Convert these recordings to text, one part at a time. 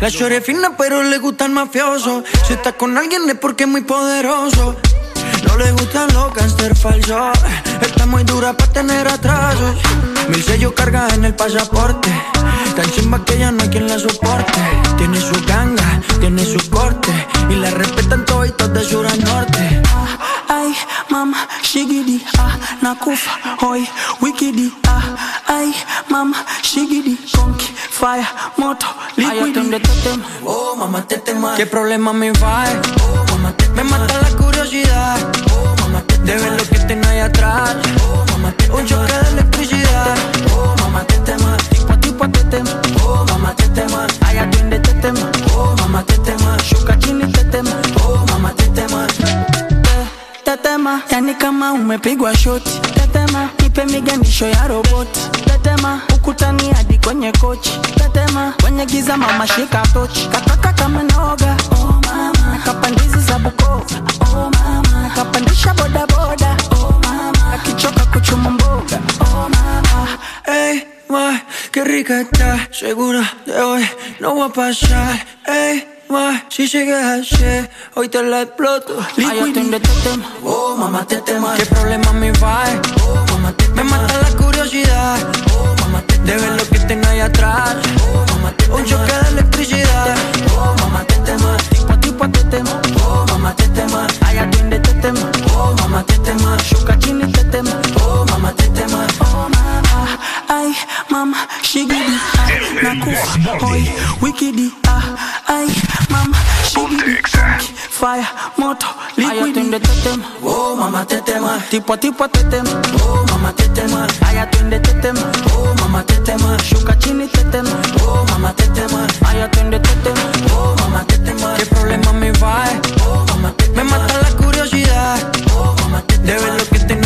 La chore fina pero le gusta el mafioso. Si está con alguien es porque es muy poderoso. No le gustan los gangster falsos. Está muy dura para tener atrasos. Mil sellos carga en el pasaporte. Tan chimba que ya no hay quien la soporte. Tiene su ganga, tiene su corte. Y la respetan todos de sur a norte. Ay, mama, shigidi, ah, nakufa, hoy, wikidi, ah, ay, mama, shigidi, conky, fire, moto, liquidi. Oh, mamá, te tema. ¿Qué problema me va? Oh, mamá, te Me mata la curiosidad. Oh, mamá, te De ver lo que tengo ahí atrás. Oh, mamá, te Un choque de Tipo, tetema. Oh, mama tetema, haya twende tetema. Oh, mama tetema. Shuka chini, tetema. Oh, mama tetema. Tetema, yani kama umepigwa shoti. Tetema, nipe miganisho ya roboti. Tetema, ukutani hadi kwenye kochi. Tetema, kwenye giza mama shika tochi. Kataka kama noga. Oh mama, nakapandizi za Bukoba. Oh mama, nakapandisha boda boda. Oh mama, akichoka kuchuma mboga. Oh mama, Ey, ma, qué rica está. Segura de hoy no va a pasar. Ey, ma, si sigues así, hoy te la exploto. ay, atiende, tetema. Oh, mamá, te tema. ¿Qué problema me va? Oh, mamá, te Me mata la curiosidad. Oh, mamá, te De ver lo que tengo ahí atrás. Oh, mamá, te Un choque de electricidad. Oh, mamá, te tema. Tipo, tipo, te tema. Oh, mamá, te tema. Ay, atiende, te tema. Oh, mamá, te tema. Shuka chini, te tema. Oh, mamá, te tema. Oh, mama. Ay, mama, shigidi. Ah, nakufa. Hoy, wikidi. Ah, ay, mama, shigidi. Funky, Fire, moto, liquidi. Ay, atiende, te tema. Oh, mamá, te tema. Tipo, tipo, te tema. Oh, mamá, te tema. Ay, atiende, te tema. Oh, mamá, te tema. Shuka chini, te tema. Oh, mamá, te tema. Ay, atiende, te tema. Oh, mamá, te tema. ¿Qué problema me va? Oh, mamá, te Me mata la curiosidad. Oh, mamá, te De ver lo que tengo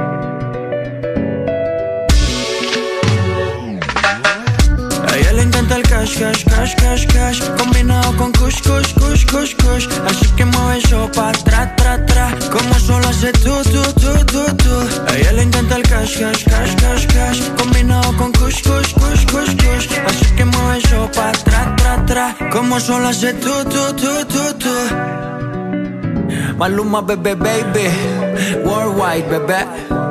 Encanta el cash, cash, cash, cash, cash. Combinado con kush, kush, kush, kush, kush. Así que mueve eso pa' atrás, tra, tra. Como solo hace tú, tú, tú, tú, tú. A ella le encanta el cash, cash, cash, cash, cash. Combinado con kush, kush, kush, kush, kush. Así que mueve eso pa' atrás, tra, tra. Como solo hace tú, tú, tú, tú, tú. Maluma, bebé, baby. Worldwide, bebé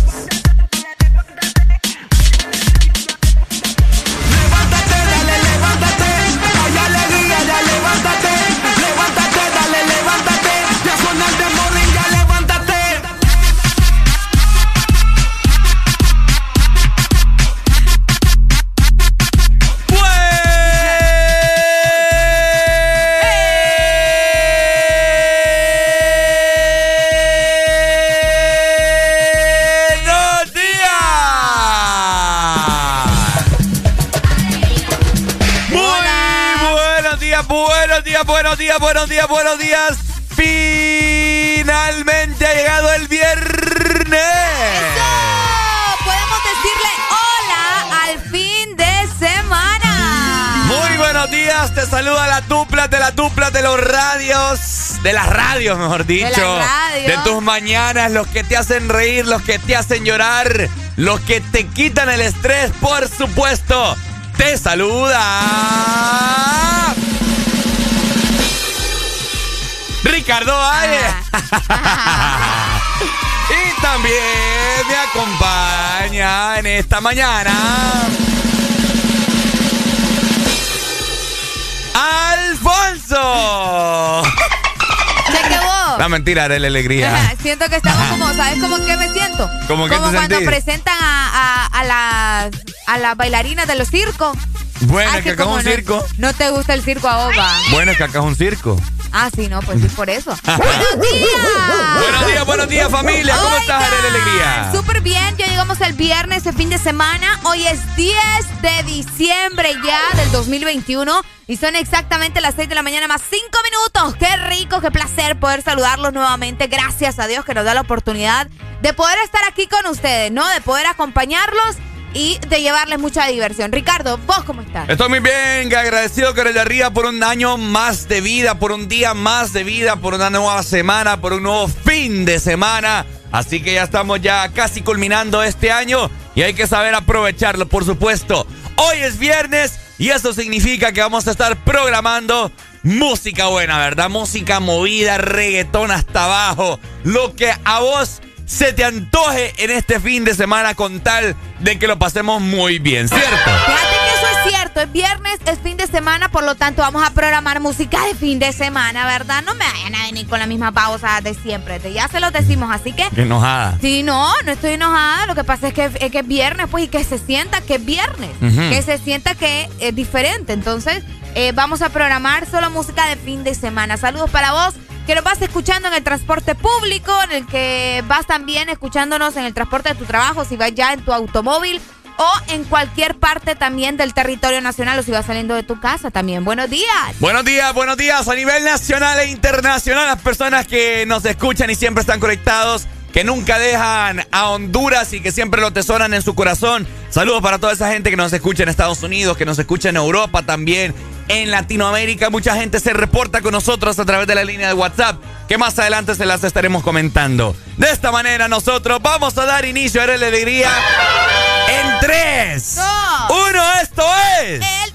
Días, buenos días, buenos días, buenos días. Finalmente ha llegado el viernes. ¡Eso! Podemos decirle hola al fin de semana. Muy buenos días, te saluda la tupla de la tupla de los radios, de las radios, mejor dicho. De, radio. de tus mañanas, los que te hacen reír, los que te hacen llorar, los que te quitan el estrés, por supuesto. Te saluda. Ricardo Valle. y también me acompaña en esta mañana. ¡Alfonso! ¿Se? La mentira de la alegría. siento que estamos como, ¿sabes cómo qué me siento? ¿Cómo que como cuando sentís? presentan a, a, a las a las bailarinas de los circos. Bueno, es que acá es un no- circo. No, te gusta el circo a Oba. Bueno, es que acá es un circo. Ah, sí, no, pues sí, por eso. ¡Buenos días! Buenos días, buenos días, familia. ¿Cómo estás, Oigan, Arely Alegría? Súper bien, ya llegamos el viernes, el fin de semana. Hoy es 10 de diciembre ya del 2021 y son exactamente las 6 de la mañana más 5 minutos. Qué rico, qué placer poder saludarlos nuevamente. Gracias a Dios que nos da la oportunidad de poder estar aquí con ustedes, ¿no? De poder acompañarlos y de llevarles mucha diversión. Ricardo, ¿vos cómo estás? Estoy muy bien, agradecido el de arriba por un año más de vida, por un día más de vida, por una nueva semana, por un nuevo fin de semana. Así que ya estamos ya casi culminando este año y hay que saber aprovecharlo, por supuesto. Hoy es viernes y eso significa que vamos a estar programando música buena, ¿verdad? Música movida, reggaetón hasta abajo, lo que a vos se te antoje en este fin de semana con tal de que lo pasemos muy bien, ¿cierto? Fíjate que eso es cierto, es viernes, es fin de semana, por lo tanto vamos a programar música de fin de semana, ¿verdad? No me vayan a venir con la misma pausa de siempre, ya se los decimos, así que... Qué enojada. Sí, no, no estoy enojada, lo que pasa es que es, que es viernes, pues, y que se sienta que es viernes, que se sienta que es diferente, entonces eh, vamos a programar solo música de fin de semana. Saludos para vos. Que nos vas escuchando en el transporte público, en el que vas también escuchándonos en el transporte de tu trabajo, si vas ya en tu automóvil o en cualquier parte también del territorio nacional o si vas saliendo de tu casa también. Buenos días. Buenos días, buenos días a nivel nacional e internacional. Las personas que nos escuchan y siempre están conectados, que nunca dejan a Honduras y que siempre lo atesoran en su corazón. Saludos para toda esa gente que nos escucha en Estados Unidos, que nos escucha en Europa también, en Latinoamérica. Mucha gente se reporta con nosotros a través de la línea de WhatsApp, que más adelante se las estaremos comentando. De esta manera nosotros vamos a dar inicio a la alegría en 3, Dos. 1, esto es... El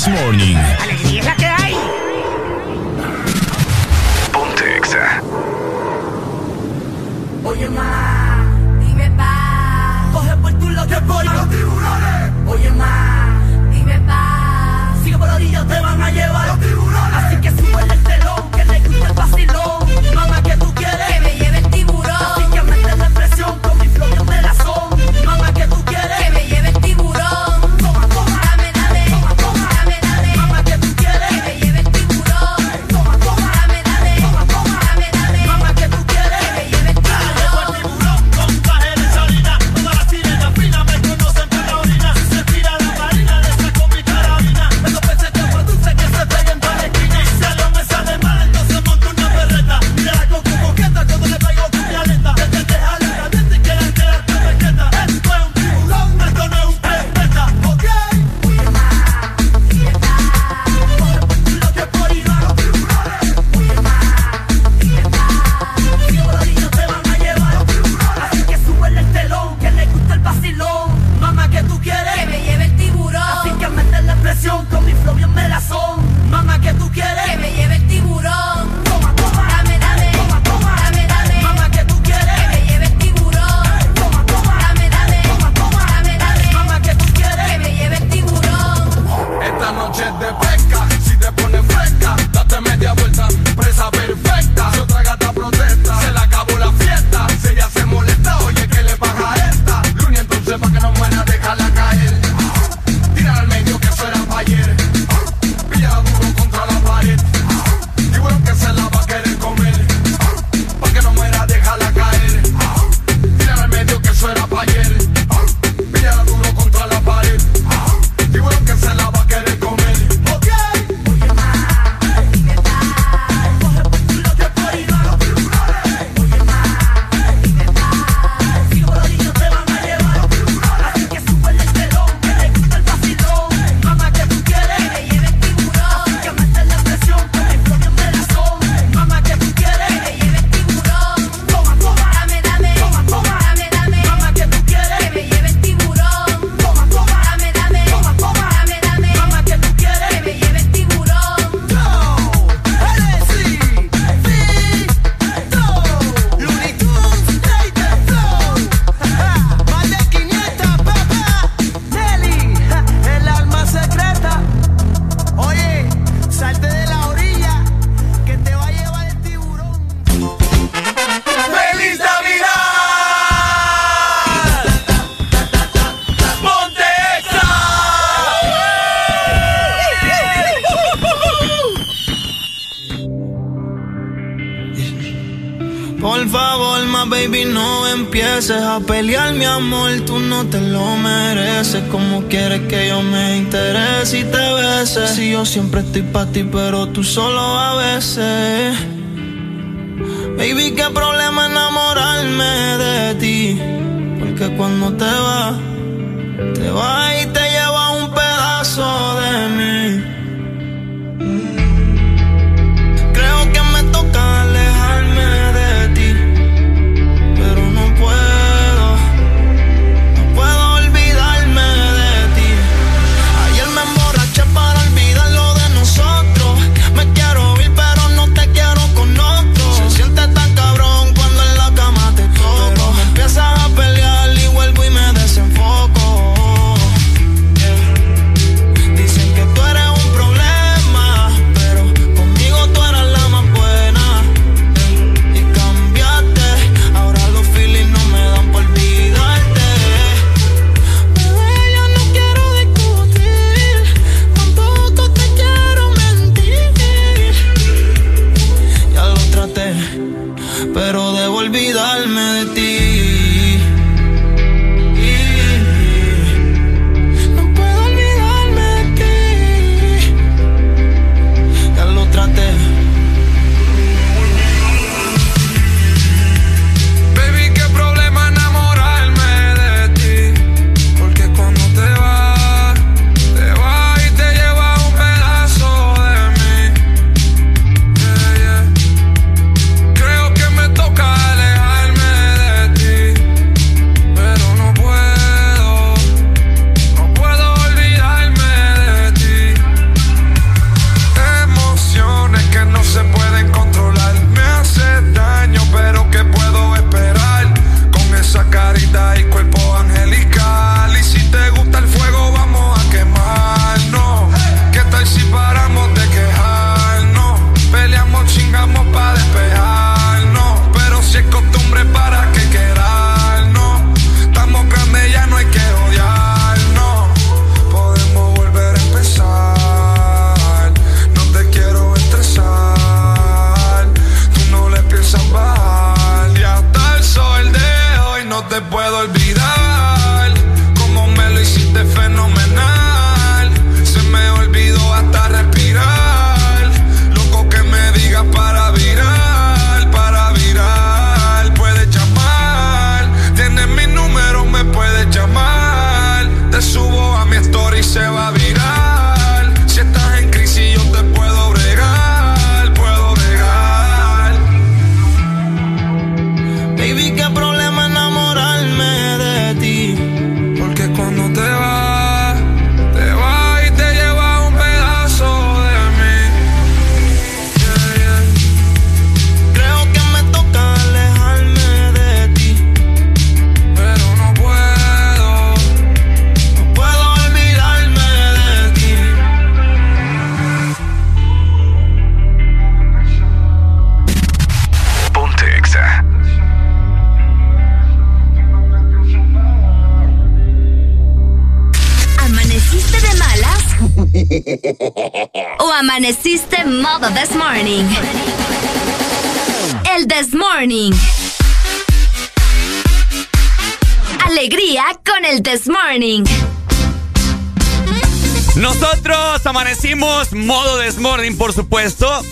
This Morning. ¡Zulo! El This Morning. Ponte Exa. Oye, ma, pero tú solo a veces.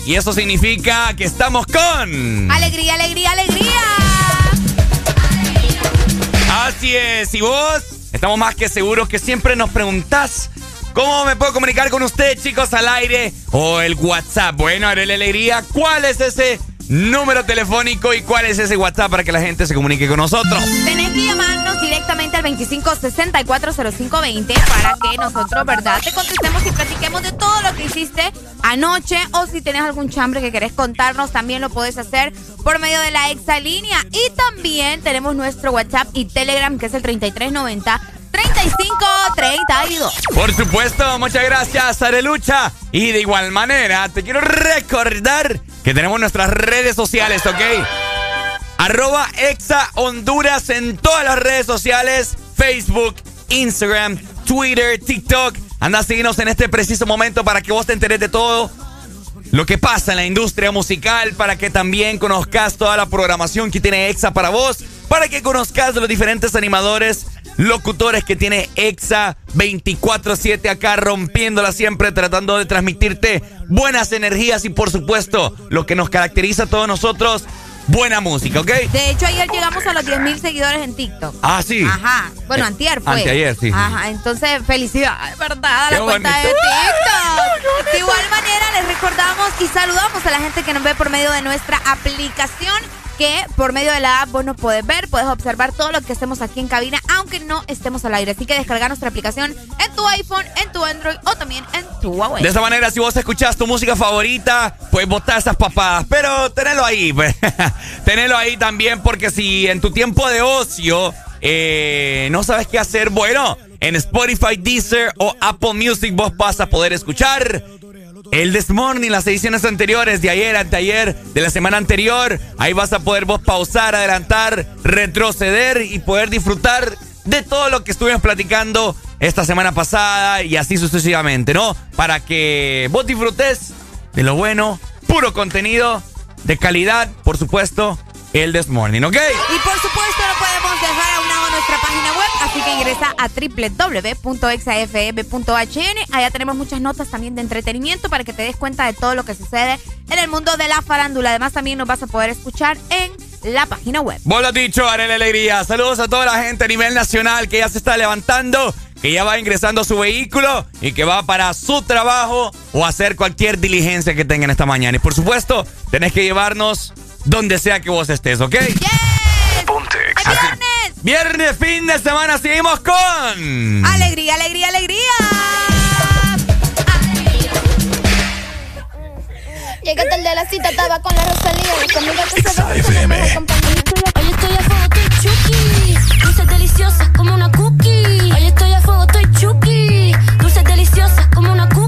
Y eso significa que estamos con... Alegría, alegría, alegría. Así es. Y vos, estamos más que seguros que siempre nos preguntás cómo me puedo comunicar con ustedes, chicos, al aire o el WhatsApp. Bueno, haré la alegría. ¿Cuál es ese número telefónico y cuál es ese WhatsApp para que la gente se comunique con nosotros? Tenés que llamarnos directamente al 25640520 para que nosotros, ¿verdad?, te contestemos y platiquemos de todo lo que hiciste anoche o si tienes algún chambre que querés contarnos, también lo puedes hacer por medio de la exalínea. Y también tenemos nuestro WhatsApp y Telegram que es el 3390 3532. Por supuesto, muchas gracias, Arelucha. Y de igual manera, te quiero recordar que tenemos nuestras redes sociales, ¿ok? Arroba Exa Honduras en todas las redes sociales, Facebook, Instagram, Twitter, TikTok. Anda a seguirnos en este preciso momento para que vos te enteres de todo lo que pasa en la industria musical, para que también conozcas toda la programación que tiene EXA para vos, para que conozcas los diferentes animadores, locutores que tiene EXA 24/7 acá rompiéndola siempre, tratando de transmitirte buenas energías y por supuesto lo que nos caracteriza a todos nosotros, buena música, ¿ok? De hecho, ayer llegamos a los 10.000 seguidores en TikTok. Ah, sí. Ajá. Bueno, Eh, antier fue. anteayer, sí. Ajá, entonces felicidades, ¿verdad? A la cuenta bonito. de TikTok. De igual manera, les recordamos y saludamos a la gente que nos ve por medio de nuestra aplicación. Que por medio de la app vos nos podés ver, puedes observar todo lo que hacemos aquí en cabina, aunque no estemos al aire. Así que descarga nuestra aplicación en tu iPhone, en tu Android o también en tu Huawei. De esa manera, si vos escuchás tu música favorita, pues botá esas papadas. Pero tenelo ahí, pues. tenelo ahí también, porque si en tu tiempo de ocio eh, no sabes qué hacer, bueno, en Spotify, Deezer o Apple Music vos vas a poder escuchar el This Morning, las ediciones anteriores de ayer, anteayer, de la semana anterior. Ahí vas a poder vos pausar, adelantar, retroceder y poder disfrutar de todo lo que estuvimos platicando esta semana pasada y así sucesivamente, ¿no? Para que vos disfrutes de lo bueno, puro contenido, de calidad, por supuesto, el This Morning, ¿ok? Y por supuesto lo podemos dejar a un lado nuestra página web, así que ingresa a www.exafm.hn. Allá tenemos muchas notas también de entretenimiento para que te des cuenta de todo lo que sucede en el mundo de la farándula. Además también nos vas a poder escuchar en la página web. Vos lo dicho, Arely Alegría. Saludos a toda la gente a nivel nacional que ya se está levantando, que ya va ingresando a su vehículo y que va para su trabajo o hacer cualquier diligencia que tengan esta mañana. Y por supuesto, tenés que llevarnos donde sea que vos estés, ¿ok? ¡Yes! Ponte ¡Es Exa. viernes! Viernes, fin de semana, seguimos con... ¡Alegría, alegría, alegría! Llegué tarde a la cita, estaba con la Rosalía. Que la compañía. Hoy estoy a fuego, estoy chuki. Dulces deliciosas como una cookie. Hoy estoy a fuego, estoy chuki. Dulces deliciosas como una cookie.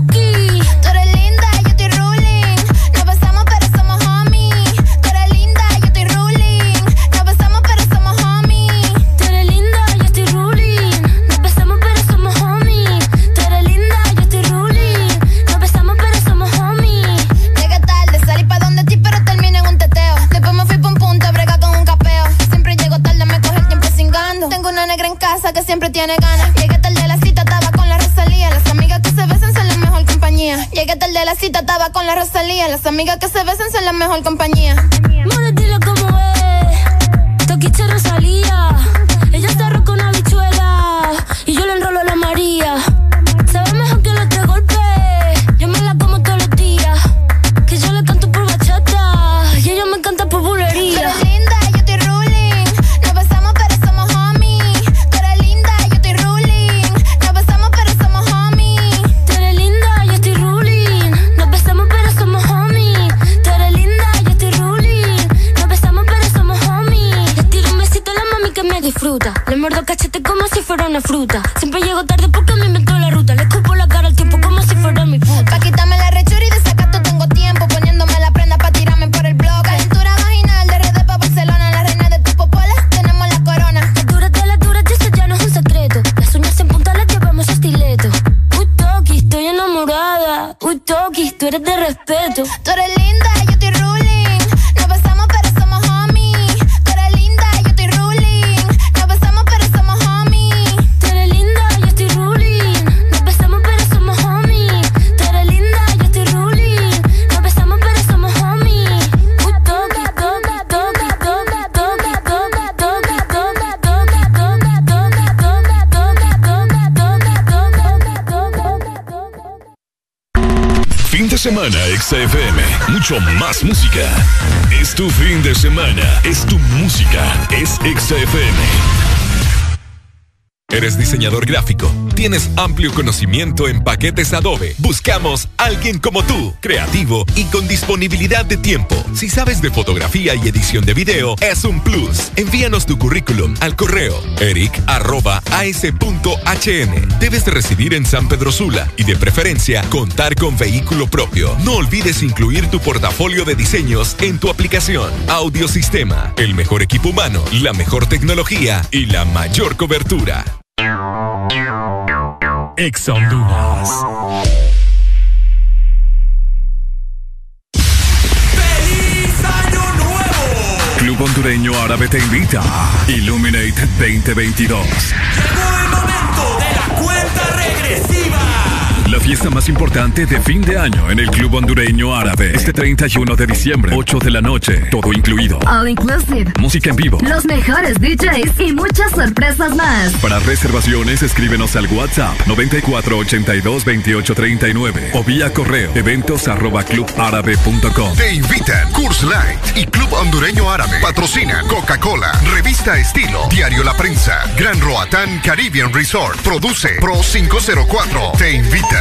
Las amigas que se besan son la mejor compañía. Semana, XFM. Mucho más música. Es tu fin de semana. Es tu música. Es XFM. ¿Eres diseñador gráfico? ¿Tienes amplio conocimiento en paquetes Adobe? Buscamos alguien como tú, creativo y con disponibilidad de tiempo. Si sabes de fotografía y edición de video, es un plus. Envíanos tu currículum al correo eric.as.hn debes de residir en San Pedro Sula y de preferencia contar con vehículo propio. No olvides incluir tu portafolio de diseños en tu aplicación. Audiosistema, el mejor equipo humano, la mejor tecnología y la mayor cobertura. Ex Honduras. Club Hondureño Árabe te invita. Illuminate 2022 cuenta regresiva la fiesta más importante de fin de año en el Club Hondureño Árabe. Este 31 de diciembre, 8 de la noche, todo incluido. All inclusive. Música en vivo. Los mejores DJs y muchas sorpresas más. Para reservaciones, escríbenos al WhatsApp 94822839 o vía correo eventos arroba clubárabe.com. Te invitan Curse Light y Club Hondureño Árabe. Patrocina Coca-Cola, Revista Estilo, Diario La Prensa, Gran Roatán Caribbean Resort. Produce Pro 504. Te invita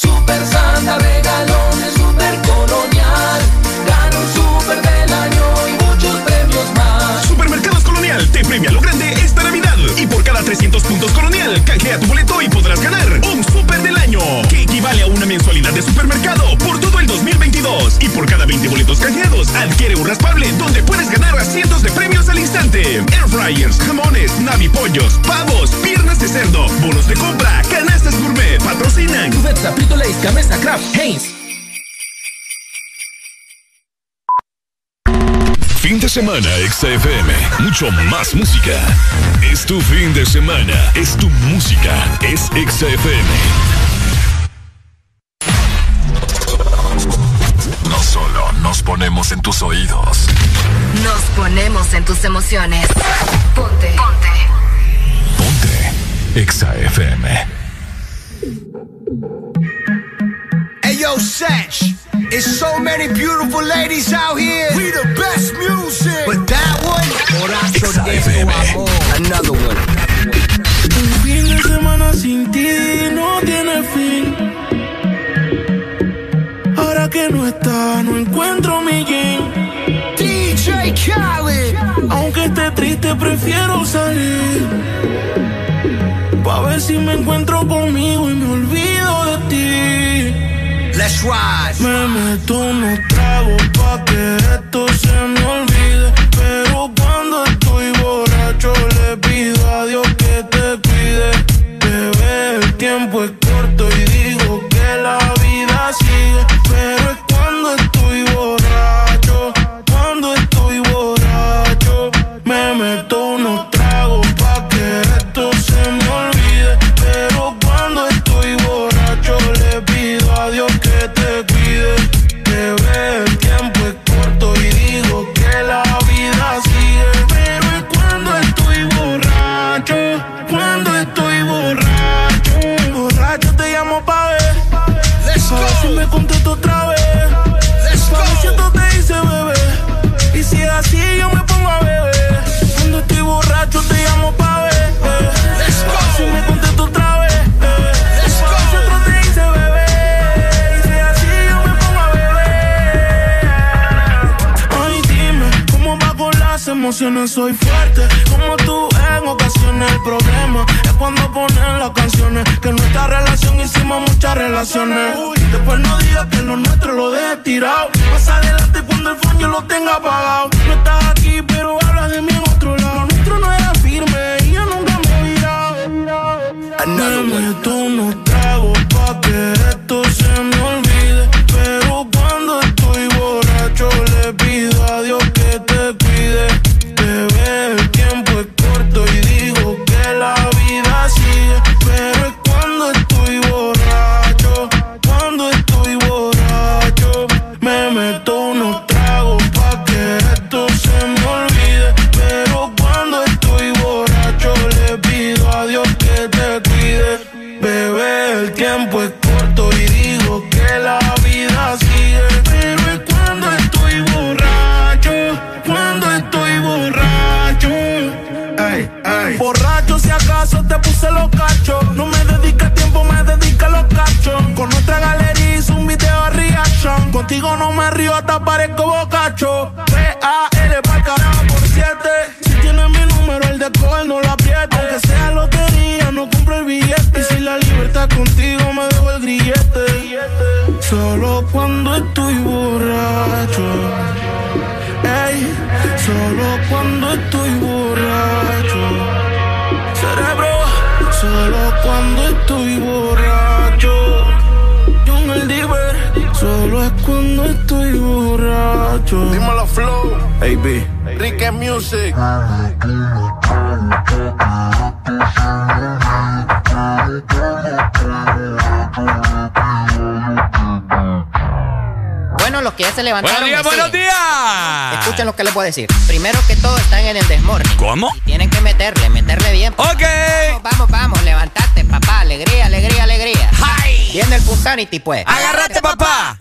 Super Santa regalones, super colonial. Gana un super del año y muchos premios más. Supermercados Colonial te premia lo grande esta Navidad. Y por cada 300 puntos Colonial, canjea tu boleto y podrás ganar un super del año. Que equivale a una mensualidad de supermercado por todo el 2022. Y por cada 20 boletos canjeados, adquiere un raspable donde puedes ganar cientos de premios al instante. Air fryers, jamones, navipollos, pavos, piernas de cerdo, bonos de compra, canastas gourmet, patrocinan. Cubeta, Frito Lays, Gamesa, Kraft, Heinz. Fin de semana XFM, mucho más música. Es tu fin de semana, es tu música, es XFM. No solo nos ponemos en tus oídos. Nos ponemos en tus emociones. Ponte. Ponte. Ponte. XFM. Yo, Satch. It's so many beautiful ladies out here. We the best music. But that one, Horacio amor. Another one. Un fin de semana sin ti no tiene fin. Ahora que no está, no encuentro mi jean. DJ Khaled. Aunque esté triste, prefiero salir. Pa' ver si me encuentro conmigo y me olvido de ti. Me meto unos tragos pa' que esto se me olvide. Pero cuando estoy borracho le pido a Dios que te cuide. Bebé, el tiempo es corto y digo emociones? Soy fuerte, como tú en ocasiones. El problema es cuando ponen las canciones. Que en nuestra relación hicimos muchas relaciones. Después no digas que lo nuestro lo deje tirado. Más adelante cuando el phone yo lo tenga apagado. No estás aquí, pero hablas de mí en otro lado. Lo nuestro no era firme y yo nunca me he virado. Meto unos tragos pa' que esto se me olvide. Contigo no me río hasta parezco bocacho. P-A-L para carajo por siete. Si tienes mi número, el de alcohol no la apriete. Aunque sea lotería, no compro el billete. Y si la libertad contigo me dejo el grillete. Solo cuando estoy borracho. Ey, solo cuando estoy borracho. Cerebro, solo cuando estoy borracho. Cuando estoy borracho. Dímelo, Flow. AB. Rique Music. Bueno, los que ya se levantaron. Buenos días, me buenos siguen. días. Escuchen lo que les puedo decir. Primero que todo, están en el desmorning. ¿Cómo? Y tienen que meterle, meterle bien. Ok. Vamos, vamos, vamos, levantate, papá. Alegría, alegría, alegría. ¡Ay! Viene el Punsanity, pues. ¡Agárrate, papá!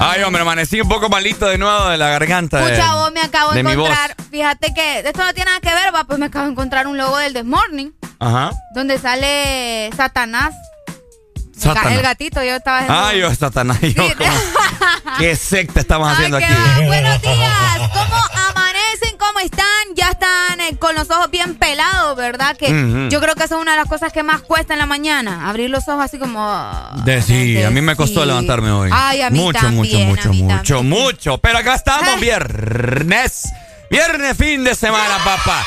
Ay, hombre, amanecí un poco malito de nuevo de la garganta. de- Escucha, vos me acabo de, de mi voz. encontrar. Fíjate que esto no tiene nada que ver, va, pues me acabo de encontrar un logo del This Morning Ajá. donde sale Satanás. Satanás. El gatito, yo estaba haciendo- Ay, yo, Satanás. Yo, Sí, como- ¿Qué secta estamos haciendo aquí? Buenos días, ¿cómo amanecen? ¿Cómo están? Ya están eh, con los ojos bien pelados, ¿verdad? Que yo creo que eso es una de las cosas que más cuesta en la mañana. Abrir los ojos así como. De sí, a mí me costó sí. levantarme hoy. Ay, a mí mucho, también, mucho, mucho, mucho, también. mucho. Pero acá estamos, viernes. Viernes, fin de semana, papá.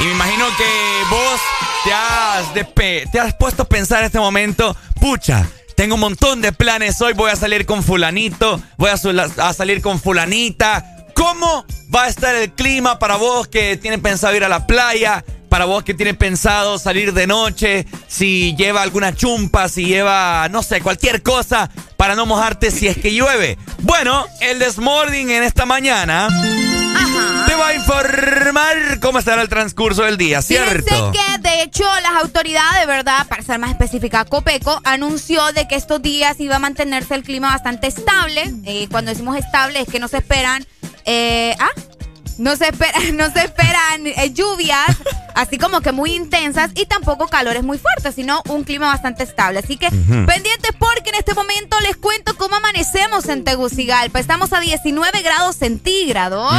Y me imagino que vos te has, despe- te has puesto a pensar en este momento, pucha. Tengo un montón de planes hoy. Voy a salir con fulanito. Voy a, a salir con fulanita. ¿Cómo va a estar el clima para vos que tienen pensado ir a la playa? Para vos que tienen pensado salir de noche, si lleva alguna chumpa, si lleva, no sé, cualquier cosa para no mojarte si es que llueve. Bueno, el Desmorning en esta mañana te va a informar cómo estará el transcurso del día, ¿cierto? Fíjense que, de hecho, las autoridades, ¿verdad? Para ser más específica, Copeco anunció de que estos días iba a mantenerse el clima bastante estable. Eh, cuando decimos estable es que no se esperan... eh, ¿Ah? No se, espera, no se esperan eh, lluvias así como que muy intensas y tampoco calores muy fuertes, sino un clima bastante estable. Así que pendientes porque en este momento les cuento cómo amanecemos en Tegucigalpa. Estamos a 19 grados centígrados.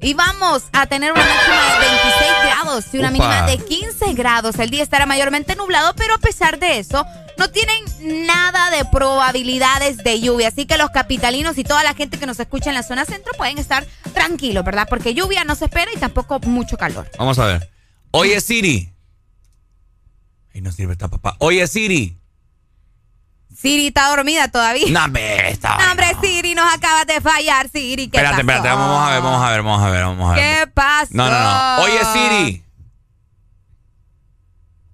Y vamos a tener una máxima de 26 grados y una mínima de 15 grados. El día estará mayormente nublado, pero a pesar de eso, no tienen nada de probabilidades de lluvia. Así que los capitalinos y toda la gente que nos escucha en la zona centro pueden estar tranquilos, ¿verdad? Porque lluvia no se espera y tampoco mucho calor. Vamos a ver. Oye, Siri. Y no sirve esta papá. Oye, Siri. Siri está dormida todavía. No, hombre, está. No, hombre, Siri, nos acabas de fallar, Siri. ¿Qué Espérate, pasó? espérate, vamos a ver, vamos a ver, vamos a ver, vamos a ver. ¿Qué pasó? No, no, no. Oye, Siri.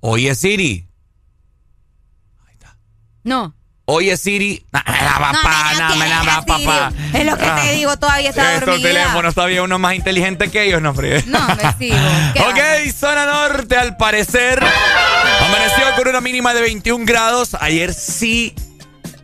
Oye, Siri. No. Oye, Siri. No, me da papá, no, me da papá. Es lo que Ah. te digo, todavía está Estos dormida. teléfonos todavía uno más inteligente que ellos, no. No, me sigo. ¿Qué Ok, zona norte al parecer amaneció con una mínima de 21 grados. Ayer sí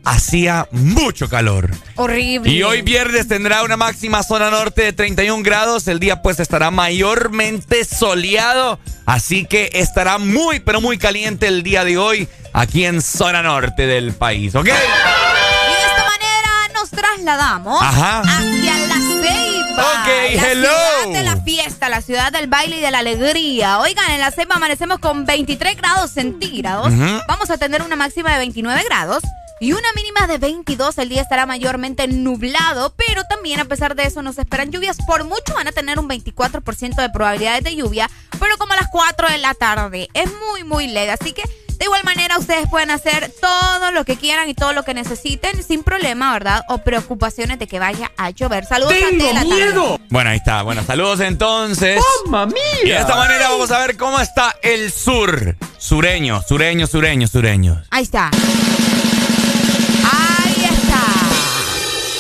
hacía mucho calor. Horrible. Y hoy viernes tendrá una máxima zona norte de 31 grados. El día pues estará mayormente soleado. Así que estará muy, pero muy caliente el día de hoy aquí en zona norte del país. ¿Ok? Y de esta manera nos trasladamos Ajá. hacia la Ceiba. Ok, la hello. ciudad de la fiesta, la ciudad del baile y de la alegría. Oigan, en la Ceiba amanecemos con 23 grados centígrados. Vamos a tener una máxima de 29 grados. Y una mínima de 22, el día estará mayormente nublado, pero también a pesar de eso nos esperan lluvias. Por mucho van a tener un 24% de probabilidades de lluvia, pero como a las 4 de la tarde. Es muy, muy leve. Así que de igual manera ustedes pueden hacer todo lo que quieran y todo lo que necesiten sin problema, ¿verdad? O preocupaciones de que vaya a llover. Saludos ¡Tengo Tela también. miedo! Bueno, ahí está. Bueno, saludos entonces. ¡Mamma mía! Y de esta manera vamos a ver cómo está el sur. Sureño, sureño, sureño, sureño. Ahí está.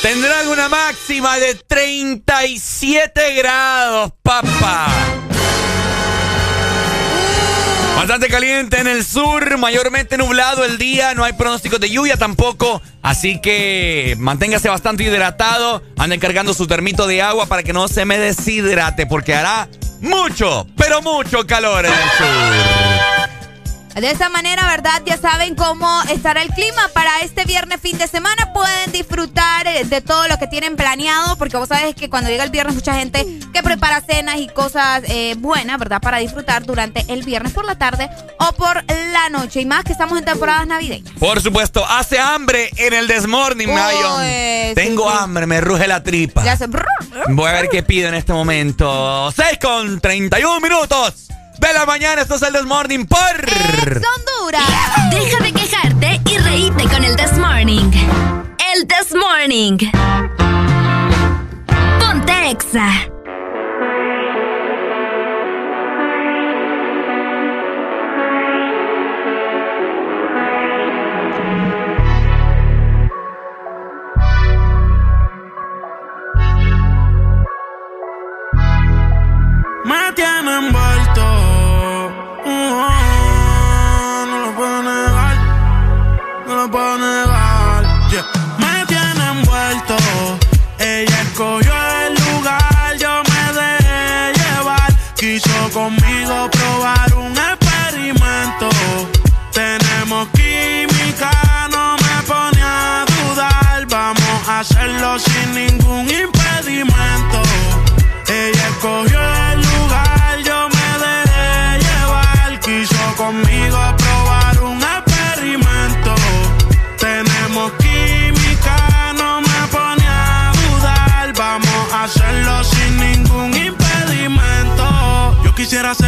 Tendrán una máxima de 37 grados, papá. Bastante caliente en el sur, mayormente nublado el día, no hay pronósticos de lluvia tampoco, así que manténgase bastante hidratado, anden cargando su termito de agua para que no se me deshidrate, porque hará mucho, pero mucho calor en el sur. De esa manera, ¿verdad? Ya saben cómo estará el clima para este viernes fin de semana. Pueden disfrutar eh, de todo lo que tienen planeado, porque vos sabes que cuando llega el viernes mucha gente que prepara cenas y cosas eh, buenas, ¿verdad? Para disfrutar durante el viernes por la tarde o por la noche. Y más que estamos en temporadas navideñas. Por supuesto, hace hambre en el Desmorning, Mayon. Tengo hambre, me ruge la tripa. Voy a ver qué pido en este momento. 6 con 31 minutos de la mañana. Esto es el This Morning por Honduras. Deja de quejarte y reíte con el This Morning. El This Morning. Ponte Exa. No lo puedo impedimento. Yo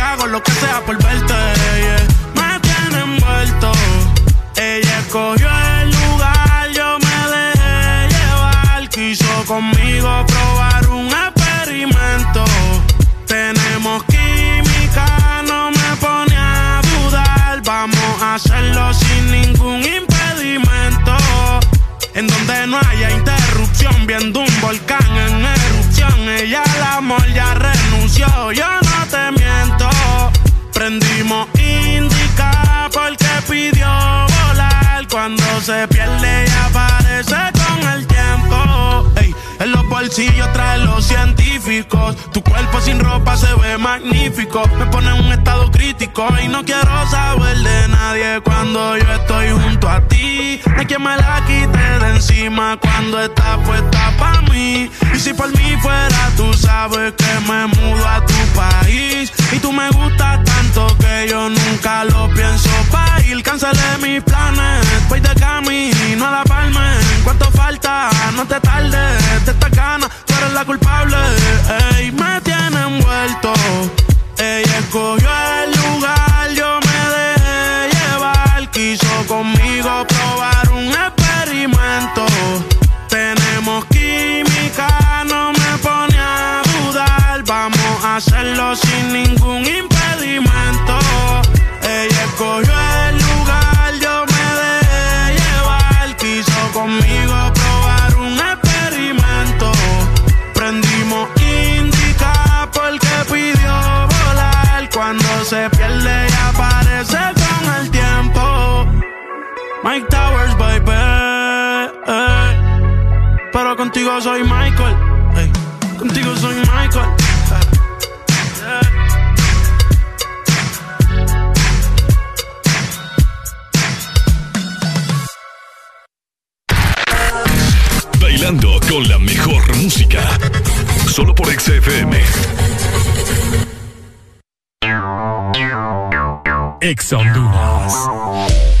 hago lo que sea por verte. Me tiene envuelto. Ella escogió el lugar, yo me dejé llevar. Quiso conmigo probar un experimento. Tenemos química, no me pone a dudar. Vamos a hacerlo sin ningún impedimento. En donde no haya interrupción, viendo un volcán en erupción. Ella al amor ya renunció, yo no te miento. Prendimos indica porque pidió volar. Cuando se pierde y aparece con el tiempo. Ey, en los bolsillos trae los científicos. Tu cuerpo sin ropa se ve magnífico. Me pone en un estado crítico y no quiero saber de nadie cuando yo estoy junto a ti. No hay quien me la quite de encima cuando está puesta para mí. Y si por mí fuera, tú sabes que me mudo a tu país. Y tú me gustas tanto que yo nunca lo pienso pa' ir. Cancelé mis planes, voy de camino a la palma. ¿Cuánto falta? No te tardes, de esta gana, tú eres la culpable. Ey, me tiene envuelto. Ella escogió el Mike Towers, baby. ey. Pero contigo soy Michael. Contigo soy Michael. Bailando con la mejor música. Solo por XFM. Ex Honduras.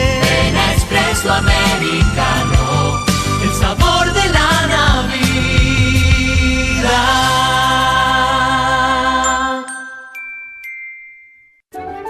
A Espresso Americano,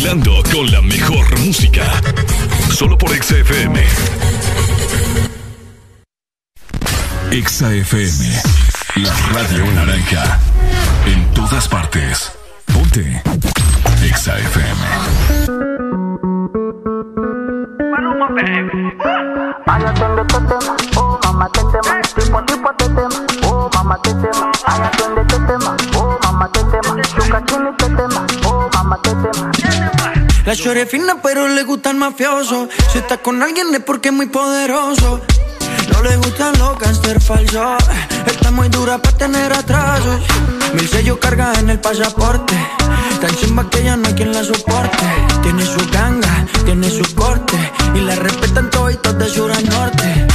Con la mejor música. Solo por XFM. XFM. La radio naranja. En todas partes. Ponte. XFM. Oh tema. La chore fina pero le gusta el mafioso, si está con alguien es porque es muy poderoso. No le gustan los gangster falsos, está muy dura para tener atrasos. Mil sellos carga en el pasaporte, tan chimba que ya no hay quien la soporte. Tiene su ganga, tiene su corte, y la respetan toditos de sur a norte.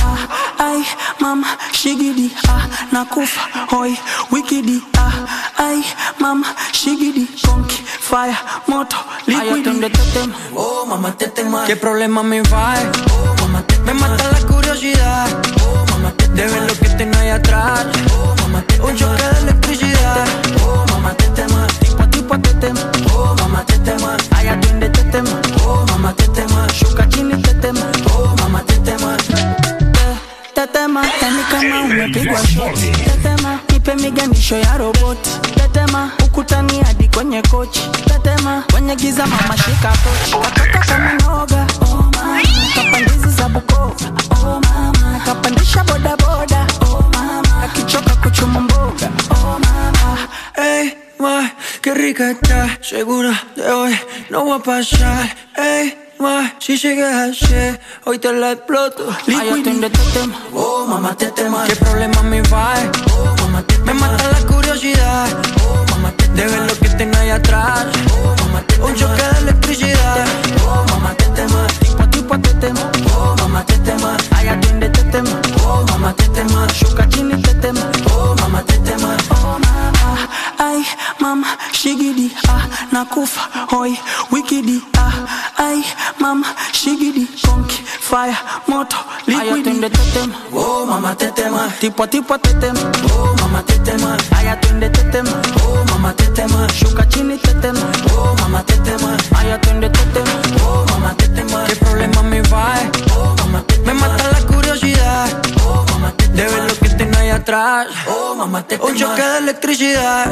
Ay, mama, shigidi, ah, nakufa, hoy, wikidi, ah, ay, mama, shigidi, conky, fire, moto, Ay, liquidi. atiende tema, oh mamá te tema. ¿Qué problema me va? Oh mamá te Me mata la curiosidad, oh mamá te De ver lo que tengo ahí atrás, oh mamá te Un choque de electricidad, Oh, mamá te tema, tipo tipo te tema, oh, mamá te tema, ay, atiende te tema, oh, mamá te tema, shuka chini te tema, oh, mamá te tema. Te- yani kama umepigwa shot. Tetema, nipe miganisho ya roboti. Tetema, ukutani hadi kwenye kochi. Tetema, kwenye giza mama shika pochi. Katoka kama noga, oh mama, kapandizi za Bukova, oh mama, kapandisha boda boda, oh mama, akichoka kuchuma mboga, oh mama. hey, ma, qué rica está, segura de hoy no va a pasar. Ey, ma, si sigues así, hoy te la exploto. Ay, atiende este tema, oh mamá te tema. ¿Qué problema me va? Oh mamá te Me mata la curiosidad, oh mamá te De ver lo que tengo ahí atrás, oh mamá te Un choque de electricidad, Oh, mamá te tema, tipo tipo te tema, oh, mamá te tema, ay, atiende te tema, oh, mamá te tema, shuka chini te tema, oh, mamá te tema, oh, mama, ay, mama, shigidi, ah, nakufa, hoy, wikidi, ay, mama, shigidi, conky, fire, moto, liquidi. Ay, atiende te tema, oh, mamá te tema, tipo tipo te tema, oh, mamá te tema, ay, atiende te tema, oh, mamá te tema, shuka chini te tema, oh, mamá te tema, ay, atiende te tema, oh, mamá te tema, ¿Qué problema me va? oh, mamá te Me mata la curiosidad, oh, mamá te de ver lo que tengo ahí atrás. oh, mamá te Un choque de electricidad.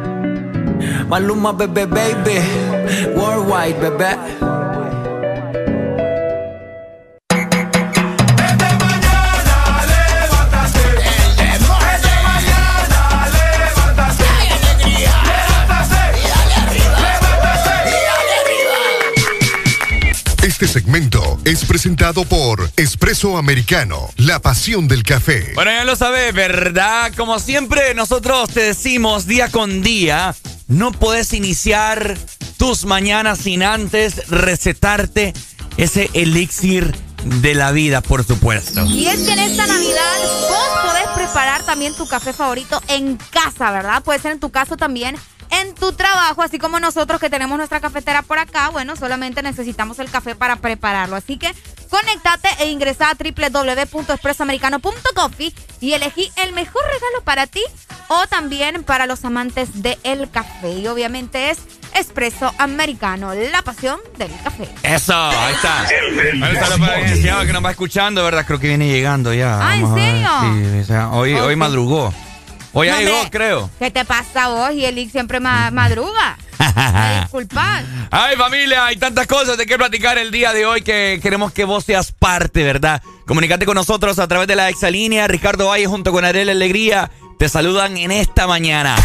Maluma, bebé, baby. Worldwide, bebé. Este segmento es presentado por Espresso Americano, la pasión del café. Bueno, ya lo sabes, ¿verdad? Como siempre, nosotros te decimos día con día, no puedes iniciar tus mañanas sin antes recetarte ese elixir de la vida, por supuesto. Y es que en esta Navidad vos podés preparar también tu café favorito en casa, ¿verdad? Puede ser en tu caso también en tu trabajo, así como nosotros que tenemos nuestra cafetera por acá, bueno, solamente necesitamos el café para prepararlo. Así que conéctate e ingresa a www.expresoamericano.coffee y elegí el mejor regalo para ti o también para los amantes del café. Y obviamente es Espresso Americano, la pasión del café. Eso, ahí está. Ahí está la que nos va escuchando, ¿verdad? Creo que viene llegando ya. Ah, ¿en serio? Sí, o sea, hoy, madrugó. Hoy No, llegó, creo. ¿Qué te pasa a vos? Y el siempre ma- madruga. Me disculpas. Ay, familia, hay tantas cosas de qué platicar el día de hoy que queremos que vos seas parte, ¿verdad? Comunicate con nosotros a través de la exalínea. Ricardo Valle junto con Ariel Alegría te saludan en esta mañana.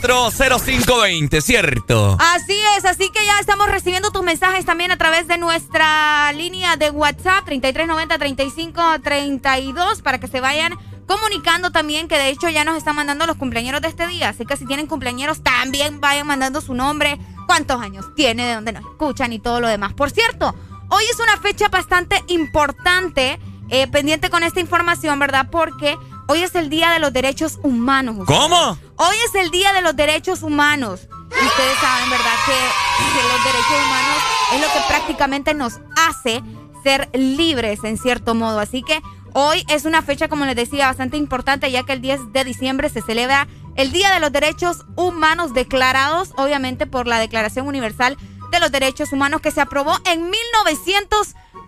25640520, ¿cierto? Así es, así que ya estamos recibiendo tus mensajes también a través de nuestra línea de WhatsApp 3390-3532 para que se vayan comunicando también que de hecho ya nos están mandando los cumpleaños de este día. Así que si tienen cumpleaños también vayan mandando su nombre, cuántos años tiene, de dónde nos escuchan y todo lo demás. Por cierto, hoy es una fecha bastante importante, eh, pendiente con esta información, ¿verdad? Porque hoy es el Día de los Derechos Humanos. ustedes. ¿Cómo? Hoy es el Día de los Derechos Humanos. Y ustedes saben, ¿verdad? Que, que los derechos humanos es lo que prácticamente nos hace ser libres en cierto modo. Así que hoy es una fecha, como les decía, bastante importante, ya que el 10 de diciembre se celebra el Día de los Derechos Humanos declarados, obviamente, por la Declaración Universal de los Derechos Humanos que se aprobó en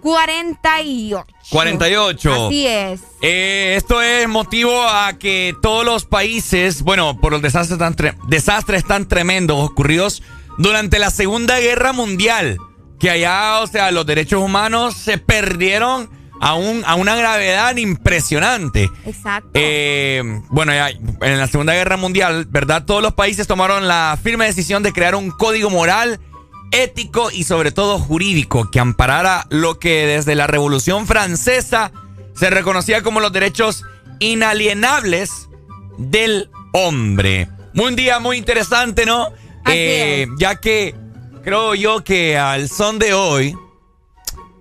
1948. 48. Así es. Eh, esto es motivo a que todos los países, bueno, por los desastres tan, tre- desastres tan tremendos ocurridos durante la Segunda Guerra Mundial, que allá, o sea, los derechos humanos se perdieron a, un, a una gravedad impresionante. Exacto. Eh, bueno, ya en la Segunda Guerra Mundial, ¿verdad? Todos los países tomaron la firme decisión de crear un código moral, ético y sobre todo jurídico que amparara lo que desde la Revolución Francesa se reconocía como los derechos inalienables del hombre. Un día muy interesante, ¿no? Eh, ya que creo yo que al son de hoy,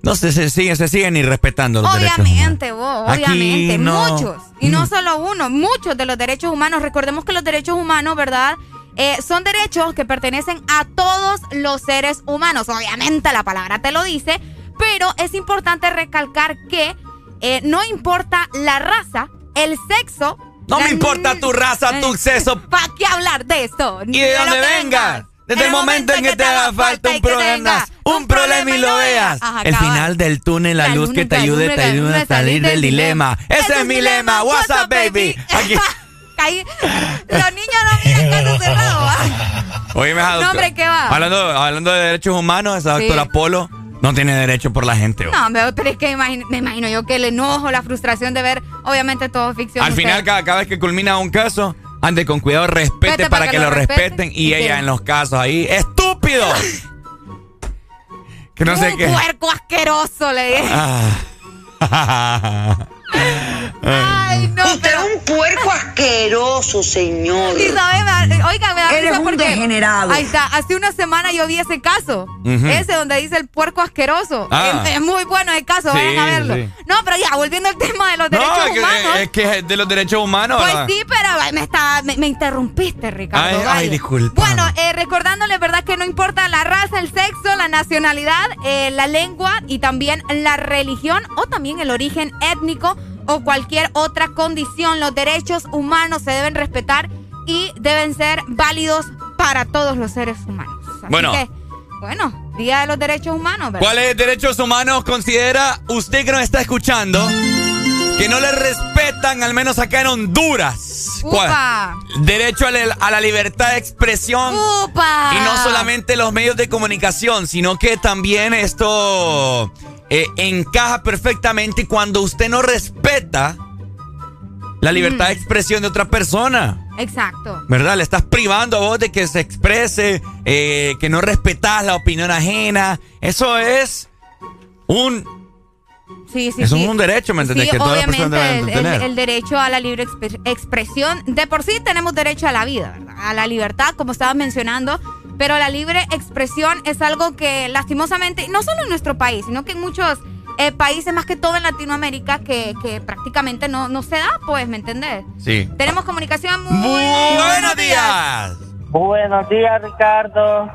no se siguen, se siguen irrespetando los derechos humanos. Obviamente, vos, obviamente, no. muchos. Y no solo uno, muchos de los derechos humanos. Recordemos que los derechos humanos, ¿verdad? Eh, son derechos que pertenecen a todos los seres humanos. Obviamente la palabra te lo dice, pero es importante recalcar que eh, no importa la raza, el sexo. No me importa tu raza, tu sexo. ¿Para qué hablar de esto? Y de lo dónde que vengas. Desde el momento en que te haga falta un problema, un problema y lo veas. Ajá, El final del túnel, la, La luz que te ayude, te ayude a salir del dilema. Ese es mi lema. What's up, baby? Aquí. Los niños no miran caso cerrado. ¿va? Oye, me No, hombre, ¿qué va? Hablando, hablando de derechos humanos, esa Sí. doctora Polo no tiene derecho por la gente. No, pero es que imagino- me imagino yo que el enojo, la frustración de ver, obviamente todo ficción. Al final, cada, cada vez que culmina un caso, ande con cuidado, respete Vete para, que, lo respeten. Y ella en los casos ahí, ¡estúpido! que no sé un qué. puerco asqueroso, le dije. Ay, no, Usted pero- es un puerco asqueroso, señor. Y sabe, me oiga, me da Eres risa un porque degenerado. Ahí está, hace una semana yo vi ese caso. Ese donde dice el puerco asqueroso. Ah. Es, es muy bueno el caso, Sí, vayan a verlo. sí. No, pero ya, volviendo al tema de los No, derechos es que, humanos. es que es de los derechos humanos. Pues sí, pero me, está, me, me interrumpiste, Ricardo. Ay, ay, disculpa. Bueno, eh, recordándoles, ¿verdad? Que no importa la raza, el sexo, la nacionalidad, eh, la lengua y también la religión o también el origen étnico o cualquier otra condición, los derechos humanos se deben respetar y deben ser válidos para todos los seres humanos. Así Bueno. que, bueno, Día de los Derechos Humanos, ¿verdad? ¿Cuáles derechos humanos considera usted que nos está escuchando que no le respetan, al menos acá en Honduras? ¿Cuál? Derecho a la, a la, libertad de expresión. ¡Upa! Y no solamente los medios de comunicación, sino que también esto eh, encaja perfectamente cuando usted no respeta la libertad de expresión de otra persona. Exacto. ¿Verdad? Le estás privando a vos de que se exprese, eh, que no respetas la opinión ajena. Eso es un... Sí, sí, Eso es un derecho, ¿me entendés? Sí, que todas las obviamente personas deben el, tener. el, el derecho a la libre expresión. De por sí tenemos derecho a la vida, ¿verdad? A la libertad, como estabas mencionando. Pero la libre expresión es algo que lastimosamente, no solo en nuestro país, sino que en muchos eh, países, más que todo en Latinoamérica, que, que prácticamente no, no se da, pues, ¿me entendés? Sí. Tenemos comunicación muy... Muy buenos días. Buenos días, Ricardo.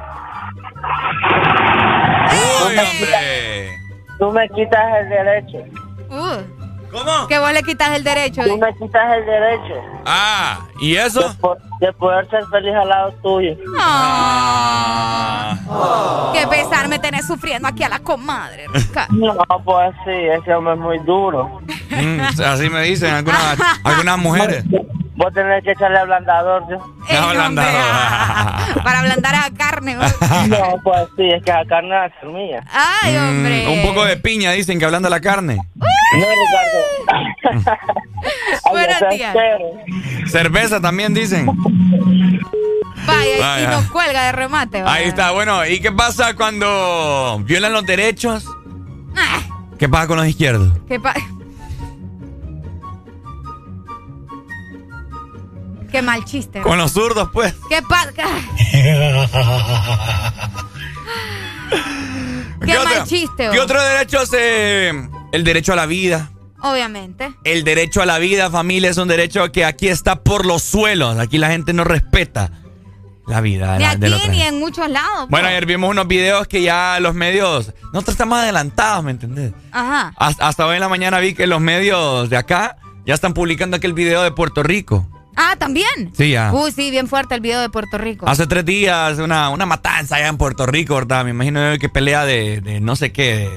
Uy, hombre. Tú me quitas el derecho. Uh, ¿Cómo? Que vos le quitas el derecho. Tú me quitas el derecho. Ah, ¿y eso? De poder ser feliz al lado tuyo. Oh. Qué pesar me tenés sufriendo aquí a la comadre, Ricardo. No, pues sí, ese hombre es muy duro. Mm, así me dicen algunas, algunas mujeres. Vos tenés que echarle ablandador, ¿sí? Ey, ablandador. hombre, para ablandar a carne. ¿no? No, pues sí, es que la carne va a ser mía. Ay, hombre. Mm, un poco de piña, dicen que hablando de la carne. No, Ricardo. Buenos días. Cerveza también dicen. Vaya, Vaya. y nos cuelga de remate. vaya. Ahí está, bueno, ¿y qué pasa cuando violan los derechos? Ah, ¿Qué pasa con los izquierdos? qué mal chiste. Con los zurdos, pues. Qué pa- Qué mal otro- chiste, ¿Qué otro derecho es eh, el derecho a la vida? Obviamente. El derecho a la vida, familia, es un derecho que aquí está por los suelos. Aquí la gente no respeta la vida. de Ni la- de la aquí otra ni gente. en muchos lados. Bueno, pues. ayer vimos unos videos que ya los medios, nosotros estamos adelantados, ¿me entendés? Ajá. Hasta, hasta hoy en la mañana vi que los medios de acá ya están publicando aquel video de Puerto Rico. Ah, también. Sí, ya. Uy, sí, bien fuerte el video de Puerto Rico. Hace tres días, una, una matanza allá en Puerto Rico, ¿verdad? Me imagino que pelea de, de no sé qué,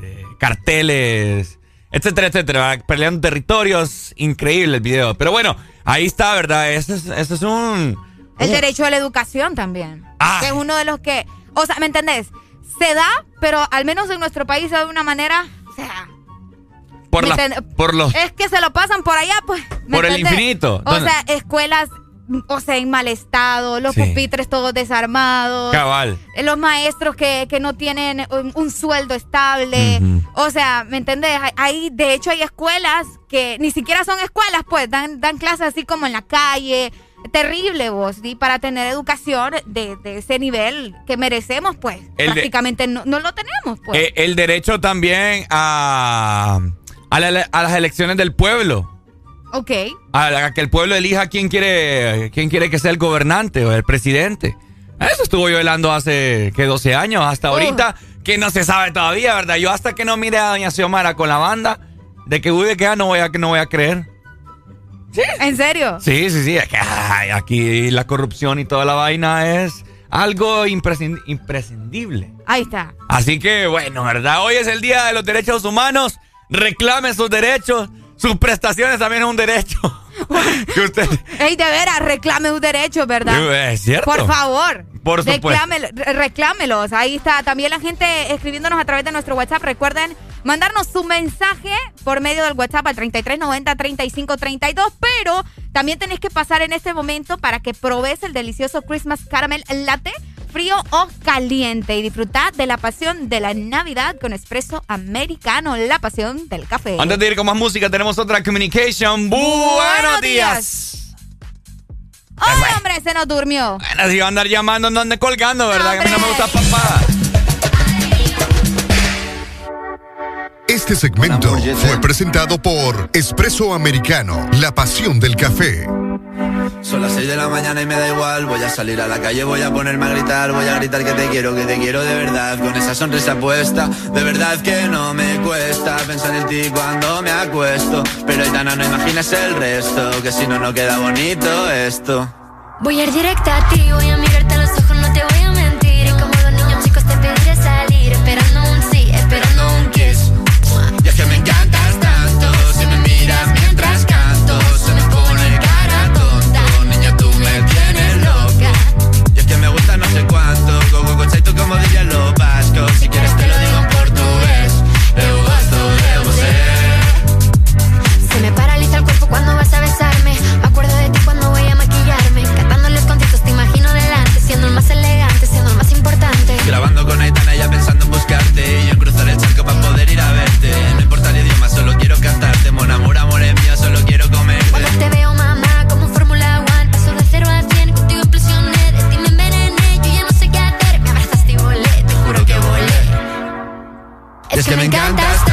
de, de carteles, etcétera, etcétera. Peleando territorios, increíble el video. Pero bueno, ahí está, ¿verdad? Ese es, ese es un... El derecho a la educación también. Ah. Que es uno de los que. O sea, ¿me entendés? Se da, pero al menos en nuestro país de una manera. O sea. por, ¿me la- por los... Es que se lo pasan por allá, pues. ¿me Por el infinito. O ¿Dónde? sea, escuelas, o sea, en mal estado, los Sí. pupitres todos desarmados. Cabal. eh, Los maestros que, que no tienen un, un sueldo estable. O sea, ¿me entendés? Hay, de hecho, hay escuelas que ni siquiera son escuelas, pues, dan, dan clases así como en la calle. Terrible, vos, y para tener educación de, de ese nivel que merecemos, pues, El de- prácticamente no, no lo tenemos, pues. Eh, el derecho también a, a, la- a las elecciones del pueblo. Ok. A, la- a que el pueblo elija quién quiere, quién quiere que sea el gobernante o el presidente. Eso estuvo violando hace, que 12 años, hasta ahorita, que no se sabe todavía, ¿verdad? Yo hasta que no mire a doña Xiomara con la banda, de que huye que ya no voy a, no voy a creer. ¿En serio? Sí, sí, sí. es que, ay, aquí la corrupción y toda la vaina es algo imprescind- imprescindible. Ahí está. Así que, bueno, ¿verdad? Hoy es el Día de los Derechos Humanos. Reclame sus derechos. Sus prestaciones también es un derecho. que usted... Ey, de veras, reclame un derecho, ¿verdad? Es cierto. Por favor. Por supuesto. Reclámelo- re- reclámelos. Ahí está. También la gente escribiéndonos a través de nuestro WhatsApp. Recuerden mandarnos su mensaje por medio del WhatsApp al 3390-3532. Pero también tenés que pasar en este momento para que probes el delicioso Christmas Caramel Latte, frío o caliente. Y disfrutar de la pasión de la Navidad con espresso americano, la pasión del café. Antes de ir con más música, tenemos otra communication. Buenos días. ¡Ay, hombre! Se nos durmió. Bueno, si va a andar llamando, no ande colgando, ¿verdad? Que a mí no me gusta papá. Este segmento fue presentado por Espresso Americano, la pasión del café. Son las 6 de la mañana y me da igual. Voy a salir a la calle, voy a ponerme a gritar. Voy a gritar que te quiero, que te quiero de verdad. Con esa sonrisa puesta, de verdad que no me cuesta pensar en ti cuando me acuesto. Pero Aitana, no imaginas el resto, que si no, no queda bonito esto. Voy a ir directa a ti, voy a mirarte solo quiero cantarte Mon amor, amor es mío, solo quiero comer Cuando te veo mamá como Fórmula One Paso de cero a cien, contigo implosioné De ti me envenené, yo ya no sé qué hacer. Me abrazaste y volé, te juro que volé. Es que me encantas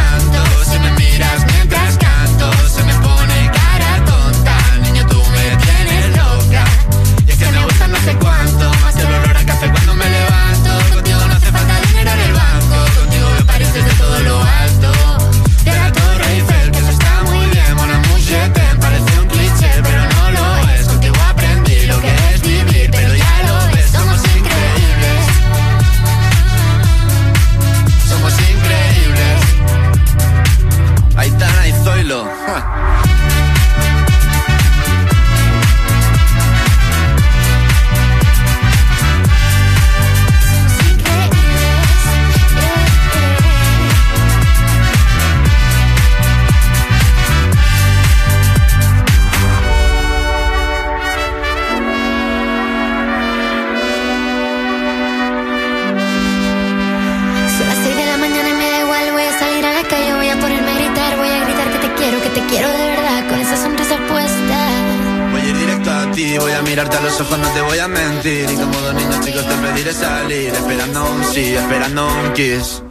mirarte a los ojos, no te voy a mentir. Y como dos niños chicos te pediré salir, esperando un sí, esperando un kiss.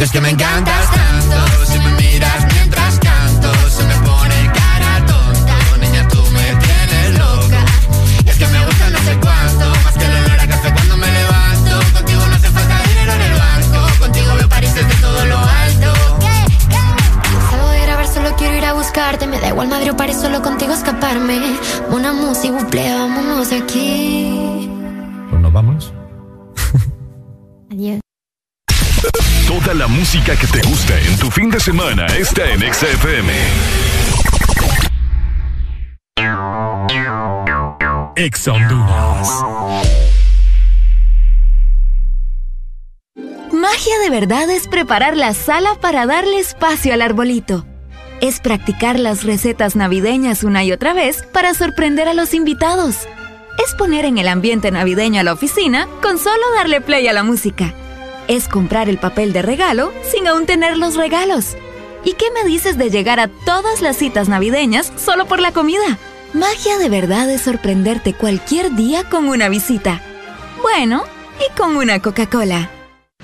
Es que me encantas tanto, si me miras buscarte Me da igual Madrid o París, solo contigo escaparme Una música, buple, vámonos de aquí Pues nos vamos. Adiós Toda la música que te gusta en tu fin de semana está en XFM. Ex Honduras. Magia de verdad es preparar la sala para darle espacio al arbolito. Es practicar las recetas navideñas una y otra vez para sorprender a los invitados. Es poner en el ambiente navideño a la oficina con solo darle play a la música. Es comprar el papel de regalo sin aún tener los regalos. ¿Y qué me dices de llegar a todas las citas navideñas solo por la comida? Magia de verdad es sorprenderte cualquier día con una visita. Bueno, y con una Coca-Cola.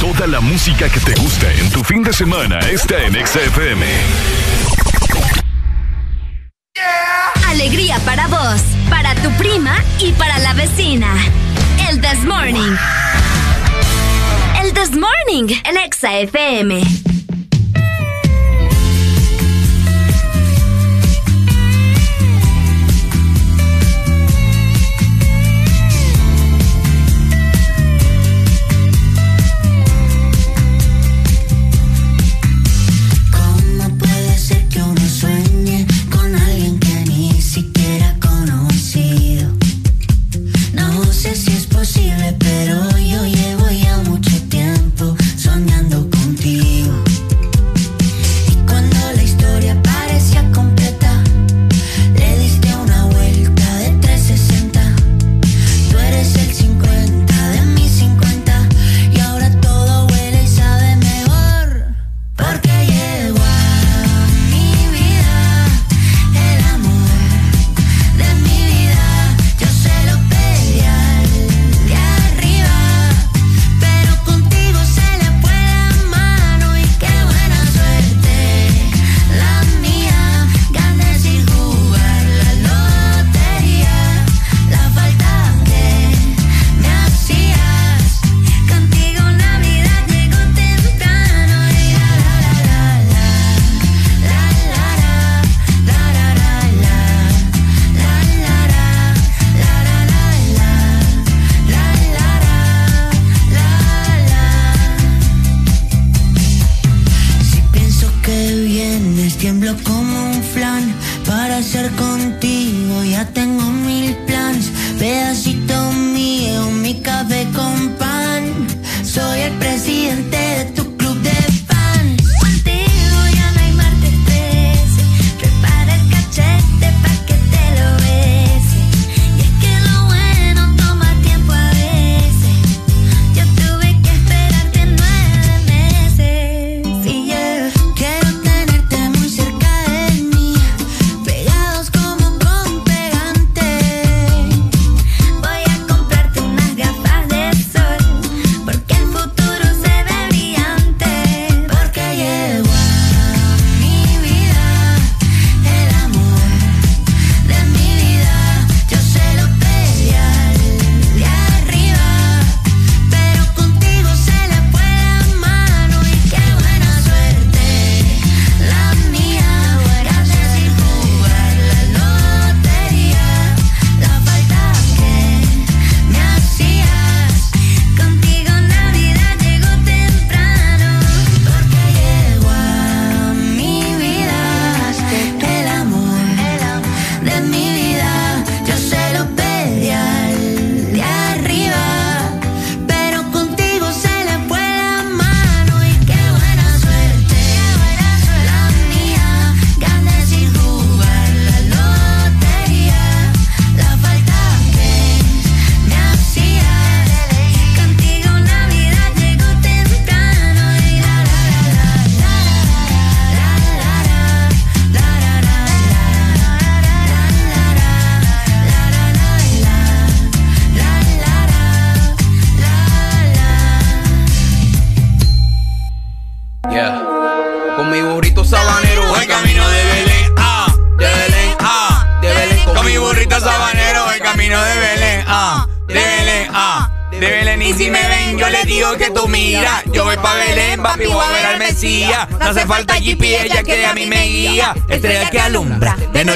Toda la música que te gusta en tu fin de semana está en XFM. Alegría para vos, para tu prima y para la vecina. El This Morning. El This Morning en Exa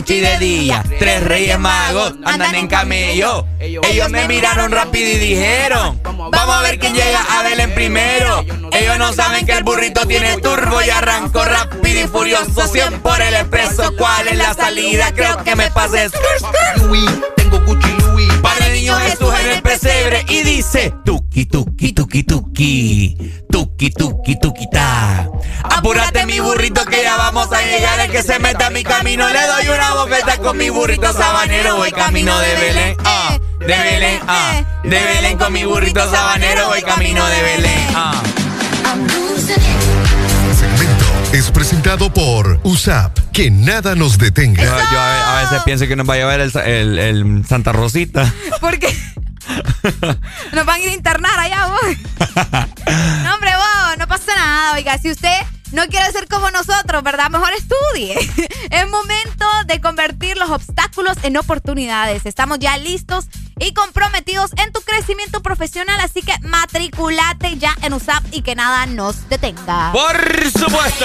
Tres reyes magos andan en camello. Ellos me miraron rápido y dijeron: Vamos a ver quién llega a Belén primero. Ellos no saben que el burrito tiene turbo y arrancó rápido y furioso. 100 por el expreso. ¿Cuál es la salida? Creo que me pases. Tengo Gucci Louis. Para el niño Jesús en el pesebre y dice: Tuki, tuki, tuki, tuki. Tuki, tuki, tuki, ta. Apúrate mi burrito que ya vamos a llegar. El que se meta a mi camino le doy una bofeta con mi burrito sabanero. Voy camino de Belén, ah, de Belén, ah, de Belén con mi burrito sabanero. Voy camino de Belén, ah. Segmento es presentado por USAP. Que nada nos detenga. Yo, a, veces pienso que nos va a llevar el, el, Santa Rosita. ¿Por qué? Nos van a ir a internar allá, vos. No, hombre, vos, no pasa nada. Oiga, si usted no quiere ser como nosotros, ¿verdad? Mejor estudie. Es momento de convertir los obstáculos en oportunidades. Estamos ya listos y comprometidos en tu crecimiento profesional, así que matriculate ya en USAP y que nada nos detenga. Por supuesto.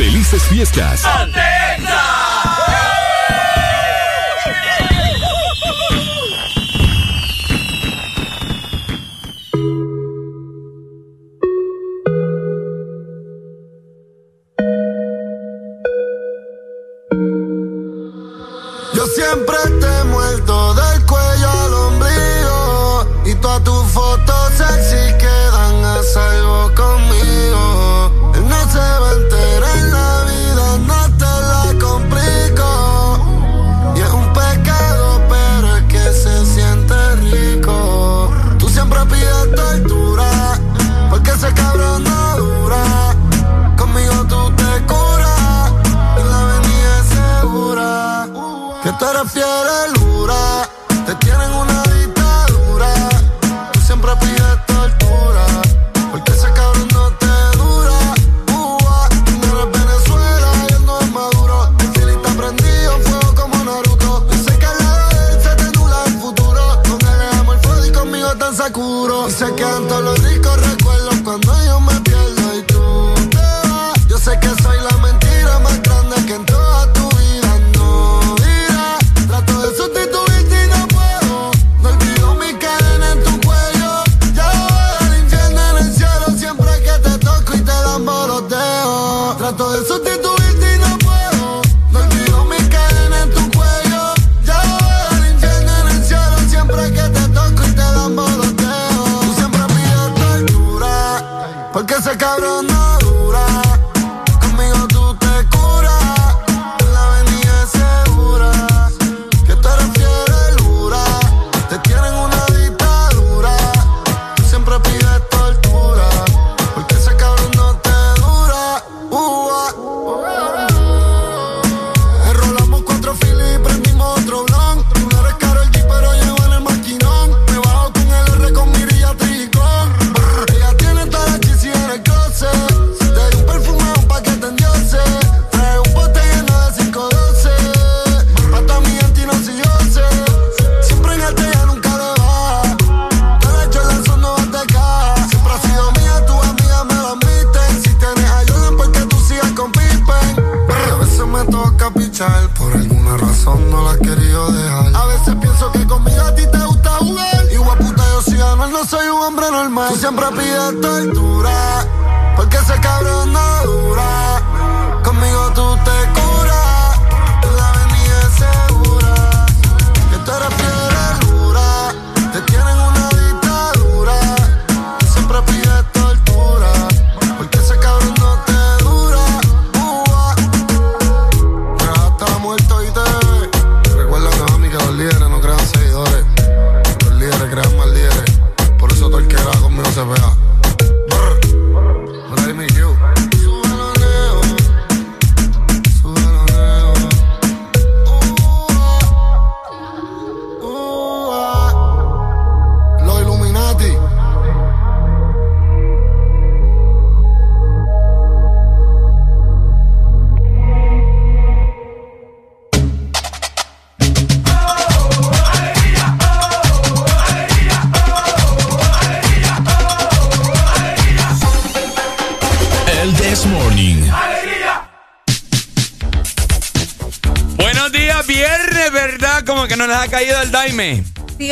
¡Felices fiestas! Yo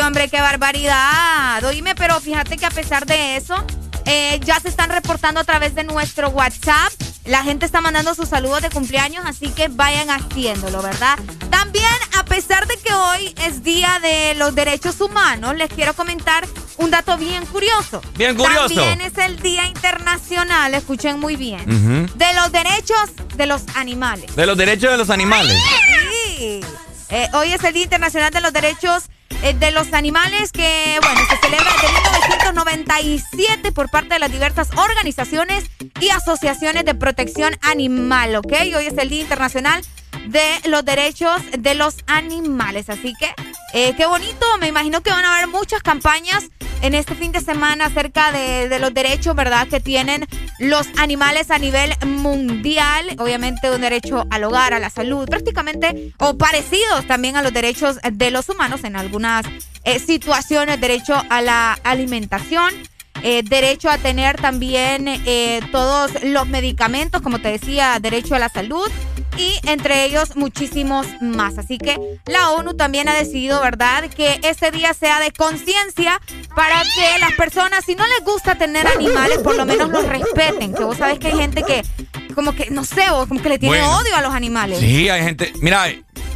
hombre, qué barbaridad. Oíme, pero fíjate que a pesar de eso, eh, ya se están reportando a través de nuestro WhatsApp. La gente está mandando sus saludos de cumpleaños, así que vayan haciéndolo, ¿verdad? También, a pesar de que hoy es Día de los Derechos Humanos, les quiero comentar un dato bien curioso. Bien curioso. También es el Día Internacional, escuchen muy bien, de los derechos de los animales. De los derechos de los animales. Sí. Eh, hoy es el Día Internacional de los Derechos de los Animales que, bueno, se celebra desde 1997 por parte de las diversas organizaciones y asociaciones de protección animal, ¿ok? Hoy es el Día Internacional de los Derechos de los Animales. Así que, eh, qué bonito. Me imagino que van a haber muchas campañas en este fin de semana acerca de, los derechos, ¿verdad?, que tienen los animales a nivel mundial. Obviamente un derecho al hogar, a la salud, prácticamente, o parecidos también a los derechos de los humanos en algunas eh, situaciones, derecho a la alimentación. eh, derecho a tener también todos los medicamentos, como te decía, derecho a la salud y entre ellos muchísimos más. Así que la ONU también ha decidido, ¿verdad?, que este día sea de conciencia para que las personas, si no les gusta tener animales, por lo menos los respeten. Que vos sabés que hay gente que, como que, no sé, vos, como que le tiene Bueno. odio a los animales. Sí, hay gente. Mira,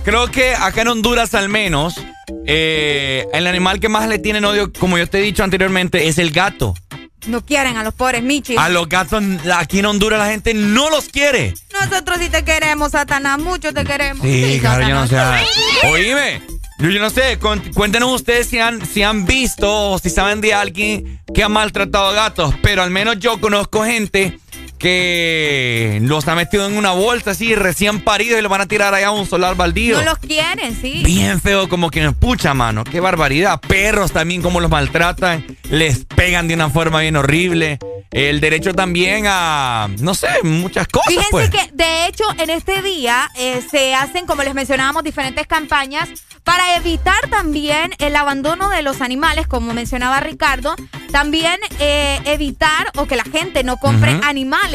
creo que acá en Honduras al menos, eh, el animal que más le tienen odio, como yo te he dicho anteriormente, es el gato. No quieren a los pobres michis. A los gatos aquí en Honduras la gente no los quiere. Nosotros sí te queremos, Satanás, mucho te queremos. Sí, claro, yo no sé. Satanás. Oíme, yo, yo no sé, cuéntenos ustedes si han, si han visto o si saben de alguien que ha maltratado a gatos, pero al menos yo conozco gente que los ha metido en una bolsa así recién paridos y lo van a tirar allá a un solar baldío. No los quieren, sí. Bien feo, como que pucha, mano. Qué barbaridad. Perros también, como los maltratan. Les pegan de una forma bien horrible. El derecho también a, no sé, muchas cosas, Fíjense pues. que, de hecho, en este día eh, se hacen, como les mencionábamos, diferentes campañas para evitar también el abandono de los animales, como mencionaba Ricardo. También eh, evitar o que la gente no compre animales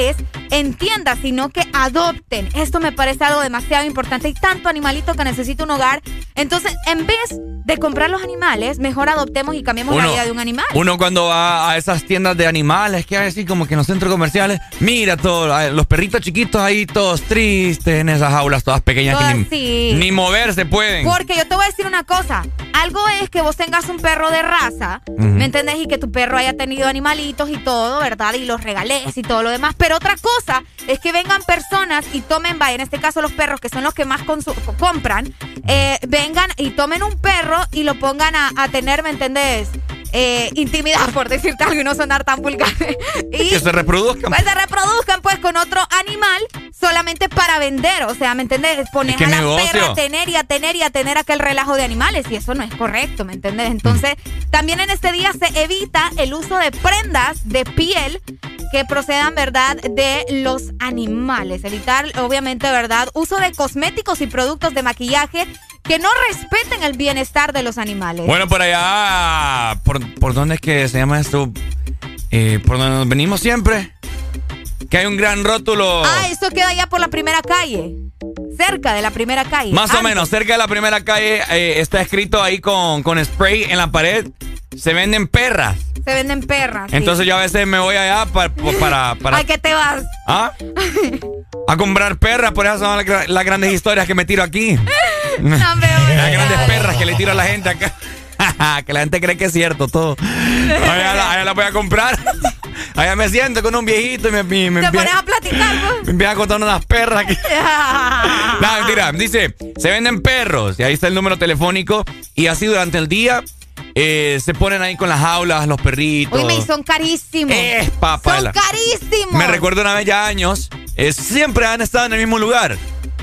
tiendas, sino que adopten. Esto me parece algo demasiado importante. Hay tanto animalito que necesita un hogar. Entonces, en vez de comprar los animales, mejor adoptemos y cambiemos la vida de un animal. Uno cuando va a esas tiendas de animales que hay así como que en los centros comerciales, mira todos los perritos chiquitos ahí todos tristes en esas jaulas todas pequeñas Todas, que ni, sí. ni moverse pueden. Porque yo te voy a decir una cosa. Algo es que vos tengas un perro de raza, Ujú. ¿me entendés? Y que tu perro haya tenido animalitos y todo, ¿verdad? Y los regales y todo lo demás. Pero otra cosa es que vengan personas y tomen, vaya, en este caso los perros, que son los que más compran, eh, vengan y tomen un perro y lo pongan a, a tener, ¿me entendés? Eh, intimidad, por decirte algo y no sonar tan vulgar. y que se reproduzcan. pues se reproduzcan pues con otro animal solamente para vender, o sea, ¿me entendés? Pones ¿Qué a la negocio? perra a tener y a tener y a tener aquel relajo de animales y eso no es correcto, ¿me entendés? Entonces, también en este día se evita el uso de prendas de piel que procedan, ¿verdad?, de los animales. Evitar, obviamente, ¿verdad?, uso de cosméticos y productos de maquillaje que no respeten el bienestar de los animales. Bueno, por allá, ¿por, por dónde es que se llama esto? Eh, por donde nos venimos siempre. Que hay un gran rótulo. Ah, eso queda allá por la primera calle. cerca de la primera calle. Más o menos, cerca de la primera calle eh, está escrito ahí con, con spray en la pared. Se venden perras. Se venden perras. sí. Entonces yo a veces me voy allá para... para, para ¿A qué te vas? ¿Ah? A comprar perras, por eso son las, gra- las grandes historias que me tiro aquí. No, hombre. Las grandes perras que le tiro a la gente acá. que la gente cree que es cierto todo. Allá la, allá la voy a comprar. Allá me siento con un viejito y me, me, me Te pones a platicar, pues. me empieza a contar unas perras aquí. No, mentira. Dice, se venden perros. Y ahí está el número telefónico. Y así durante el día eh, se ponen ahí con las jaulas, los perritos. Uy, me son carísimos. Eh, papá. Son carísimos. Me recuerdo una vez ya años, eh, siempre han estado en el mismo lugar.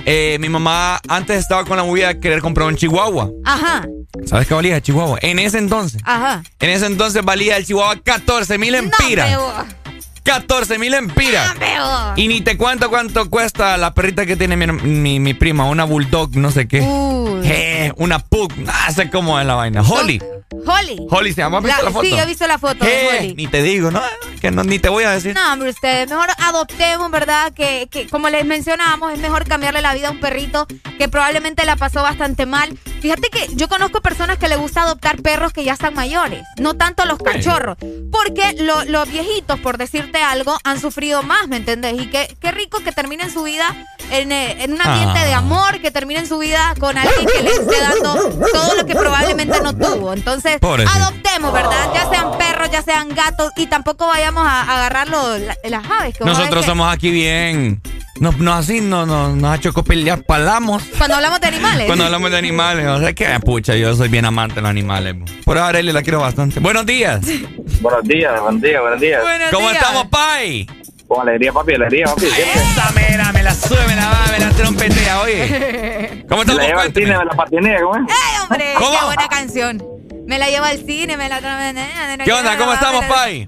Eh, mi mamá antes estaba con la movida de querer comprar un chihuahua. Ajá, ¿Sabes qué valía el chihuahua? En ese entonces. ajá. En ese entonces valía el chihuahua 14 mil empiras. No, veo. 14 mil empiras. No. Y ni te cuento cuánto cuesta la perrita que tiene mi, mi- mi prima, una bulldog, no sé qué. Uy. Eh, una pug, no sé cómo es la vaina. Holly. Holly. Holly se llama, ¿has visto la, foto? Sí, he visto la foto de Holly. Ni te digo, ¿no? Que no, ni te voy a decir. No, hombre, ustedes mejor adoptemos, ¿verdad? Que, que como les mencionábamos, es mejor cambiarle la vida a un perrito que probablemente la pasó bastante mal. Fíjate que yo conozco personas que le gusta adoptar perros que ya están mayores, no tanto los cachorros, porque lo- los viejitos, por decirte algo, han sufrido más, ¿me entendés? Y qué, qué rico que terminen su vida en, eh, en un ambiente Ah. de amor, que terminen su vida con alguien que les esté dando todo lo que probablemente no tuvo. Entonces, Pobrecito. adoptemos, ¿verdad? Ya sean perros, ya sean gatos, y tampoco vayamos a, a agarrar los- la- las aves. que Nosotros somos aquí bien. Nos, nos así no, no, nos ha hecho pelear palamos. Cuando hablamos de animales. Cuando hablamos de animales, o sea que pucha, yo soy bien amante de los animales. Por ahora Arely la quiero bastante. Buenos días. Buenos días, buenos días, buenos días. Buenos ¿Cómo días. estamos, Pai? Con alegría, papi, alegría, papi. Esa mera, me la sube, me la va, me la trompetea, oye. ¿Cómo estamos? la lleva al Cuénteme. cine, me la patinea, ¿cómo es? ¡Ey, hombre! ¿Cómo? ¡Qué buena canción! Me la llevo al cine, me la... ¿Qué onda? ¿Cómo estamos, Pai?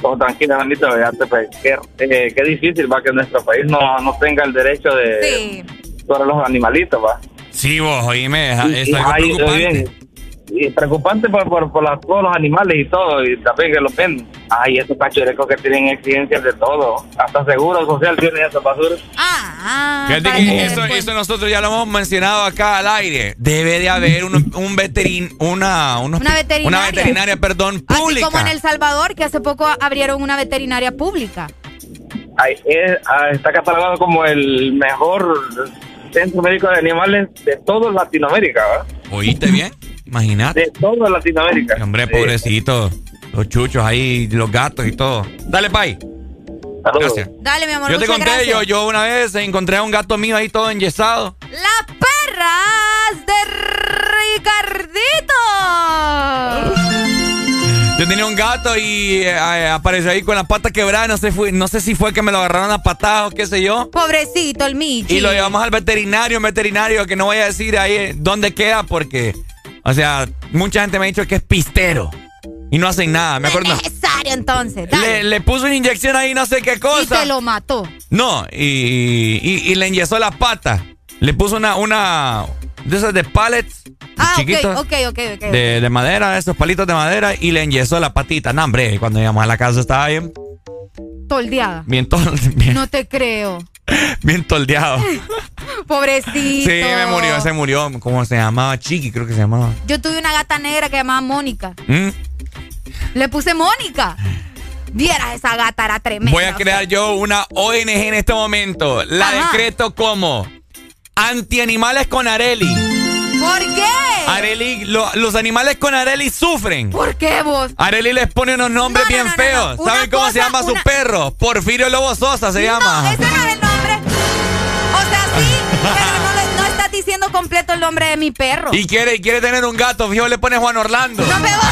Todo tranquilo, bendito, fíjate, pues, qué, eh, qué difícil va que nuestro país no, no tenga el derecho de Sí. sobre los animalitos, va. Sí, vos, oíme, es, Y- es y algo ahí, preocupante. bien, y preocupante por, por, por la- todos los animales y todo, y también que los ven. Ay, esos cachurecos que tienen exigencias de todo. Hasta seguro social tienen esa basura. Ah, ah. Fíjate que eso, nosotros ya lo hemos mencionado acá al aire. Debe de haber un, un veterin, una, unos- Una veterinaria. una veterinaria, perdón, Así pública. como en El Salvador, que hace poco abrieron una veterinaria pública. Ay, es- ah, está catalogado como el mejor centro médico de animales de toda Latinoamérica, ¿verdad? ¿Oíste bien? Imagínate. De toda Latinoamérica. Hombre, Sí. pobrecito. Los chuchos ahí, los gatos y todo. Dale, Pai. Saludos. Gracias. Dale, mi amor, Yo te conté, gracias. yo, yo una vez encontré a un gato mío ahí todo enyesado. ¡Las perras de Ricardito! Yo tenía un gato y eh, apareció ahí con la pata quebrada. No sé, fue, no sé si fue que me lo agarraron a patadas o qué sé yo. Pobrecito, el Michi. Y lo llevamos al veterinario, un veterinario que no voy a decir ahí eh, dónde queda porque, o sea, mucha gente me ha dicho que es pistero y no hacen nada. Me No es acuerdo. necesario, entonces. Le, le puso una inyección ahí, no sé qué y cosa. te lo mató. No, y, y, y le enyesó la pata. Le puso una, una de esas de pallets Ah, chiquitos. ok, ok, ok, ok. De, de madera, esos palitos de madera, y le enyesó la patita. No, hombre, cuando llegamos a la casa estaba bien, Toldeada. bien, tol- bien, No te creo. bien toldeado. Pobrecito. Sí, me murió, se murió. ¿Cómo se llamaba? Chiqui, creo que se llamaba. Yo tuve una gata negra que llamaba Mónica. ¿Mm? Le puse Mónica. Vieras, esa gata era tremenda. Voy a crear yo una ONG en este momento. La Ajá. decreto como Antianimales con Areli. ¿Por qué? Areli, lo- los animales con Areli sufren. ¿Por qué vos? Areli les pone unos nombres No, no, bien no, no, feos. ¿Saben cómo se llama su una- perro? Porfirio Lobo Sosa se llama. ese no es el nombre. O sea, sí, pero no, estás diciendo completo el nombre de mi perro. Y quiere, y quiere tener un gato, fijo, le pone Juan Orlando. No me va.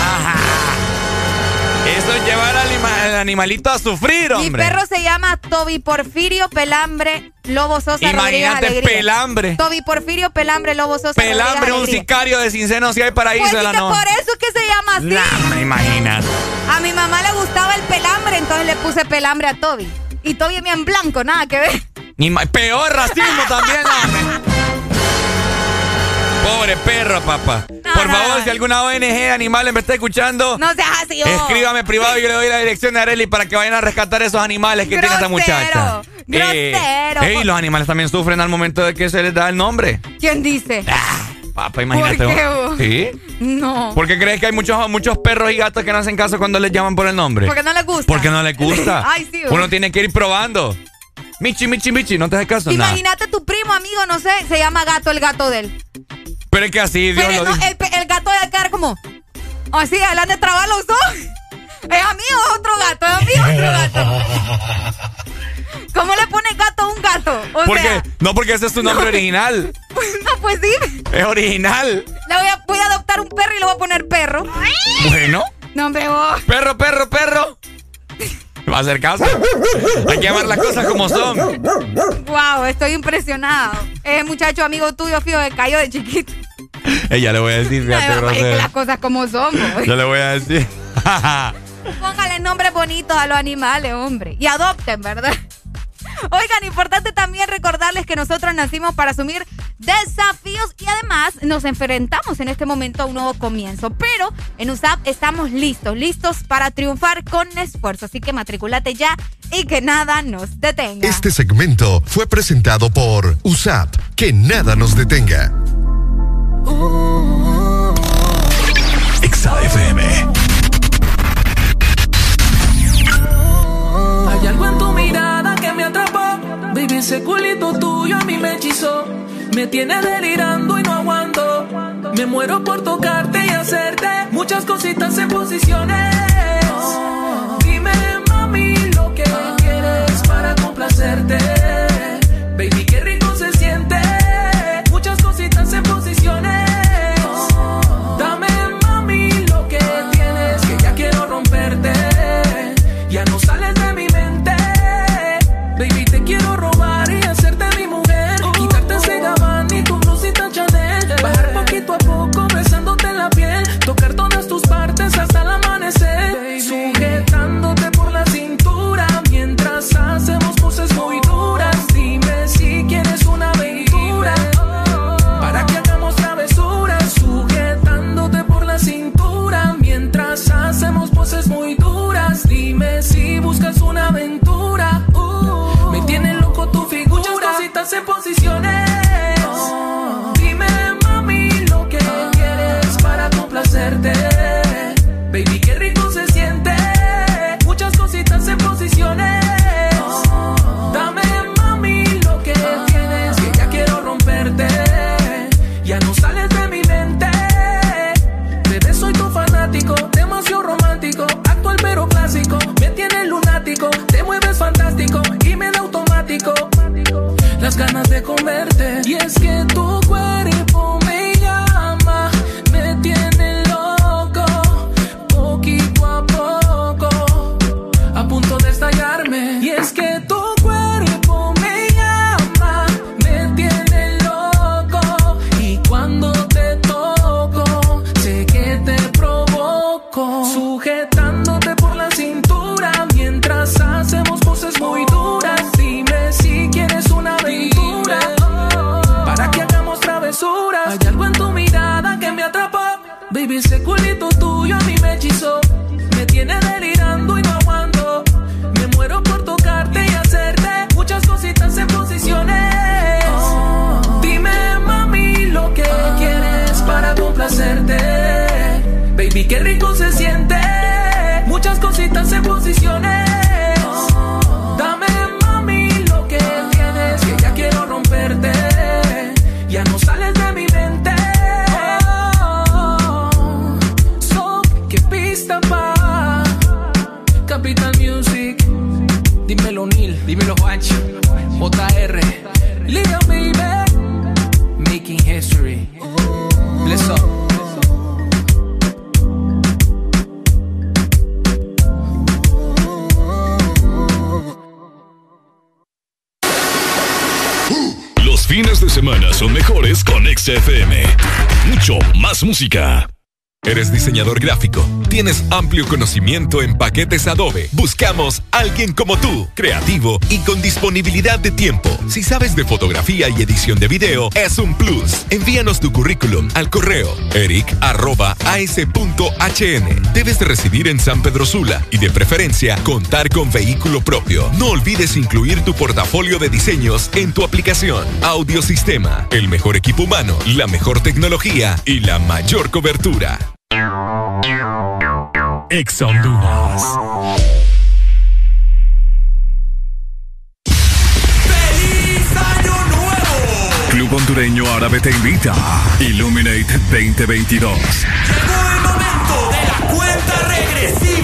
Llevar al, anima- al animalito a sufrir, Mi hombre. perro se llama Toby Porfirio Pelambre Lobo Sosa Imagínate. Pelambre. Toby Porfirio Pelambre Lobo Sosa Pelambre, Rodríguez un sicario de Cinceno, si hay paraíso Pues de la no. por eso es que se llama así. Nah, me imaginas. A mi mamá le gustaba el pelambre, entonces le puse pelambre a Toby. Y Toby es bien blanco, nada que ver. Ni Peor racismo también, hombre. Pobre perro, papá. Por favor, si alguna ONG de animales me está escuchando, no seas así. escríbame privado y yo le doy la dirección de Areli para que vayan a rescatar esos animales que tiene esta muchacha. Grosero. Eh, ey, los animales también sufren al momento de que se les da el nombre. ¿Quién dice? Papá, imagínate. ¿Por qué, vos. No. ¿Por qué crees que hay muchos, muchos perros y gatos que no hacen caso cuando les llaman por el nombre? Porque no les gusta. Porque no les gusta. Ay, sí. vos. Uno tiene que ir probando. Michi, Michi, Michi, no te hagas caso. Imagínate tu primo, amigo, no sé, se llama gato el gato de él. Pero es que así Dios Pero lo no, el, el gato de cara como. Así, adelante de los ojos. Es a mí o es otro gato, es a mí o otro gato. ¿Cómo le pone gato a un gato? O ¿Por sea? No, porque ese es tu nombre original. no, pues sí. Es original. Le voy a, voy a adoptar un perro y le voy a poner perro. Bueno. No, hombre, vos. Perro, perro, perro. Va a hacer caso. Hay que llamar las cosas como son. Wow, estoy impresionado. Ese muchacho amigo tuyo, fío, que cayó de chiquito. Ella le voy a decir, fíjate, que grosero. las cosas como son. Yo le voy a decir. Póngale nombres bonitos a los animales, hombre. Y adopten, ¿verdad? Oigan, importante también recordarles que nosotros nacimos para asumir desafíos y además nos enfrentamos en este momento a un nuevo comienzo. Pero en USAP estamos listos, listos para triunfar con esfuerzo. Así que matriculate ya y que nada nos detenga. Este segmento fue presentado por USAP. Que nada nos detenga. XAFM. Hay algo en tu mirada que me atrapó. Baby, ese culito tuyo a mí me hechizó. Me tiene delirando y no aguanto. Me muero por tocarte y hacerte muchas cositas en posiciones. Dime, mami, lo que quieres para complacerte. Y es que qué rico se siente. Muchas cositas en posiciones. Dame, mami, lo que tienes, que ya quiero romperte. Ya no sales de mi mente. So, qué pista pa' Capital Music. Dímelo Neil, dímelo Juancho, JR, fines de semana son mejores con XFM. Mucho más música. ¿Eres diseñador gráfico? ¿Tienes amplio conocimiento en paquetes Adobe? Buscamos alguien como tú, creativo y con disponibilidad de tiempo. Si sabes de fotografía y edición de video, es un plus. Envíanos tu currículum al correo eric.as.hn. Debes de residir en San Pedro Sula y de preferencia contar con vehículo propio. No olvides incluir tu portafolio de diseños en tu aplicación. Audiosistema, el mejor equipo humano, la mejor tecnología y la mayor cobertura. Ex Honduras. Club Hondureño Árabe te invita. Illuminate 2022. Llegó el momento de la cuenta regresiva.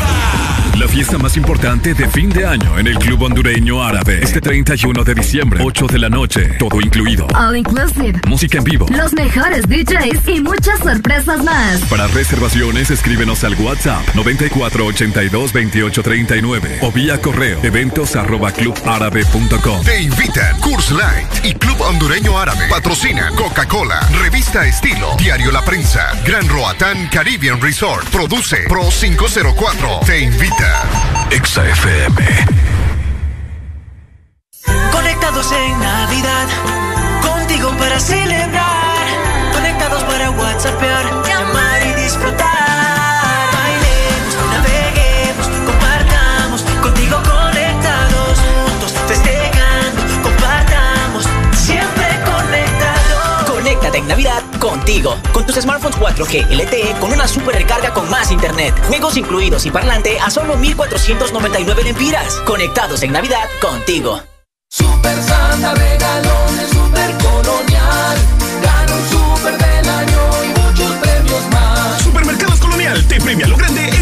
La fiesta más importante de fin de año en el Club Hondureño Árabe. Este 31 de diciembre, 8 de la noche, todo incluido. All inclusive. Música en vivo. Los mejores DJs y muchas sorpresas más. Para reservaciones, escríbenos al WhatsApp 94822839 o vía correo eventos arroba clubárabe.com. Te invitan Curse Light y Club Hondureño Árabe. Patrocina Coca-Cola, Revista Estilo, Diario La Prensa, Gran Roatán Caribbean Resort. Produce Pro 504. Te invita. Exa FM. Conectados en Navidad, contigo para celebrar. Conectados para WhatsAppear, en Navidad contigo. Con tus smartphones 4G LTE con una super recarga con más internet. Juegos incluidos y parlante a solo 1499 lempiras. Conectados en Navidad contigo. Super Santa regalones, super colonial. Gana un super del año y muchos premios más. Supermercados Colonial te premia lo grande Navidad.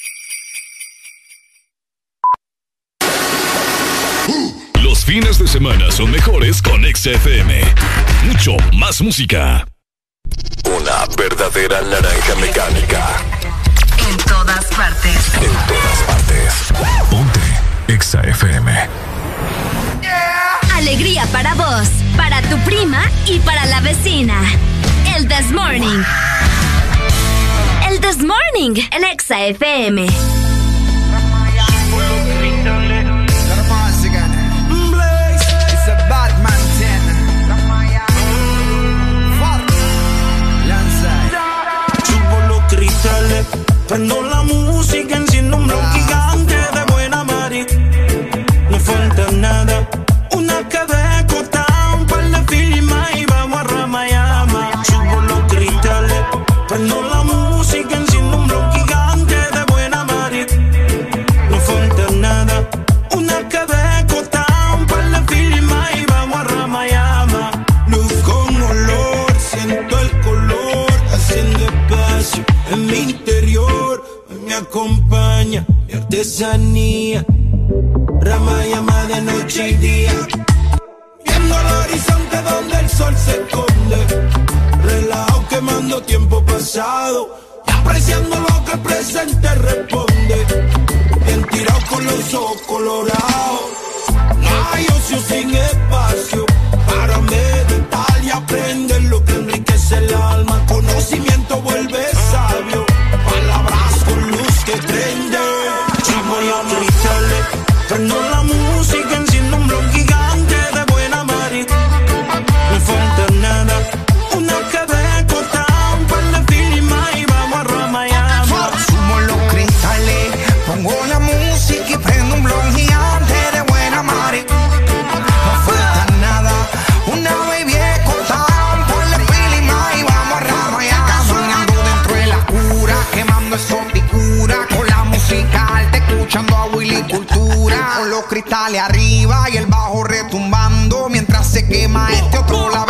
Los fines de semana son mejores con XFM. Mucho más música. Una verdadera naranja mecánica. En todas partes. En todas partes. Ponte XFM. Alegría para vos, para tu prima y para la vecina. El This Morning. El This Morning, el Exa FM. Prendo la música, artesanía, Ramayama de noche y día. Viendo el horizonte donde el sol se esconde, relajado quemando tiempo pasado, y apreciando lo que el presente responde. Bien tirado con los ojos colorados. No hay ocio sin espacio para meditar y aprender lo que enriquece el alma. Conocimiento vuelve cristales arriba y el bajo retumbando. Mientras se quema este otro, la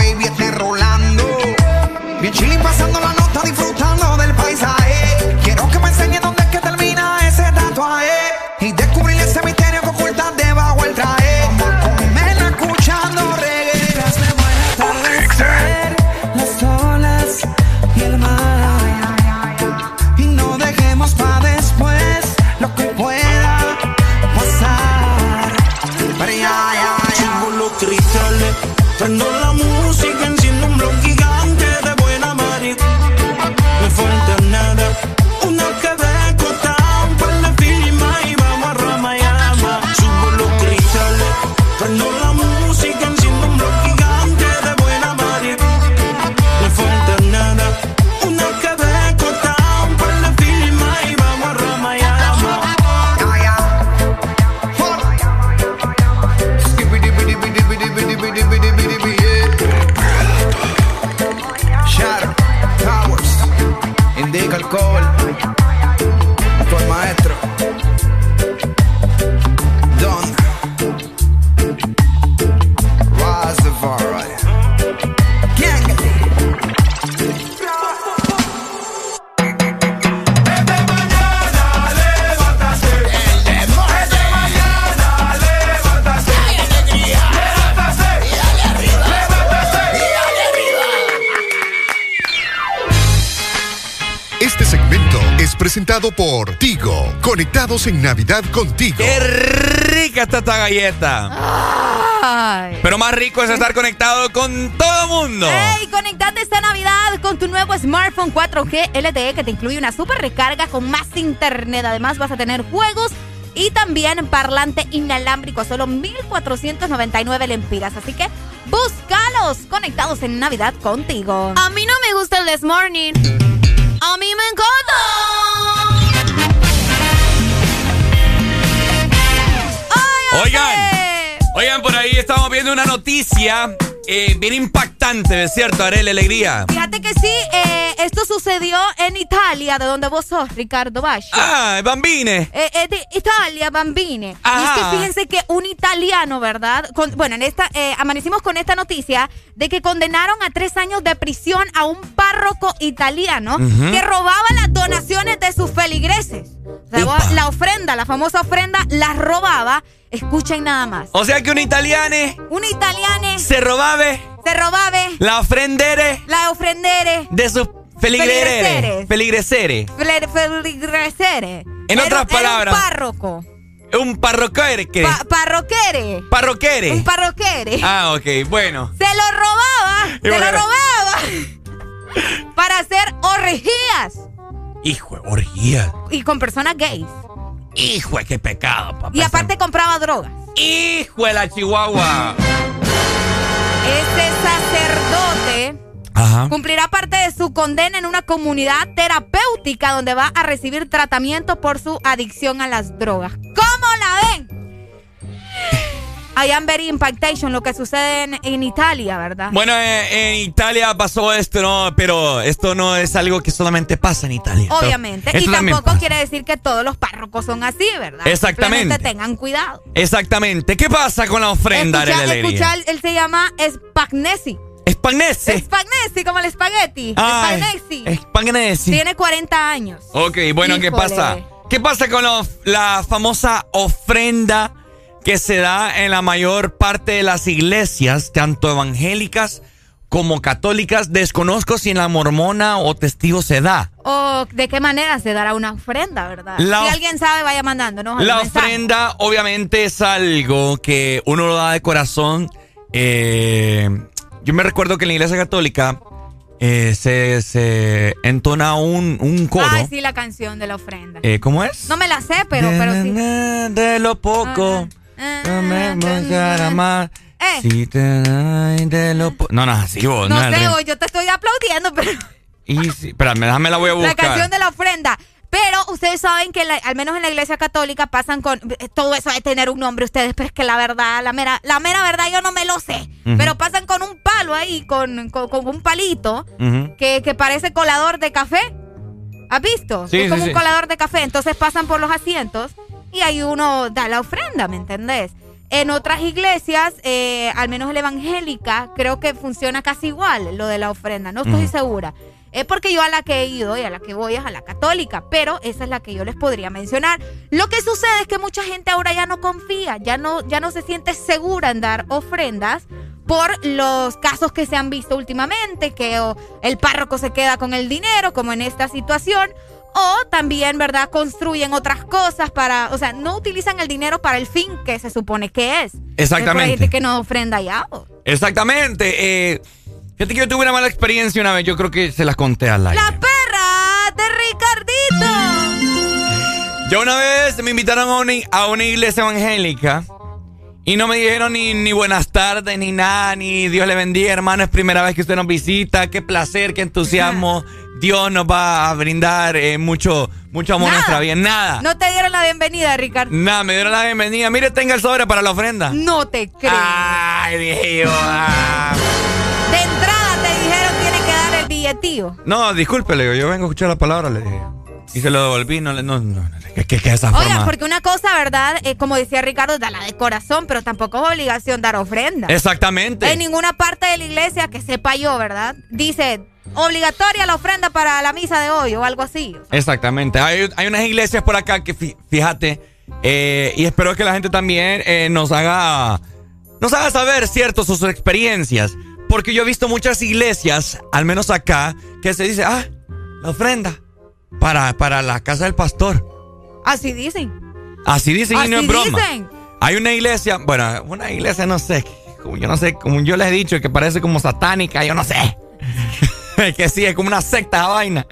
presentado por Tigo. Conectados en Navidad contigo. ¡Qué rica está esta galleta! Pero más rico es estar conectado con todo mundo. ¡Ey! Conectate esta Navidad con tu nuevo smartphone 4G LTE que te incluye una super recarga con más internet. Además, vas a tener juegos y también parlante inalámbrico a solo 1,499 lempiras. Así que búscalos conectados en Navidad contigo. A mí no me gusta el This Morning. A mí me encanta. Oigan, oigan, por ahí estamos viendo una noticia eh, bien impactante, ¿es cierto, Arel Alegría? Fíjate que sí, eh, esto sucedió en Italia, de donde vos sos, Ricardo Bascio. Ah, Bambine. Eh, eh, de Italia, Bambine. Y es que fíjense que un italiano, ¿verdad? Con- bueno, en esta, eh, amanecimos con esta noticia de que condenaron a tres años de prisión a un párroco italiano Ujú. que robaba las donaciones de sus feligreses. O sea, vos- la ofrenda, la famosa ofrenda, las robaba. Escuchen nada más. O sea que un italiano Un italiano se robaba se robaba la ofrendere la ofrendere de sus. Feligreseres. Feligresere. Fle- feligresere. En Era- otras era palabras. un párroco. Un parroquere. Pa- parroquere. Parroquere. Un parroquere. Ah, ok, bueno. Se lo robaba. Y Se lo robaba. Para hacer orgías. Hijo de orgía. Y con personas gays. Hijo de qué pecado, papá. Y aparte compraba drogas. Hijo de la chihuahua. Este sacerdote Ajá. cumplirá parte de su condena en una comunidad terapéutica donde va a recibir tratamiento por su adicción a las drogas. ¿Cómo la ven? I am very impactation, lo que sucede en, en Italia, ¿verdad? Bueno, eh, en Italia pasó esto, ¿no? Pero esto no es algo que solamente pasa en Italia. Obviamente. esto y tampoco quiere decir que todos los párrocos son así, ¿verdad? Exactamente. Simplemente tengan cuidado. Exactamente. ¿Qué pasa con la ofrenda, Escucha, escucha, él, él se llama Spagnesi. Spagnese. Spagnesi, como el espagueti. Spagnesi. Spagnesi. Tiene 40 años. Ok, bueno, ¿qué pasa? ¿Qué pasa con la famosa ofrenda que se da en la mayor parte de las iglesias, tanto evangélicas como católicas? Desconozco si en la mormona o testigo se da. ¿O de qué manera se dará una ofrenda, verdad? La si alguien sabe, vaya mandándonos La ofrenda obviamente es algo que uno lo da de corazón. Eh, yo me recuerdo que en la iglesia católica eh, se, se entona un, un coro. Ay, sí, la canción de la ofrenda. Eh, ¿Cómo es? No me la sé, pero, pero sí. De lo poco. No me. Eh. Si te de lo No, no, así vos. No el sé, yo te estoy aplaudiendo, pero Y espérame, déjame la voy a la buscar. canción de la ofrenda. Pero ustedes saben que la- al menos en la iglesia católica pasan con eh, todo eso de tener un nombre ustedes, pero es que la verdad, la mera, la mera verdad yo no me lo sé. Pero pasan con un palo ahí, con, con, con un palito que, que parece colador de café. ¿Has visto? Sí, es como sí, un colador de café. Entonces pasan por los asientos y ahí uno da la ofrenda, ¿me entendés? En otras iglesias, eh, al menos la evangélica, creo que funciona casi igual lo de la ofrenda. No estoy Ujú. segura. Es porque yo a la que he ido y a la que voy es a la católica, pero esa es la que yo les podría mencionar. Lo que sucede es que mucha gente ahora ya no confía, ya no, ya no se siente segura en dar ofrendas por los casos que se han visto últimamente, que o, el párroco se queda con el dinero, como en esta situación, o también, ¿verdad?, construyen otras cosas para, o sea, no utilizan el dinero para el fin que se supone que es. Exactamente. Hay gente que no ofrenda ya. Exactamente. Eh, fíjate que yo tuve una mala experiencia una vez. Yo creo que se las conté al aire. ¡La perra de Ricardito! Yo una vez me invitaron a una, a una iglesia evangélica y no me dijeron ni, ni buenas tardes, ni nada, ni Dios le bendiga, hermano. Es primera vez que usted nos visita. Qué placer, qué entusiasmo. Dios nos va a brindar eh, mucho, mucho amor a nuestra vida. Nada. No te dieron la bienvenida, Ricardo. Nada, me dieron la bienvenida. Mire, tenga el sobre para la ofrenda. No te creo. Ay, dije yo. ah. De entrada te dijeron tiene que dar el billetío. No, disculpe, le digo, yo vengo a escuchar la palabra, le dije. Y se lo devolví, no, le- no, no, no, ¿qué, qué, qué esa Oiga, forma? porque una cosa, ¿verdad? Eh, como decía Ricardo, da la de corazón, pero tampoco es obligación dar ofrenda. Exactamente. En ninguna parte de la iglesia que sepa yo, ¿verdad? Dice obligatoria la ofrenda para la misa de hoy o algo así. Exactamente. Hay, hay unas iglesias por acá que, fí- fíjate, eh, y espero que la gente también eh, nos haga, nos haga saber, ¿cierto?, sus experiencias. Porque yo he visto muchas iglesias, al menos acá, que se dice, ah, la ofrenda. para, para la casa del pastor. Así dicen. Así dicen y no Así es broma. dicen. Hay una iglesia, bueno, una iglesia, no sé, como yo no sé, como yo les he dicho, que parece como satánica, yo no sé. que sí, es como una secta esa vaina.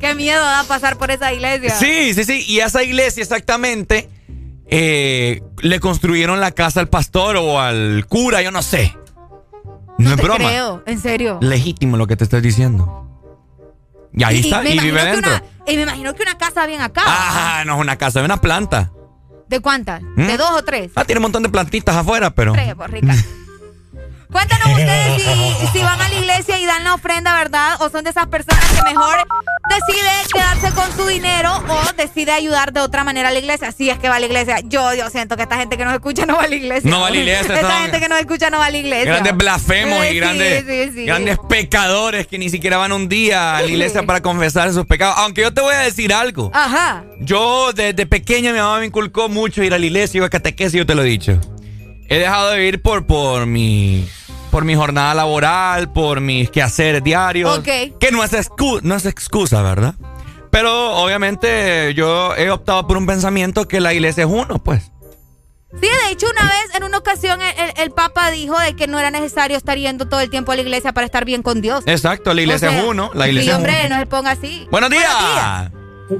Qué miedo da pasar por esa iglesia. Sí, sí, sí. Y esa iglesia exactamente eh, le construyeron la casa al pastor o al cura, yo no sé. No, es Te broma. creo, en serio. Legítimo lo que te estoy diciendo. Y ahí está, me y vive dentro. una- y me imagino que una casa bien acá. Ah, no es una casa, es una planta. ¿De cuántas? ¿Mm? ¿De dos o tres? Ah, tiene un montón de plantitas afuera, pero. Tres, pues, rica. Cuéntanos ustedes si, si van a la iglesia y dan la ofrenda, ¿verdad? O son de esas personas que mejor decide quedarse con su dinero o decide ayudar de otra manera a la iglesia. Si es que va a la iglesia. Yo, yo siento que esta gente que nos escucha no va a la iglesia. No va a la iglesia, Esta gente que nos escucha no va a la iglesia. Grandes blasfemos y grandes, sí, sí. grandes pecadores que ni siquiera van un día a la iglesia para confesar sus pecados. Aunque yo te voy a decir algo. Ajá. Yo desde pequeño mi mamá me inculcó mucho ir a la iglesia, iba a catequesis, yo te lo he dicho. He dejado de ir por, por mi por mi jornada laboral, por mis quehaceres diarios. Ok. Que no es, excu- no es excusa, ¿verdad? Pero obviamente yo he optado por un pensamiento que la iglesia es uno, pues. Sí, de hecho, una vez, en una ocasión, el, Papa dijo de que no era necesario estar yendo todo el tiempo a la iglesia para estar bien con Dios. Exacto, la iglesia O sea, es uno. La sí, iglesia es hombre, uno. no se ponga así. Buenos días.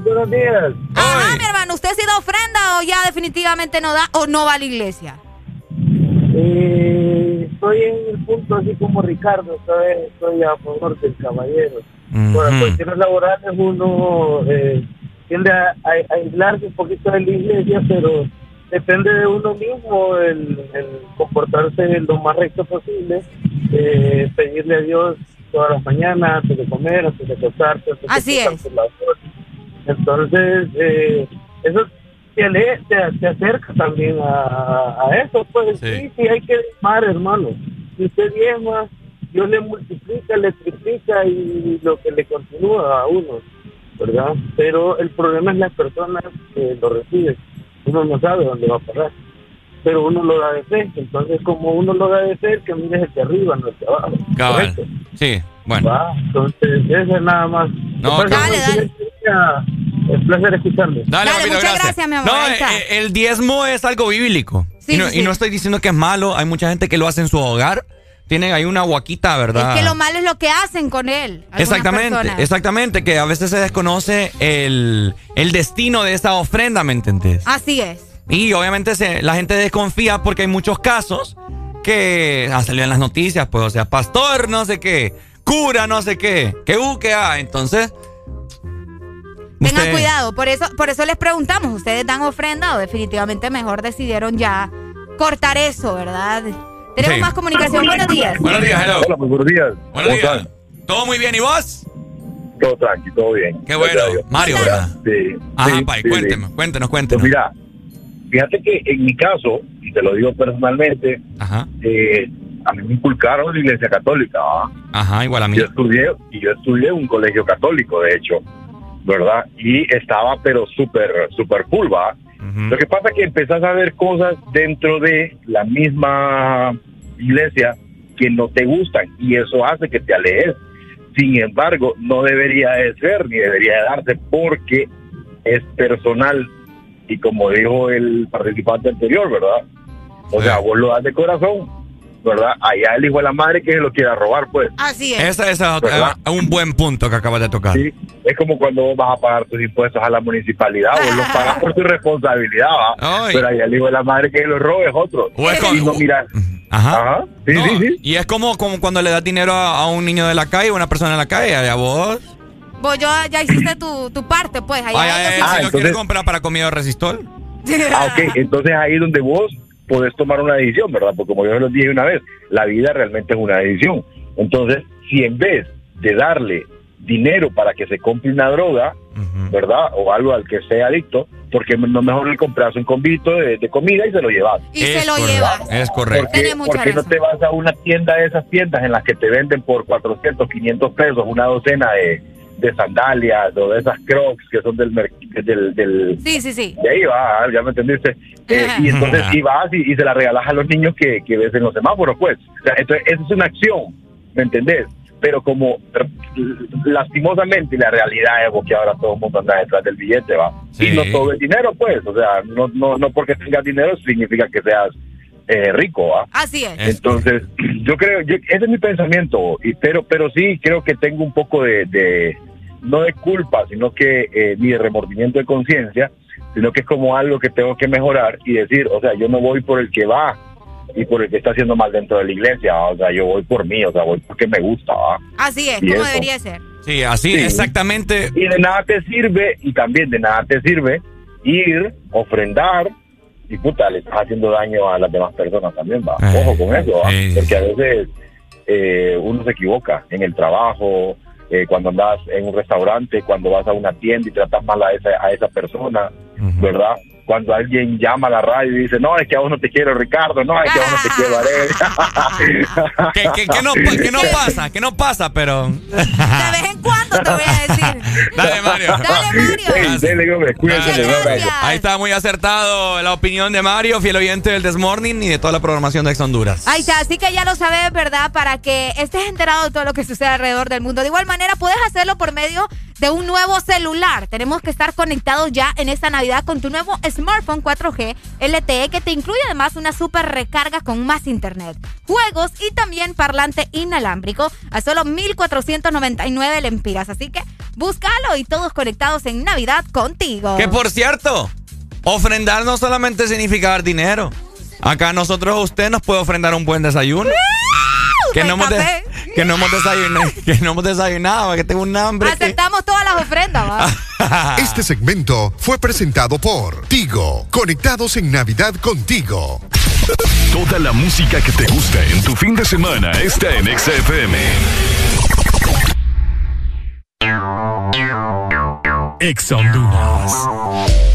Buenos días. Ajá, mi hermano, ¿usted sí da ofrenda o ya definitivamente no da o no va a la iglesia? Eh, estoy en el punto así como Ricardo, esta vez estoy a favor del caballero. Por las cuestiones laborales uno eh, tiende a, a- a aislarse un poquito de la iglesia, pero depende de uno mismo el, el comportarse lo más recto posible, eh, pedirle a Dios todas las mañanas, antes de comer, antes de acostarse, antes Así de noche. Entonces, eh, eso te, ale- te, te acerca también a, a eso, pues sí. sí, hay que diezmar, hermano. Si usted diezma, Dios le multiplica, le triplica y lo que le continúa a uno, ¿verdad? Pero el problema es las personas que lo reciben. Uno no sabe dónde va a parar, pero uno lo da de fe. Entonces, como uno lo da de fe, que mires el de arriba, no el de abajo. Cabal. Sí, bueno. Va, entonces, eso es nada más. No, dale, dale, Es placer escucharle. Dale, papito, No, eh, el diezmo es algo bíblico. Sí, y, no, sí, y no sí. estoy diciendo que es malo. Hay mucha gente que lo hace en su hogar. Tienen ahí una guaquita, ¿verdad? Es que lo malo es lo que hacen con él. Exactamente, personas. exactamente. Que a veces se desconoce el, el destino de esa ofrenda, ¿me entendés? Así es. Y obviamente se- la gente desconfía porque hay muchos casos que han salido en las noticias, pues, o sea, pastor, no sé qué, cura, no sé qué, que U, A. Entonces, Tengan usted- cuidado, por eso, por eso les preguntamos, ¿ustedes dan ofrenda o definitivamente mejor decidieron ya cortar eso, verdad? Tenemos Sí. más comunicación. Buenos días. Buenos días, hello. Hola, muy buenos días. Buenos ¿Cómo días. están? ¿Todo muy bien y vos? Todo tranqui, todo bien. Qué bueno. Mario, ¿verdad? Sí. Ajá, sí, pai, sí, cuéntenos, sí. cuéntenos, Pues cuéntenos. mira, fíjate que en mi caso, y te lo digo personalmente, eh, a mí me inculcaron la iglesia católica. ¿va? Ajá, igual a mí. Yo estudié, y yo estudié un colegio católico, de hecho, ¿verdad? Y estaba, pero súper, súper full. Lo que pasa es que empezás a ver cosas dentro de la misma iglesia que no te gustan y eso hace que te alejes. Sin embargo, no debería de ser ni debería de darse porque es personal y como dijo el participante anterior, ¿verdad? O sea, vos lo das de corazón, ¿verdad? Allá el hijo de la madre que se lo quiera robar, pues. Así es. ¿Verdad? es un buen punto que acabas de tocar. Sí, es como cuando vos vas a pagar tus impuestos a la municipalidad, vos los pagas por tu responsabilidad, ¿va? Ay. pero ahí el hijo de la madre que los robe es otro. O es y no mira, Ajá. Sí, No, sí, sí. Y es como, como cuando le das dinero a, a un niño de la calle, a una persona en la calle, a vos. Vos ya, ya hiciste tu, tu parte, pues. Allá Ay, ay, ay, si lo quieres comprar para comida o resistol. Ah, ok, entonces ahí es donde vos podés tomar una decisión, ¿verdad? Porque como yo se los dije una vez, la vida realmente es una decisión. Entonces, si en vez de darle dinero para que se compre una droga, ¿verdad? O algo al que sea adicto, porque no mejor le compras un convito de, de comida y se lo llevas. Y se lo llevas. Es correcto. ¿Por qué, Tiene mucha por qué no te vas a una tienda de esas tiendas en las que te venden por 400, 500 pesos una docena de, de sandalias o de esas crocs que son del, del, del, Sí, sí, sí. de ahí va, ya me entendiste. Eh, y entonces y vas y, y se la regalas a los niños que, que ves en los semáforos, pues. O sea, entonces, esa es una acción, ¿me entendés? pero como lastimosamente la realidad es que ahora todo el mundo anda detrás del billete, va. Y no todo el dinero, pues, o sea, no, no, no porque tengas dinero significa que seas eh, rico, ¿va? Así es. Entonces, yo creo, ese es mi pensamiento, y, pero, pero sí creo que tengo un poco de, no de culpa, sino que eh, ni de remordimiento de conciencia, sino que es como algo que tengo que mejorar y decir, o sea, yo no voy por el que va y por el que está haciendo mal dentro de la iglesia, o sea, yo voy por mí, o sea, voy porque me gusta. ¿va? Así es, como debería ser. Sí, así exactamente. Y de nada te sirve, y también de nada te sirve ir, ofrendar, y puta, le estás haciendo daño a las demás personas también, va. Ojo con eso, ¿va? porque a veces eh, uno se equivoca en el trabajo, eh, cuando andas en un restaurante, cuando vas a una tienda y tratas mal a esa, a esa persona, ¿verdad? Cuando alguien llama a la radio y dice, no, es que a vos no te quiero Ricardo, no, es que a vos no te quiero Arel. ¿Qué, qué, qué, no, ¿Qué no pasa? ¿Qué no pasa? Pero... De vez en cuando te voy a decir. Dale, Mario. Dale, Mario. Dale, Ahí está muy acertado la opinión de Mario, fiel oyente del Desmorning y de toda la programación de Ex Honduras. Ahí está, así que ya lo sabes, ¿verdad? Para que estés enterado de todo lo que sucede alrededor del mundo. De igual manera, puedes hacerlo por medio de un nuevo celular. Tenemos que estar conectados ya en esta Navidad con tu nuevo smartphone 4G LTE que te incluye además una super recarga con más internet, juegos y también parlante inalámbrico a solo 1499 lempiras. Así que búscalo y todos conectados en Navidad contigo. Que por cierto, ofrendar no solamente significa dar dinero. Acá nosotros a usted nos puede ofrendar un buen desayuno que no, hemos que no hemos desayunado, que no hemos desayunado, que tengo un hambre. Aceptamos todas las ofrendas, Este segmento fue presentado por Tigo, conectados en Navidad contigo. Toda la música que te gusta en tu fin de semana está en XFM. Ex Honduras.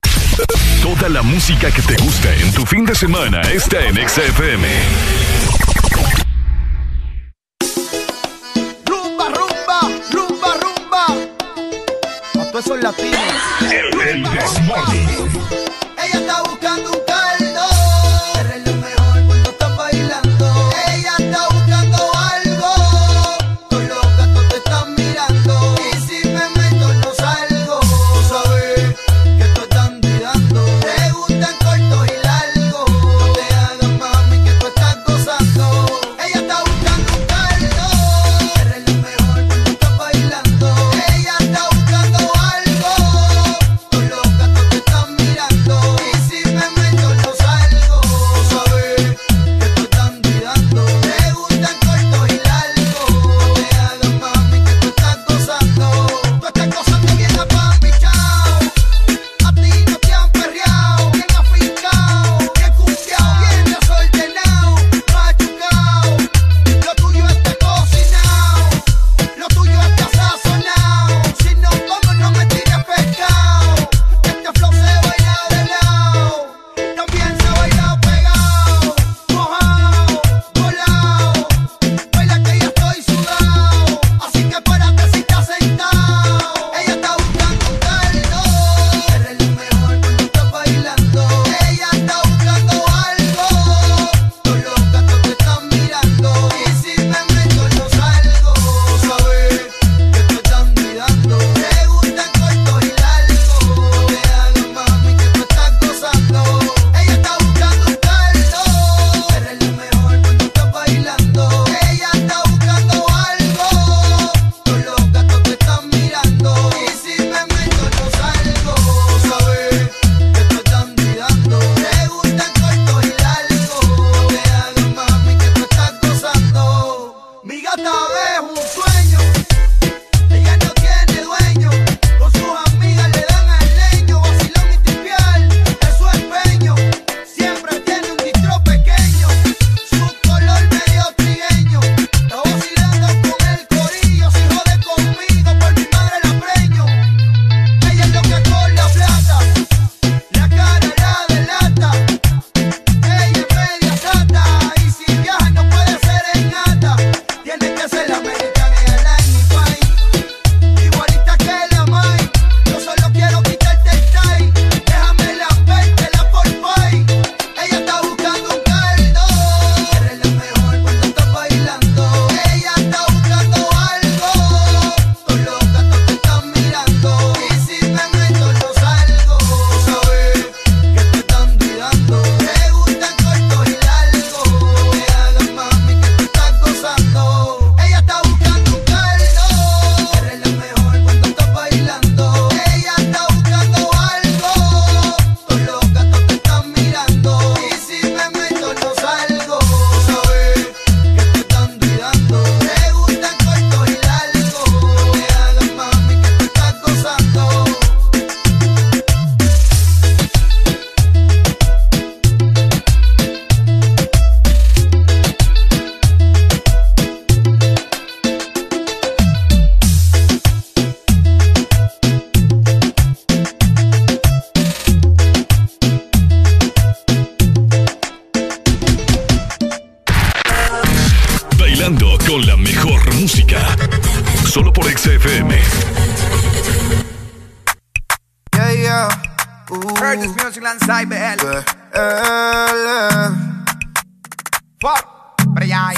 Toda la música que te gusta en tu fin de semana está en XFM. Rumba, rumba, rumba, rumba. A todos esos latinos. El, el Ella está buscando un caldo.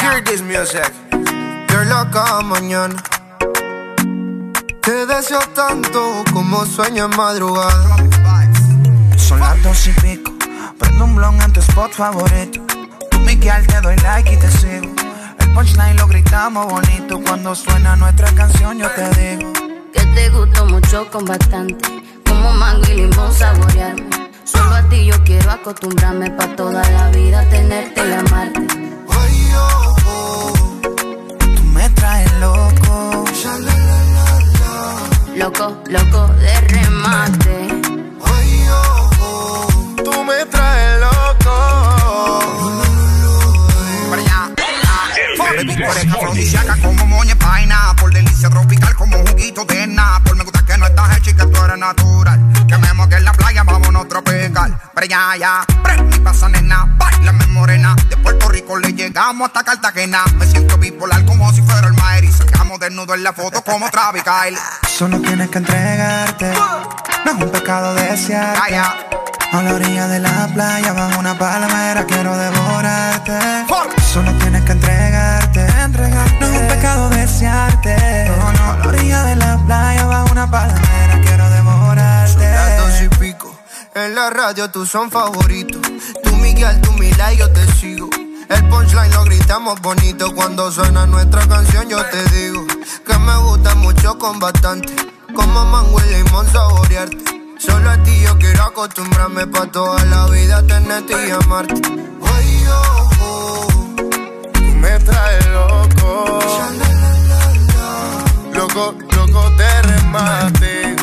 Hear this music. Girl, cada mañana. Te deseo tanto como sueño en madrugada. Son las dos y pico. Prendo un blon en tu spot favorito. Tú, Miguel, te doy like y te sigo. El punchline lo gritamos bonito. Cuando suena nuestra canción, yo te digo. Que te gustó mucho con bastante. Como mango y limón saborearme. Solo a ti yo quiero acostumbrarme pa' toda la vida tenerte y amarte. Loco. Loco, loco de remate. oh, oh. Tú me traes loco. Afrodisíaca como moña paina. Por delicia tropical como juguito de Por me gusta que no estás hecha y que tú eres natural. Que me moque en la playa, vámonos tropical. Para allá, ya. Prende pasa nena, bailame morena. De Puerto Rico le llegamos hasta Cartagena. Me siento bipolar como si fuera el Maer. Y sacamos desnudo en la foto como Travis Kyle. Solo tienes que entregarte. No es un pecado desear. A la orilla de la playa, bajo una palmera, quiero devorarte. Solo tienes que entregarte, No es un pecado desearte. No, no. A la orilla de la playa, bajo una palmera, En la radio tú son favoritos. Tú Miguel, tú Mila y yo te sigo. El punchline lo gritamos bonito cuando suena nuestra canción. Yo te digo que me gusta mucho con bastante. Como mango y limón saborearte. Solo a ti yo quiero acostumbrarme pa' toda la vida tenerte y amarte. Ay, oh, oh, tú me traes loco. Loco, loco de remate.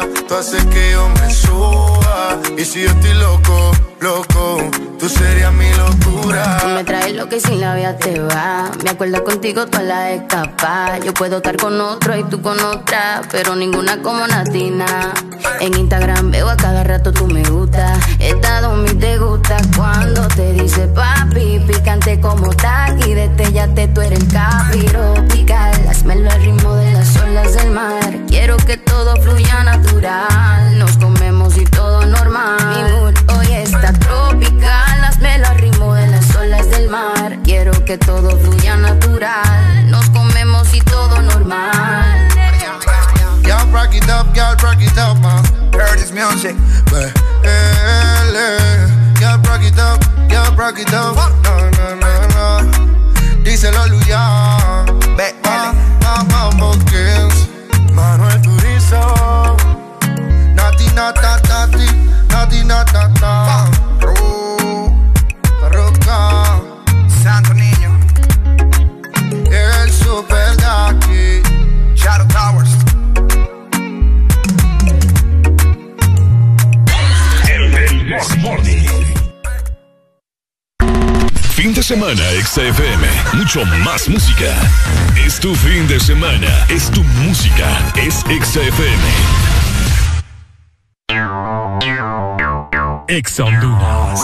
tú haces que yo me suba. Y si yo estoy loco, loco, tú serías mi locura. Tú me traes lo que sin la vida te va. Me acuerdo contigo toda la escapa. Yo puedo estar con otro y tú con otra, pero ninguna como Natina. En Instagram veo a cada rato tú me gusta. Estado mi te gusta cuando te dice papi. Picante como taqui, destellate, tú eres el capiro. Picar, hazmelo al ritmo de las olas del mar. Quiero que todo fluya natural. Nos comemos y todo normal. Mi mood hoy está tropical. Hazmelo al ritmo de las olas del mar. Quiero que todo fluya natural. Nos comemos y todo normal. Y'all rock it up, y'all rock it up, man. Heard this music. Y'all rock it up, y'all rock it up. No, no, no, no. Díselo, Vamos, Kings. Fin de semana, XFM. Mucho más música. Es tu fin de semana. Es tu música. Es XFM. Ex Honduras.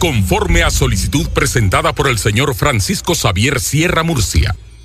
Conforme a solicitud presentada por el señor Francisco Xavier Sierra Murcia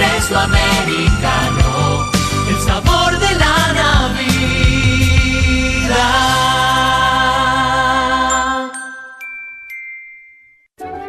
americano, el sabor de la Navidad.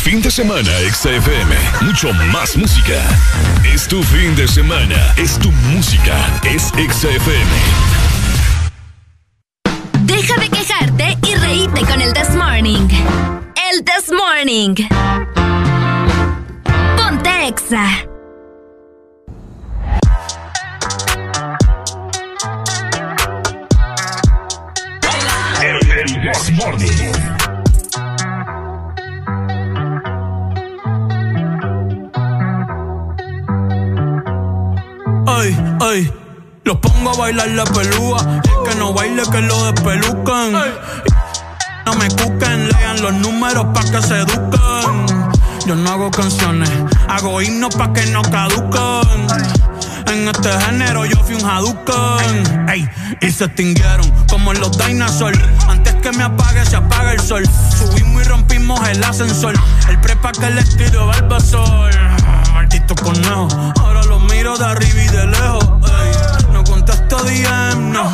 Fin de semana, XFM. Mucho más música. Es tu fin de semana. Es tu música. Es XFM. Deja de quejarte y reíte con el This Morning. El This Morning. Ponte Exa. El, el This Morning. Ay, ay. Los pongo a bailar la pelúa. El que no baile, que lo despelucan. No me cuquen, lean los números pa' que se eduquen. Yo no hago canciones, hago himnos pa' que no caduquen. En este género yo fui un Hadouken. Ey, y se extinguieron como los dinosaurs. Antes que me apague, se apaga el sol. Subimos y rompimos el ascensor. El prepa que le tiro sol. Maldito conejo. Ahora lo miro de arriba y de lejos. No contesto DM, no.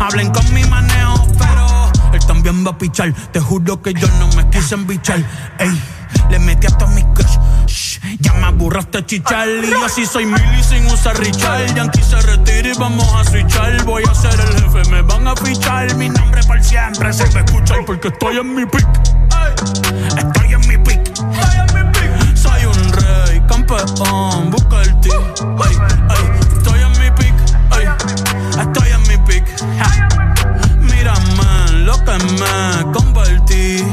Hablen con mi manejo, pero él también va a pichar. Te juro que yo no me quise embichar. Ey, le metí hasta mi crush. Ya me aburraste chichar. Y así soy Milly sin usar Richard. Yankee se retira y vamos a switchar. Voy a ser el jefe, me van a fichar. Mi nombre por siempre se me escucha porque estoy en mi pick. Estoy en mi pick. Soy un rey, campeón, me convertí.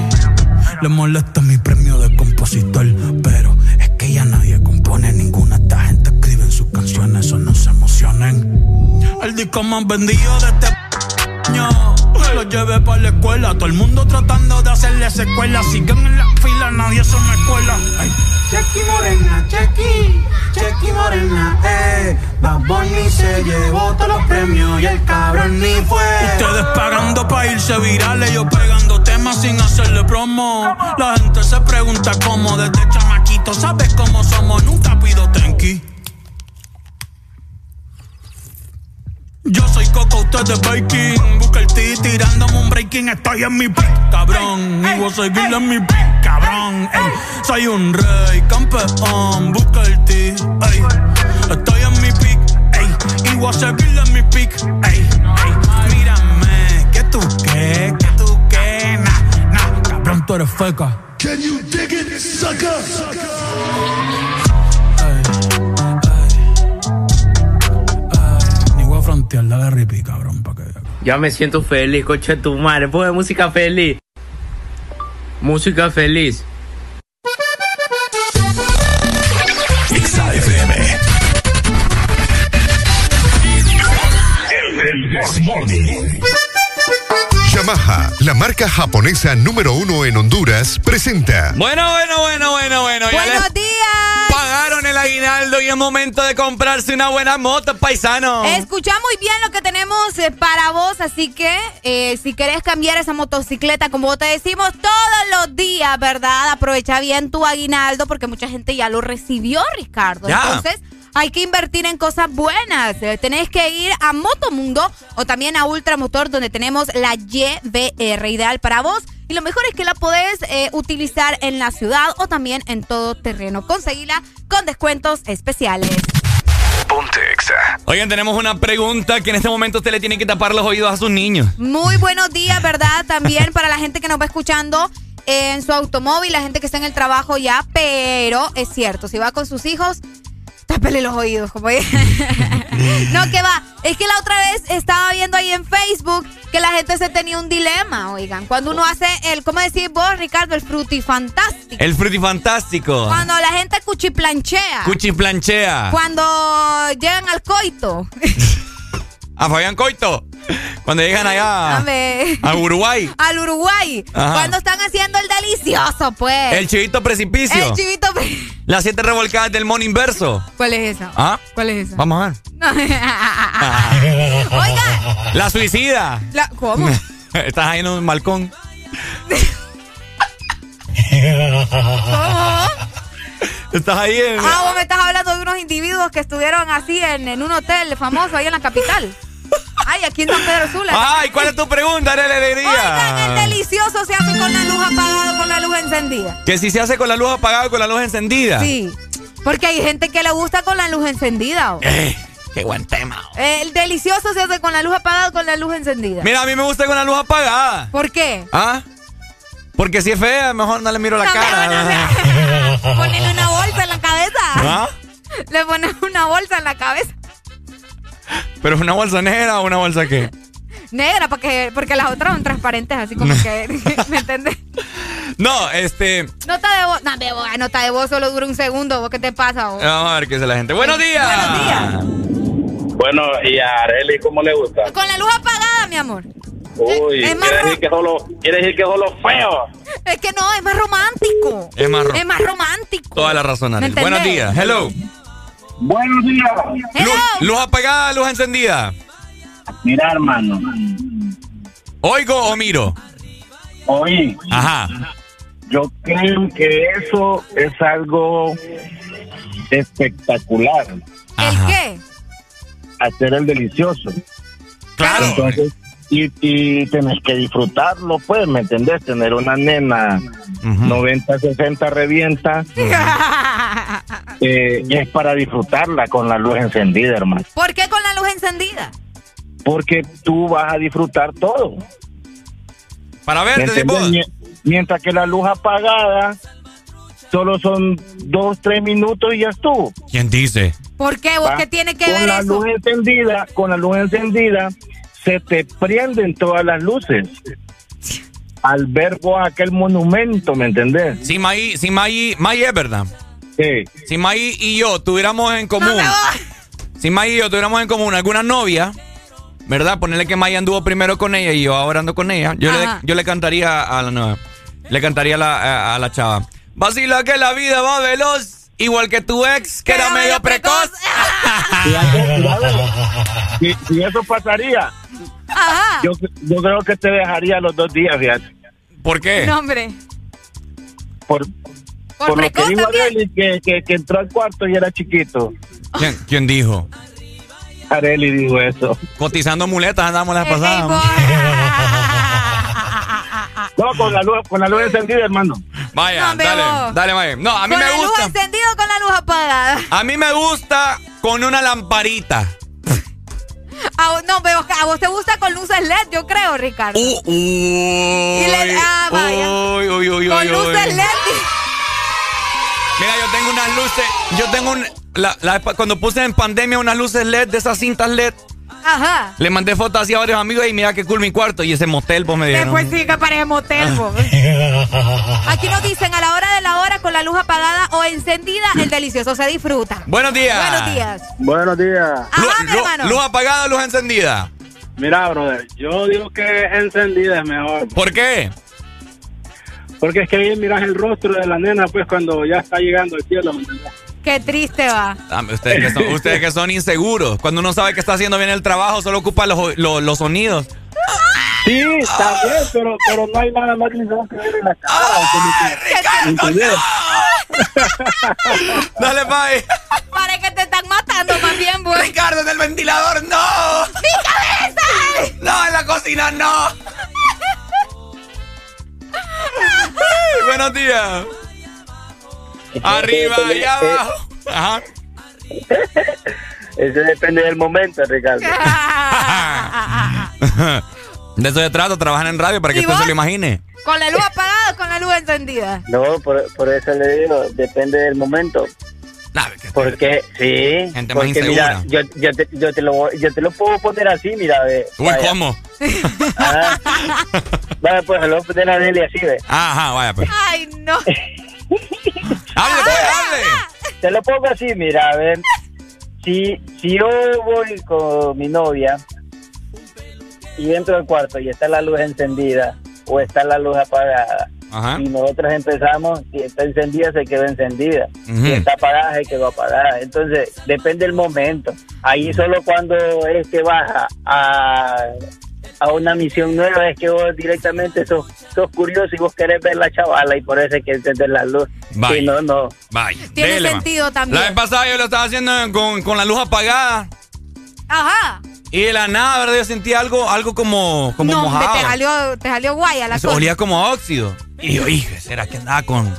Le molesta mi premio de compositor, pero es que ya nadie compone ninguna. Esta gente escribe en sus canciones, eso no se emocionen. El disco más vendido de este año. Lo llevé para la escuela, todo el mundo tratando de hacerle secuela. Siguen en la fila, nadie se me cuela. Ay. Chequi Morena, Chequi, Chequi Morena, eh. Bad Bunny se llevó todos los premios y el cabrón ni fue. Ustedes pagando pa' irse virales, yo pegando temas sin hacerle promo. La gente se pregunta cómo, desde chamaquito, ¿sabes cómo somos? Nunca pido tenki. Yo soy Coco, usted de Baking. Busca el T tirándome un breaking. Estoy en mi pick, cabrón. Y voy a seguir en mi pick, cabrón. Ey, soy un rey, campeón. Busca el T, ey. Estoy en mi pick, ey. Y voy a seguir en mi pick, ey. ey. Mírame, que tú qué, que tú qué. Nah, nah, cabrón, tú eres feca. Can you dig it, sucker? Ni dale cabrón, que Ya me siento feliz, coche tu madre. Pone música feliz. Música feliz. El, el Morning. Yamaha la marca japonesa número uno en Honduras, presenta. Bueno, bueno, bueno, bueno, bueno. ya Buenos les días. Aguinaldo y es momento de comprarse una buena moto, paisano. Escucha muy bien lo que tenemos eh, para vos, así que eh, si querés cambiar esa motocicleta, como te decimos todos los días, ¿verdad? Aprovecha bien tu aguinaldo porque mucha gente ya lo recibió, Ricardo. Ya. Entonces, hay que invertir en cosas buenas. Eh, tenés que ir a Motomundo o también a Ultramotor, donde tenemos la YBR, ideal para vos. Y lo mejor es que la podés eh, utilizar en la ciudad o también en todo terreno. Conseguila con descuentos especiales. Ponte Exa. Oigan, tenemos una pregunta que en este momento usted le tiene que tapar los oídos a sus niños. Muy buenos días, ¿verdad? También para la gente que nos va escuchando en su automóvil, la gente que está en el trabajo ya, pero es cierto, si va con sus hijos, tápele los oídos, como No, que va. Es que la otra vez estaba viendo ahí en Facebook que la gente se tenía un dilema, oigan. Cuando uno hace el, ¿cómo decís vos, Ricardo? El frutifantástico. El frutifantástico. Cuando la gente cuchiplanchea. Cuchiplanchea. Cuando llegan al coito. A Fabián Coito. Cuando llegan allá Dame. a Uruguay. Al Uruguay. Ajá. Cuando están haciendo el delicioso, pues. El chivito precipicio. El chivito. pre- Las siete revolcadas del mono inverso. ¿Cuál es esa? ¿Ah? ¿Cuál es esa? Vamos a ver. Oiga, La suicida. la- ¿cómo? Estás ahí en un balcón. ¿Cómo? Estás ahí en. Ah, vos me estás hablando de unos individuos que estuvieron así en, en un hotel famoso ahí en la capital. Ay, aquí en San Pedro Sula. Ay, ¿cuál es tu pregunta, Arely Alegría? Oigan, el delicioso se hace con la luz apagada o con la luz encendida. Que si se hace con la luz apagada o con la luz encendida. Sí. Porque hay gente que le gusta con la luz encendida. Eh, qué buen tema. El delicioso se hace con la luz apagada o con la luz encendida. Mira, a mí me gusta con la luz apagada. ¿Por qué? ¿Ah? Porque si es fea, mejor no le miro la No, cara. Ponele una bolsa en la cabeza. ¿Ah? Le pones una bolsa en la cabeza. ¿Pero es una bolsa negra o una bolsa qué? Negra, porque, porque las otras son transparentes, así como que. ¿Me entiendes? No, este. Nota de voz. No, de voz, nota de voz solo dura un segundo. ¿Vos qué te pasa? vos? Vamos a ver qué dice la gente. ¡Buenos días! Buenos días. Bueno, ¿y a Areli cómo le gusta? Con la luz apagada, mi amor. Uy, es más quiere ro- decir que solo, quiere decir que solo feo. Es que no, es más romántico. Es más ro- Es más romántico. Toda la razón, Arely. ¿Me Buenos días. Hello. Buenos días. Luz, luz apagada, luz encendida. Mira, hermano. ¿Oigo o miro? Oí. Ajá. Yo creo que eso es algo espectacular. ¿El qué? Hacer el delicioso. Claro. Entonces, y, y tenés que disfrutarlo, pues, ¿me entendés? Tener una nena 90, 60 revienta, eh, es para disfrutarla con la luz encendida, hermano. ¿Por qué con la luz encendida? Porque tú vas a disfrutar todo. Para ¿Me ver, decís entendés? vos. Mie- Mientras que la luz apagada solo son dos, tres minutos y ya estuvo. ¿Quién dice? ¿Por qué? ¿Vos qué tiene que con ver la eso? luz encendida, con la luz encendida, se te prenden todas las luces. Al ver vos aquel monumento, ¿me entendés? Si May, si May, May es verdad. Sí. Si May y yo tuviéramos en común. Si May y yo tuviéramos en común alguna novia, ¿verdad? Ponerle que May anduvo primero con ella y yo ahora ando con ella. Yo, le, yo le cantaría a la nueva. Le cantaría a la, a, a la chava. Vacila que la vida va veloz. Igual que tu ex, que era medio precoz. Si, si eso pasaría, Ajá. yo, yo creo que te dejaría los dos días, fíjate. ¿Por qué? No, hombre. Por, Por por lo que precoz dijo también. Areli, que, que, que entró al cuarto y era chiquito. ¿Quién, quién dijo? Areli dijo eso. Cotizando muletas andamos la pasada. No, con la luz, con la luz encendida, hermano. Vaya, No, dale, vos. dale, May. No, a mí ¿Con me la luz gusta. encendida o con la luz apagada? A mí me gusta con una lamparita. A vos- no, pero a vos te gusta con luces LED, yo creo, Ricardo. Uh, Uy, Y le- ah, vaya. uy, uy, uy, con uy, luces uy. LED. Mira, yo tengo unas luces. Yo tengo un. la- la- cuando puse en pandemia unas luces LED de esas cintas LED, Ajá. le mandé fotos así a varios amigos y mira qué cool mi cuarto. Y ese motel, pues me dieron. Después sí que parece motel, po. Aquí nos dicen a la hora de la hora con la luz apagada o encendida, el delicioso se disfruta. Buenos días. Buenos días. Buenos días. Ajá, mi hermano. luz apagada, luz encendida. Mira, brother, yo digo que encendida es mejor. ¿Por qué? Porque es que ahí miras el rostro de la nena, pues, cuando ya está llegando al cielo. Qué triste va. Dame, ustedes, que son, ustedes que son inseguros. Cuando uno sabe que está haciendo bien el trabajo, solo ocupa los, los, los sonidos. Sí, está bien, pero, pero no hay nada más lindo que ver en la cara. que- ¿entendés? Dale, bye. Parece que te están matando más bien, güey. Ricardo, en el ventilador, no. ¡Mi cabeza! No, en la cocina, no. Buenos días. Arriba y abajo. Ajá. Eso depende del momento, Ricardo. De eso se trata, trabajar en radio para que ¿Y usted se vos? lo imagine. ¿Con la luz apagada o con la luz encendida? No, por, por eso le digo, depende del momento. Porque, sí, Gente más porque mira, yo, yo, te, yo, te lo, yo te lo puedo poner así, mira, ve. Uy, vaya. ¿cómo? Vaya, pues, lo voy a poner a Nelly así, ve. Ajá, vaya pues. Ay, no. ¡Hable, pues, hable! Te lo pongo así, mira, a ver. Si, si yo voy con mi novia y entro al cuarto y está la luz encendida o está la luz apagada Ajá. y nosotros empezamos, si está encendida se quedó encendida, Ujú. si está apagada se quedó apagada. Entonces, depende del momento. Ahí solo cuando es que vas a, a, a una misión nueva es que vos directamente sos, sos curioso y vos querés ver la chavala y por eso hay que encender la luz. Vaya. Si no, no. Vaya. Tiene dele, man. sentido también. La vez pasada yo lo estaba haciendo con, con la luz apagada. Ajá. Y de la nada, ¿verdad? Yo sentí algo, algo como, como no, mojado. te salió, te salió guaya la Eso cosa. olía como a óxido. Y yo, hija, ¿será que andaba con,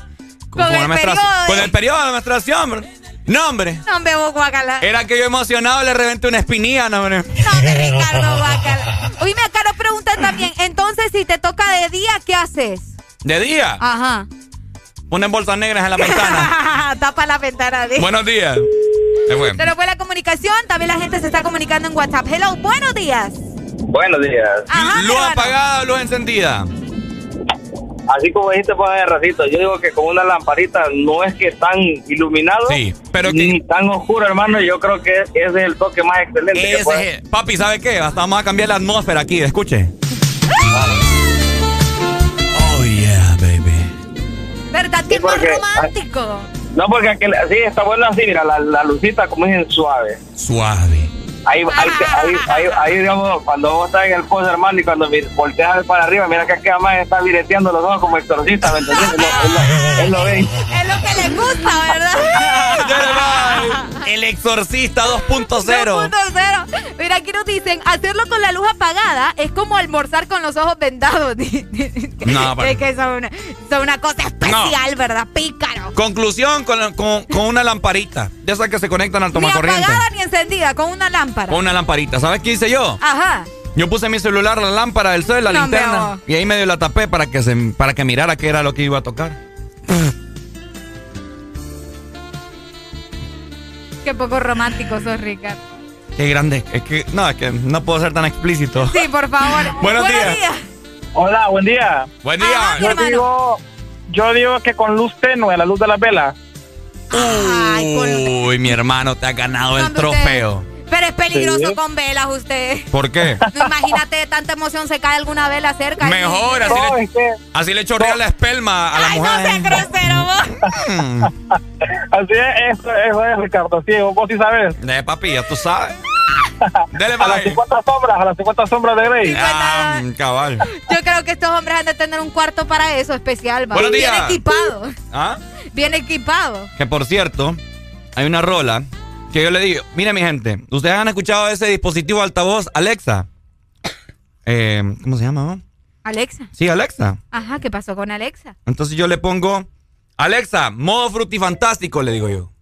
con, Con el menstruación? periodo, Con el periodo de la menstruación, bro. No, hombre. No, hombre, vos, guacala. Era que yo emocionado le reventé una espinilla, no, hombre. No, hombre, Ricardo, guacala. Oíme, acá nos preguntan también, entonces, si te toca de día, ¿qué haces? De día, Ajá. ponen bolsas negras en la ventana. Tapa la ventana de... Buenos días. Se fue. Nos fue la comunicación, también la gente se está comunicando en WhatsApp. Hello, buenos días. Buenos días. Ajá, Luz apagada, luz encendida. Así como dijiste por hace ratito, yo digo que con una lamparita no es que tan iluminado, Sí, pero ni tan oscuro, hermano. Yo creo que ese es el toque más excelente. que Ese puede- es- papi, ¿sabe qué? Hasta vamos a cambiar la atmósfera aquí, escuche. Oh, yeah, baby. ¿Verdad que es más romántico? No, porque aquel, sí, está bueno así, mira, la, la lucita como dicen suave. Suave. Ahí, ahí, ahí, ahí, ahí, digamos, cuando vos estás en el pozo, hermano, y cuando volteas para arriba, mira que aquella más está vireteando los ojos como exorcista, ¿me entiendes? Él lo, él él lo ve. Es lo que le gusta, ¿verdad? El exorcista 2.0. 2.0. Mira, aquí nos dicen, hacerlo con la luz apagada es como almorzar con los ojos vendados. No, pero- es que son una, son una cosa especial, ¿verdad? Pícaro. Conclusión con, con, con una lamparita. De esas que se conectan al Ni tomacorriente. apagada ni encendida, con una lámpara. Con una lamparita. ¿Sabes qué hice yo? Ajá. Yo puse mi celular, la lámpara del sol, la No, linterna. hombre, Y ahí medio la tapé para que, se, para que mirara qué era lo que iba a tocar. Qué poco romántico sos, Ricardo. Qué grande. Es que, no, es que no puedo ser tan explícito. Sí, por favor. Buenos días. Hola, buen día. Buen día. Yo digo, yo digo que con luz tenue, la luz de la vela. Uy, mi hermano, te ha ganado el trofeo. Pero es peligroso Sí. con velas usted. ¿Por qué? No imagínate tanta emoción se cae alguna vela cerca. y- Mejor, así, le, así le chorrea la espelma a la Ay, no mujer. seas grosero, vos. Así es, eso, eso es, Ricardo. Sí, vos sí sabes. De papi, ya tú sabes. Dele, A las 50 sombras, a las 50 sombras de Grey. Ah, cabal. Yo creo que estos hombres han de tener un cuarto para eso especial. ¿va? Buenos Bien equipado. ¿Ah? Bien equipado. Que por cierto, hay una rola que yo le digo, mire mi gente, ustedes han escuchado ese dispositivo altavoz Alexa. Eh, ¿Cómo se llama? no? Alexa. Sí, Alexa. Ajá, ¿qué pasó con Alexa? Entonces yo le pongo, Alexa, modo frutifantástico, le digo yo.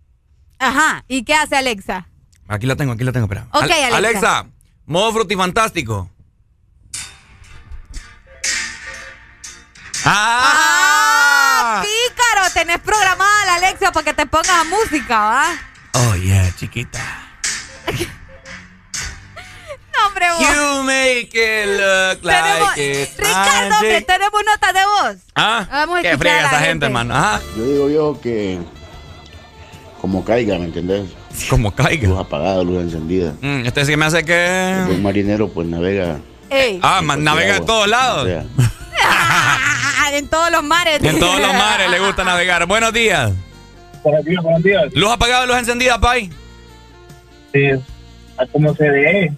Ajá, ¿y qué hace Alexa? Aquí la tengo, aquí la tengo, espera. Ok, Ale- Alexa. Alexa, modo frutifantástico. ¡Ah! ¡Pícaro! Tenés programada la Alexa para que te pongas música, ¿va? Oh, yeah, chiquita. No, hombre, vos. You make it look Tenemos- like it. Ricardo, hombre, tenemos nota de voz. Ah, Vamos a qué escuchar friega esa gente, hermano. Ajá. Yo digo yo que como caiga, ¿me entendés? Como caiga. Luz apagada, luz encendida. Mm, este sí que me hace que. Un marinero pues navega. Ey. Ah, navega en todos lados. O sea, Ah, en todos los mares. En todos los mares le gusta navegar. Buenos días. Buenos días, buenos días. Luz apagada, luz encendida, Pai. Sí, a como se dé.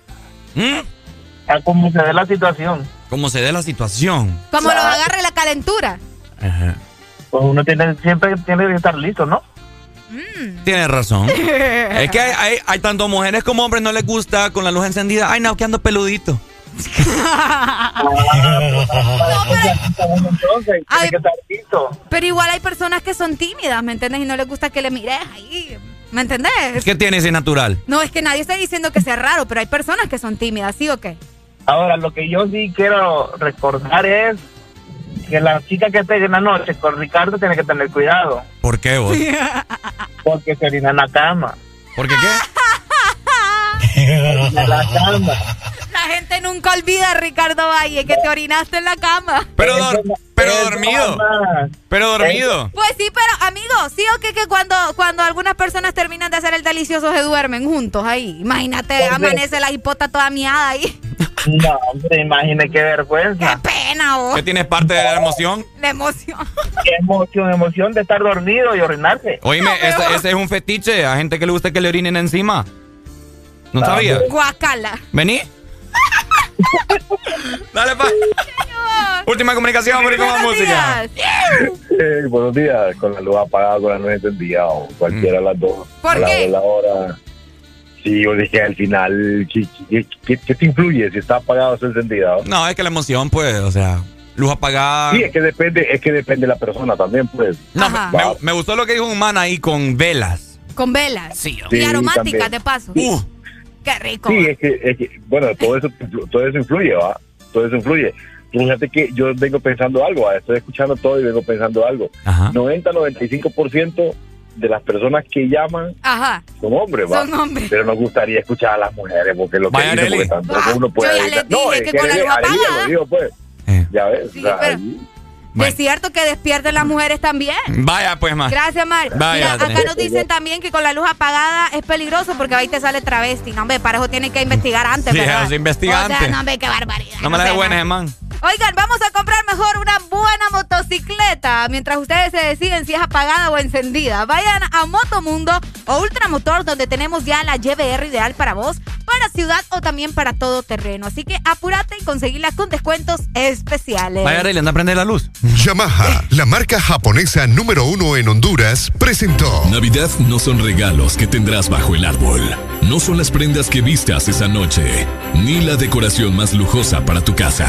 A como se dé la situación. Como se dé la situación. Como lo agarre la calentura. Pues uno tiene, siempre tiene que estar listo, ¿no? Tienes razón. es que hay, hay, hay tanto mujeres como hombres no les gusta con la luz encendida. Ay, no, que ando peludito. Ay. Pero igual hay personas que son tímidas, ¿me entiendes? Y no les gusta que le mires ahí. ¿Me entendés? ¿Qué tiene ese natural? No, es que nadie está diciendo que sea raro, pero hay personas que son tímidas, ¿sí o qué? Ahora, lo que yo sí quiero recordar es que la chica que esté en la noche con Ricardo tiene que tener cuidado. ¿Por qué vos? Porque se orina en la cama. ¿Por qué qué? En la cama. La gente nunca olvida, Ricardo Valle, que te orinaste en la cama. Pero, dor- pero dormido. Pero dormido. Pues sí, pero amigo, sí o qué que cuando, cuando algunas personas terminan de hacer el delicioso se duermen juntos ahí. Imagínate, amanece la hipota toda miada ahí. No, hombre, imagine qué vergüenza. Pena, vos. ¿Qué tienes parte de la emoción? La emoción. Qué emoción, emoción de estar dormido y orinarse. Oíme, ese, ese es un fetiche. A gente que le gusta que le orinen encima. ¿No sabía? Guacala. Vení. Dale, pa. Última comunicación, por con música. Eh, buenos días, con la luz apagada, con la luz encendida, o cualquiera de las dos. ¿Por a la, qué? la hora. Sí, yo dije al final, ¿qué, qué, qué- qué te influye si está apagado o está encendida? No, es que la emoción, pues, o sea, luz apagada. Sí, es que depende, es que depende de la persona también, pues. No, me, me gustó lo que dijo un man ahí con velas. Con velas. Sí, y Sí, aromáticas, de paso. Uh, Qué rico. Sí, es que, es que, bueno, todo eso, todo eso influye, ¿va? Todo eso influye. Fíjate que yo vengo pensando algo, ¿va? estoy escuchando todo y vengo pensando algo. 90-95% de las personas que llaman Ajá. son hombres, ¿va? Son hombres. Pero nos gustaría escuchar a las mujeres, porque lo que dicen, porque tampoco uno puede yo ya les dije es que con la luz apagada. lo dijo, pues. Eh. Ya ves. o sea, pero- ahí- Es cierto que despierten las mujeres también. Vaya, pues, más. Gracias, Mar. Vaya, Mira, acá nos dicen también que con la luz apagada es peligroso porque ahí te sale travesti. No, hombre, para eso tienen que investigar antes, Sí, ¿verdad? eso investiga O sea, antes. no, hombre, qué barbaridad. No me la sé, de buena, no. Oigan, vamos a comprar mejor una buena motocicleta mientras ustedes se deciden si es apagada o encendida. Vayan a Motomundo o Ultramotor donde tenemos ya la YBR ideal para vos, para ciudad o también para todo terreno. Así que apúrate y conseguirla con descuentos especiales. Vaya, Arely, anda a prender la luz. Yamaha, la marca japonesa número uno en Honduras, presentó Navidad no son regalos que tendrás bajo el árbol. No son las prendas que vistas esa noche, ni la decoración más lujosa para tu casa.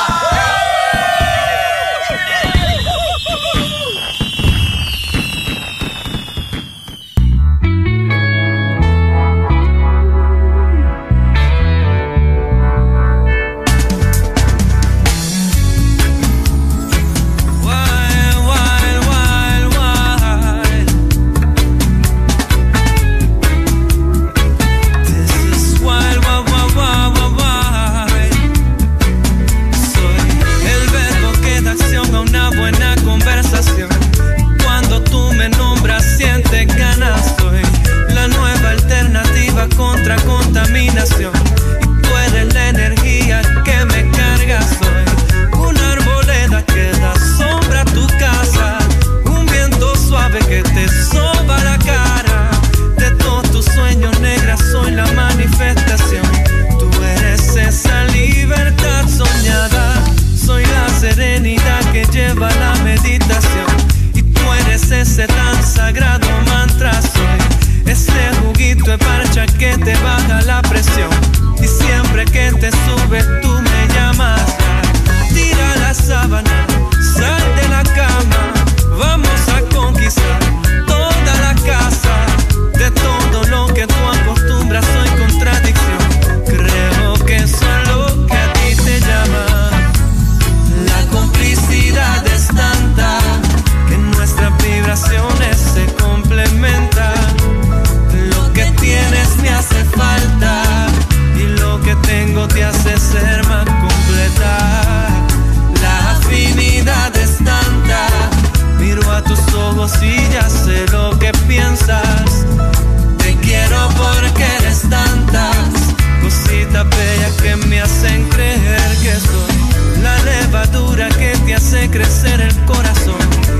crecer el corazón.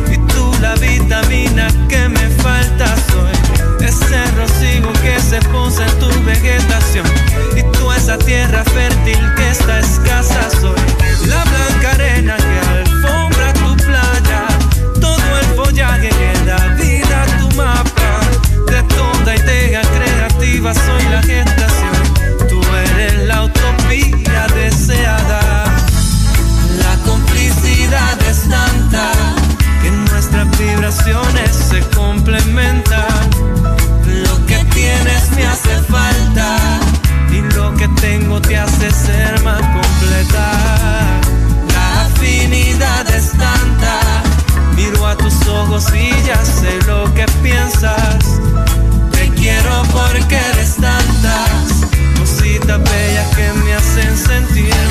Y tú la vitamina que me falta soy. Ese rocío que se posa en tu vegetación. Y tú esa tierra fértil que está escasa soy. ser más completa. La afinidad es tanta, miro a tus ojos y ya sé lo que piensas. Te quiero porque eres tantas cositas bellas que me hacen sentir.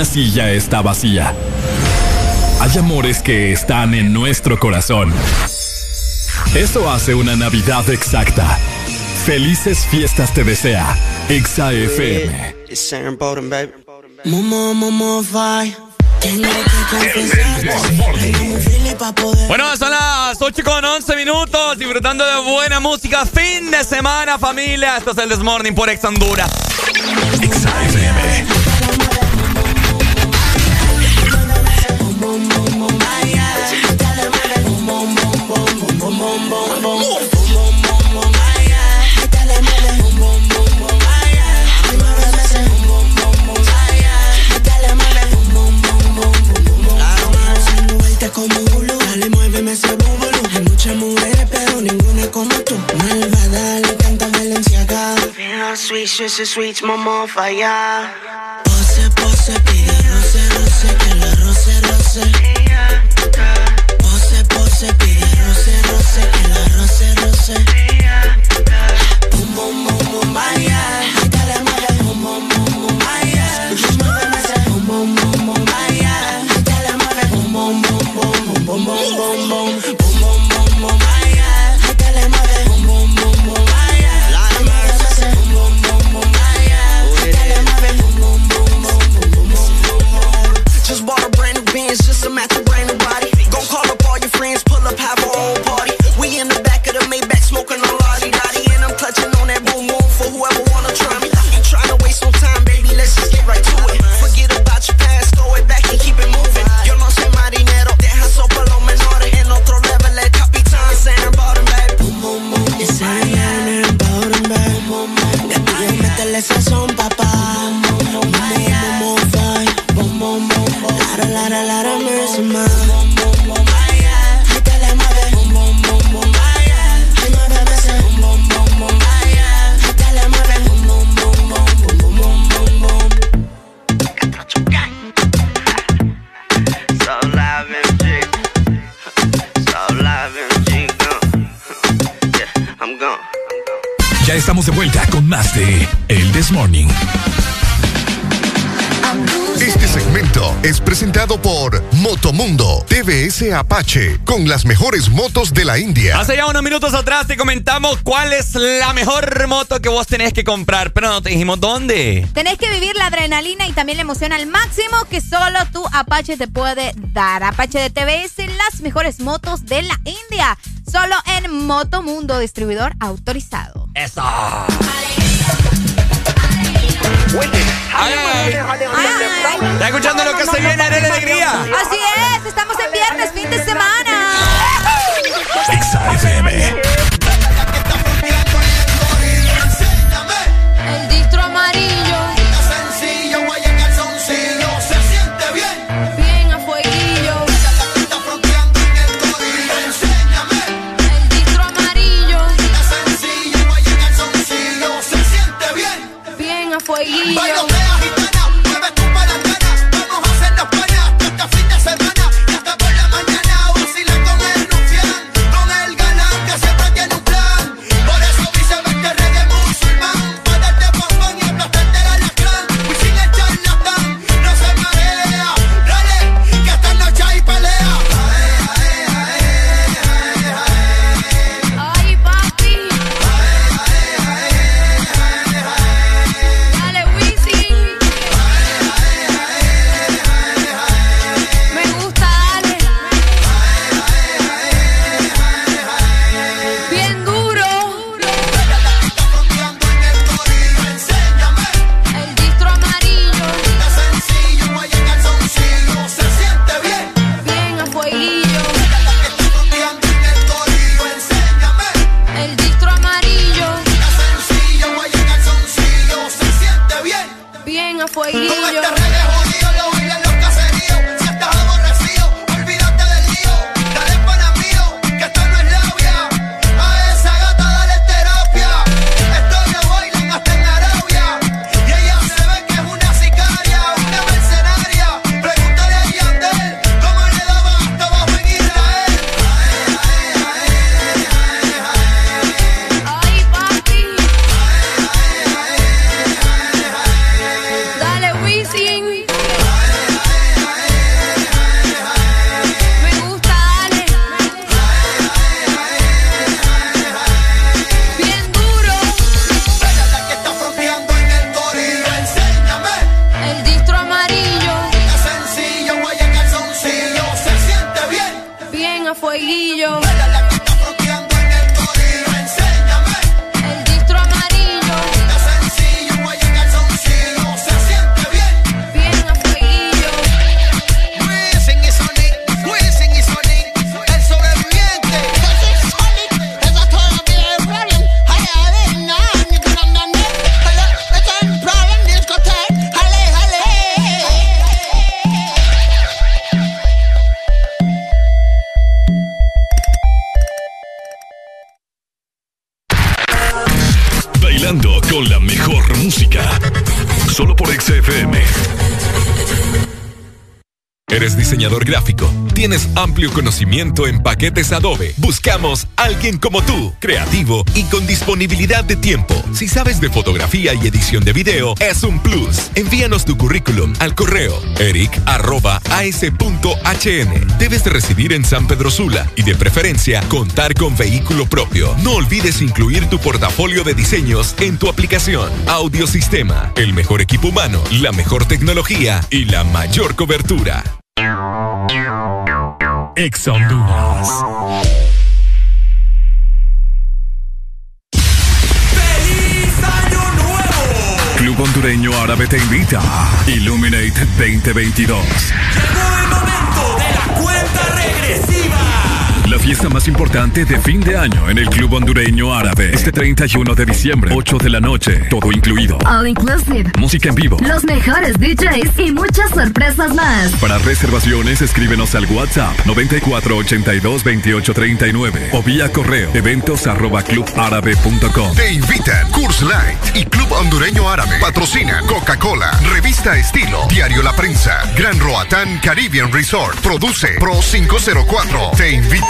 Ninguna silla está vacía. Hay amores que están en nuestro corazón. Eso hace una Navidad exacta. Felices fiestas te desea. Exa FM. Bueno, son las 8 con 11 minutos, disfrutando de buena música. Fin de semana, familia. Esto es el Desmorning por Ex Honduras. como Sweet, sweet, sweet, momo, falla. Pose, pose, pide roce, roce, que la roce, roce. Estamos de vuelta con más de El This Morning. Este segmento es presentado por Motomundo TVS Apache con las mejores motos de la India. Hace ya unos minutos atrás te comentamos cuál es la mejor moto que vos tenés que comprar, pero no te dijimos dónde. Tenés que vivir la adrenalina y también la emoción al máximo que solo tu Apache te puede dar. Apache de TVS, las mejores motos de la India. Solo en Motomundo, distribuidor autorizado. Eso. ¿Estás escuchando lo que se viene en Alegría? Así es, estamos en viernes, fin de semana. Conocimiento en paquetes Adobe? Buscamos alguien como tú, creativo y con disponibilidad de tiempo. Si sabes de fotografía y edición de video, es un plus. Envíanos tu currículum al correo eric.as.hn. Debes de residir en San Pedro Sula y de preferencia contar con vehículo propio. No olvides incluir tu portafolio de diseños en tu aplicación. Audiosistema, el mejor equipo humano, la mejor tecnología y la mayor cobertura. Ex Honduras. Club Hondureño Árabe te invita. Illuminate 2022. Llegó el momento de la cuenta regresiva. La fiesta más importante de fin de año en el Club Hondureño Árabe. Este 31 de diciembre, 8 de la noche, todo incluido. All inclusive. Música en vivo. Los mejores DJs y muchas sorpresas más. Para reservaciones, escríbenos al WhatsApp 94822839 o vía correo eventos arroba clubárabe.com. Te invitan Curse Light y Club Hondureño Árabe. Patrocina Coca-Cola, Revista Estilo, Diario La Prensa, Gran Roatán Caribbean Resort. Produce Pro 504. Te invita.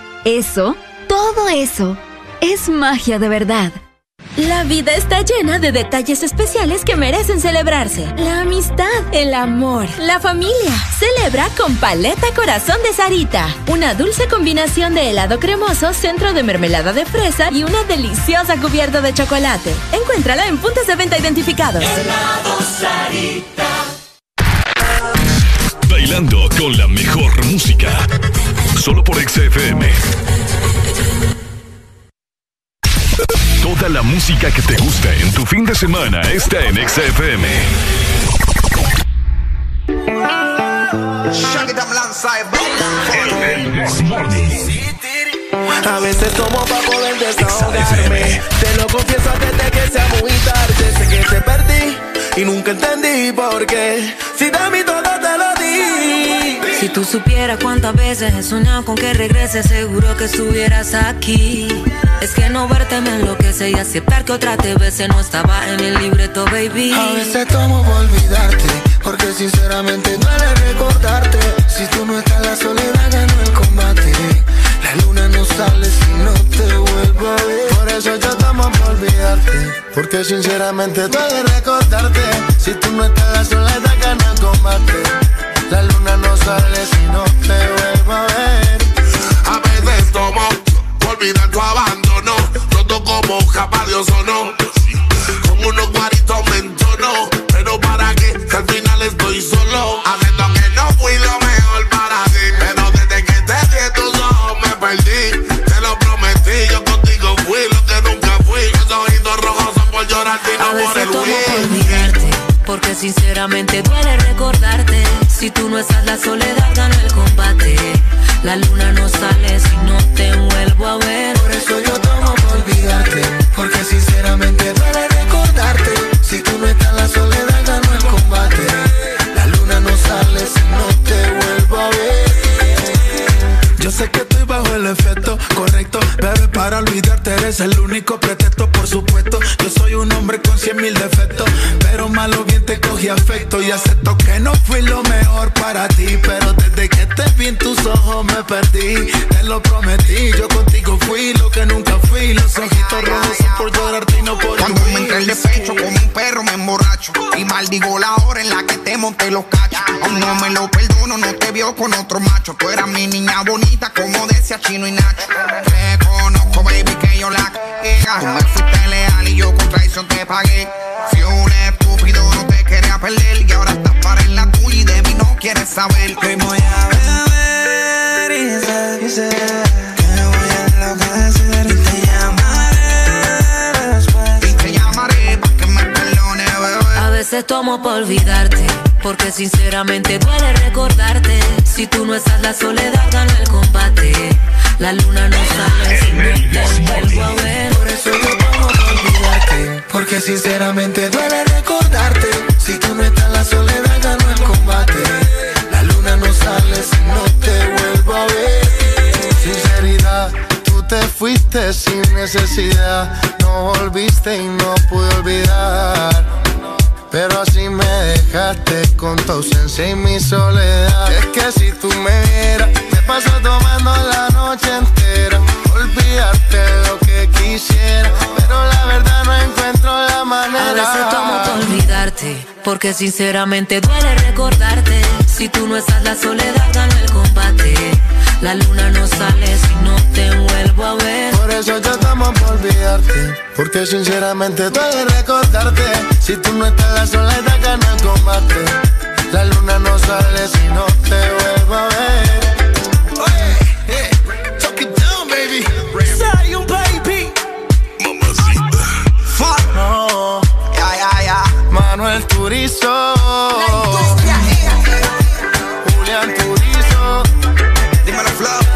Eso, todo eso, es magia de verdad. La vida está llena de detalles especiales que merecen celebrarse. La amistad, el amor, la familia. Celebra con Paleta Corazón de Sarita. Una dulce combinación de helado cremoso, centro de mermelada de fresa y una deliciosa cubierta de chocolate. Encuéntrala en puntos de venta identificados. Helado Sarita. Bailando con la mejor música. Solo por XFM. Toda la música que te gusta en tu fin de semana está en XFM. A veces tomo para poder desahogarme. Te lo confieso desde que sea muy tarde. Sé que te perdí y nunca entendí por qué. Si de mí todo te lo di. Si tú supieras cuántas veces he soñado con que regreses, seguro que estuvieras aquí. Es que no verte me enloquece y aceptar que otra te bese no estaba en el libreto, baby. A veces tomo por olvidarte, porque sinceramente duele recordarte. Si tú no estás, la soledad ganó el combate. La luna no sale si no te vuelvo a ver. Por eso yo tomo por olvidarte, porque sinceramente duele recordarte. Si tú no estás, la soledad ganó el combate. La luna no sale si no te vuelvo a ver. A veces tomo por olvidar tu abandono. Roto como hoja para Dios o no. Con unos guaritos me entono. Pero para qué, que al final estoy solo. Haciendo que no fui lo mejor para ti. Pero desde que te di en tus ojos me perdí. Te lo prometí, yo contigo fui lo que nunca fui. Los ojitos rojos son por llorarte y no A por veces el tomo por olvidarte, porque sinceramente duele recordarte. Si tú no estás, la soledad ganó el combate. La luna no sale si no te vuelvo a ver. Por eso yo tomo por olvidarte, porque sinceramente duele recordarte. Si tú no estás, la soledad ganó el combate. La luna no sale si no te vuelvo a ver. Yo sé que estoy bajo el efecto para olvidarte eres el único pretexto, por supuesto. Yo soy un hombre con cien mil defectos, pero malo bien te cogí afecto y acepto que no fui lo mejor para ti, pero desde que te vi en tus ojos me perdí. Te lo prometí, yo contigo fui lo que nunca fui. Los ojitos rojos son por llorarte y no por Cuando me entré el de pecho como un perro me emborracho Y maldigo la hora en la que te monté los cachos Aún no me lo perdono, no te vio con otro macho Tú eras mi niña bonita como decía Chino y Nacho Reconozco baby que yo la cagué Tú me fuiste leal y yo con traición te pagué Fui un estúpido, no te quería perder Y ahora estás para en la tuya y de mí no quieres saber Hoy voy a beber y sé, y sé que voy a enloquecer y te llamaré después. Y te llamaré veces tomo por olvidarte, porque sinceramente duele recordarte. Si tú no estás, la soledad gana el combate. La luna no sale si no te vuelvo a ver. Por eso yo por olvidarte. Porque sinceramente duele recordarte. Si tú no estás, la soledad ganó el combate. La luna no sale si no te vuelvo a ver. Sinceridad, tú te fuiste sin necesidad. No volviste y no pude olvidar. Pero así me dejaste con tu ausencia y mi soledad. Es que si tú me vieras, paso tomando la noche entera. Olvidarte lo que quisiera, pero la verdad no encuentro la A manera. veces tomo por olvidarte, porque sinceramente duele recordarte. Si tú no estás, la soledad gana el combate. La luna no sale si no te vuelvo a ver. Por eso yo tomo por olvidarte, porque sinceramente duele recordarte. Si tú no estás, la soledad gana el combate. La luna no sale si no te vuelvo a ver. Turizo. Julián Turizo. Dímelo, Flores.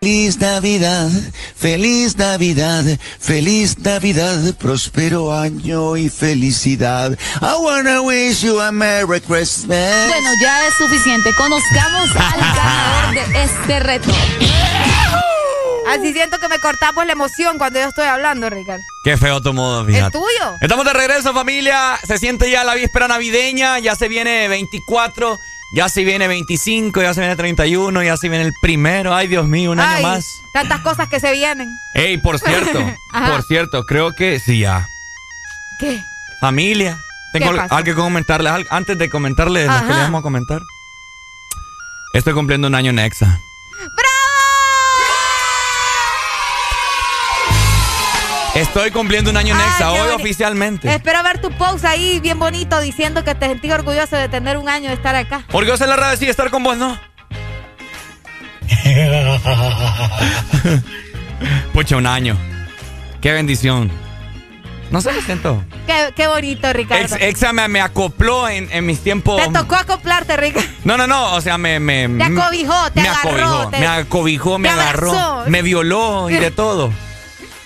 Feliz Navidad, feliz Navidad, feliz Navidad, próspero año y felicidad. I wanna wish you a Merry Christmas. Bueno, ya es suficiente. Conozcamos al ganador de este reto. Así siento que me cortamos la emoción cuando yo estoy hablando, Ricardo. Qué feo tu modo, ¿El fíjate. tuyo? Estamos de regreso, familia. Se siente ya la víspera navideña. Ya se viene 24, ya se viene 25, ya se viene 31, ya se viene el primero. Ay, Dios mío, un año más. Tantas cosas que se vienen. Ey, por cierto, por cierto, creo que sí, ya. ¿Qué? Familia. Tengo algo que comentarles. Antes de comentarles lo que les vamos a comentar. Estoy cumpliendo un año en Exa. Estoy cumpliendo un año en Exa, hoy oficialmente. Espero ver tu post ahí bien bonito diciendo que te sentís orgulloso de tener un año de estar acá. Yo se la agradecido estar con vos, ¿no? Pucha, un año. Qué bendición. No sé, me siento. Qué, qué bonito, Ricardo. Ex- Exa me, me acopló en, en mis tiempos. Te tocó acoplarte, Ricardo. No, no, no, o sea, me... me Te acobijó, te me agarró, acobijó, te- me acobijó, me te agarró, me violó y de todo.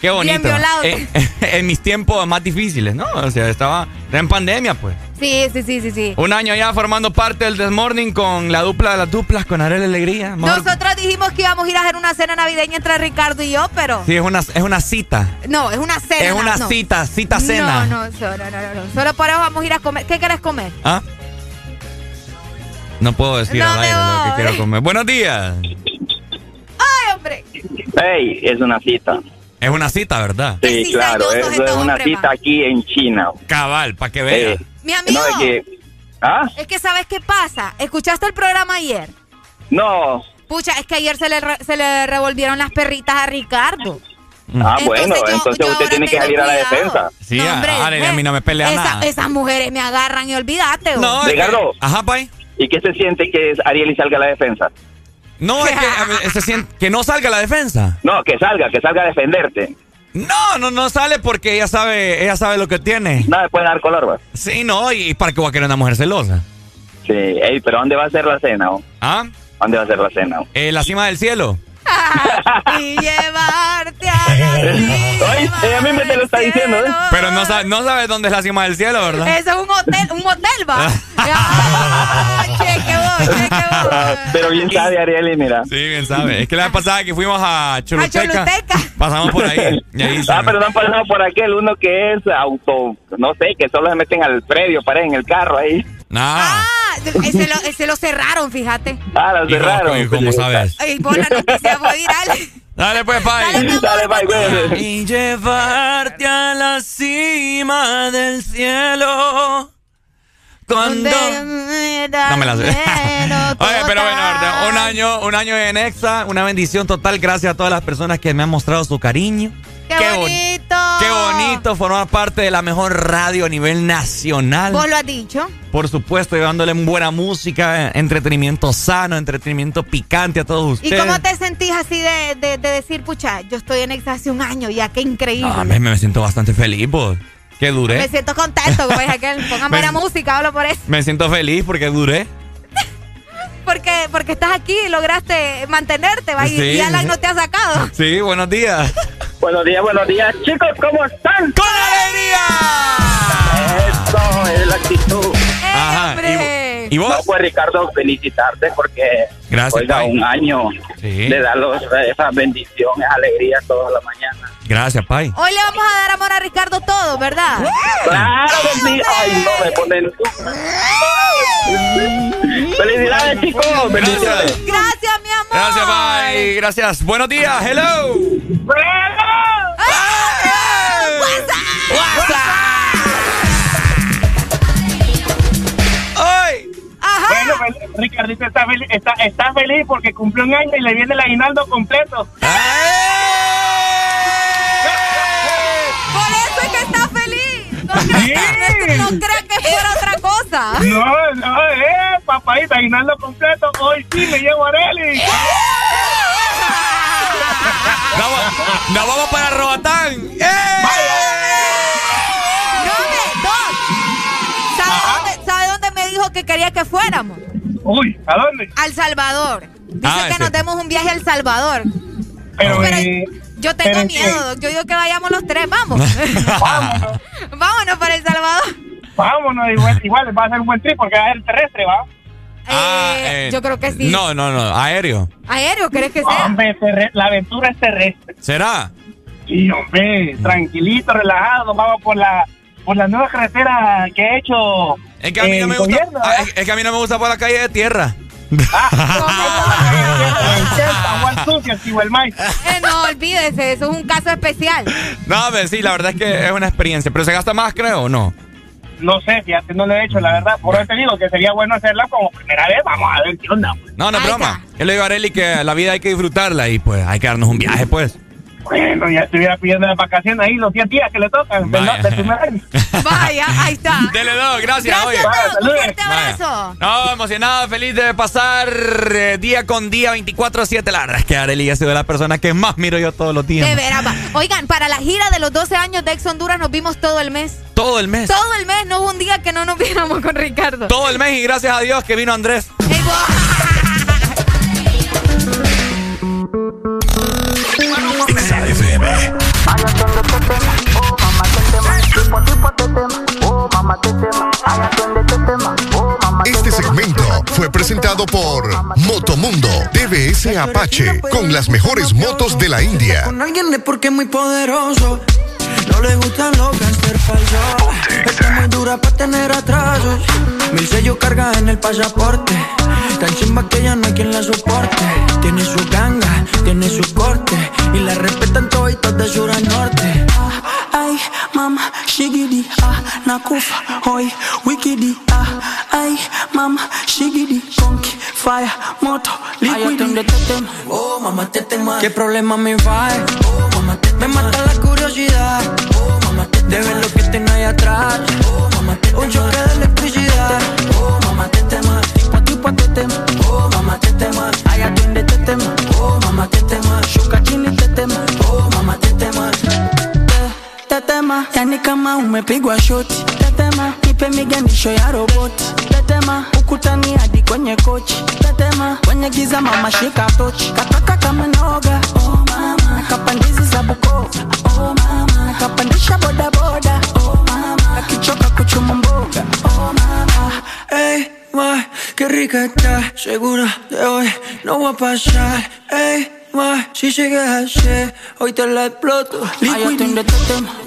Qué bonito. Bien violado. En, en mis tiempos más difíciles, ¿no? O sea, estaba en pandemia, pues. Sí, sí, sí, sí, sí. Un año ya formando parte del Desmorning con la dupla de las duplas, con Arel Alegría. Mejor- Nosotros dijimos que íbamos a ir a hacer una cena navideña entre Ricardo y yo, pero. Sí, es una, es una cita. No, es una cena. Es una no. cita, cita cena. No, no, so- no, no. Solo por eso vamos a ir a comer. ¿Qué quieres comer? ¿Ah? No puedo decir No al me aire lo que quiero comer. Buenos días. ¡Ay, hombre! Hey, es una cita. Es una cita, ¿verdad? Sí, claro, eso es una cita aquí en China. Cabal, para que vea. Eh, Mi amigo. no, es que... ¿Ah? Es que, ¿sabes qué pasa? ¿Escuchaste el programa ayer? No. Pucha, es que ayer se le, re- se le revolvieron las perritas a Ricardo. Ah, Entonces bueno, yo- entonces yo usted tiene que salir a la cuidado. defensa. Sí, No, hombre, Arely, a mí no me pelea Esa- nada. Esas mujeres me agarran y olvídate. vos. Ricardo. Ajá, pay. ¿Y qué se siente que Ariel salga a la defensa? No, es que, se siente- que no salga la defensa. No, que salga, que salga a defenderte. No, no, no sale porque ella sabe, ella sabe lo que tiene. No, después dar color, va. Sí, no, y para que va a querer una mujer celosa. Sí, ey, pero ¿dónde va a ser la cena? oh? ¿Ah? ¿Dónde va a ser la cena? oh? Eh, la cima del cielo. y llevarte a la Ay, ella misma te lo está diciendo, ¿eh? Pero no sabe, no sabe dónde es la cima del cielo, ¿verdad? Eso es un hotel, un motel, va. Ah, cheque vos, cheque vos. Pero bien sabe Ariel, mira. Sí, bien sabe. Es que la vez pasada que fuimos a Choluteca, Choluteca. pasamos por ahí. Y ahí se- Ah, pero no han pasado por aquel, uno que es auto, no sé, que solo se meten al predio, para en el carro ahí. Ah. Ah, ese lo, ese lo cerraron, fíjate. Ah, lo ¿Y cómo- cerraron. y cómo sabes? Ay, por la noticia fue viral. Dale pues, Pai. Dale, bye, cuídate. Y llevarte a la cima del cielo. Cuando... No me la sé. Oye, pero bueno, un año, un año en Exa, una bendición total. Gracias a todas las personas que me han mostrado su cariño, ¡Qué, bonito! Qué bonito formar parte de la mejor radio a nivel nacional. ¿Vos lo has dicho? Por supuesto, llevándole buena música, entretenimiento sano, entretenimiento picante a todos ustedes. ¿Y cómo te sentís así de, de, de decir, pucha, yo estoy en Exa hace un año ya, qué increíble? No, me, me siento bastante feliz, pues. Que duré. Me siento contento, dije aquel. Pongan buena música, hablo por eso. Me siento feliz porque duré. Porque, porque estás aquí y lograste mantenerte, ¿va? Y- Sí, y Alan no te ha sacado. Sí, buenos días. Buenos días, buenos días, chicos, ¿cómo están? ¡Con alegría! Eso es la actitud. Ajá. hombre! ¿Y, y vos? No, pues Ricardo, felicitarte porque Gracias, oiga, Pai. un año Sí. de dar los- esas bendiciones, alegría toda la mañana. Gracias, Pai. Hoy le vamos a dar amor a Ricardo todo, ¿verdad? Claro que sí. Ay, no me ponen. Felicidades, chicos. Bendiciones. Gracias, mi amor. Gracias, Pai. Gracias. Buenos días. Hello. ¡Ay! Bueno, pues, Ricardito está feliz, está, está feliz porque cumplió un año y le viene el aguinaldo completo. Por eso es que está feliz. No, crea- no crea que fuera otra cosa. No, no, eh, papadita, aguinaldo completo. Hoy sí me llevo a Areli. Nos vamos para Robatán. ¡Eh! Que quería que fuéramos? Uy, ¿a dónde? Al Salvador. Dice Ah, que ese. nos demos un viaje al Salvador. Pero, Pero eh, yo tengo pero, miedo. Yo digo que vayamos los tres. Vamos. vámonos, Vámonos para El Salvador. vámonos. Igual, igual va a ser un buen trip porque va a ser terrestre, ¿va? Ah, Eh, eh, yo creo que sí. No, no, no. Aéreo. Aéreo, ¿crees que sea? Hombre, la aventura es terrestre. ¿Será? Sí, hombre, tranquilito, relajado. Vamos por la por la nueva carretera que ha hecho Es que a mí el no me gusta. gobierno, ah, ¿verdad? es, que a mí no me gusta por la calle de tierra. Maíz. Eh, no, olvídese, eso es un caso especial. No, ver, sí, la verdad es que es una experiencia. Pero se gasta más, creo, ¿o no? No sé, fíjate, no lo he hecho, la verdad. Por eso te digo que sería bueno hacerla como primera vez. Vamos a ver qué onda. pues. No, no es broma. Yo le digo a Areli que la vida hay que disfrutarla y pues hay que darnos un viaje, pues. Bueno, ya estuviera pidiendo las vacaciones ahí los 10 días que le tocan Vaya. del primer año. Vaya, ahí está. Dele dos, gracias. Gracias. Doc. Un fuerte abrazo. No, emocionado, feliz de pasar eh, día con día, 24-7. La verdad es que Areli ha sido la persona que más miro yo todos los días. De veras, va. Oigan, para la gira de los 12 años de Ex Honduras nos vimos todo el mes. Todo el mes. Todo el mes, no hubo un día que no nos viéramos con Ricardo. Todo el mes y gracias a Dios que vino Andrés. Ey, Este segmento fue presentado por Motomundo DBS Apache con las mejores motos de la India. Con alguien es porque es muy poderoso. No le gustan los gangsters falsos. Está muy dura para tener atrasos. Mil sellos carga en el pasaporte. Tan chimba que ya no hay quien la soporte. Tiene su ganga, tiene su corte. Y la respetan toditos de sur a norte. Ay, mama, shigidi, ah, nakufa, hoy, wikidi, ah, ay, mama, shigidi, conky, fire, moto, liquidi. Oh, mamá, te tema. ¿Qué problema me va? Oh, mamá, te Me mata la curiosidad. Oh, mamá, te De ver lo que tengo ahí atrás. Oh, mamá, te Un choque de electricidad. Kama umepigwa shoti. Tetema, nipe miganisho ya roboti. Tetema, ukutani hadi kwenye kochi. Tetema, kwenye giza mama shika tochi. Kataka kama noga. Oh mama, nakapandizi za Bukova. Oh mama, nakapandisha bodaboda, boda. Oh mama, akichoka kuchuma mboga. Oh mama, ey, ma, qué rica está. Segura de hoy no va a pasar. Ey, ma, si llegas ayer, hoy te la exploto. Liquidi.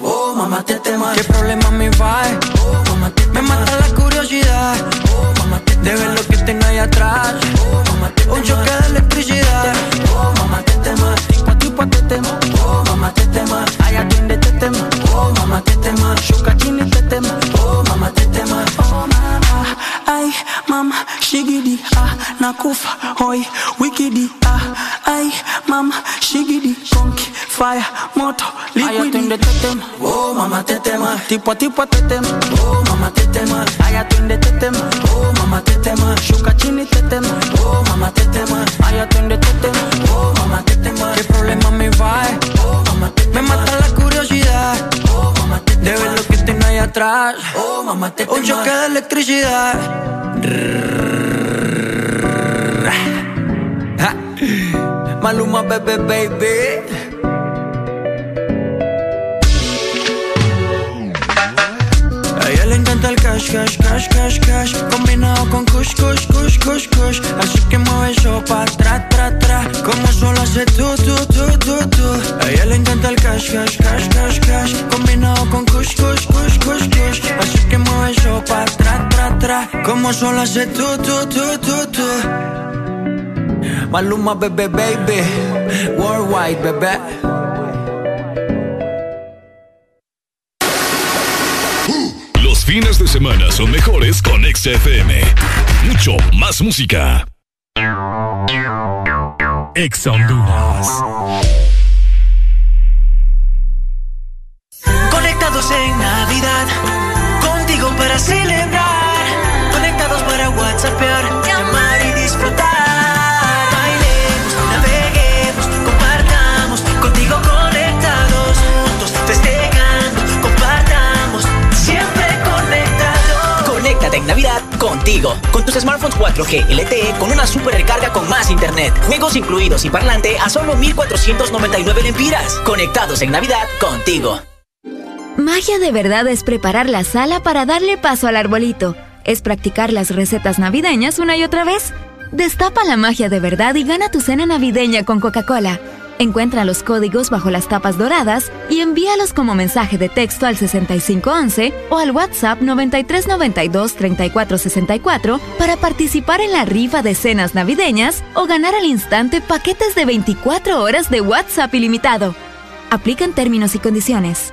Oh, mamá, te tema. ¿Qué problema me va? Oh, mamá, te Me mata la curiosidad. Oh, mamá, te De ver lo que tengo ahí atrás. Oh, mamá, te Un choque de electricidad. Oh, mamá, te tema. Tipo, tipo, te tema. Oh, mamá, te tema. Ay, atiende, te tema. Oh, mamá, te tema. Shuka, chini, te tema. Oh, mamá, te tema. Oh, mamá. Ay, mama, shigidi, ah, nakufa, hoy, wikidi, ah, ay, mama, shigidi, konki, fire, moto, liquid. Ay, tetema, oh mamá tetema. Tipo tipo a tetema, oh mamá tetema. Ay, atiende tetema, oh mamá tetema. Shuka chini tetema, oh mamá tetema. Ay, atiende tetema, oh mamá tetema. ¿Qué problema me va? Oh mamá tetema. Me mata la curiosidad, oh mamá tetema. De ver lo que tiene ahí atrás, oh mamá tetema. Un choque de electricidad. Maluma, bebé, baby. El cash, cash, cash, cash, cash. Combinado con kush, kush, kush, kush, kush. Así que mueve eso pa' tra, tra, tra. Como solo hace tú, tú, tú, tú, tú A ella le encanta el cash, cash, cash, cash, cash. Combinado con kush, kush, kush, kush, kush. Así que mueve eso pa' tra, tra, tra. Como solo hace tú, tú, tú, tú, tú Maluma, bebé, baby. Worldwide, bebé. Los fines de semana son mejores con XFM. Mucho más música. Ex Honduras. Conectados en Navidad, contigo para celebrar. Conectados para WhatsApp, contigo. Con tus smartphones 4G LTE con una super recarga con más internet. Juegos incluidos y parlante a solo 1499 lempiras. Conectados en Navidad contigo. Magia de verdad es preparar la sala para darle paso al arbolito. Es practicar las recetas navideñas una y otra vez. Destapa la magia de verdad y gana tu cena navideña con Coca-Cola. Encuentra los códigos bajo las tapas doradas y envíalos como mensaje de texto al 6511 o al WhatsApp 9392-3464 para participar en la rifa de cenas navideñas o ganar al instante paquetes de 24 horas de WhatsApp ilimitado. Aplican términos y condiciones.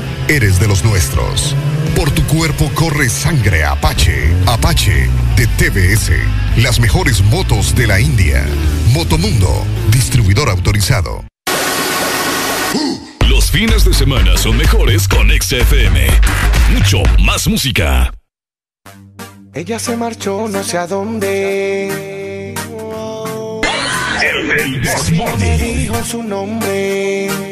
eres de los nuestros. Por tu cuerpo corre sangre Apache. Apache de TBS. Las mejores motos de la India. Motomundo, distribuidor autorizado. Los fines de semana son mejores con XFM. Mucho más música. Ella se marchó no sé a dónde. El Me dijo su nombre.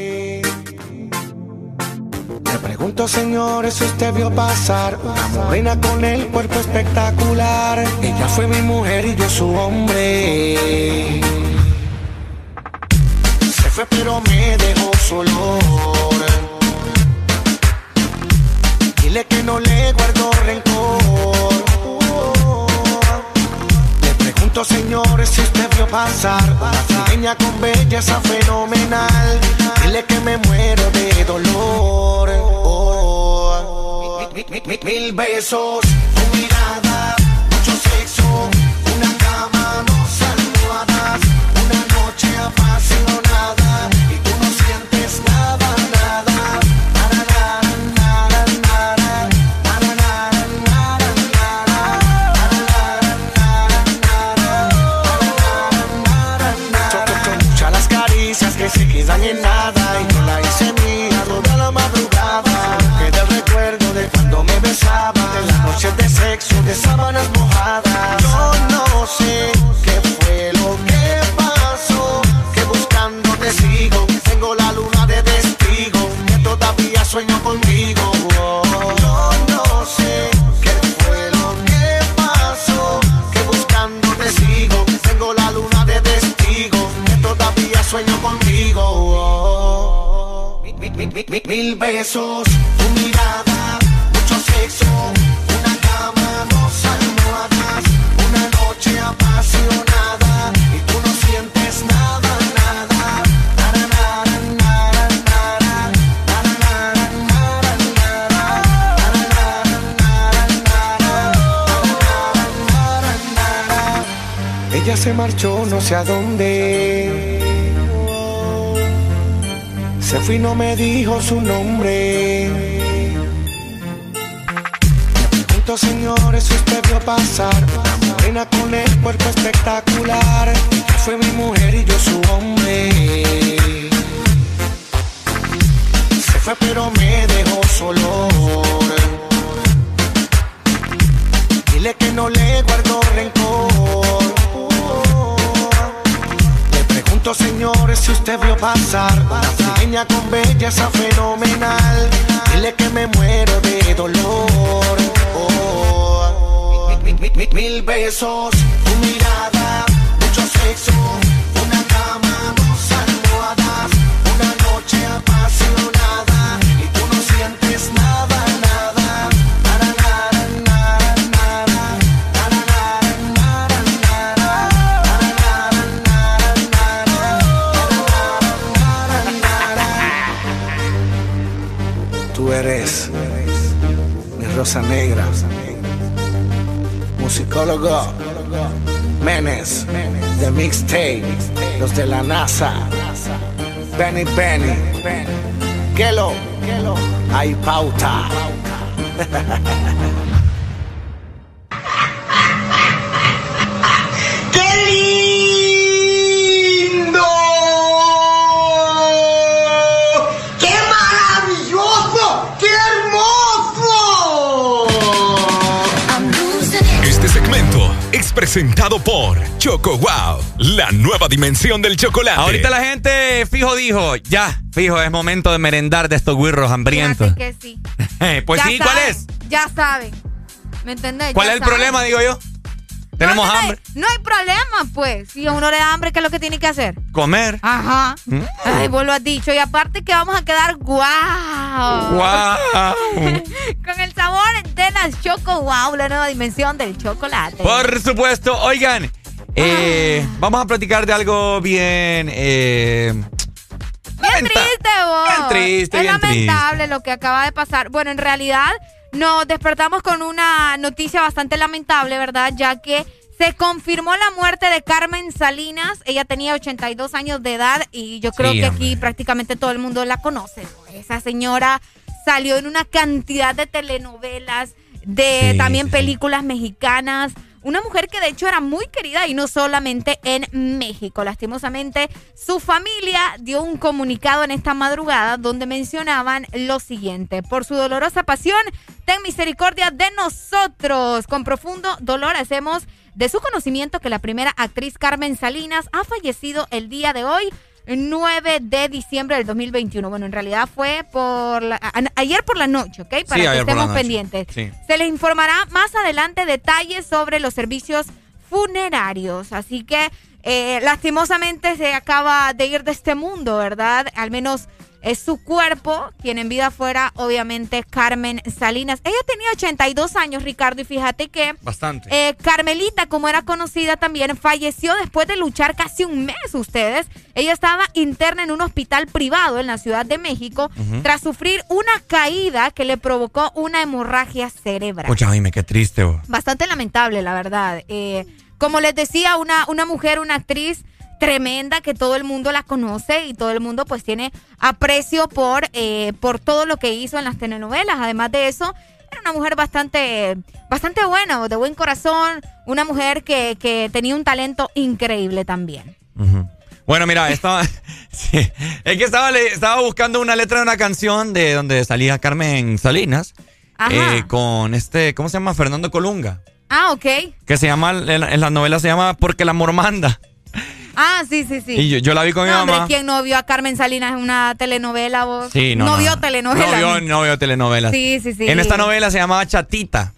Me pregunto, señores, si usted vio pasar una morena con el cuerpo espectacular. Ella fue mi mujer y yo su hombre. Se fue, pero me dejó solo. Dile que no le guardo rencor. Pregunto, señores, si vio pasar una trigueña con belleza fenomenal. Dile que me muero de dolor. Oh. Mi- mi- mi- Mil besos, tu mirada, mucho sexo, una cama, dos almohadas, una noche apasionada noches de sexo, de sábanas mojadas. Yo no sé qué fue lo que pasó, que buscando te sigo. Tengo la luna de testigo, que todavía sueño contigo. Yo no sé qué fue lo que pasó, que buscando te sigo. Tengo la luna de testigo, que todavía sueño contigo. Mil, mil besos, tu mirada, mucho sexo. Y tú no sientes nada, nada. Ella se marchó no sé a dónde. Se fue y no me dijo su nombre. Me pregunto, señores, si usted vio pasar morena con el cuerpo espectacular. Fue mi mujer y yo su hombre. Se fue pero me dejó solo. Dile que no le guardo rencor. Le pregunto, señores, si usted vio pasar una con belleza fenomenal. Dile que me muero de dolor. Oh, mil, besos, tu mirada, mucho sexo, una cama, dos almohadas, una noche apasionada y tú no sientes nada, nada. Nara, nara, nara, nara, nara, nara, nara, nara, Tú eres mi rosa negra musicólogo Menes, de Mixtape, los de la NASA, Benny Benny, Kelo, hay pauta. presentado por Choco Wow, la nueva dimensión del chocolate. Ahorita la gente fijo dijo, ya, fijo, es momento de merendar de estos guirros hambrientos. Fíjate que sí. pues Ya sí, ¿cuál saben, es? Ya saben. ¿Me entendés? ¿Cuál Ya es el saben. problema, digo yo? Tenemos no, no, hambre. No hay, no hay problema, pues. Si a uno le da hambre, ¿qué es lo que tiene que hacer? Comer. Ajá. Mm. Ay, vos lo has dicho. Y aparte que vamos a quedar guau. Guau. Con el sabor de las Choco Wow, la nueva dimensión del chocolate. Por supuesto, oigan, eh, Ah. vamos a platicar de algo bien... eh, Bien triste, vos. Bien triste, Es bien lamentable lo que acaba de pasar. Bueno, en realidad nos despertamos con una noticia bastante lamentable, ¿verdad? Ya que se confirmó la muerte de Carmen Salinas. Ella tenía 82 años de edad y yo creo Sí, que hombre. aquí prácticamente todo el mundo la conoce. ¿no? Esa señora salió en una cantidad de telenovelas, de Sí, también sí. películas mexicanas. Una mujer que de hecho era muy querida y no solamente en México. Lastimosamente, su familia dio un comunicado en esta madrugada donde mencionaban lo siguiente. Por su dolorosa pasión, ten misericordia de nosotros. Con profundo dolor hacemos de su conocimiento que la primera actriz Carmen Salinas ha fallecido el día de hoy. 9 de diciembre del 2021. Bueno, en realidad fue por la- a- ayer por la noche, ¿ok? Para Sí, que estemos pendientes. Sí. Se les informará más adelante detalles sobre los servicios funerarios. Así que eh, lastimosamente se acaba de ir de este mundo, ¿verdad? Al menos es su cuerpo, quien en vida fuera, obviamente, Carmen Salinas. Ella tenía 82 años, Ricardo, y fíjate que Bastante. eh, Carmelita, como era conocida también, falleció después de luchar casi un mes, ustedes. Ella estaba interna en un hospital privado en la Ciudad de México tras sufrir una caída que le provocó una hemorragia cerebral. Pucha, dime, qué triste. Bastante lamentable, la verdad. Eh, como les decía, una, una mujer, una actriz tremenda que todo el mundo la conoce y todo el mundo pues tiene aprecio por, eh, por todo lo que hizo en las telenovelas. Además de eso, era una mujer bastante, bastante buena, de buen corazón, una mujer que, que tenía un talento increíble también. Bueno, mira, estaba, sí, es que estaba, buscando una letra de una canción de donde salía Carmen Salinas eh, con este, ¿cómo se llama? Fernando Colunga. Ah, ok. Que se llama, en la, en la novela se llama Porque el amor manda. Ah, sí, sí, sí. Y yo, yo la vi con mi No, hombre, mamá. ¿quién no vio a Carmen Salinas en una telenovela vos? Sí, no, no, vio no. telenovelas. No vio, no vio telenovelas. Sí, sí, sí. En esta novela se llamaba Chatita.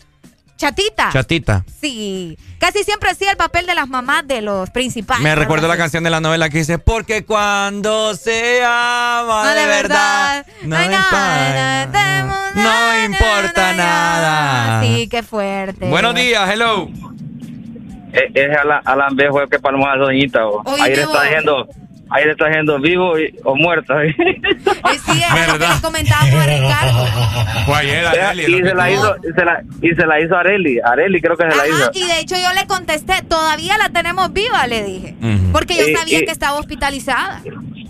Chatita. Chatita. Sí. Casi siempre hacía el papel de las mamás de los principales. Me recuerdo la canción de la novela que dice, porque cuando se ama No, de, de verdad, no, no importa, no importa nada. Sí, qué fuerte. Buenos días, hello. Es, es Alan, Alan Bejo el que palmó a la doñita. o. Oye, Ahí le está diciendo, ahí le está diciendo vivo y- o muerto. Sí, es lo que le comentábamos a Ricardo. Fue ayer, Arely, y se la hizo, y se la, y se la hizo Areli. Areli creo que se la hizo. Y de hecho yo le contesté, todavía la tenemos viva, le dije. Porque yo Y- sabía y- que estaba hospitalizada.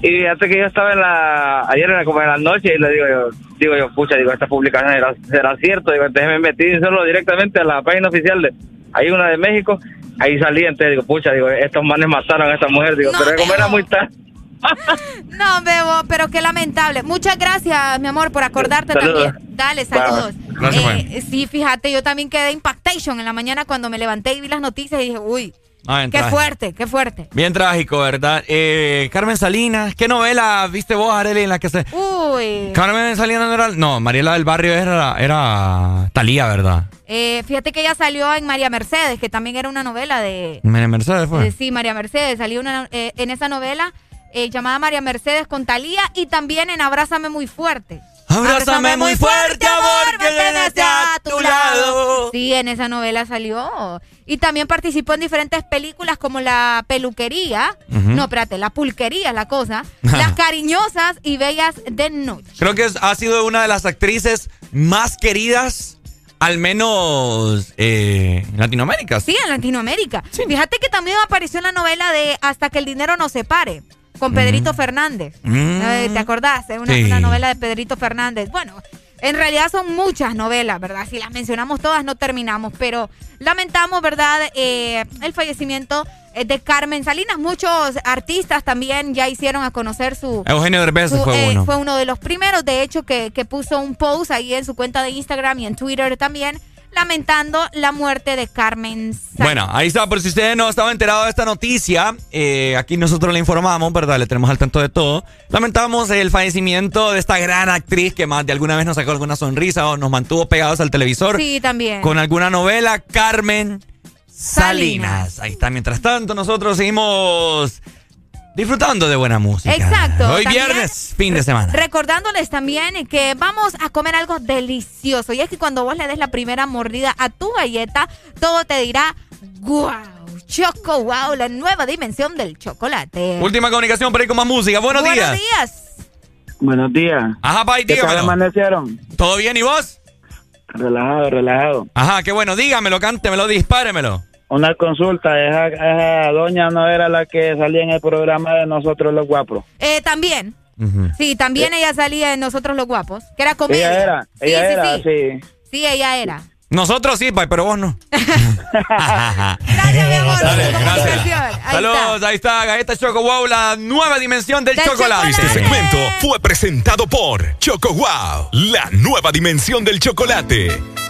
Y fíjate que yo estaba en la, ayer en la, como en la noche y le digo yo, digo yo, pucha, digo, esta publicación será, será cierto, digo, entonces me metí solo directamente a la página oficial de, hay una de México, ahí salí, entonces digo, pucha, digo, estos manes mataron a esta mujer, digo, No, pero como era muy tarde, No, Bebo, pero qué lamentable. Muchas gracias, mi amor, por acordarte Saludos. también. Dale, saludos. Gracias, Eh, sí, fíjate, yo también quedé impactation en la mañana cuando me levanté y vi las noticias y dije, uy, Ah, qué fuerte, qué fuerte. Bien trágico, ¿verdad? Eh, Carmen Salinas, ¿qué novela viste vos, Arely, en la que se... Uy. Carmen Salinas no era... No, Mariela del Barrio era, era Talía, ¿verdad? Eh, fíjate que ella salió en María Mercedes, que también era una novela de... María Mercedes fue. Eh, sí, María Mercedes. Salió una, eh, en esa novela eh, llamada María Mercedes con Talía y también en Abrázame muy fuerte. Abrázame muy fuerte, amor, que desde a tu lado. Sí, en esa novela salió. Y también participó en diferentes películas como La Peluquería. No, espérate, La Pulquería la cosa. Las Cariñosas y Bellas de Noche. Creo que ha sido una de las actrices más queridas, al menos eh, en Latinoamérica. Sí, en Latinoamérica. Fíjate que también apareció en la novela de Hasta que el dinero nos separe. Con Pedrito Fernández. Mm. Eh, ¿Te acordás? Es Una, Sí. una novela de Pedrito Fernández. Bueno, en realidad son muchas novelas, ¿verdad? Si las mencionamos todas no terminamos, pero lamentamos, ¿verdad? Eh, el fallecimiento eh, de Carmen Salinas. Muchos artistas también ya hicieron a conocer su... Eugenio Derbez su- fue eh, uno. fue uno de los primeros, de hecho, que, que puso un post ahí en su cuenta de Instagram y en Twitter también, lamentando la muerte de Carmen Salinas. Bueno, ahí está, por si usted no estaba enterado de esta noticia, eh, aquí nosotros le informamos, ¿verdad? Le tenemos al tanto de todo. Lamentamos el fallecimiento de esta gran actriz que más de alguna vez nos sacó alguna sonrisa o nos mantuvo pegados al televisor Sí, también. con alguna novela, Carmen Salinas. Ahí está, mientras tanto nosotros seguimos disfrutando de buena música. Exacto, Hoy también- viernes, fin de semana. Recordándoles también que vamos a comer algo delicioso. Y es que cuando vos le des la primera mordida a tu galleta, todo te dirá, wow, choco, wow, la nueva dimensión del chocolate. Última comunicación por ahí con más música. Buenos, Buenos días. días. Buenos días. Ajá, Pai, ¿Qué tal amanecieron? ¿Todo bien y vos? Relajado, relajado. Ajá, qué bueno. Dígamelo, cántemelo, dispáremelo. Una consulta, esa, esa doña no era la que salía en el programa de Nosotros los Guapos. Eh, también. Sí, también ella salía en Nosotros los Guapos, que era comedia. Ella era, Sí, ella sí, era, sí. sí. Sí, ella era. Nosotros sí, Pai, pero vos no. Gracias, mi amor. Dale, gracias. Ahí Saludos, ahí está, Galleta Choco Wow, la nueva dimensión del, Del chocolate. Este segmento fue presentado por Choco Wow, la nueva dimensión del chocolate.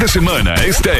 De semana está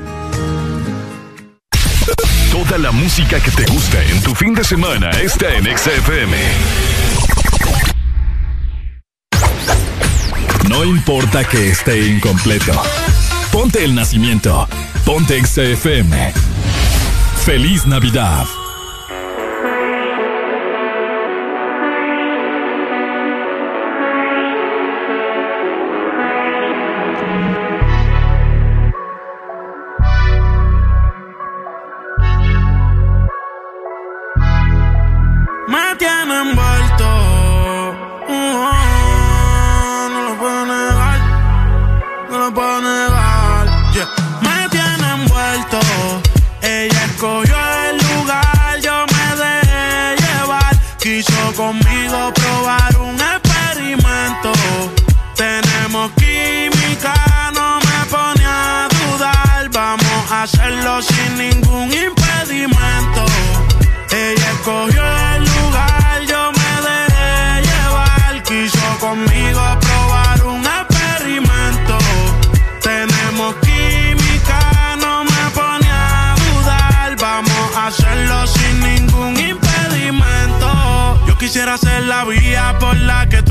Toda la música que te gusta en tu fin de semana está en XFM. No importa que esté incompleto. Ponte el nacimiento. Ponte XFM. Feliz Navidad. La por la que tú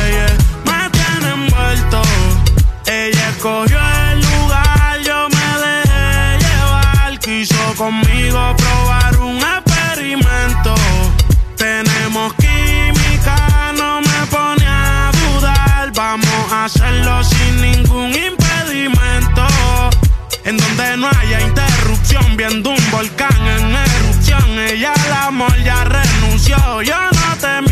Me tiene envuelto. Ella escogió el lugar, yo me dejé llevar. Quiso conmigo probar un experimento. Tenemos química, no me pone a dudar. Vamos a hacerlo sin ningún impedimento. En donde no haya interrupción, viendo un volcán en erupción. Ella al amor ya renunció, yo no te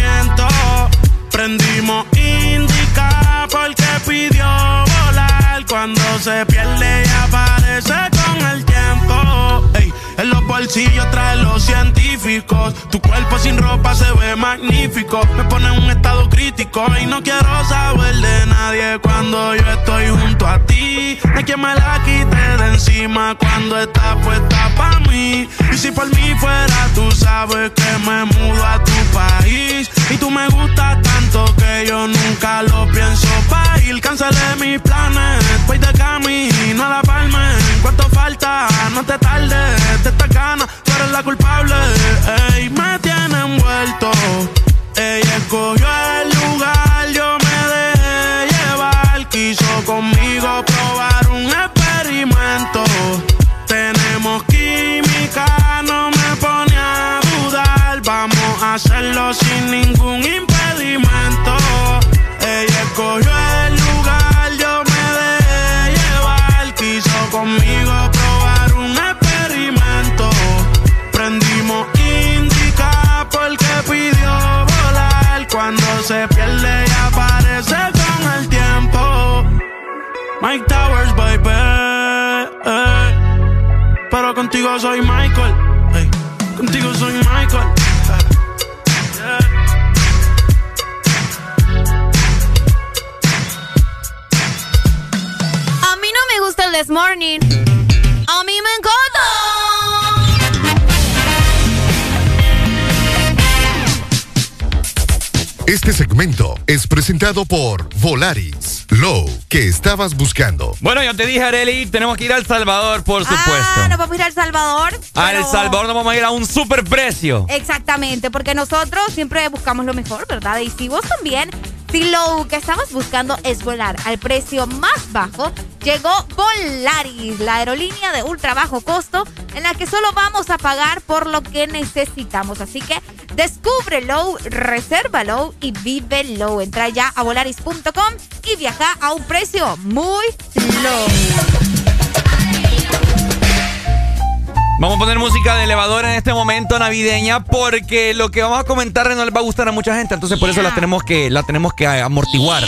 miento. Prendimos indica porque pidió volar. Cuando se pierde y aparece con el tiempo. Ey, en los bolsillo trae los científicos. Tu cuerpo sin ropa se ve magnífico. Me pone en un estado crítico y no quiero saber de nadie cuando yo estoy junto a ti. Hay quien me la quite de encima cuando está puesta para mí. Y si por mí fuera, tú sabes que me mudo a tu país. Y tú me gustas tanto que yo nunca lo pienso pa' ir. Cancelé mis planes, voy de camino a la palma. ¿Cuánto falta? No te tardes, de esta gana, tú eres la culpable. Ey, me tiene envuelto. Ella escogió el Mike Towers, baby. ey. Pero contigo soy Michael. ey. Contigo soy Michael. Yeah. A mí no me gusta el This Morning. A mí me encanta. Este segmento es presentado por Volaris. Low, que estabas buscando. Bueno, yo te dije, Areli, tenemos que ir al Salvador, por supuesto. Ah, nos vamos a ir a El Salvador. Al pero- Salvador nos vamos a ir a un super precio. Exactamente, porque nosotros siempre buscamos lo mejor, ¿verdad? Y si vos también, si lo que estabas buscando es volar al precio más bajo, llegó Volaris, la aerolínea de ultra bajo costo, en la que solo vamos a pagar por lo que necesitamos. Así que descúbrelo, resérvalo y vívelo. Entra ya a volaris.com y viaja a un precio muy low. Vamos a poner música de elevador en este momento navideña porque lo que vamos a comentar no les va a gustar a mucha gente, entonces por eso la tenemos que la tenemos que amortiguar.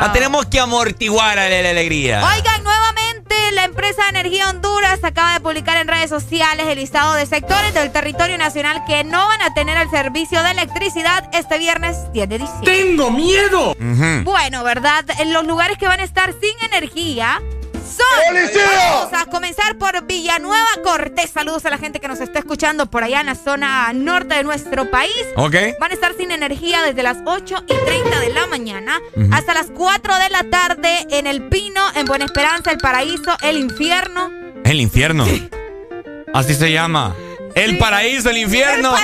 La tenemos que amortiguar a la alegría. Oigan, nuevamente la empresa Energía Honduras acaba de publicar en redes sociales el listado de sectores del territorio nacional que no van a tener el servicio de electricidad este viernes 10 de diciembre. ¡Tengo miedo! Bueno, ¿verdad? En los lugares que van a estar sin energía son. ¡Policía! Vamos a comenzar por Villanueva Cortés. Saludos a la gente que nos está escuchando por allá en la zona norte de nuestro país. Ok. Van a estar sin energía desde las 8 y 30 de la mañana hasta las 4 de la tarde en El Pino, en Buena Esperanza, El Paraíso, El Infierno. El infierno. Así se llama. El paraíso, el infierno.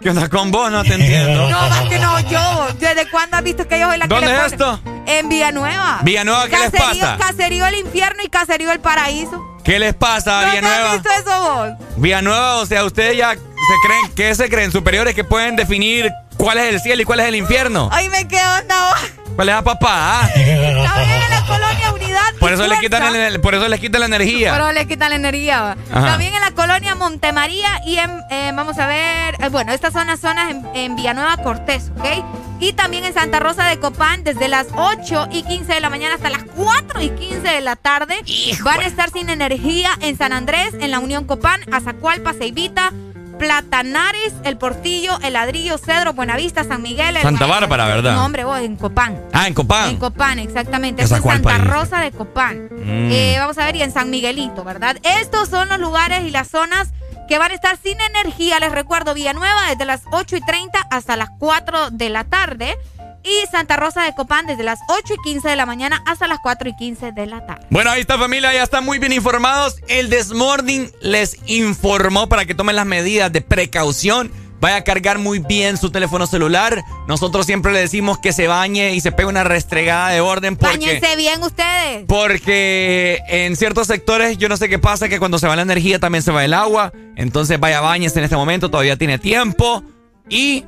¿Qué onda con vos? No te entiendo. No, más que no, yo. ¿Desde cuándo has visto que yo soy la que ¿Dónde es esto? En Villanueva. Villanueva, ¿qué les Caserío- pasa? Caserío El Infierno y Caserío El Paraíso. ¿Qué les pasa, ¿Dónde has Villanueva? visto eso vos? Villanueva, o sea, ustedes ya se creen, ¿qué se creen? Superiores que pueden definir cuál es el cielo y cuál es el infierno. Ay, me quedo onda vos. ¿Cuál es la papá? ah? También en la colonia Unidad. Por eso le quitan el- por eso les quitan la energía. Pero le quitan la energía. También en la colonia Montemaría y en, eh, vamos a ver, eh, bueno, estas son las zonas en, en Villanueva Cortés, ¿ok? Y también en Santa Rosa de Copán desde las 8 y 15 de la mañana hasta las 4 y 15 de la tarde. Van a estar sin energía en San Andrés, en la Unión Copán, Azacualpa, Ceibita. Platanares, El Portillo, El Ladrillo, Cedro, Buenavista, San Miguel. El Santa. Bárbara, ¿verdad? No, hombre, vos, en Copán. Ah, en Copán. En Copán, exactamente. ¿Esa Es Santa país? Rosa de Copán. Mm. Eh, vamos a ver, y en San Miguelito, ¿verdad? Estos son los lugares y las zonas que van a estar sin energía. Les recuerdo, Villanueva desde las 8 y 30 hasta las 4 de la tarde. Y Santa Rosa de Copán desde las 8 y 15 de la mañana hasta las 4 y 15 de la tarde. Bueno, ahí está familia, ya están muy bien informados. El Desmorning les informó para que tomen las medidas de precaución. Vaya a cargar muy bien su teléfono celular. Nosotros siempre le decimos que se bañe y se pegue una restregada de orden porque... Báñense bien ustedes. Porque en ciertos sectores yo no sé qué pasa, que cuando se va la energía también se va el agua. Entonces vaya bañes en este momento, todavía tiene tiempo. Y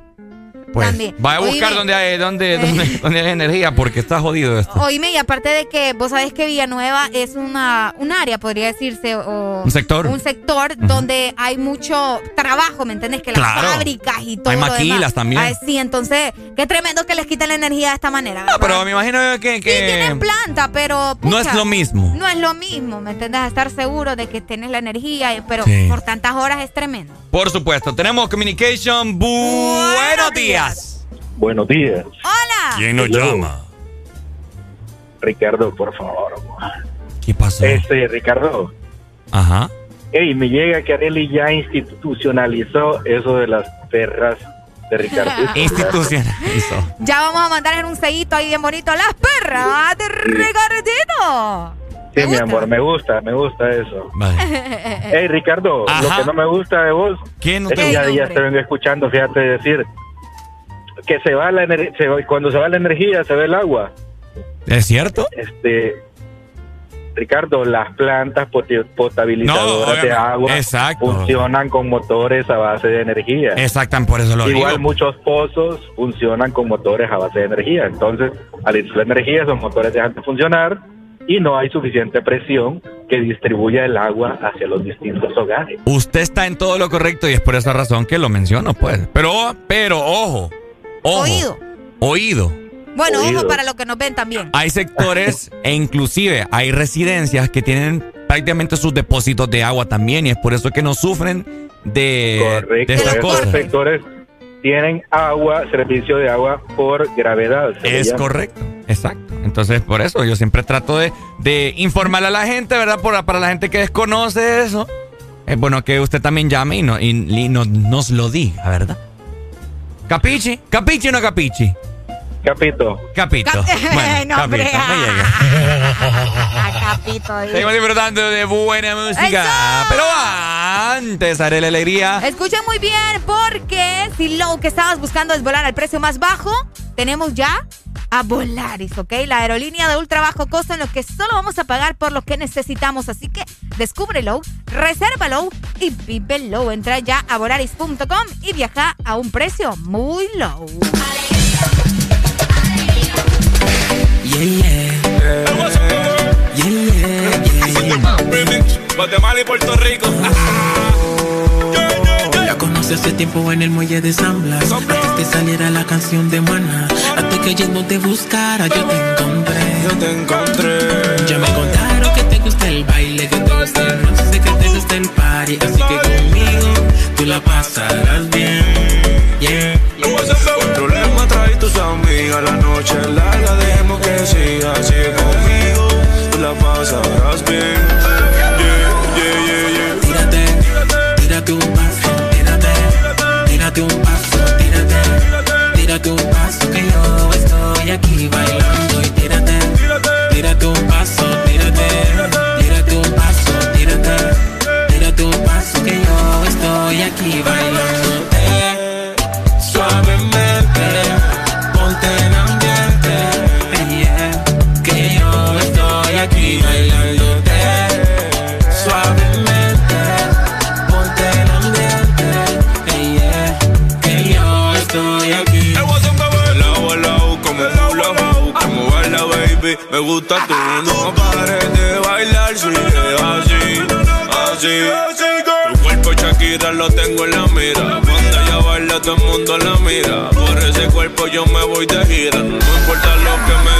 pues. también. Va a buscar Oíme. donde hay, donde, donde, donde hay energía porque está jodido esto. Oíme, y aparte de que vos sabés que Villanueva es una, un área, podría decirse, o Un sector. un sector donde hay mucho trabajo, ¿me entendés? Que las Claro. fábricas y todo Hay lo maquilas demás. también. Ay, sí, entonces, qué tremendo que les quiten la energía de esta manera. No, pero me imagino que, que Tienen planta, pero. no es lo mismo. No es lo mismo, ¿me entiendes? Estar seguro de que tienes la energía, eh, pero Sí. por tantas horas es tremendo. Por supuesto, tenemos communication. Buenos días. Buenos días. Hola. ¿Quién nos Hello. llama? Ricardo, por favor. ¿Qué pasó? Este, Ricardo. Ajá. Ey, me llega que Areli ya institucionalizó eso de las perras de Ricardo. Institucionalizó. Ya vamos a mandar en un sellito ahí bien bonito las perras de Ricardito. Sí, mi amor, me gusta, me gusta eso. Ey, Ricardo, Ajá. lo que no me gusta de vos ¿Qué no es te que ya, ya te vengo escuchando, fíjate decir que se va la se va- cuando se va la energía se ve el agua. ¿Es cierto? Este, Ricardo, las plantas potabilizadoras No, de agua Exacto. funcionan con motores a base de energía. Exacto, por eso lo Igual digo. muchos pozos funcionan con motores a base de energía. Entonces, al ir la energía, esos motores dejan de funcionar y no hay suficiente presión que distribuya el agua hacia los distintos hogares. Usted está en todo lo correcto y es por esa razón que lo menciono, pues. Pero, pero, ojo. Ojo. Oído. Oído. Bueno, Oído. ojo para los que nos ven también. Hay sectores e inclusive hay residencias que tienen prácticamente sus depósitos de agua también y es por eso que no sufren de, Correcto. de cosas. sectores tienen agua, servicio de agua por gravedad. Es llama. correcto, exacto. Entonces, por eso yo siempre trato de, de informar a la gente, ¿verdad? Por, para la gente que desconoce eso, es bueno que usted también llame y, no, y, y no- nos lo diga, ¿verdad? ¿Capichi? ¿Capichi o no capichi? Capito. Capito. Bueno, no, hombre. capito, me llega. Capito. Seguimos disfrutando de buena música. Pero antes haré la alegría. Escuchen muy bien porque si lo que estabas buscando es volar al precio más bajo, tenemos ya a Volaris, ¿ok? La aerolínea de ultra bajo costo en lo que solo vamos a pagar por lo que necesitamos. Así que descúbrelo, resérvalo y vívelo. Entra ya a volaris.com y viaja a un precio muy low. Guatemala y Puerto Rico. La conocí hace tiempo en el muelle de San Blas. Antes que saliera la canción de Maná. Antes que yendo te buscara, yo te encontré. Yo te encontré. Ya me contaron que te gusta el baile, que te gusta el roce, que te gusta el party. Así que conmigo tú la pasarás bien. Yeah. Tus amigas. La noche larga, dejemos que siga. Sigue conmigo, tú la pasarás bien. Yeah, yeah, yeah, yeah. Tírate, tírate un paso, tírate, tírate un paso, tírate, tírate un paso que yo estoy aquí bailando y tírate, tírate un paso, tírate, tírate un paso, tírate, tírate un paso que yo estoy aquí bailando. Me gusta tú, no pares de bailar, sigue así, así. Tu cuerpo, Shakira, lo tengo en la mira. Cuando ella baila, todo el mundo la mira. Por ese cuerpo yo me voy de gira. No importa lo que me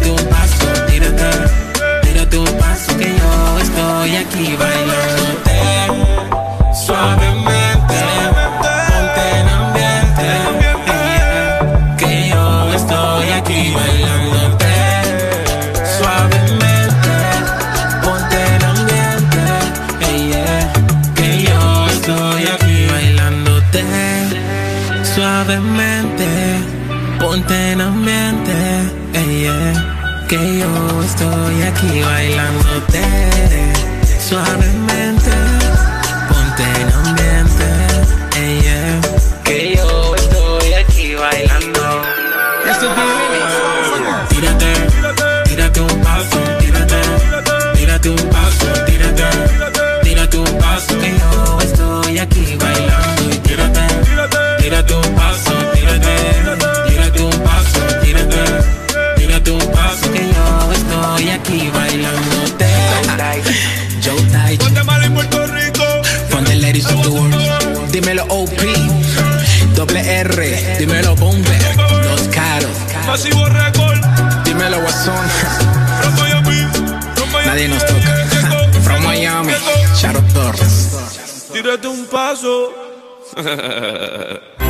tírate un paso, tírate, tírate un paso que yo estoy aquí bailándote dímelo Bomber, los caros. Masivo récord. Dímelo Guasón. Nadie nos toca. From Miami, Shadow Torres. Tírate un paso.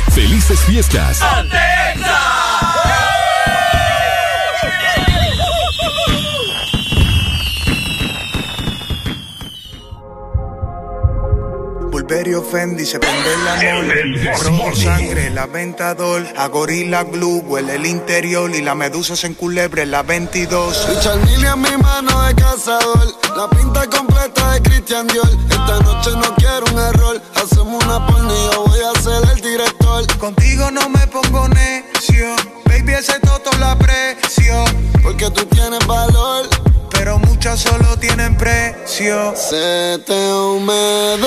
Felices fiestas. Pulverio Fendi se prende el amor. Rojo sangre, la ventador. A gorila glue, huele el interior. Y la medusa se enculebre en la 22. Richard Mille en mi mano de cazador. La pinta completa de Christian Dior. Esta noche no quiero un error. Hacemos una yo voy a ser el director. Contigo no me pongo necio. Baby, ese toto la aprecio. Porque tú tienes valor. Pero muchas solo tienen precio. Se te humedeció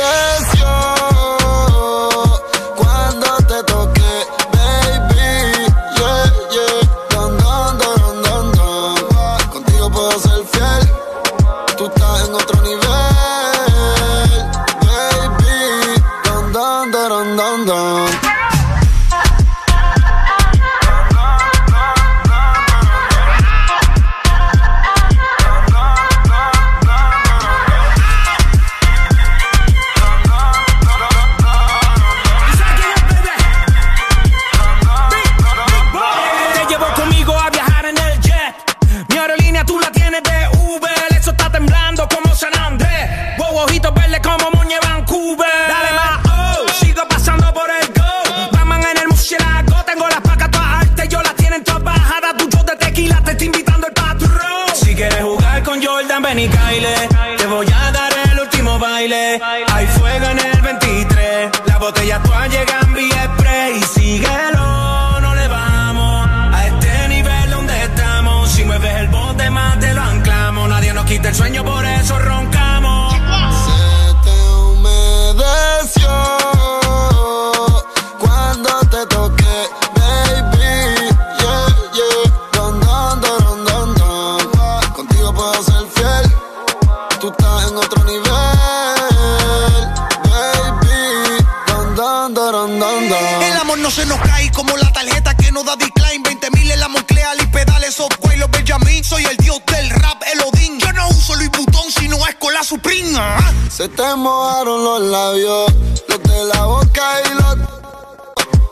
la Supreme. ah. Se te mojaron los labios, los de la boca y los.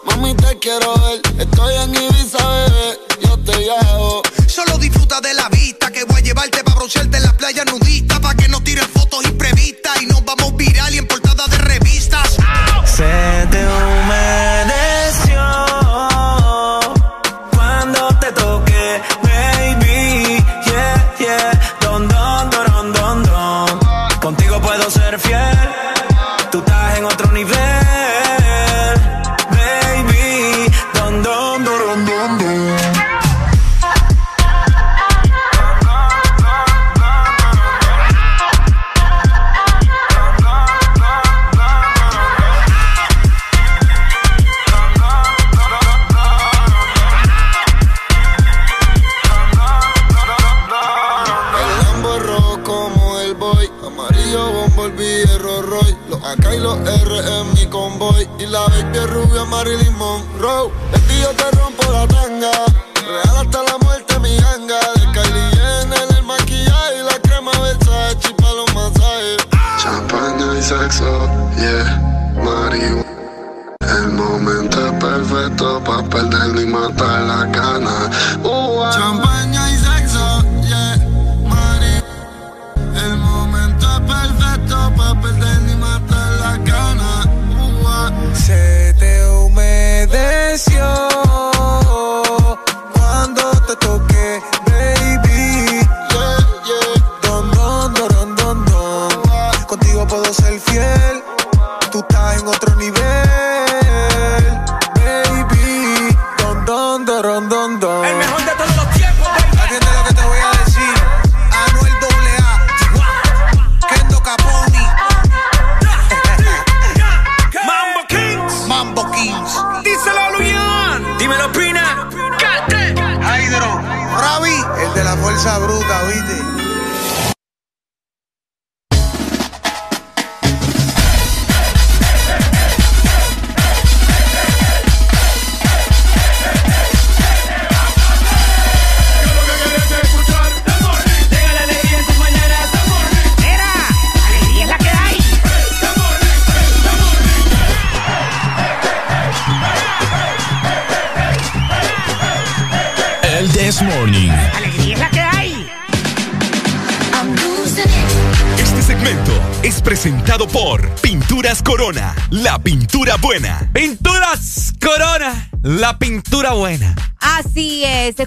Mami, te quiero ver. Estoy en Ibiza, bebé. Yo te llevo. Solo disfruta de la vista que voy a llevarte para broncearte en la playa nudista. Pa' que no tiren fotos imprevistas y nos vamos viral y en portada de revistas.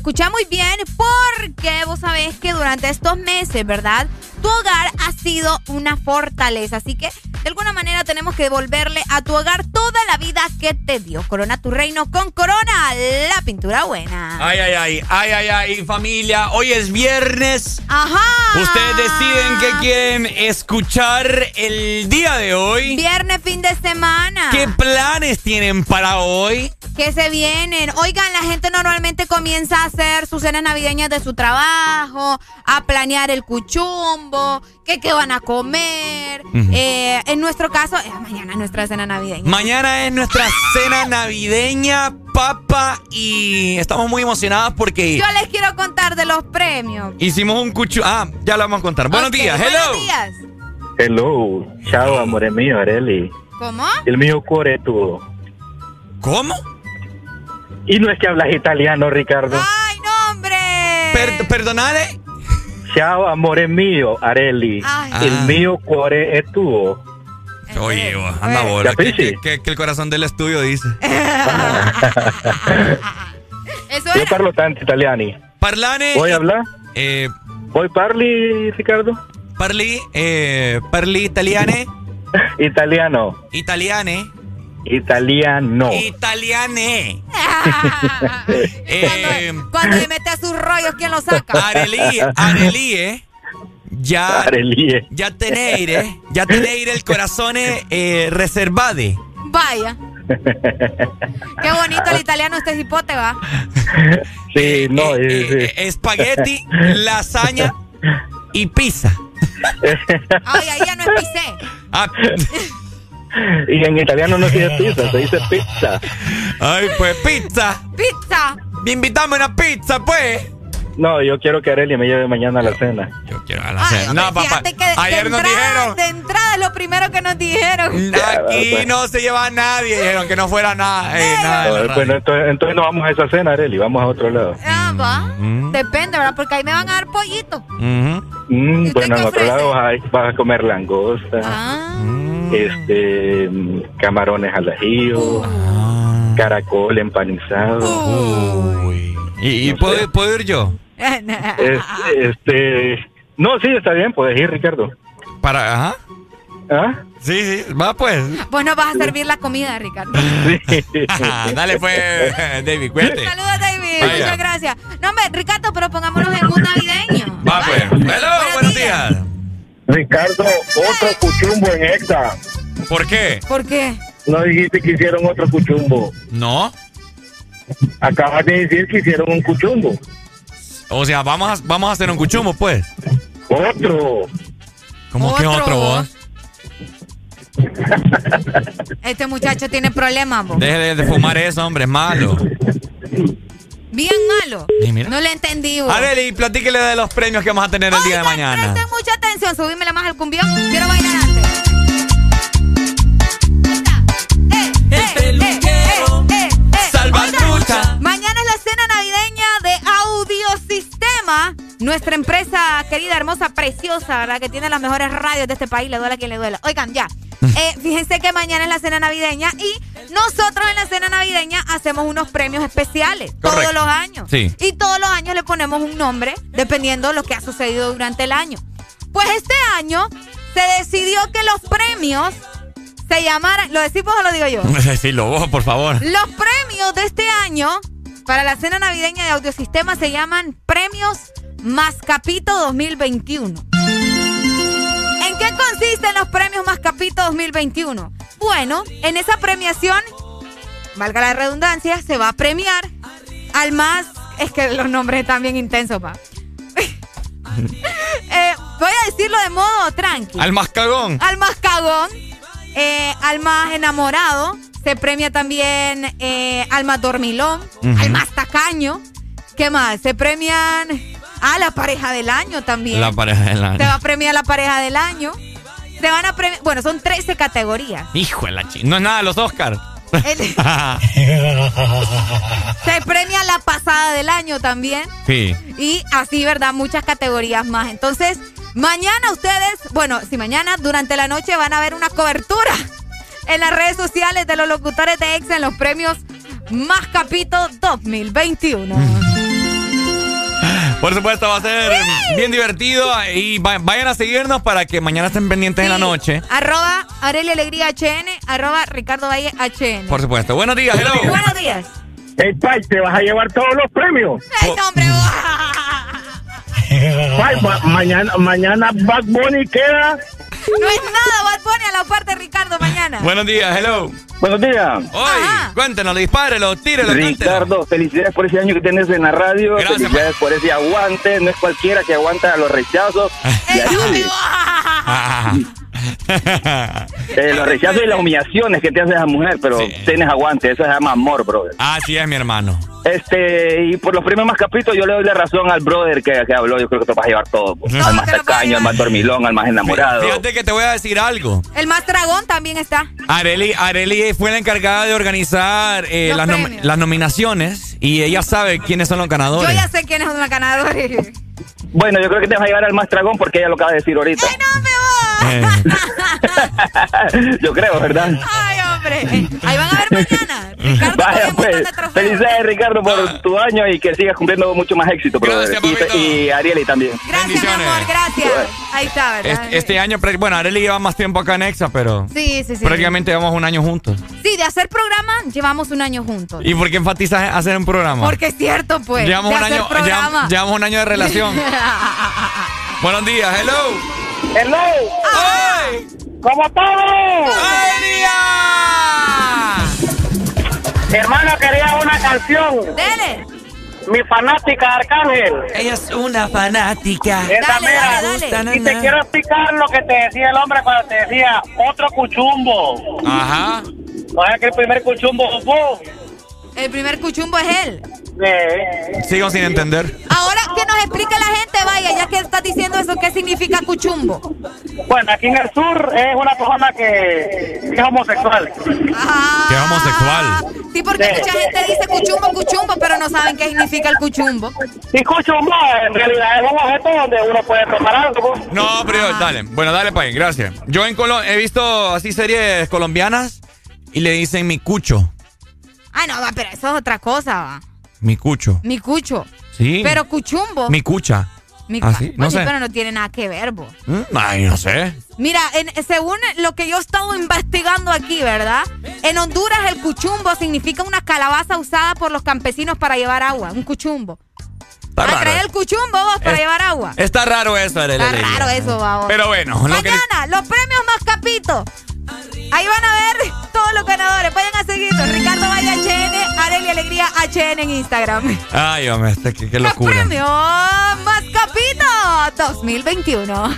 Escucha muy bien porque vos sabés que durante estos meses, ¿verdad? Tu hogar ha sido una fortaleza, así que de alguna manera tenemos que devolverle a tu hogar toda la vida que te dio. Corona tu reino con Corona, la pintura buena. Ay, ay, ay, ay, ay, ay, familia. Hoy es viernes. Ajá. Ustedes deciden qué quieren escuchar el día de hoy. Viernes, fin de semana. ¿Qué planes tienen para hoy? Que se vienen. Oigan, la gente normalmente comienza a hacer sus cenas navideñas de su trabajo, a planear el cuchumbo, que qué van a comer. Eh, en nuestro caso, eh, mañana es nuestra cena navideña. Mañana es nuestra cena navideña, papa, y estamos muy emocionados porque Yo les quiero contar de los premios. hicimos un cuchu. Ah, ya lo vamos a contar. Buenos días, hello. Buenos días. Hello, chao, amore mío, Areli. ¿Cómo? El mío cuore tuvo. ¿Cómo? Y no es que hablas italiano, Ricardo. ¡Ay, no, hombre! Per- perdonale. Ciao, amore mío, Areli. Ay. El Ah. mío cuore es tuo. Oye, vos, anda bola. ¿Ya Que, que- que- que el corazón del estudio dice. Eso era. parlo tanto italiani. Parlane. Vuoi hablar? Eh, Vuoi parli, Ricardo? parli, eh, parli italiane. Italiano. Italiane. Italiano. Italiane. Eh, Cuando le mete a sus rollos, ¿quién lo saca? Areli, Arelie. Ya, Arelie. ya tenéis, ya tenéis el corazón eh, reservado. Vaya. Qué bonito el italiano este hipote, va. Sí, no, Eh, sí, eh, espagueti, lasaña y pizza. Ay, ahí ya no es pisé. Ah, Y en italiano no se dice pizza, se dice pizza. ay, pues pizza. Pizza. Me invitamos a una pizza, pues. No, yo quiero que Areli me lleve mañana a la cena. Yo quiero a la Ay, cena. No, papá. que de- Ayer de nos entrada, dijeron. De entrada es lo primero que nos dijeron. Aquí pues. no se lleva a nadie. Dijeron que no fuera nada. eh, nada de la No, radio. bueno, entonces, entonces no vamos a esa cena, Areli, vamos a otro lado. Ah, va. Mm. Depende, ¿verdad? Porque ahí me van a dar pollito. Mm, bueno, en otro lado vas a, vas a comer langosta, Ah. este, mm, camarones al ajillo, caracol empanizado. Uy. ¿Y, y puedo, puedo ir yo? Es- este, no, sí, está bien, puedes ir, Ricardo. Para, ajá. ¿Ah? Sí, sí, va pues. Vos nos vas a servir la comida, Ricardo. Dale pues, David, cuídate. Saludos, David. Vaya. Muchas gracias. No, hombre, Ricardo, pero pongámonos en un navideño. Va pues. Hello, buenos días. Ricardo, otro cuchumbo en Exa. ¿Por qué? ¿Por qué? No dijiste que hicieron otro cuchumbo. No. Acabas de decir que hicieron un cuchumbo. O sea, vamos a, vamos a hacer un cuchumbo, pues. Otro. ¿Cómo que Otro. otro vos? Este muchacho tiene problemas, bo. Deje de, de fumar eso, hombre, es malo. Bien malo. Sí, mira. No le entendí, bo. Areli, platíquele de los premios que vamos a tener el día de mañana. Presten mucha atención, subímela más al cumbión. Quiero bailar antes. El peluquero. Nuestra empresa querida, hermosa, preciosa, ¿verdad? Que tiene las mejores radios de este país. Le duela a quien le duela. Oigan, ya. Eh, fíjense que mañana es la cena navideña y nosotros en la cena navideña hacemos unos premios especiales todos los años. Sí. Y todos los años le ponemos un nombre dependiendo de lo que ha sucedido durante el año. Pues este año se decidió que los premios se llamaran. ¿Lo decimos o lo digo yo? Sí, lo por favor. Los premios de este año para la cena navideña de Audiosistema se llaman Premios Mascapito 2021. ¿En qué consisten los premios Mascapito 2021? Bueno, en esa premiación, valga la redundancia, se va a premiar al más... Es que los nombres están bien intensos, pa. Eh, voy a decirlo de modo tranqui. Al más cagón. Al más cagón, eh, al más enamorado, se premia también eh, al más dormilón, al más tacaño. ¿Qué más? Se premian a la pareja del año también. La pareja de la... Se va a premiar la pareja del año. Se van a premiar, bueno, son 13 categorías. Hijo de la chi... No es nada, los Oscars. Se premia la pasada del año también. sí. Y así, ¿verdad? Muchas categorías más. Entonces, mañana ustedes, bueno, si mañana durante la noche van a ver una cobertura en las redes sociales de los locutores de Exa en los premios Más Capito 2021. Por supuesto, va a ser bien divertido y va- vayan a seguirnos para que mañana estén pendientes en la noche. Arroba Arelia Alegría HN, arroba Ricardo Valle HN. Por supuesto. Buenos días, hello. Buenos días. Hey, Pai, ¿te vas a llevar todos los premios? ¡Ay, no, hombre! Pai, ma- mañana, mañana Bad Bunny queda. No es nada, Bad Bunny a la parte de Ricardo mañana. Buenos días, hello. Buenos días. Hoy, cuéntenos, dispárelo, tírelo, cántelo. Ricardo, felicidades por ese año que tienes en la radio. Gracias, felicidades por ese aguante. No es cualquiera que aguanta los rechazos. Eh, los rechazos y las humillaciones que te hace esa mujer, pero tienes aguante. Eso se llama amor, brother. Así es, mi hermano. Este, y por los premios más capitos, yo le doy la razón al brother que, que habló. Yo creo que te vas a llevar todo. pues. al más tacaño, al más dormilón, al más enamorado. Fíjate que te voy a decir algo. El más dragón también está. Areli, Areli fue la encargada de organizar eh, Los las, nom- premios. las nominaciones y ella sabe quiénes son los Yo ganadores. ya sé quién es una ganadora. Bueno, yo creo que te vas a llevar al más dragón porque ella lo acaba de decir ahorita. Eh, yo creo, ¿verdad? Ay, hombre. Ahí van a ver mañana. Ricardo Vaya, pues, felicidades Ricardo Ah. por tu año y que sigas cumpliendo mucho más éxito, brother. y, y Arieli también. Gracias, mi amor, gracias. Ahí está, ¿verdad? este, este año, bueno, Areli lleva más tiempo acá en Exa, pero Sí, sí, sí. prácticamente llevamos un año juntos. Sí, de hacer programa llevamos un año juntos. ¿Y por qué enfatizas hacer un programa? Porque es cierto, pues. llevamos, de un hacer año, programa. llevamos, llevamos un año de relación. Buenos días, hello. Hello. ¡Ay! ¿Cómo estamos? Hermano, quería una canción. Dele. Mi fanática Arcángel. Ella es una fanática. Esa Dale, mera. dale, Y te quiero explicar lo que te decía el hombre cuando te decía otro cuchumbo. Ajá. No es que el primer cuchumbo fue. El primer cuchumbo es él. Sigo sin entender. Ahora que nos explique la gente, vaya, ya que estás diciendo eso, ¿qué significa cuchumbo? Bueno, aquí en el sur es una persona que es homosexual. Que es homosexual. Sí, porque mucha gente dice cuchumbo, cuchumbo, pero no saben qué significa el cuchumbo. Y cuchumbo en realidad es un objeto donde uno puede tomar algo. No, pero dale. Bueno, dale, Pay, gracias. Yo en Colo he visto así series colombianas y le dicen mi cucho. Ah, no, va, pero eso es otra cosa, va. Mi cucho. Mi cucho. Sí. Pero cuchumbo. Mi cucha. mi ¿Ah, sí? No sé. pero no tiene nada que ver. Mm, Ay, no sé. Mira, en- según lo que yo he estado investigando aquí, ¿verdad? En Honduras el cuchumbo significa una calabaza usada por los campesinos para llevar agua, un cuchumbo. Está ¿A traer el cuchumbo vos para Es- llevar agua? Está raro eso, Arely. Está raro eso, vamos. Pero bueno, lo que... Mañana, los premios más capitos. Ahí van a ver todos los ganadores. Vayan a seguirnos. Ricardo Valle HN, Areli Alegría HN en Instagram. Ay, hombre, este, qué, qué locura. Premio más capito 2021.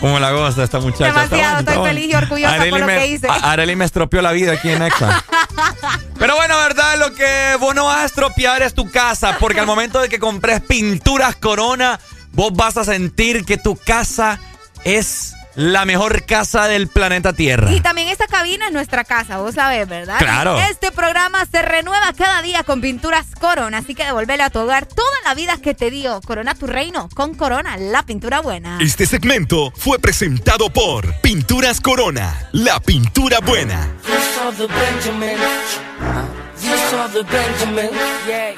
¿Cómo la goza esta muchacha? Demasiado, estoy feliz y orgullosa por lo me, que hice. Arely me estropeó la vida aquí en Exa. Pero bueno, verdad, lo que vos no vas a estropear es tu casa, porque al momento de que compres pinturas Corona, vos vas a sentir que tu casa es la mejor casa del planeta Tierra. Y también esta cabina es nuestra casa, vos sabés, ¿verdad? Claro. Este programa se renueva cada día con pinturas Corona, así que devolvele a tu hogar toda la vida que te dio. Corona tu reino con Corona, la pintura buena. Este segmento fue presentado por Pinturas Corona, la pintura buena. These are the Benjamins. Yeah.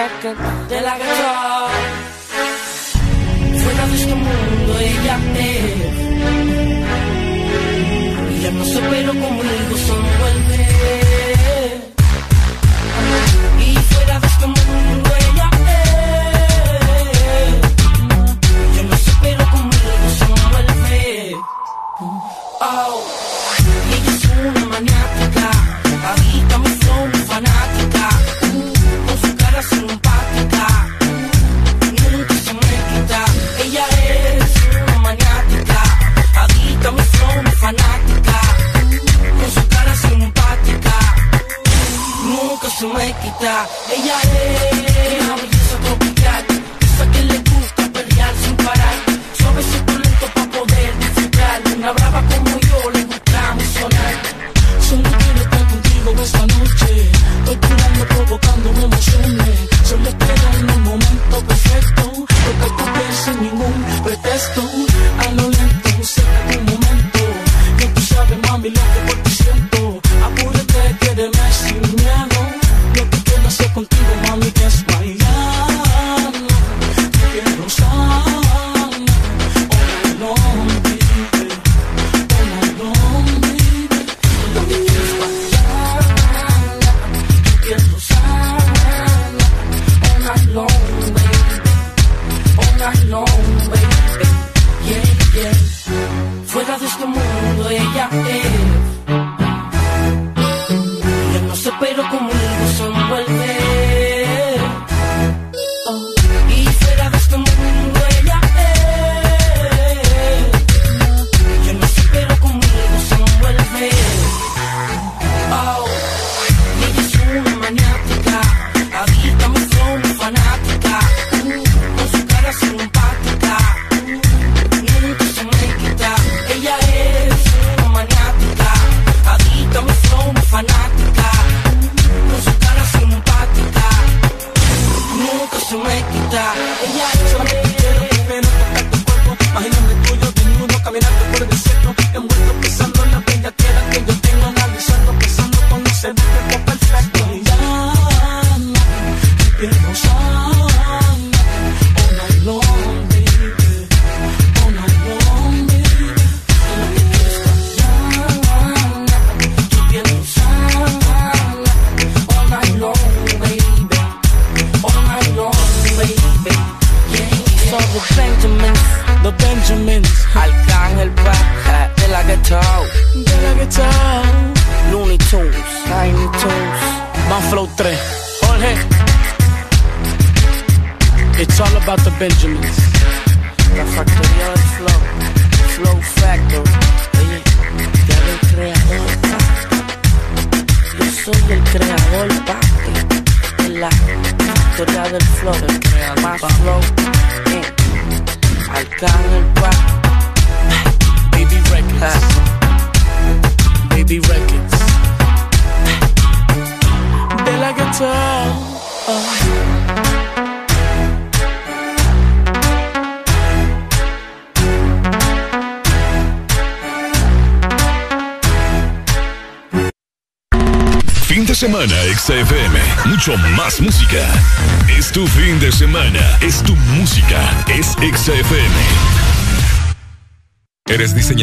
Record, de la guitarra. Fuera de este ella es. Y ya no sé, pero conmigo se me quita. Ella es una belleza tropical, esa que le gusta pelear sin parar, suave suculento para poder disfrutar. Una brava como yo le gusta sonar. Solo quiero estar contigo esta noche. Estoy curando, provocando emociones. Solo espero en un momento perfecto. Ves sin ningún pretexto.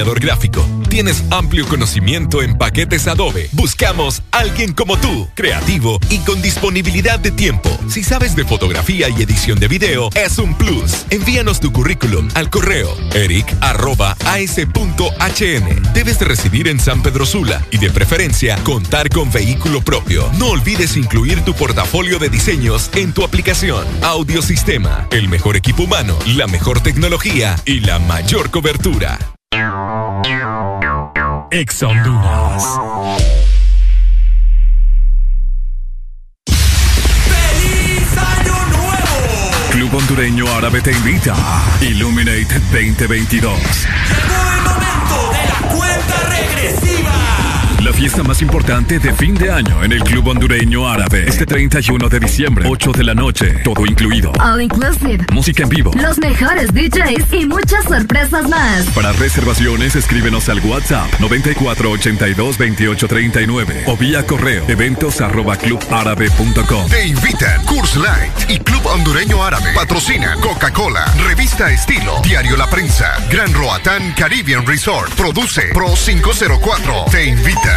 Gráfico? ¿Tienes amplio conocimiento en paquetes Adobe? Buscamos alguien como tú, creativo y con disponibilidad de tiempo. Si sabes de fotografía y edición de video, es un plus. Envíanos tu currículum al correo eric.as.hn. Debes de residir en San Pedro Sula y de preferencia contar con vehículo propio. No olvides incluir tu portafolio de diseños en tu aplicación. Audiosistema, el mejor equipo humano, la mejor tecnología y la mayor cobertura. Ex Honduras. Club Hondureño Árabe te invita. Illuminate 2022. Cuenta regresiva. La fiesta más importante de fin de año en el Club Hondureño Árabe. Este 31 de diciembre, 8 de la noche, todo incluido. All inclusive. Música en vivo. Los mejores DJs y muchas sorpresas más. Para reservaciones, escríbenos al WhatsApp 94822839 o vía correo eventos arroba clubárabe.com. Te invitan Curse Light y Club Hondureño Árabe. Patrocina Coca-Cola, Revista Estilo, Diario La Prensa, Gran Roatán Caribbean Resort. Produce Pro 504. Te invita.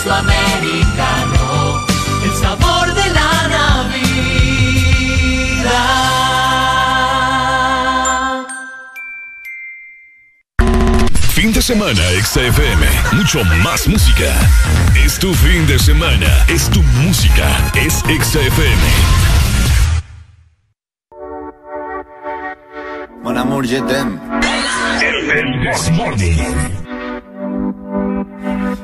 Espresso Americano, el sabor de la Navidad. Fin de semana XFM. Mucho más música. Es tu fin de semana. Es tu música. Es XFM. Mon amour, je t'aime.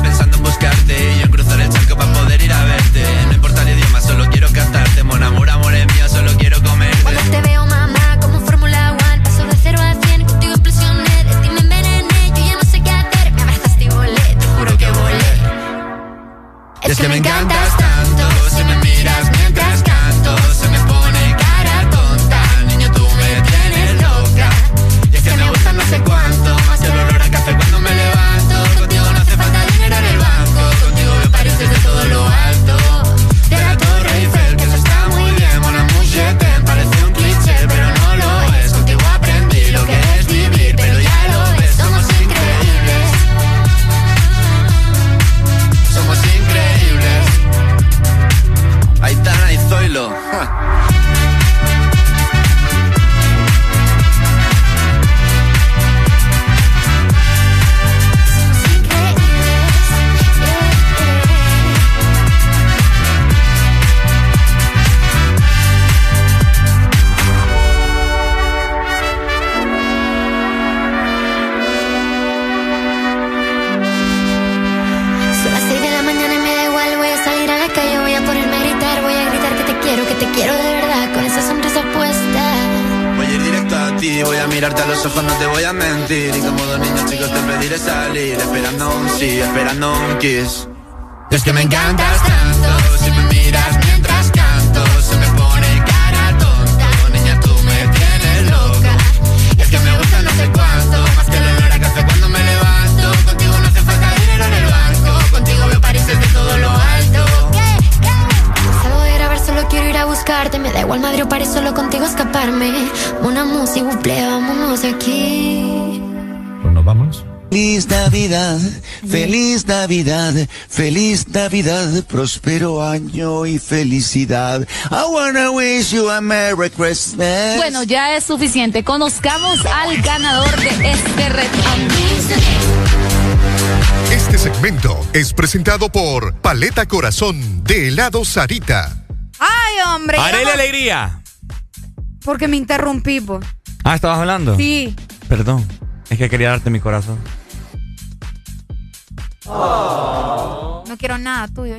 pensando en buscarte Y yo en cruzar el charco para poder ir a verte. No importa el idioma, solo quiero cantarte. Mon amor, amor es mío, solo quiero comerte. Cuando te veo, mamá, como Fórmula One Paso de cero a cien, contigo explosioné. De ti me envenené, yo ya no sé qué hacer. Me abrazaste y volé, te juro que volé. Es, que me encanta. Navidad, feliz Navidad, próspero año y felicidad. I wanna wish you a Merry Christmas. Bueno, ya es suficiente. Conozcamos al ganador de este reto. Este segmento es presentado por Paleta Corazón de helado Sarita. Ay, hombre. Haré no- alegría. Porque me interrumpí, po. Ah, ¿estabas hablando? Sí. Perdón. Es que quería darte mi corazón. Quiero nada tuyo.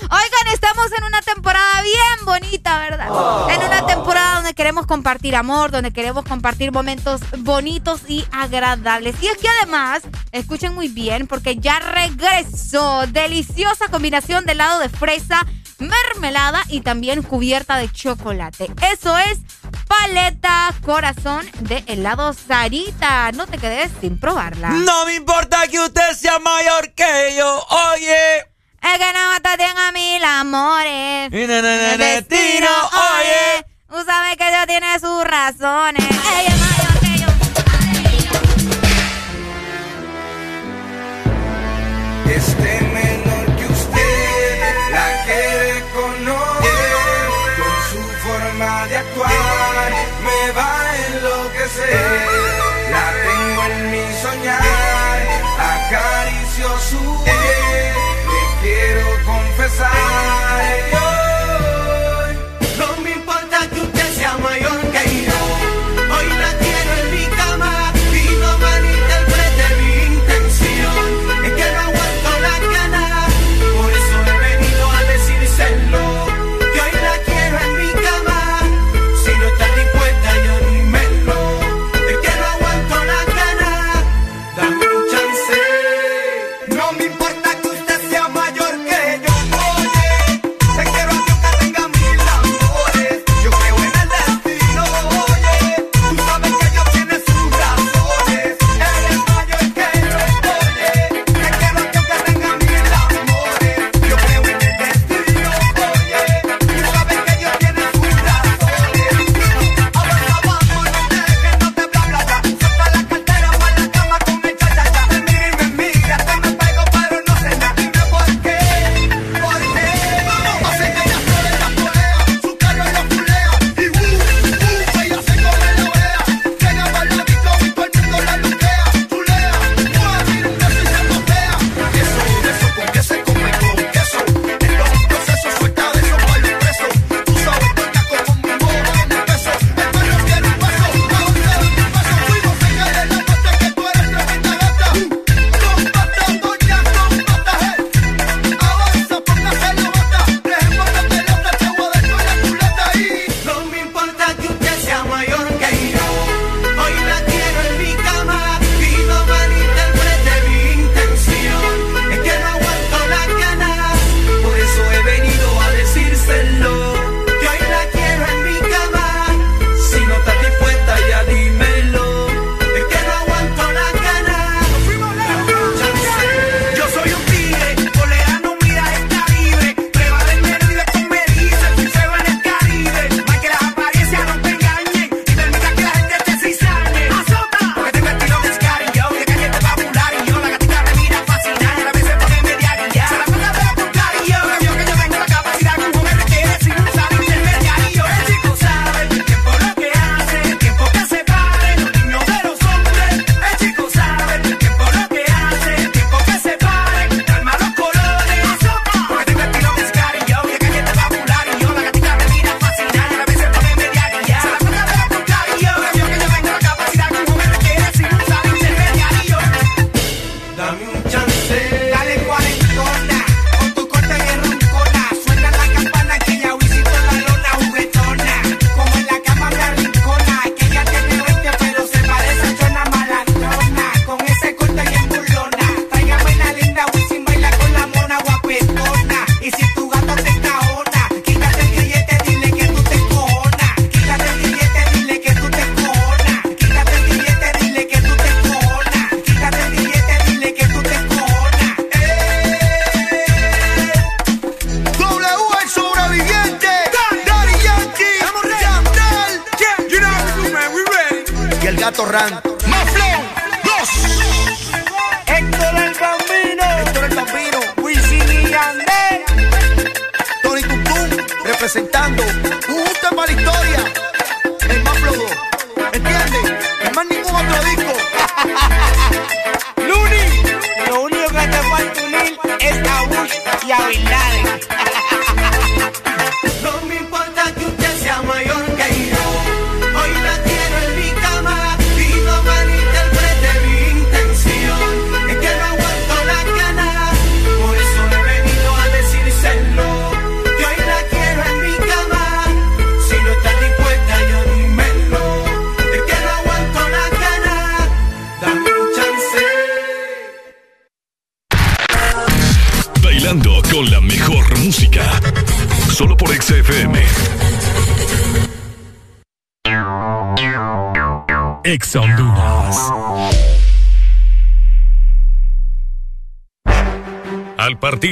Oigan, estamos en una temporada bien bonita, ¿verdad? En una temporada donde queremos compartir amor, donde queremos compartir momentos bonitos y agradables. Y es que además, escuchen muy bien, porque ya regresó deliciosa combinación de helado de fresa, mermelada y también cubierta de chocolate. Eso es paleta corazón de helado Sarita. No te quedes sin probarla. No me importa que usted sea mayor que yo, oye. Es que no me bien a mil amores. Y destino, oye. Tú sabes que Dios tiene sus razones. Ella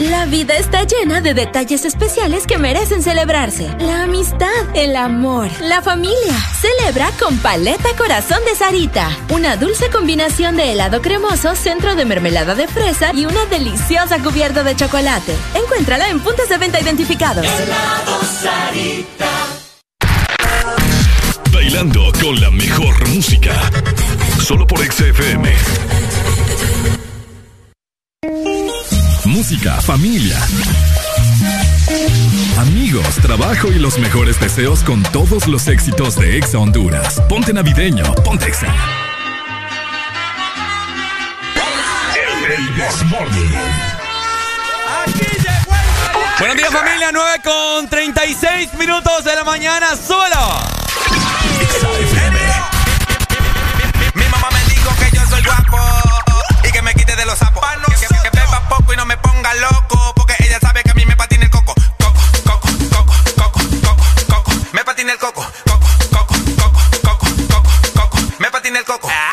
La vida está llena de detalles especiales que merecen celebrarse. La amistad, el amor, la familia. Celebra con Paleta Corazón de Sarita. Una dulce combinación de helado cremoso, centro de mermelada de fresa y una deliciosa cubierta de chocolate. Encuéntrala en puntos de venta identificados. Helado Sarita. Bailando con la mejor música. Solo por XFM. Música, familia. Amigos, trabajo y los mejores deseos con todos los éxitos de Exa Honduras. Ponte navideño, ponte Exa. El Desmorning. Buenos días familia, 9 con 36 minutos de la mañana solo. Mi mamá me dijo que yo soy guapo y que me quite de los sapos. Ponga loco, porque ella sabe que a mí me patina el coco. Coco, coco, coco, coco, coco, coco. Me patina el coco. Coco, coco, coco, coco, coco, coco. Me patina el coco. Coco,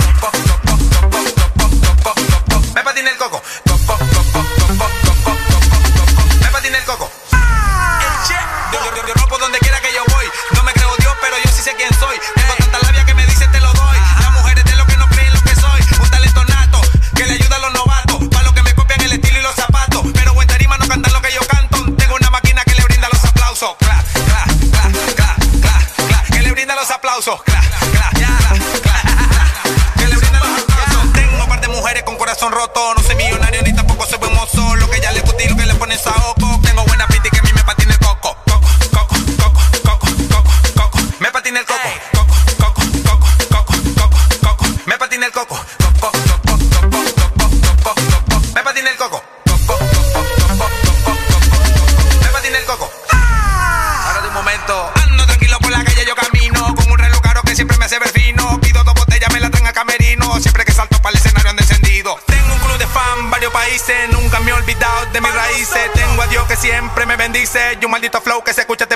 bendice. Y un maldito flow que se escucha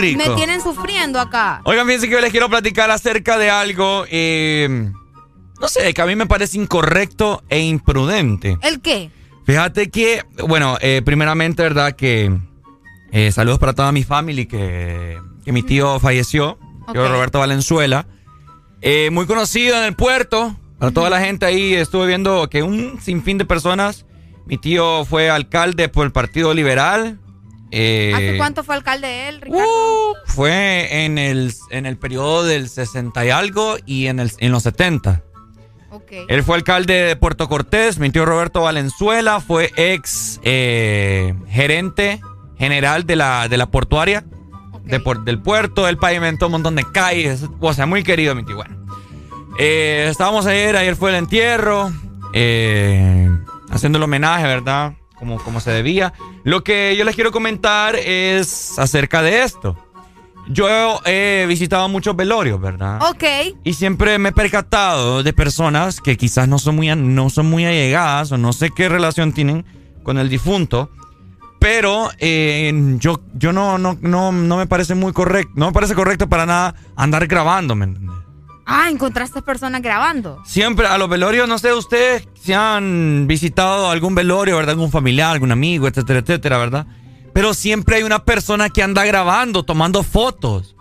rico. Me tienen sufriendo acá. Oigan, fíjense que yo les quiero platicar acerca de algo, eh, no sé, que a mí me parece incorrecto e imprudente. ¿El qué? Fíjate que, bueno, eh, primeramente, ¿verdad? Que eh, saludos para toda mi familia, que, que mi tío falleció, tío Ok. Roberto Valenzuela. Eh, muy conocido en el puerto, para toda la gente ahí, estuve viendo que un sinfín de personas, mi tío fue alcalde por el Partido Liberal. Eh, ¿Hace cuánto fue alcalde él, Ricardo? fue en el, en el periodo del 60 y algo y en, el, en los 70. Ok. Él fue alcalde de Puerto Cortés, mi tío Roberto Valenzuela, fue ex eh, gerente general de la, de la portuaria de por- del puerto, él pavimentó un montón de calles, o sea, muy querido mi tío. Bueno, eh, estábamos ayer, ayer fue el entierro, eh, haciendo el homenaje, ¿verdad? Como, como se debía. Lo que yo les quiero comentar es acerca de esto. Yo he visitado muchos velorios, ¿verdad? Ok. Y siempre me he percatado de personas que quizás no son muy, no son muy allegadas o no sé qué relación tienen con el difunto. Pero eh, yo, yo no, no, no, no me parece muy correcto. No me parece correcto para nada andar grabando, ¿me entiendes? Ah, encontraste personas grabando. Siempre a los velorios, no sé, ustedes si han visitado algún velorio, ¿verdad? Algún familiar, algún amigo, etcétera, etcétera, ¿verdad? Pero siempre hay una persona que anda grabando, tomando fotos.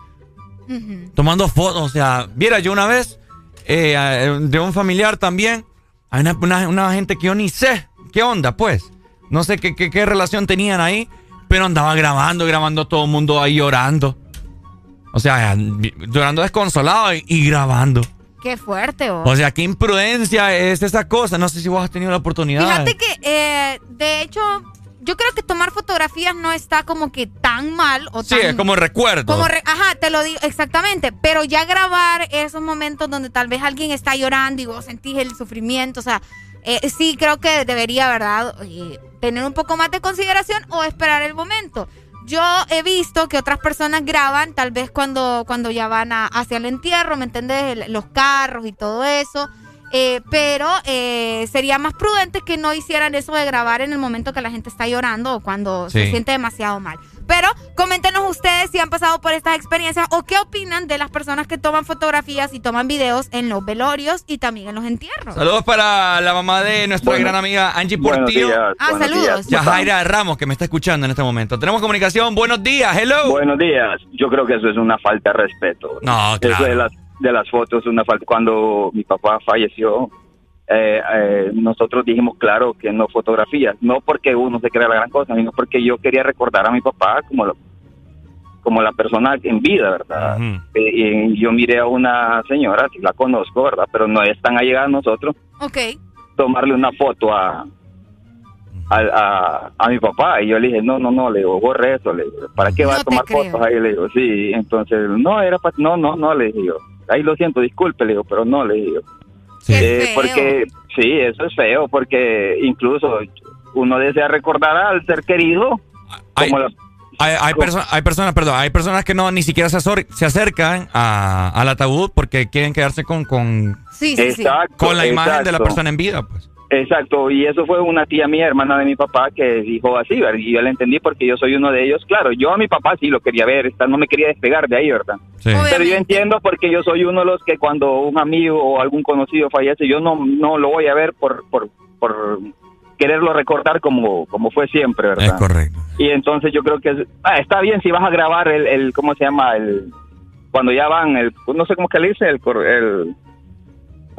tomando fotos. O sea, viera, yo una vez, eh, eh, de un familiar también, hay una, una- una gente que yo ni sé qué onda, pues. No sé qué, qué, qué relación tenían ahí, pero andaba grabando, grabando todo el mundo ahí llorando. O sea, llorando desconsolado y, y grabando. Qué fuerte, oh. O sea, qué imprudencia es esa cosa. No sé si vos has tenido la oportunidad. Fíjate que, eh, de hecho, yo creo que tomar fotografías no está como que tan mal o Sí, tan... es como recuerdo. Como re- ajá, te lo digo exactamente, pero ya grabar esos momentos donde tal vez alguien está llorando y vos sentís el sufrimiento, o sea, eh, sí creo que debería, ¿verdad? Eh, tener un poco más de consideración o esperar el momento. Yo he visto que otras personas graban tal vez cuando, cuando ya van a- hacia el entierro, ¿me entiendes? El- Los carros y todo eso. Eh, pero eh, sería más prudente que no hicieran eso de grabar en el momento que la gente está llorando o cuando se siente demasiado mal. Pero coméntenos ustedes si han pasado por estas experiencias o qué opinan de las personas que toman fotografías y toman videos en los velorios y también en los entierros. Saludos para la mamá de nuestra Bueno. gran amiga Angie Buenos Portillo. días, Ah, saludos. días. ¿Cómo Yajaira Ramos, que me está escuchando en este momento. Tenemos comunicación. Buenos días. Hello. Buenos días. Yo creo que eso es una falta de respeto. No, Eso claro. de las, de las fotos, una falta. Cuando mi papá falleció, eh, eh, nosotros dijimos, claro, que no fotografías. No porque uno se crea la gran cosa, sino porque yo quería recordar a mi papá como, lo- como la persona en vida, ¿verdad? Eh, y yo miré a una señora, si la conozco, ¿verdad? Pero no es tan allegada a nosotros. Ok. Tomarle una foto a, a, a, a mi papá y yo le dije, no, no, no, le digo, borre eso, le digo, ¿para qué va No a tomar fotos ahí? Le digo, sí, entonces, no, era para, no, no, no, le dije yo, ahí lo siento, disculpe, le digo, pero no, le digo. Eh, feo. porque, sí, eso es feo, porque incluso uno desea recordar al ser querido, como la- Hay, hay, perso- hay personas, perdón, hay personas que no ni siquiera se, se acercan a- al ataúd porque quieren quedarse con, con, Sí, sí, sí. Exacto, con la imagen de la persona en vida. Pues. Exacto, y eso fue una tía mía, hermana de mi papá, que dijo así, ¿verdad? y yo la entendí porque yo soy uno de ellos. Claro, yo a mi papá sí lo quería ver, no me quería despegar de ahí, ¿verdad? Pero yo entiendo porque yo soy uno de los que cuando un amigo o algún conocido fallece, yo no, no lo voy a ver por, por, por quererlo recordar como, como fue siempre, ¿verdad? Es correcto. Y entonces yo creo que ah, está bien si vas a grabar el, el, ¿cómo se llama? El, cuando ya van, el, no sé cómo que le dice, el, cor- el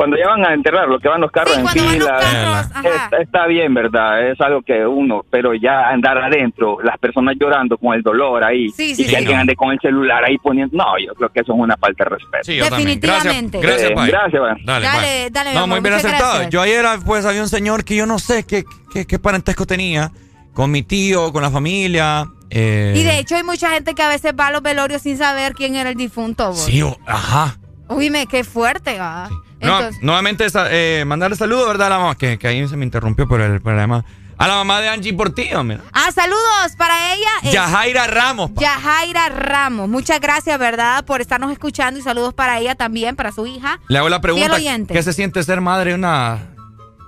cuando ya van a enterrar, lo que van los carros en fila, está, está bien, ¿verdad? Es algo que uno, pero ya andar adentro, las personas llorando con el dolor ahí, Sí, sí, y que sí. alguien ande con el celular ahí poniendo, no, yo creo que eso es una falta de respeto. Sí, yo también. Definitivamente. Gracias, gracias, Eh, gracias, Pai. Dale, Dale, dale, No, amor, muy bien acertado. gracias. Yo ayer, pues, había un señor que yo no sé qué, qué, qué parentesco tenía con mi tío, con la familia. eh, Y de hecho hay mucha gente que a veces va a los velorios sin saber quién era el difunto. vos. Sí, o- ajá. Oíme, qué fuerte, va. No, Entonces, nuevamente, eh, mandarle saludos, ¿verdad? A la mamá, que, que ahí se me interrumpió por el problema. A la mamá de Angie Portillo, mira. ah, saludos para ella. es Yajaira Ramos. pa. Yajaira Ramos. Muchas gracias, ¿verdad? Por estarnos escuchando y saludos para ella también, para su hija. Le hago la pregunta. ¿qué se siente ser madre de una...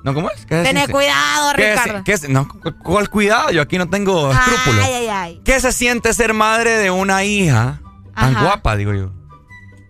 ¿No, cómo es? ¿Qué se Tener cuidado, ¿Qué se- Ricardo. qué no, ¿cuál cuidado? Yo aquí no tengo escrúpulos. Ay, ay, ay. ¿Qué se siente ser madre de una hija tan Ajá. guapa, digo yo?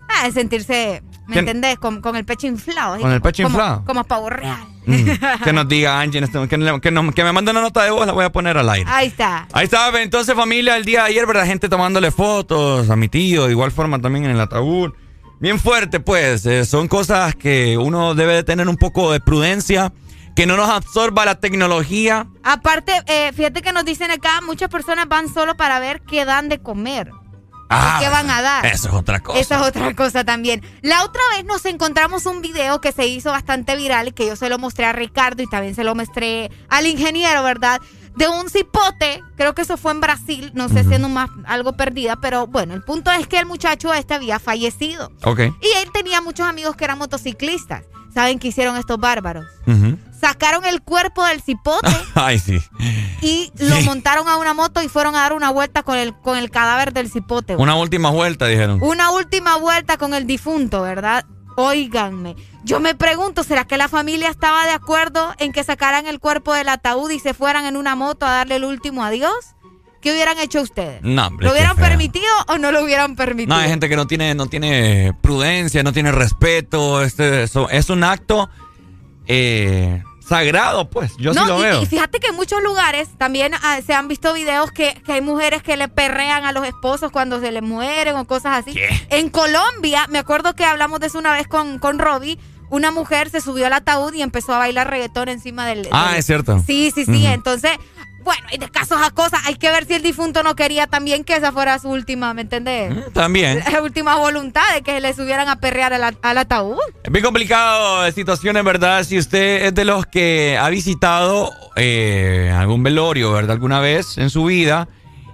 Ah, sentirse, ¿me ¿Quién? entendés? Con, con el pecho inflado. Con el pecho como- inflado. Como pavo real. Mm, que nos diga Angie, este que, me mande una nota de voz, la voy a poner al aire. Ahí está. Ahí estaba, entonces familia, el día de ayer, ¿verdad? Gente tomándole fotos a mi tío, de igual forma también en el ataúd. Bien fuerte, pues. eh, son cosas que uno debe de tener un poco de prudencia, que no nos absorba la tecnología. Aparte, eh, fíjate que nos dicen acá, muchas personas van solo para ver qué dan de comer. Ah, ¿Qué van a dar? Eso es otra cosa. Esa es otra cosa también. La otra vez nos encontramos un video que se hizo bastante viral y que yo se lo mostré a Ricardo y también se lo mostré al ingeniero, ¿verdad? De un cipote, creo que eso fue en Brasil, no sé siendo más algo perdida, pero bueno, el punto es que el muchacho este había fallecido. Ok. Y él tenía muchos amigos que eran motociclistas. ¿Saben qué hicieron estos bárbaros? Ujú. Sacaron el cuerpo del cipote Ay, sí. y lo montaron a una moto y fueron a dar una vuelta con el, con el cadáver del cipote. Una última vuelta, dijeron. Una última vuelta con el difunto, ¿verdad? Óiganme. Yo me pregunto, ¿será que la familia estaba de acuerdo en que sacaran el cuerpo del ataúd y se fueran en una moto a darle el último adiós? ¿Qué hubieran hecho ustedes? No, hombre, ¿Lo hubieran permitido o no lo hubieran permitido? No, hay gente que no tiene, no tiene prudencia, no tiene respeto. Este, es un acto eh, sagrado, pues. Yo No, sí lo y, veo. y fíjate que en muchos lugares también ah, se han visto videos que, que hay mujeres que le perrean a los esposos cuando se les mueren o cosas así. En Colombia, me acuerdo que hablamos de eso una vez con, con Robbie, una mujer se subió al ataúd y empezó a bailar reggaetón encima del... Ah, del- es cierto. Sí, sí, sí. Entonces, bueno, y de casos a cosas, hay que ver si el difunto no quería también que esa fuera su última, ¿me entendés? También. La última voluntad de que le subieran a perrear al, al ataúd. Es bien complicado de situaciones, ¿verdad? Si usted es de los que ha visitado eh, algún velorio, ¿verdad? Alguna vez en su vida.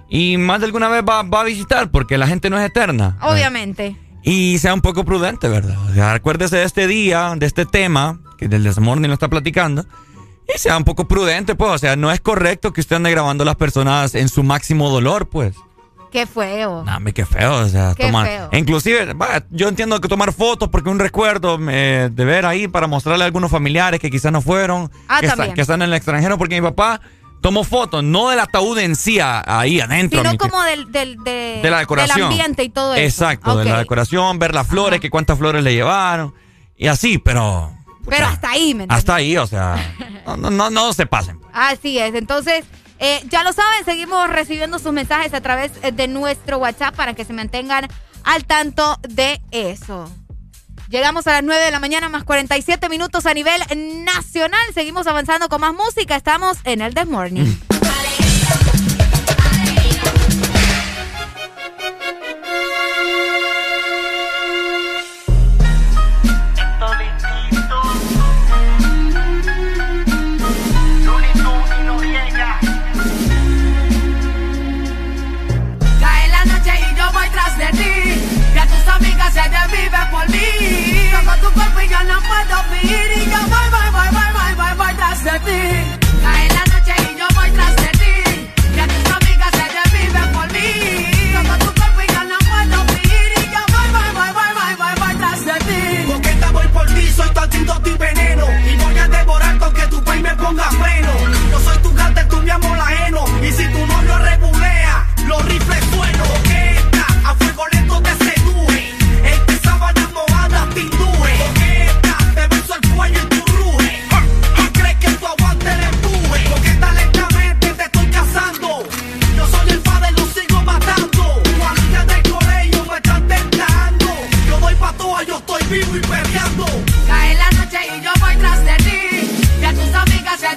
Y más de alguna vez va, va a visitar porque la gente no es eterna. Obviamente. Y sea un poco prudente, ¿verdad? O sea, acuérdese de este día, de este tema, que del Desmorning lo está platicando. Y sea un poco prudente, pues. O sea, no es correcto que usted ande grabando a las personas en su máximo dolor, pues. Qué feo. No, qué feo, o sea, Qué tomar. feo. Inclusive, yo entiendo que tomar fotos porque un recuerdo eh, de ver ahí para mostrarle a algunos familiares que quizás no fueron, Ah, que, está- que están en el extranjero, porque mi papá tomó fotos, no del ataúd en sí, a- ahí adentro. Sino como del, del, de, de la decoración. del ambiente y todo eso. Exacto, de la decoración, ver las flores, que cuántas flores le llevaron, y así, pero Pero hasta ahí, ¿me entiendes? hasta ahí, o sea, no, no, no, se pasen. Así es. Entonces, eh, ya lo saben, seguimos recibiendo sus mensajes a través eh, de nuestro WhatsApp para que se mantengan al tanto de eso. Llegamos a las 9 de la mañana más 47 minutos a nivel nacional. Seguimos avanzando con más música. Estamos en el This Morning. vivo y perreando. Cae la noche y yo voy tras de ti. De tus amigas se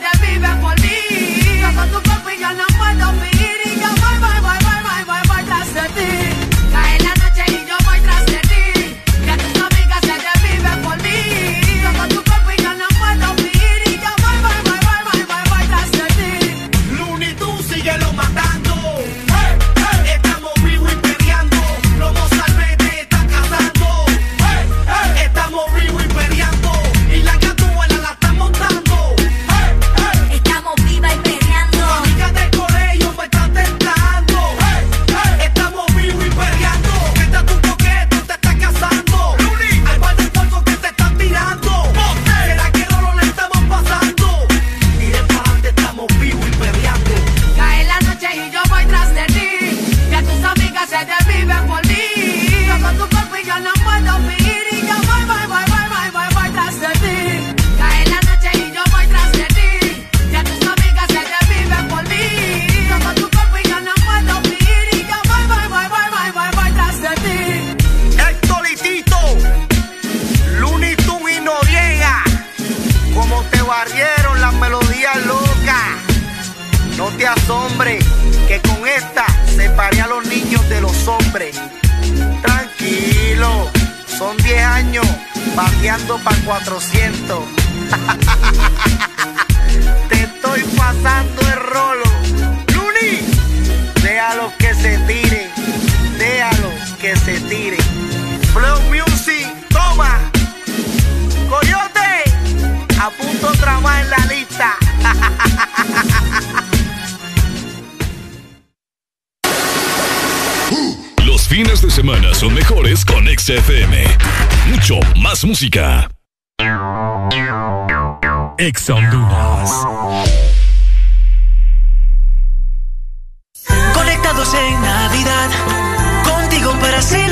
son 10 años bateando para 400. Te estoy pasando el rolo. Luni, déjalo que se tire, déjalo que se tire. Flow Music, toma. Coyote, a punto en la lista. Los fines de semana son mejores con XFM. Mucho más música. Ex Honduras. Conectados en Navidad, contigo para celebrar.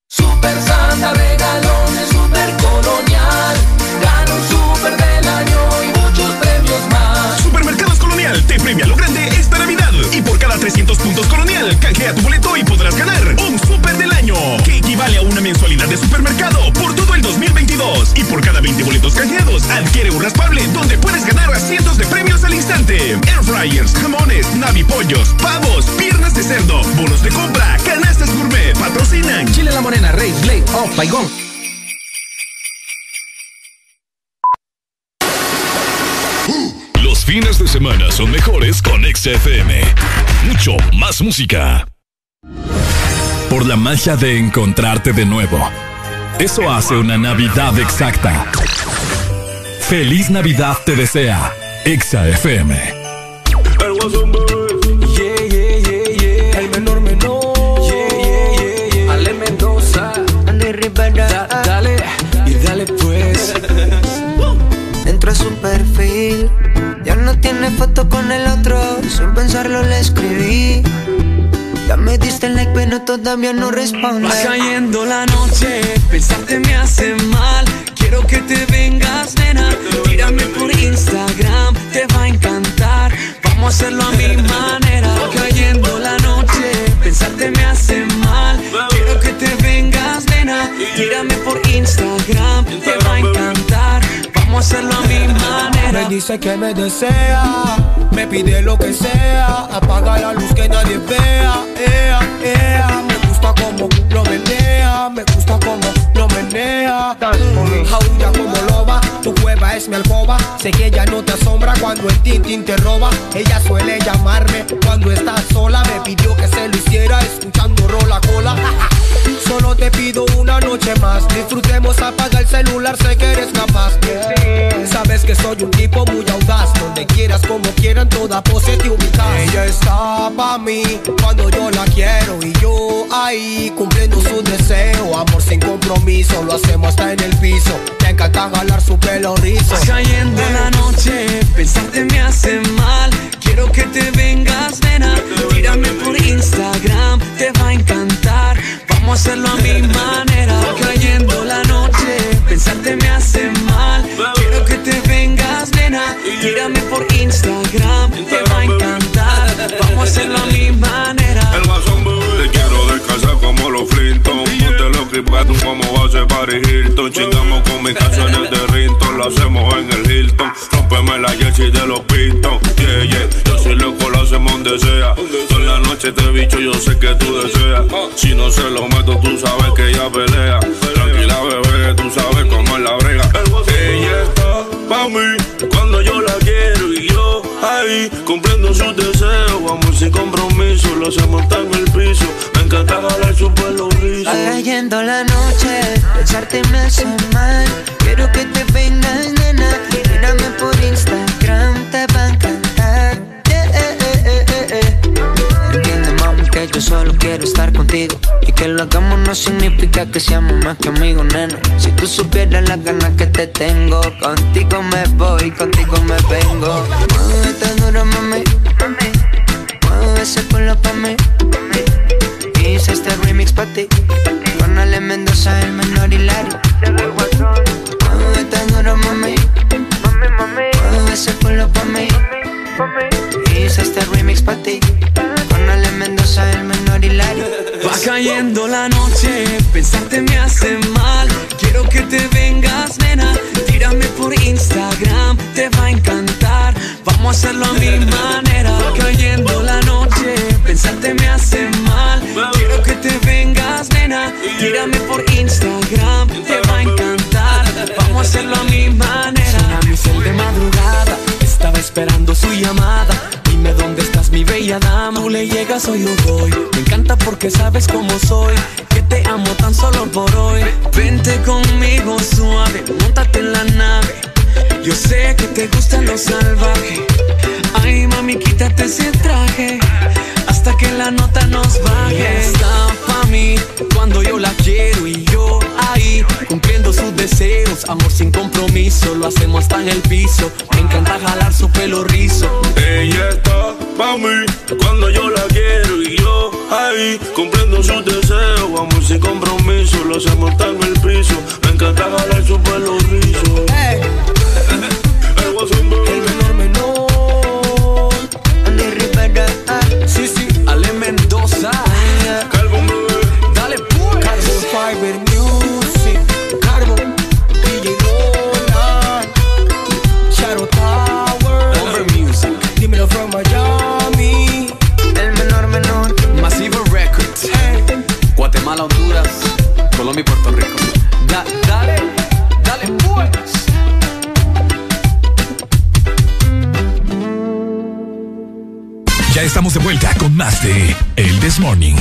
Super Santa regalones, super colonial. Gana un super del año y muchos premios más. Supermercados Colonial te premia lo grande esta Navidad. Y por cada 300 puntos Colonial, canjea tu boleto y podrás ganar un super del año. Que equivale a una mensualidad de supermercado por tu y por cada 20 boletos canjeados, adquiere un raspable donde puedes ganar a cientos de premios al instante. Air fryers, jamones, navipollos, pavos, piernas de cerdo, bonos de compra, canastas gourmet, patrocinan Chile La Morena, Rey, Blade, Oh, Paigón. Los fines de semana son mejores con XFM. Mucho más música. Por la magia de encontrarte de nuevo eso hace una Navidad exacta. Feliz Navidad te desea XFM. Yeah, yeah, yeah, yeah. El menor menor. Yeah, yeah, yeah, yeah. Ale Mendoza. Da- dale y dale pues. Entro a su perfil. Ya no tiene foto con el otro. Sin pensarlo le escribí. Me diste like, pero todavía no responde. Va cayendo la noche, pensarte me hace mal. Quiero que te vengas, nena. Tírame por Instagram, te va a encantar. Vamos a hacerlo a mi manera. Va cayendo la noche, pensarte me hace mal. Quiero que te vengas, nena. Tírame por Instagram, te va a encantar. Hacerlo a mi manera. Me dice que me desea, me pide lo que sea, apaga la luz que nadie vea, ea, ea. Me gusta como lo menea, me gusta como lo menea. Jaulla como loba, tu cueva es mi alcoba. Sé que ella no te asombra cuando el tintín te roba. Ella suele llamarme cuando estás sola. Me pidió que se lo hiciera escuchando rola cola. Solo te pido una noche más. Disfrutemos, apaga el celular, sé que eres capaz. Sabes que soy un tipo muy audaz. Donde quieras, como quieran, toda pose te ubicas. Ella está pa' mí cuando yo la quiero. Y yo ahí cumpliendo su deseo. Amor sin compromiso, lo hacemos hasta en el piso. Encanta jalar su pelo rizo. Cayendo la noche, pensarte me hace mal. Quiero que te vengas, nena. Tírame por Instagram, te va a encantar. Vamos a hacerlo a mi manera. Cayendo la noche, pensarte me hace mal. Quiero que te vengas, nena. Tírame Hilton. Chingamos con mis canciones de Rinton, lo hacemos en el Hilton. Rompeme la jersey de los Pinton. Yeah, yeah, yo soy loco, lo hacemos donde sea. Toda la noche te bicho, yo sé que tú deseas. Si no se lo meto, tú sabes que ella pelea. Tranquila, bebé, tú sabes cómo es la brega. Ella está pa' mí cuando yo la quiero y yo ahí cumpliendo sus deseos. Vamos sin compromiso, lo hacemos en el piso. Jalar su pelo. Va cayendo la noche, pensarte me hace mal. Quiero que te vengas, nena. Mírame por Instagram, te va a encantar. Yeah, eh, eh, eh, eh, eh. Entiende, mami, que yo solo quiero estar contigo. Y que lo hagamos no significa que seamos más que amigos, nena. Si tú supieras las ganas que te tengo, contigo me voy, contigo me vengo. Mueve tan duro, mami. Mueve ese culo pa' mí. Hice este remix pa' ti. Con Ale Mendoza, el menor hilario. Mueve tan duro, mami. Mueve ese culo pa' mí. Hice este remix pa' ti. Con Ale Mendoza, el menor hilario. Va cayendo la noche, pensarte me hace mal. Quiero que te vengas, nena. Tírame por Instagram, te va a encantar. Vamos a hacerlo a mi manera. Va cayendo la noche, pensarte me hace mal. Nena. Tírame por Instagram, te va a encantar. Vamos a hacerlo a mi manera. Suena mi cel de madrugada, estaba esperando su llamada. Dime dónde estás, mi bella dama. Tú le llegas o yo voy. Me encanta porque sabes cómo soy. Que te amo tan solo por hoy. Vente conmigo suave, montate en la nave. Yo sé que te gusta lo salvaje. Ay, mami, quítate ese traje. Hasta que la nota nos baje. Está pa' mí cuando yo la quiero y yo ahí cumpliendo sus deseos. Amor sin compromiso, lo hacemos hasta en el piso. Me encanta jalar su pelo rizo. Ella está pa' mí cuando yo la quiero y yo ahí cumpliendo sus deseos. Vamos sin compromiso, lo hacemos hasta en el piso. Me encanta jalar su pelo rizo. Bebé. El y Puerto Rico. Da- dale, dale, pues. Ya estamos de vuelta con más de El This Morning.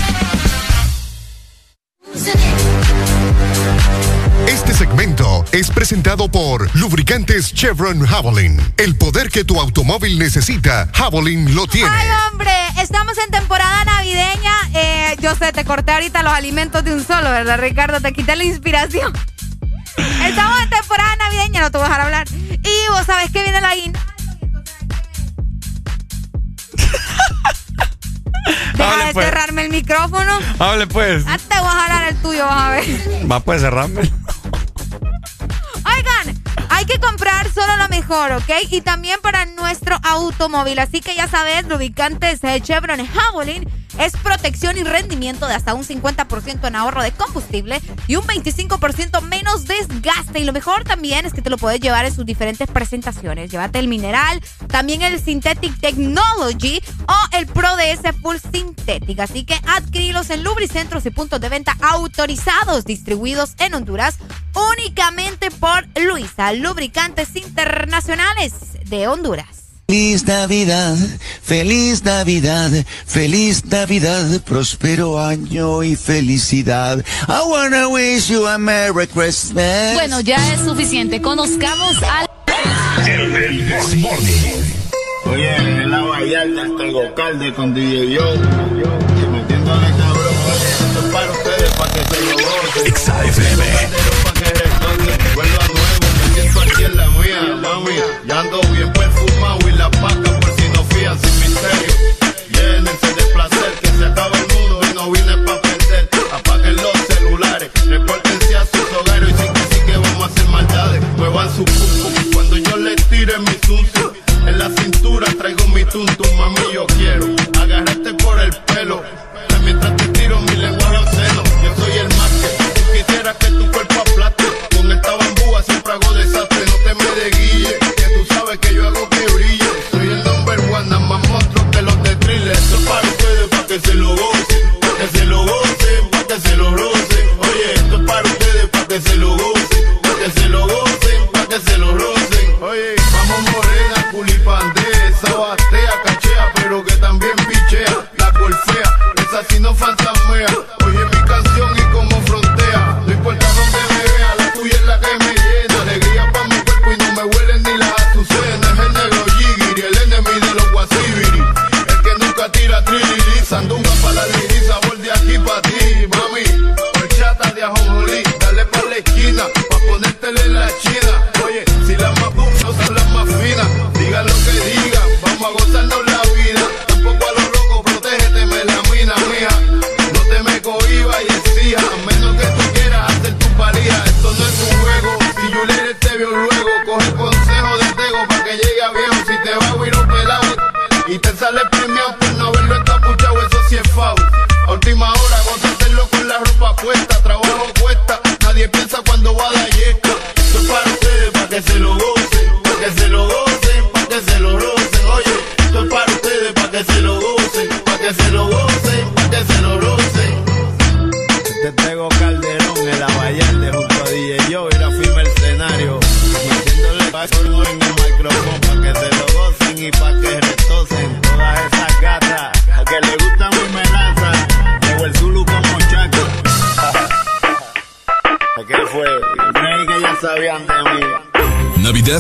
Este segmento es presentado por Lubricantes Chevron Javelin. El poder que tu automóvil necesita, Javelin lo tiene. Ay, hombre, estamos en temporada navideña. Eh, yo sé, te corté ahorita los alimentos de un solo, ¿verdad, Ricardo? Te quité la inspiración. Estamos en temporada navideña, no te voy a dejar hablar. Y vos sabés que viene la guinda. Deja Hable, de pues. cerrarme el micrófono. Hable pues. Ah, te voy a jalar el tuyo, vas a ver. Va pues cerrarme. Hay que comprar solo lo mejor, ¿ok? Y también para nuestro automóvil. Así que ya sabes, lubricantes eh, Chevron Javelin es protección y rendimiento de hasta un 50% en ahorro de combustible y un 25% menos desgaste. Y lo mejor también es que te lo puedes llevar en sus diferentes presentaciones. Llévate el mineral, también el Synthetic Technology o el Pro DS Full Synthetic. Así que adquirilos en lubricentros y puntos de venta autorizados, distribuidos en Honduras únicamente por Luisa, Lubricantes Internacionales de Honduras. Feliz Navidad, feliz Navidad, feliz Navidad, próspero año y felicidad. I wanna wish you a Merry Christmas. Bueno, ya es suficiente. Conozcamos al. El Morning. Oye, en la Vallarta hasta el Gocalde con DJ Yo. Y metiéndole cabrón, esto es para ustedes, para que se lo gocen. XAFM. Para que nuevo, me siento aquí en la mía, mami. Ya ando bien celulares, repórtense a sus hogares y sí que sí que vamos a hacer maldades. Muevan su pum cuando yo le tire mi sucio. En la cintura traigo mi tuntum, mami, yo quiero agarrarte por el pelo.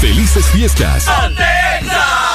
¡Felices fiestas! ¡Atenza!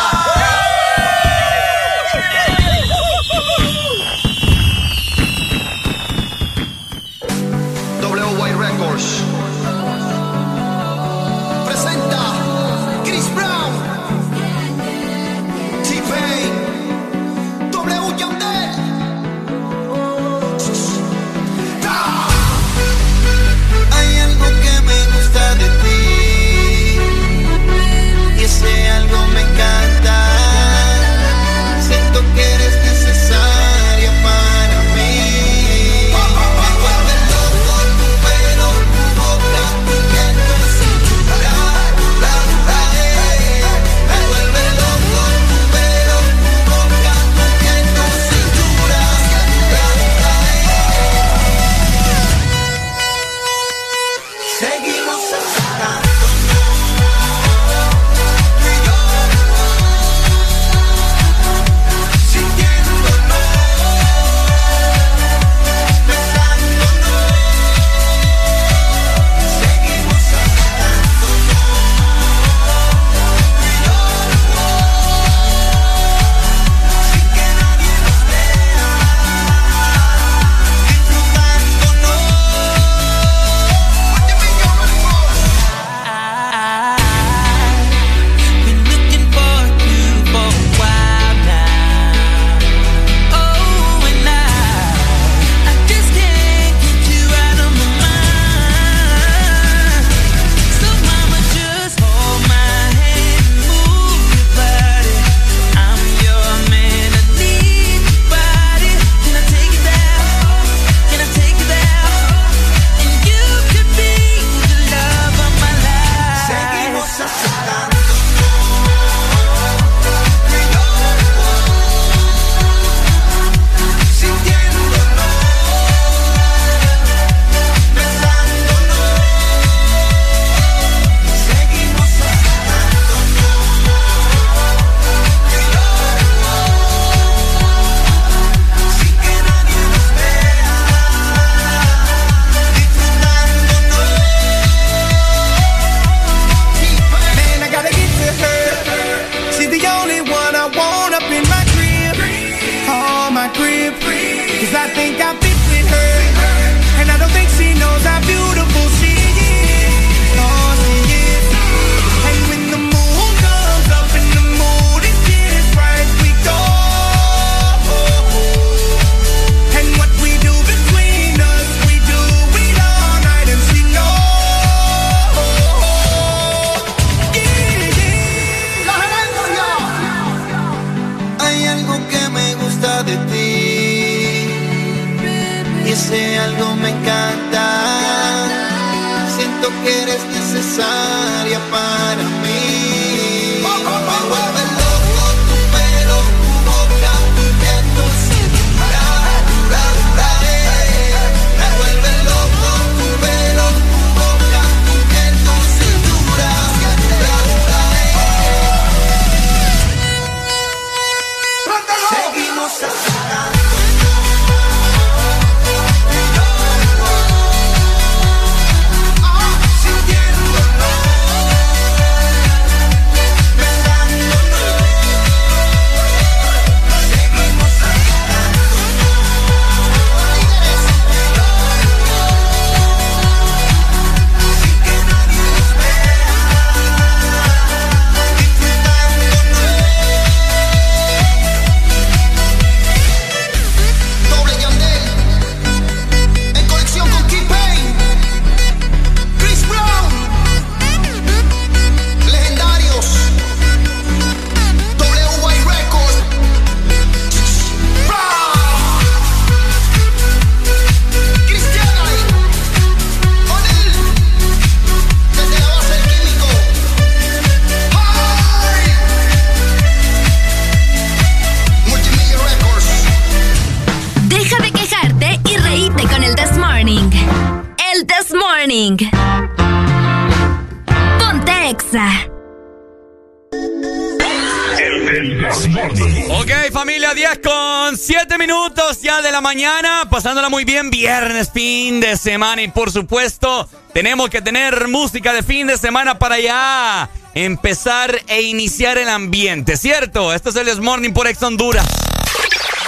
mañana, pasándola muy bien, viernes, fin de semana y por supuesto tenemos que tener música de fin de semana para ya empezar e iniciar el ambiente, ¿cierto? esto es el This Morning por Ex Honduras.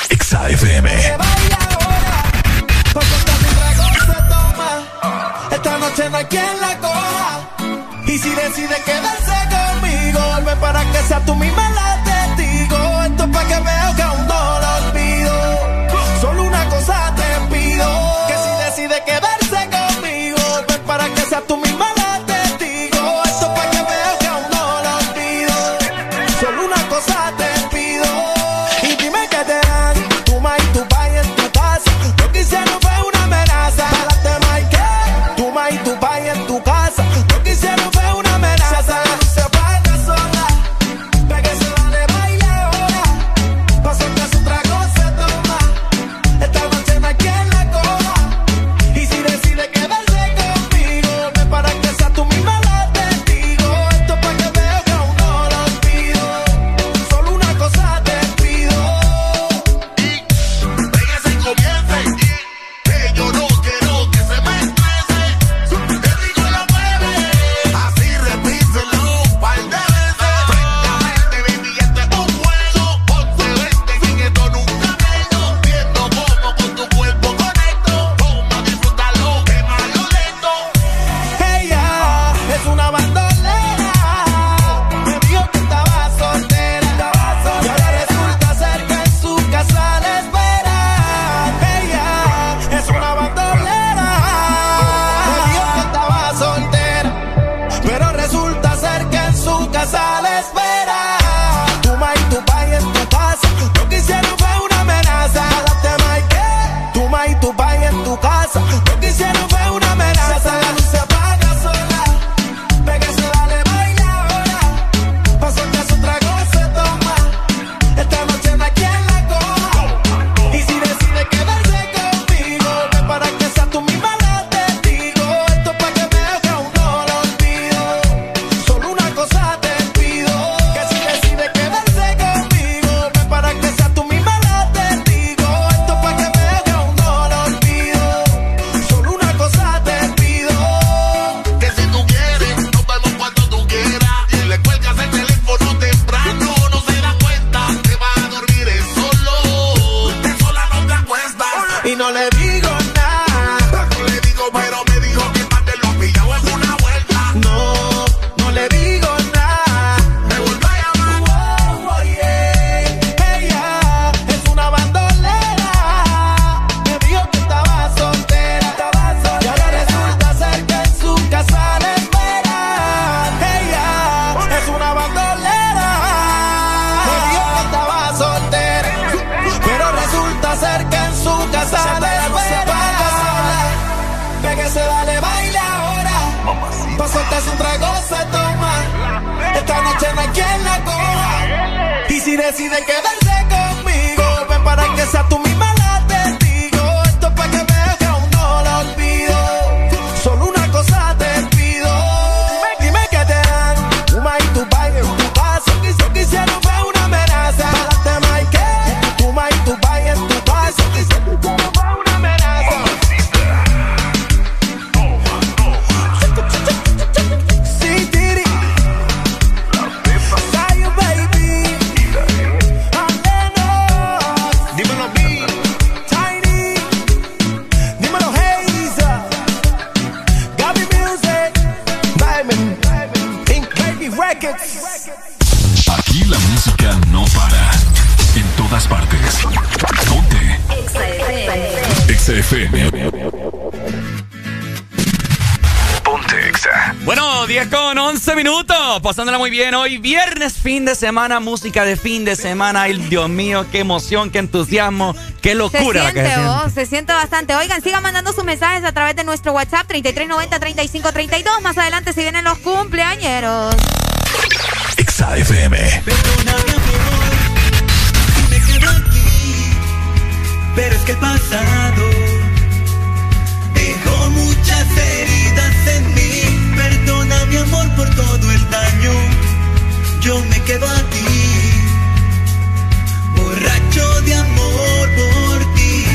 Exa FM. bien, hoy viernes, fin de semana, música de fin de semana. Ay, Dios mío, qué emoción, qué entusiasmo, qué locura. Se siente, se, se siente bastante. Oigan, sigan mandando sus mensajes a través de nuestro WhatsApp 3390-3532. Más adelante se vienen los cumpleañeros. Exa FM. Pero es que el pasado dejó muchas heridas en mí. Perdona mi amor por todo el daño yo me quedo aquí, borracho de amor por ti,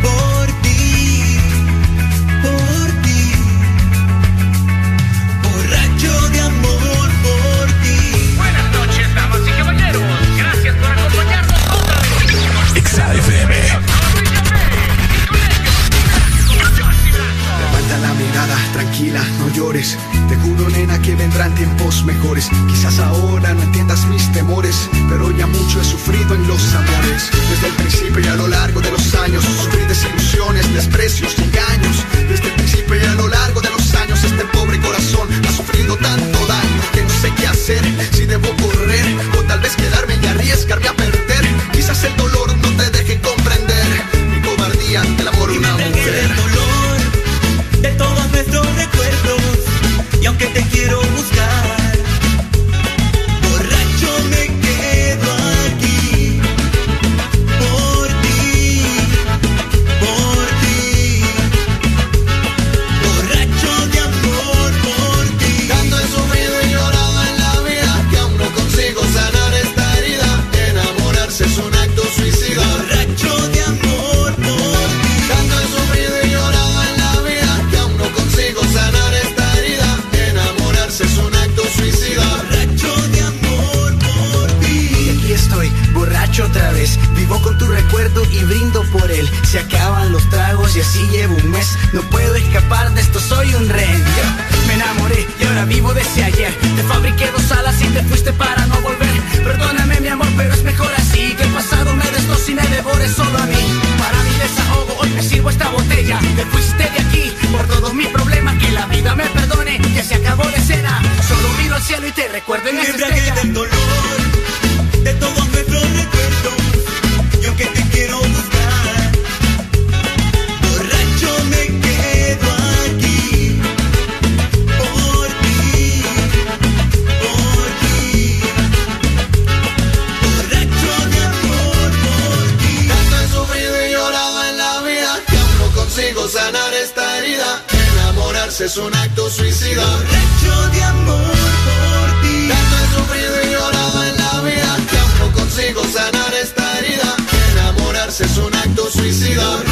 por ti, por ti, borracho de amor por ti. Buenas noches, damas y caballeros. Gracias por acompañarnos otra vez. XAFM. Levanta la mirada, tranquila, no llores. Te juro, nena, que vendrán tiempos mejores. Quizás ahora no entiendas mis temores, pero ya mucho he sufrido en los amores. Desde el principio y a lo largo de los años, sufrí desilusiones, desprecios y engaños. Desde el principio y a lo largo de los años, este pobre corazón ha sufrido tanto daño que no sé qué hacer. Si debo correr o tal vez quedarme y arriesgarme a perder. Quizás el dolor no te deje Se acaban los tragos y así llevo un mes. No puedo escapar de esto, soy un rey. Yo me enamoré y ahora vivo desde ayer. Te fabriqué dos alas y te fuiste para no volver. Perdóname, mi amor, pero es mejor así. Que el pasado me destroce y me devore solo a mí. Para mi desahogo, hoy me sirvo esta botella. Te fuiste de aquí por todos mis problemas. Que la vida me perdone, ya se acabó la escena. Solo miro al cielo y te recuerdo en esa estrella. del dolor de todos nuestros recuerdos y aunque te quiero buscar sanar esta herida. Enamorarse es un acto suicida. borracho de amor por ti Tanto he sufrido y llorado en la vida que aún no consigo sanar esta herida. Enamorarse es un acto suicida.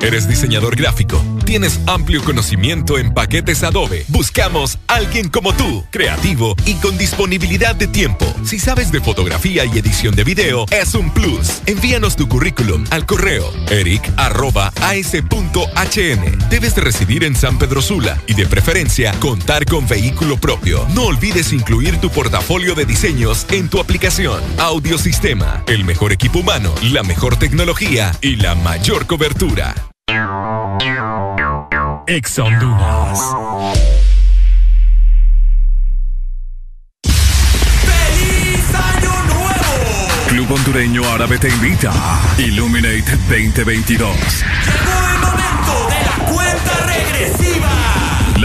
¿Eres diseñador gráfico? ¿Tienes amplio conocimiento en paquetes Adobe? Buscamos alguien como tú, creativo y con disponibilidad de tiempo. Si sabes de fotografía y edición de video, es un plus. Envíanos tu currículum al correo eric.as.hn. Debes de residir en San Pedro Sula y de preferencia contar con vehículo propio. No olvides incluir tu portafolio de diseños en tu aplicación. Audiosistema, el mejor equipo humano, la mejor tecnología y la mayor cobertura. Ex Honduras. ¡Feliz Año Nuevo! Club Hondureño Árabe te invita. Illuminate 2022. Llegó el momento de la cuenta regresiva.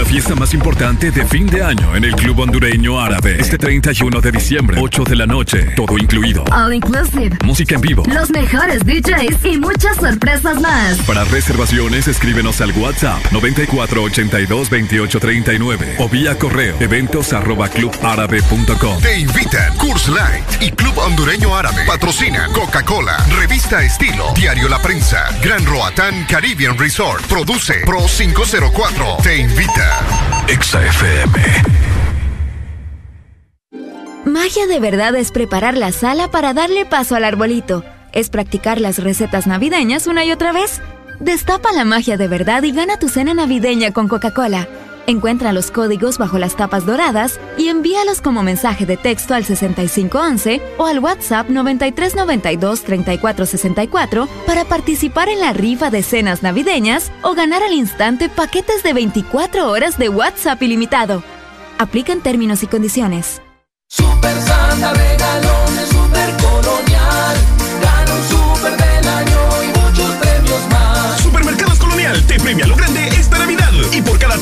La fiesta más importante de fin de año en el Club Hondureño Árabe. Este 31 de diciembre, 8 de la noche, todo incluido. All inclusive. Música en vivo. Los mejores DJs y muchas sorpresas más. Para reservaciones, escríbenos al WhatsApp 94822839 o vía correo eventos arroba clubárabe.com. Te invitan Curse Light y Club Hondureño Árabe. Patrocina Coca-Cola, Revista Estilo, Diario La Prensa, Gran Roatán Caribbean Resort. Produce Pro 504. Te invita. Exa FM. Magia de verdad es preparar la sala para darle paso al arbolito. Es practicar las recetas navideñas una y otra vez. Destapa la magia de verdad y gana tu cena navideña con Coca-Cola. Encuentra los códigos bajo las tapas doradas y envíalos como mensaje de texto al 6511 o al WhatsApp 9392-3464 para participar en la rifa de cenas navideñas o ganar al instante paquetes de 24 horas de WhatsApp ilimitado. Aplican términos y condiciones. Super Santa regalones, super colonial. Gana un super del año y muchos premios más. Supermercados Colonial te premia lo grande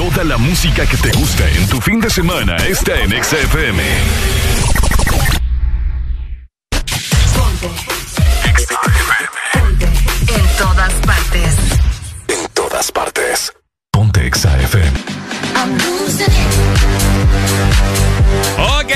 Toda la música que te gusta en tu fin de semana está en Exa FM. En todas partes. En todas partes. Ponte Exa FM. Ok,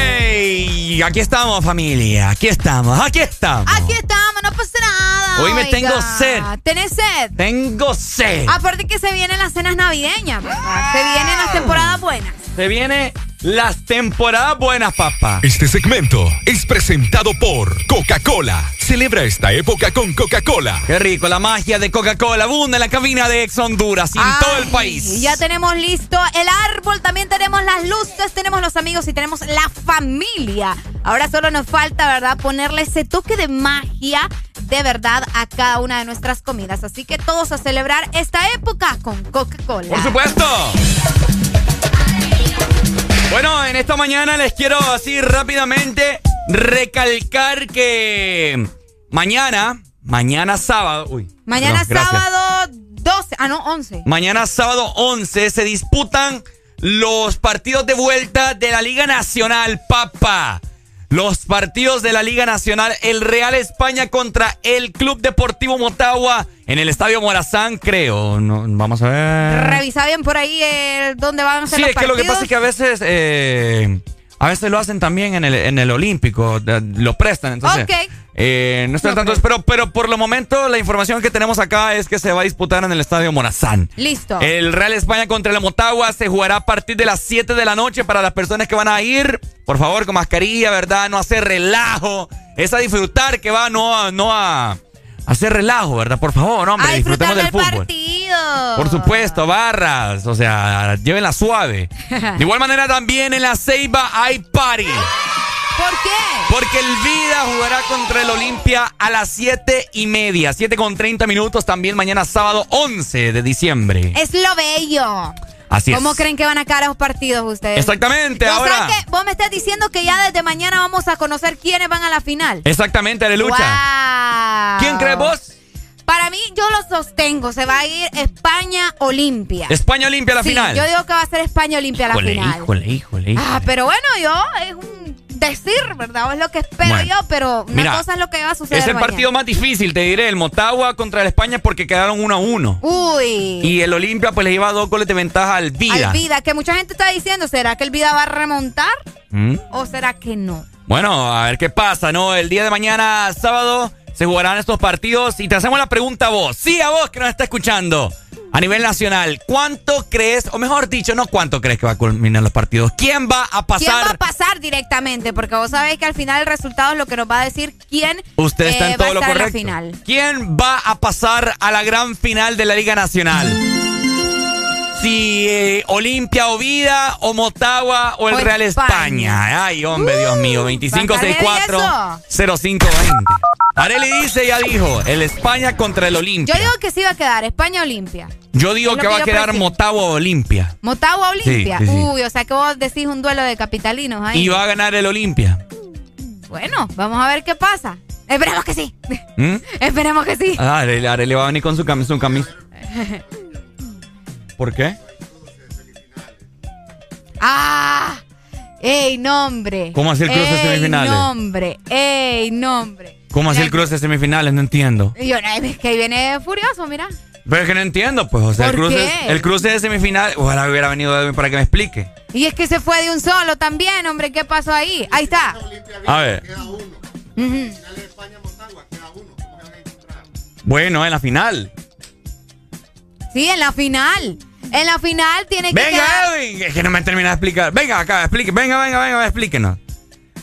aquí estamos familia, aquí estamos, aquí estamos. Aquí estamos, no pasa nada. Hoy me tengo sed. ¿Tenés sed? Tengo sed. Aparte que se vienen las cenas navideñas. Se vienen las temporadas buenas. Se viene las temporadas buenas, papá. Este segmento es presentado por Coca-Cola. Celebra esta época con Coca-Cola. Qué rico, la magia de Coca-Cola abunda en la cabina de Ex Honduras y en todo el país. Y ya tenemos listo el árbol, también tenemos las luces, tenemos los amigos y tenemos la familia. Ahora solo nos falta, ¿verdad?, ponerle ese toque de magia de verdad a cada una de nuestras comidas. Así que todos a celebrar esta época con Coca-Cola. Por supuesto. Bueno, en esta mañana les quiero así rápidamente recalcar que mañana, mañana sábado, uy. Mañana perdón, gracias. sábado 12, ah no, 11. Mañana sábado 11 se disputan los partidos de vuelta de la Liga Nacional, papá. Los partidos de la Liga Nacional, el Real España contra el Club Deportivo Motagua en el Estadio Morazán, creo. No, vamos a ver. Revisa bien por ahí eh, dónde van a ser Sí, los es que lo que pasa es que a veces, eh, a veces lo hacen también en el, en el Olímpico, lo prestan, entonces. Ok. Eh, no estoy al tanto, pero, pero por lo momento la información que tenemos acá es que se va a disputar en el Estadio Morazán. Listo. El Real España contra el Motagua se jugará a partir de las 7 de la noche para las personas que van a ir. Por favor, con mascarilla, ¿verdad? No hacer relajo. Es a disfrutar que va, no a, no a hacer relajo, ¿verdad? Por favor, hombre, a disfrutemos del del fútbol. partido. Por supuesto, barras, o sea, llévenla suave. De igual manera también en la Ceiba hay party. ¿Por qué? Porque el Vida jugará contra el Olimpia a las 7 y media. 7 con 30 minutos también mañana sábado 11 de diciembre. Es lo bello. Así es. ¿Cómo creen que van a caer esos partidos ustedes? Exactamente, ahora. que vos me estás diciendo que ya desde mañana vamos a conocer quiénes van a la final. Exactamente, aleluya. Wow. ¿Quién cree vos? Para mí, yo lo sostengo. Se va a ir España-Olimpia. España Olimpia a la Sí, final. Yo digo que va a ser España-Olimpia a la final. híjole, híjole, híjole. Ah, pero bueno, yo es un decir, ¿verdad? O es lo que espero Bueno, yo, pero una mira, cosa es lo que va a suceder. Es el mañana. partido más difícil, te diré. El Motagua contra el España porque quedaron 1 a 1. Uy. Y el Olimpia pues le lleva dos goles de ventaja al Vida. Al Vida, que mucha gente está diciendo, ¿será que el Vida va a remontar ¿Mm? o será que no? Bueno, a ver qué pasa, ¿no? El día de mañana, sábado, se jugarán estos partidos y te hacemos la pregunta a vos. Sí, a vos que nos está escuchando. A nivel nacional, ¿cuánto crees, o mejor dicho, no cuánto crees que va a culminar los partidos? ¿Quién va a ¿Quién va a pasar? pasar directamente? Porque vos sabés que al final el resultado es lo que nos va a decir quién Usted está eh, en va a todo lo estar en la correcto. final. ¿Quién va a pasar a la gran final de la Liga Nacional? Si eh, Olimpia o Vida o Motagua o el O Real España. España. Ay, hombre, Dios mío. 2564 0520. Areli dice, ya dijo, el España contra el Olimpia. Yo digo que sí va a quedar España Olimpia. Yo digo que que va a quedar. Motagua o Olimpia. Motagua Olimpia. Sí, sí, sí. Uy, o sea que vos decís un duelo de capitalinos ahí. Y va a ganar el Olimpia. Bueno, vamos a ver qué pasa. Esperemos que sí. ¿Mm? Esperemos que sí. Ah, Areli, Areli va a venir con su camisa. Su camisa. ¿Por qué? ah, ey, nombre. ¿Cómo así el cruce de Ey, semifinales? nombre, ey, nombre. ¿Cómo así el cruce de semifinales? No entiendo. Yo, no, es que ahí viene furioso, mira. Pero es que no entiendo, pues. O sea, el ¿Por cruce, qué? el cruce de semifinales. Ojalá hubiera venido Edwin para que me explique. Y es que se fue de un solo también, hombre. ¿Qué pasó ahí? Ahí está. A ver. Ujú. Bueno, en la final. Sí, en la final. En la final tiene que Venga, quedar- Edwin. Es que no me termina de explicar. Venga acá, explique. Venga, venga, venga, explíquenos.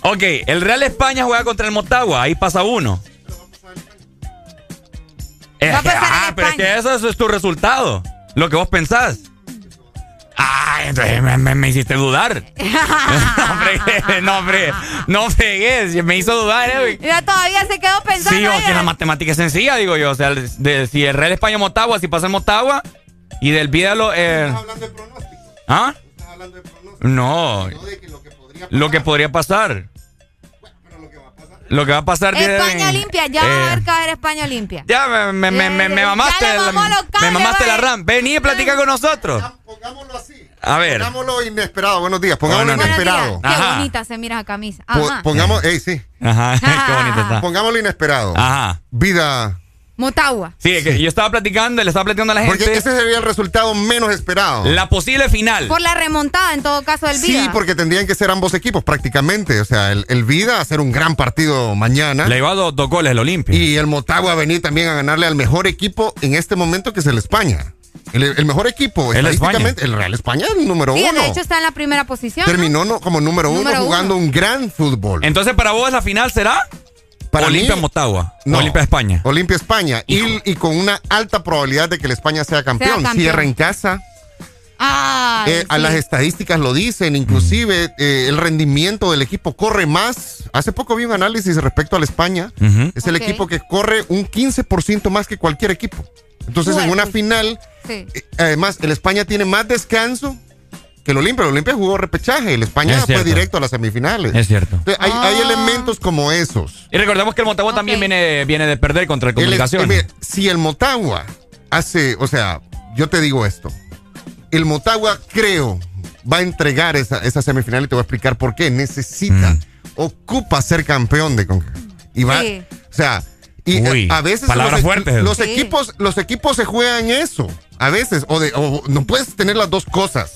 Ok, el Real España juega contra el Motagua. Ahí pasa uno. Es que- ah, pero es que eso, eso es tu resultado. Lo que vos pensás. Ah, entonces me, me- me hiciste dudar. no, fregues, no, fregues, no fregues, me hizo dudar, Edwin. Mira, se quedó pensando. Sí, o que la matemática es sencilla, digo yo. O sea, de- si el Real España Motagua, si pasa en Motagua, y del Vídalo. Eh, ¿Ah? No. Lo que podría pasar. Lo que va a pasar. tiene- España limpia, ya va a Eh, haber que haber España limpia. Ya me, me, me, me, mamaste. la- me mamaste la. RAM. Vení y platica con nosotros. A ver. Pongámoslo inesperado. Buenos días. Pongámoslo Buenos días. inesperado. Qué bonita se mira esa camisa. Po- Ajá. pongamos, ey, sí. Ajá, qué bonito está. Pongámoslo inesperado. Ajá. Vida. Motagua. Sí, es que yo estaba platicando, le estaba platicando a la gente. Porque ese sería el resultado menos esperado. La posible final. Por la remontada, en todo caso, del Sí, Vida. porque tendrían que ser ambos equipos prácticamente. O sea, el, el Vida a hacer un gran partido mañana. Le iba a dos, dos goles el Olimpia. Y el Motagua a venir también a ganarle al mejor equipo en este momento que es el España. El, el mejor equipo, El estadísticamente, el Real España es el número Sí, uno. de hecho está en la primera posición. Terminó no- como número, Número uno uno. jugando un gran fútbol. Entonces, para vos la final será Para Olimpia mí- Motagua. No. Olimpia España. Olimpia España. Y, y con una alta probabilidad de que el España sea campeón. campeón. Cierra en casa. Ah, Eh, A las estadísticas lo dicen, inclusive eh, el rendimiento del equipo corre más. Hace poco vi un análisis respecto al España. Ujú. Es el equipo que corre un 15% más que cualquier equipo. Entonces en una final, Sí. eh, además el España tiene más descanso que el Olimpia. El Olimpia jugó repechaje, el España Es fue cierto. directo a las semifinales. Es cierto. Entonces, hay, hay Ah. elementos como esos. Y recordemos que el Motagua también viene, viene de perder contra el El- Comunicaciones. eh, si el Motagua hace, o sea, yo te digo esto. El Motagua, creo, va a entregar esa, esa semifinal y te voy a explicar por qué. Necesita, Mm. ocupa ser campeón de CONCACAF. Y va, Sí. o sea, y eh, Uy, a, veces palabras los, fuertes. los Sí. equipos, los equipos se juegan eso. A veces, o, de, o no puedes tener las dos cosas.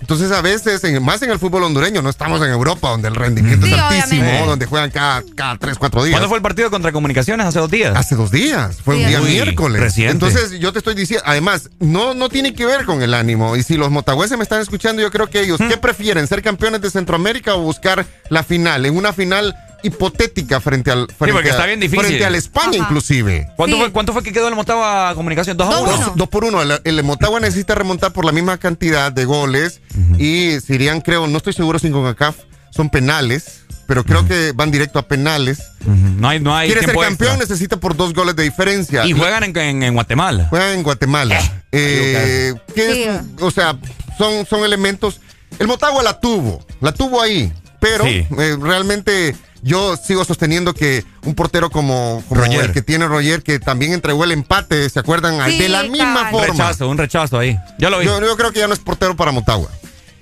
Entonces, a veces, en- más en el fútbol hondureño, no estamos en Europa, donde el rendimiento Sí, es altísimo, obviamente. donde juegan cada, cada tres, cuatro días. ¿Cuándo fue el partido contra Comunicaciones? ¿Hace dos días? Hace dos días. Fue Sí, un día Uy, miércoles. reciente. Entonces, yo te estoy diciendo, además, no, no tiene que ver con el ánimo. Y si los motagüeses me están escuchando, yo creo que ellos, Hmm. ¿qué prefieren? ¿Ser campeones de Centroamérica o buscar la final? En una final hipotética frente al frente, porque a- está bien difícil. frente al España, Ajá. inclusive. ¿Cuánto, fue, ¿Cuánto fue que quedó el Motagua Comunicación? ¿Dos a uno? Dos, dos por uno. El, el Motagua necesita remontar por la misma cantidad de goles. Y si irían, creo, no estoy seguro si con CACAF son penales, pero creo que van directo a penales. No hay, no hay Quiere ser campeón, extra. necesita por dos goles de diferencia. Y juegan en, en- en Guatemala. Juegan en Guatemala. Eh, que es- o sea, son, son elementos. El Motagua la tuvo, la tuvo ahí, pero Sí. eh, realmente yo sigo sosteniendo que un portero como, como el que tiene Roger, que también entregó el empate, ¿se acuerdan? Sí, de la misma cabal. Un forma. rechazo, un rechazo ahí. Ya lo vi. Yo, yo creo que ya no es portero para Motagua.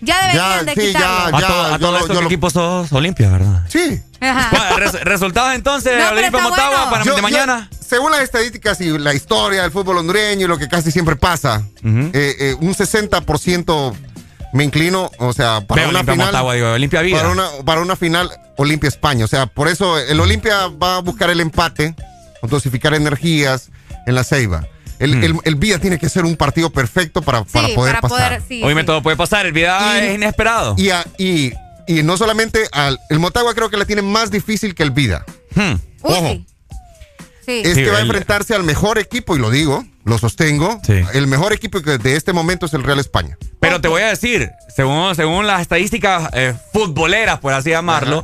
Ya deberían de sí, quitarlo. a todo, a yo todo lo- esto, yo ¿qué lo- equipo sos Olimpia, ¿verdad? Sí. Bueno, res- resultados entonces, No, Olimpia Motagua bueno. para Yo- de yo, mañana. según las estadísticas y la historia del fútbol hondureño y lo que casi siempre pasa, eh, eh, un 60% me inclino, o sea, para Ve una final. Motagua, digo, Olimpia Vida. Para una, para una final Olimpia España. O sea, por eso el Olimpia va a buscar el empate, dosificar energías en la ceiba. El, Hmm. el, el Villa tiene que ser un partido perfecto para, para poder para pasar. poder- sí, Obviamente sí. todo puede pasar, el Vida Y- es inesperado. Y, a- y, y no solamente al, el Motagua creo que la tiene más difícil que el Vida. Hmm. Uy, Ojo. sí. Sí. Es Sí, que va a el- enfrentarse al mejor equipo, y lo digo, lo sostengo. El mejor equipo que de este momento es el Real España. Pero te voy a decir, según, según las estadísticas eh, futboleras, por así llamarlo,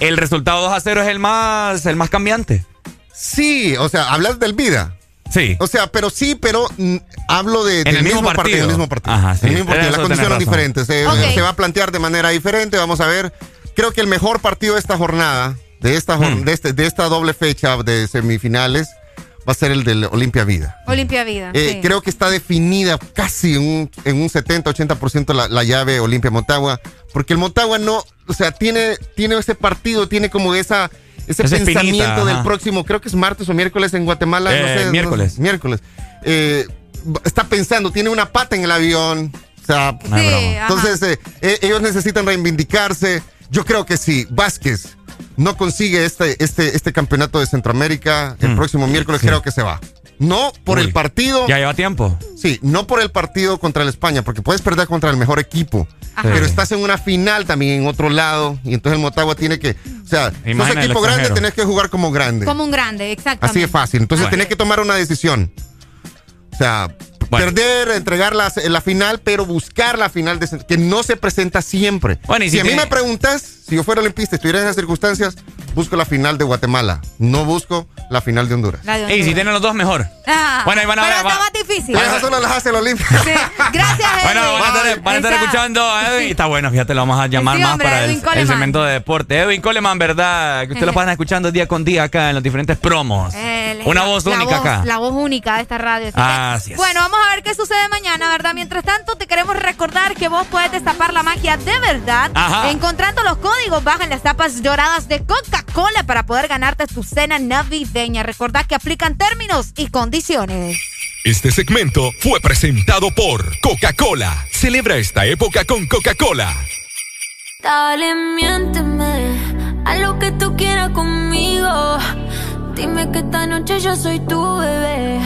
el resultado 2 a 0 es el más, el más cambiante. Sí, o sea, hablas del vida. Sí. O sea, pero sí, pero hablo de, del el mismo mismo partido. partido. del mismo partido. Ajá, sí. El mismo partido. Las condiciones diferentes. Se va a plantear de manera diferente. Vamos a ver. Creo que el mejor partido de esta jornada, de esta, Hmm. de este, de esta doble fecha de semifinales, va a ser el del Olimpia Vida. Olimpia Vida. Eh, sí. Creo que está definida casi en un, en un 70-80% la, la llave Olimpia Motagua, porque el Motagua no, o sea, tiene, tiene ese partido, tiene como esa, ese espinita, pensamiento del ajá. próximo, creo que es martes o miércoles en Guatemala, no Eh, sé. no- miércoles. miércoles. Eh, está pensando, tiene una pata en el avión, o sea, Sí, ajá. entonces ellos necesitan reivindicarse. Yo creo que si Vázquez no consigue este, este, este campeonato de Centroamérica el próximo miércoles, creo que se va. No por. Uy. el partido. Ya lleva tiempo. Sí, no por el partido contra el España, porque puedes perder contra el mejor equipo. Ajá. Pero estás en una final también en otro lado. Y entonces el Motagua tiene que. O sea, sos equipo grande, tenés que jugar como grande. Como un grande, exactamente. Así de fácil. Entonces Bueno. tenés que tomar una decisión. O sea, perder, entregar la, la final, pero buscar la final de, que no se presenta siempre. Bueno, y si si a mí me preguntas, si yo fuera olimpista y estuviera en esas circunstancias, busco la final de Guatemala. No busco la final de Honduras. La de Y si tienen los dos, mejor. Ah, Bueno, ahí van a pero ver, está más difícil. Pero esas solo las hace el Olimpia. Sí. Gracias, Bueno, Edwin. van a estar, van a estar escuchando a Edwin. Está bueno, fíjate, lo vamos a llamar Sí, más hombre, para el, el segmento de deporte. Edwin Coleman, ¿verdad? Que usted lo pasan escuchando día con día acá en los diferentes promos. Una la- voz la única voz- acá. La voz única de esta radio. Así es. Bueno, vamos a ver qué sucede mañana, ¿verdad? Mientras tanto, te queremos recordar que vos puedes destapar la magia de verdad Ajá. encontrando los códigos bajo en las tapas doradas de Coca-Cola para poder ganarte tu cena navideña. Recordad que aplican términos y condiciones. Este segmento fue presentado por Coca-Cola. Celebra esta época con Coca-Cola. Dale, miénteme a lo que tú quieras conmigo. Dime que esta noche yo soy tu bebé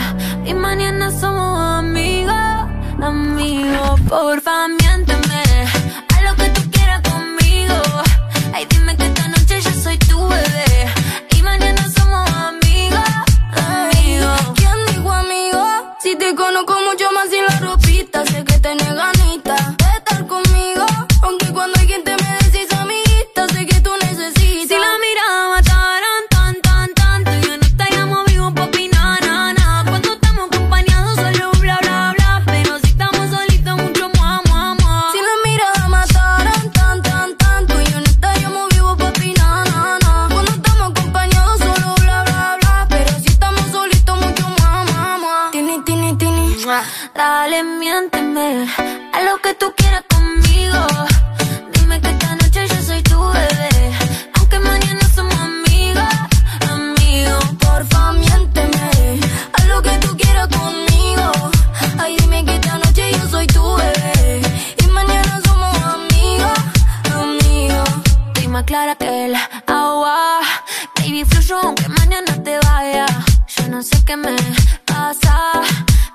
y mañana somos amigos, amigos. Porfa, miénteme a lo que tú quieras conmigo. Ay, dime que esta noche yo soy tu bebé y mañana somos amigos, amigos. ¿Quién dijo amigo? Si te conozco mucho más miénteme a lo que tú quieras conmigo. Dime que esta noche yo soy tu bebé. Aunque mañana somos amigos, amigos. Porfa, miénteme a lo que tú quieras conmigo. Ay, dime que esta noche yo soy tu bebé. Y mañana somos amigos, amigos. Estoy más clara que el agua. Baby, fluyo aunque mañana te vaya. Yo no sé qué me pasa.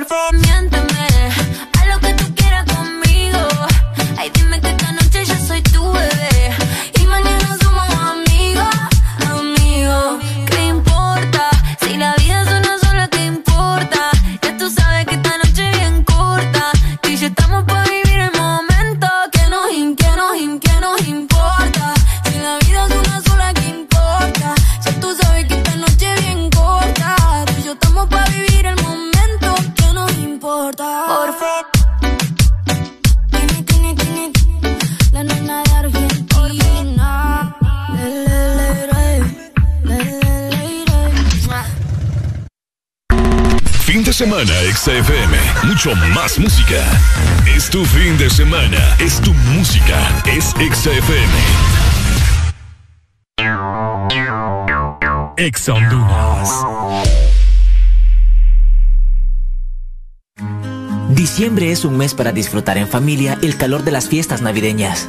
amigos. Por semana, XFM. Mucho más música. Es tu fin de semana. Es tu música. Es XFM. Exa Honduras. Diciembre es un mes para disfrutar en familia el calor de las fiestas navideñas.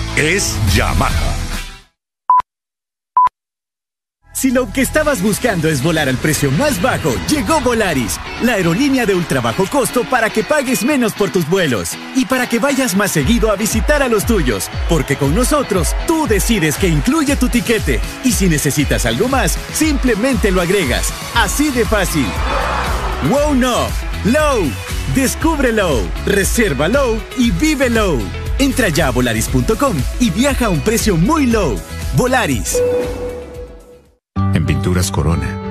es Yamaha. Si lo que estabas buscando es volar al precio más bajo, llegó Volaris, la aerolínea de ultra bajo costo para que pagues menos por tus vuelos y para que vayas más seguido a visitar a los tuyos, porque con nosotros tú decides que incluye tu tiquete y si necesitas algo más, simplemente lo agregas. Así de fácil. Wow no, Low. Reserva Low y vive Low. Entra ya a volaris.com y viaja a un precio muy low. Volaris. En Pinturas Corona,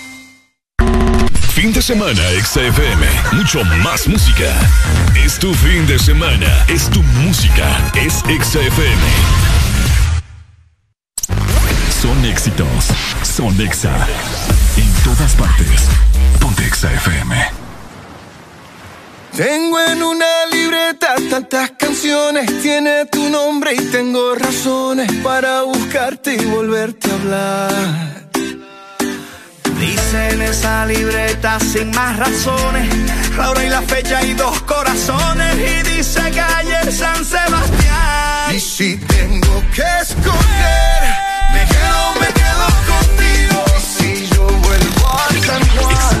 Fin de semana, Exa FM. Mucho más música. Es tu fin de semana. Es tu música. Es Exa FM. Son éxitos. Son Exa. En todas partes. Ponte Exa FM. Tengo en una libreta tantas canciones, tiene tu nombre y tengo razones para buscarte y volverte a hablar. Dice en esa libreta sin más razones, la hora y la fecha y dos corazones y dice calle San Sebastián. Y si tengo que escoger, me quedo, me quedo contigo. Si yo vuelvo a San Juan,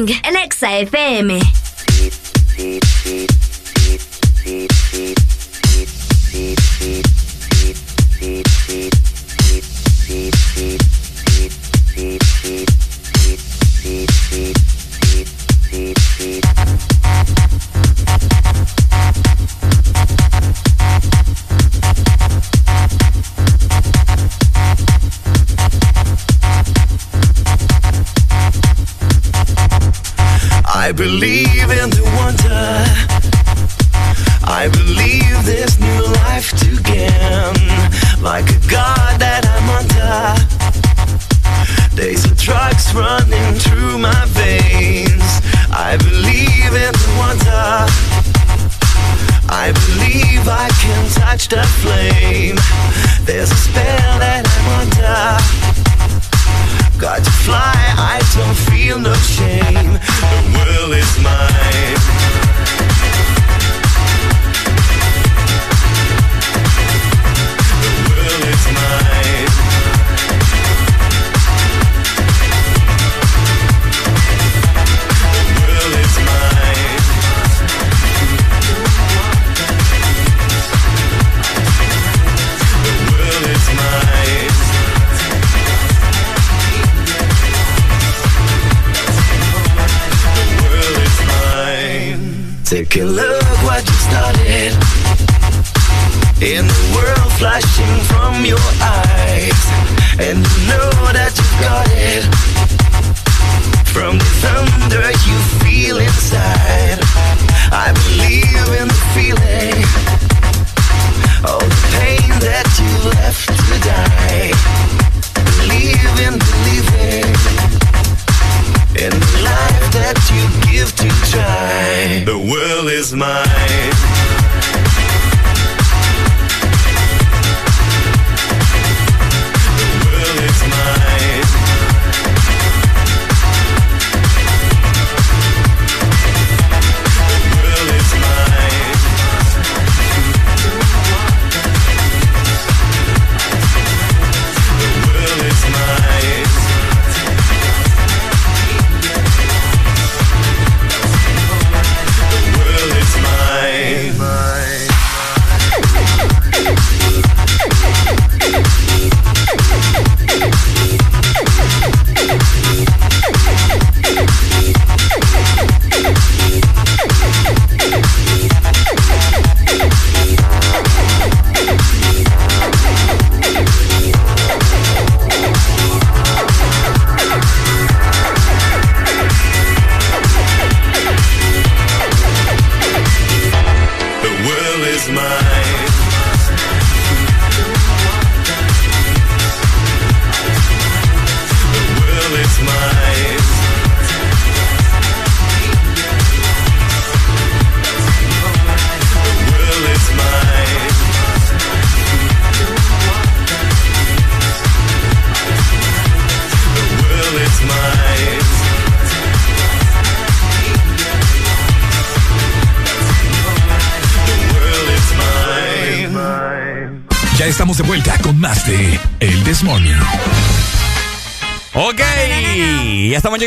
Swing en FM. Believe in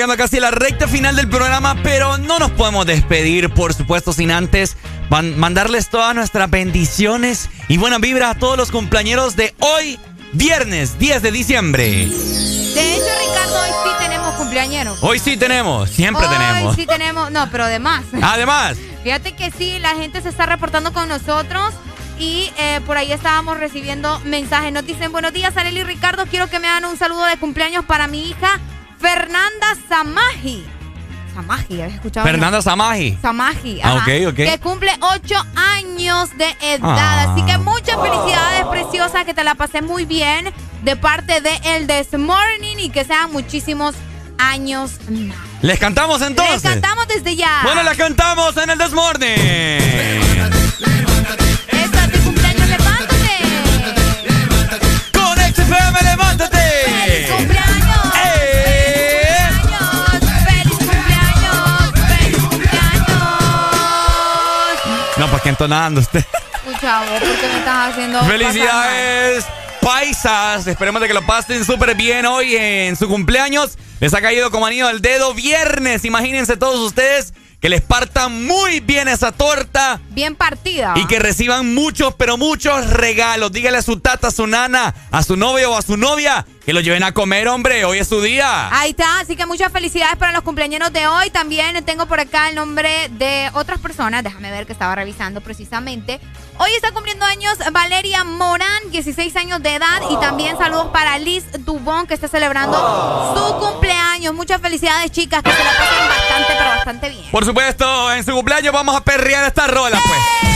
llegando casi a la recta final del programa, pero no nos podemos despedir, por supuesto, sin antes man- mandarles todas nuestras bendiciones y buena vibra a todos los cumpleaños de hoy, viernes 10 de diciembre. De hecho, Ricardo, hoy sí tenemos cumpleañeros. Hoy sí tenemos, siempre Hoy tenemos. sí tenemos, no, pero además. Además, Fíjate que sí, la gente se está reportando con nosotros y eh, por ahí estábamos recibiendo mensajes. Nos dicen, buenos días, Arely y Ricardo, quiero que me hagan un saludo de cumpleaños para mi hija Fernanda Samaji. Samaji, ¿habías escuchado? Fernanda Samaji. Samaji, Ah, ajá, ok, ok. que cumple ocho años de edad. Ah. Así que muchas felicidades, preciosa, que te la pasé muy bien de parte de El This Morning y que sean muchísimos años más. ¿les cantamos entonces? Les cantamos desde ya. Bueno, la cantamos en el Desmorning. Esta desatonando pues, usted. ¿por me estás haciendo ¡Felicidades! Paisas, esperemos de que lo pasen súper bien hoy en su cumpleaños. Les ha caído como anillo al dedo viernes. Imagínense todos ustedes que les partan muy bien esa torta. Bien partida. Y que reciban muchos, pero muchos regalos. Dígale a su tata, a su nana, a su novio o a su novia que lo lleven a comer, hombre. Hoy es su día. Ahí está. Así que muchas felicidades para los cumpleaños de hoy. También tengo por acá el nombre de otras personas. Déjame ver que estaba revisando precisamente. Hoy está cumpliendo años Valeria Morán, 16 años de edad. Y también saludos para Liz Dubón, que está celebrando su cumpleaños. Muchas felicidades, chicas, que se la pasen bastante, pero bastante bien. Por supuesto, en su cumpleaños vamos a perrear esta rola, pues. ¡Eh!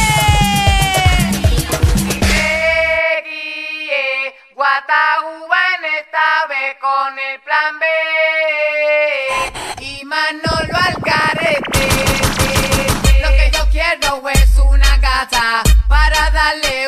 con el plan B y Manolo al carete. Lo que yo quiero es una gata para darle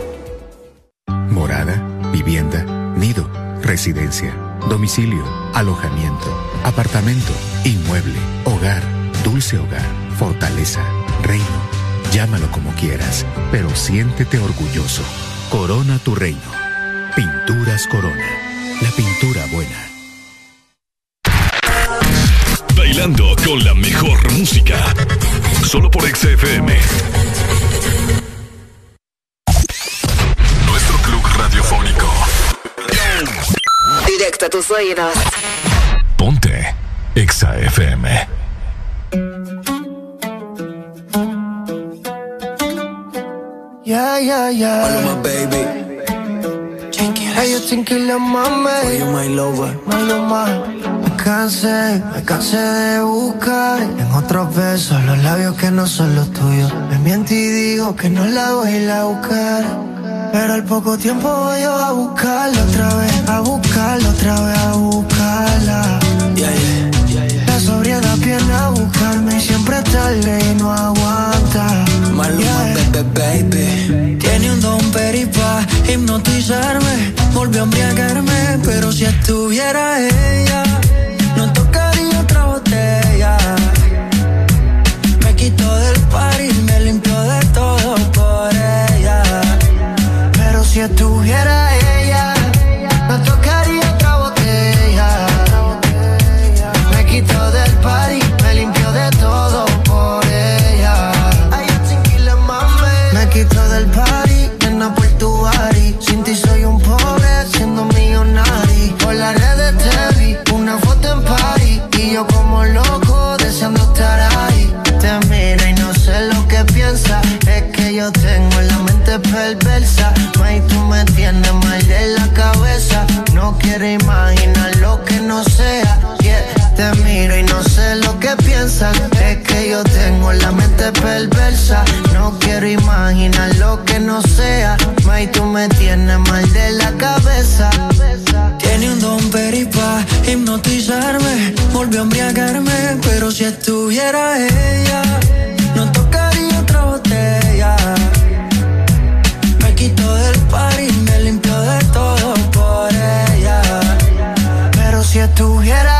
domicilio, alojamiento, apartamento, inmueble, hogar, dulce hogar, fortaleza, reino. Llámalo como quieras, pero siéntete orgulloso. Corona tu reino. Pinturas Corona. La pintura buena. Bailando con la mejor música. Solo por XFM. Tus oídos. Ponte XFM. Yeah, yeah, yeah. Maluma, baby. Hey, yo tranquila, mami. For you, my lover. Maluma. Me cansé, me cansé de buscar en otros besos los labios que no son los tuyos. Me miento y digo que no la voy a ir a buscar. Pero al poco tiempo voy yo a buscarla otra vez, a buscarla otra vez, a buscarla. La sobriedad viene a buscarme y siempre tarde y no aguanta. Maluma, baby, baby. Tiene un don peripa hipnotizarme, volvió a embriagarme, pero si estuviera ella, no tocaría otra botella. Me quitó del par y me limpió si estuviera que piensas. Es que yo tengo la mente perversa. No quiero imaginar lo que no sea. May, tú me tienes mal de la cabeza. Tiene un don peripa hipnotizarme. Volvió a embriagarme. Pero si estuviera ella, no tocaría otra botella. Me quitó del par y me limpió de todo por ella. Pero si estuviera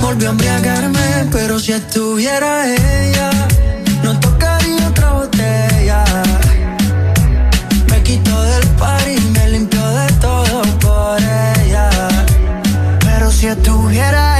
Volvió a embriagarme, pero si estuviera ella, no tocaría otra botella. Me quitó del par y me limpió de todo por ella. Pero si estuviera ella,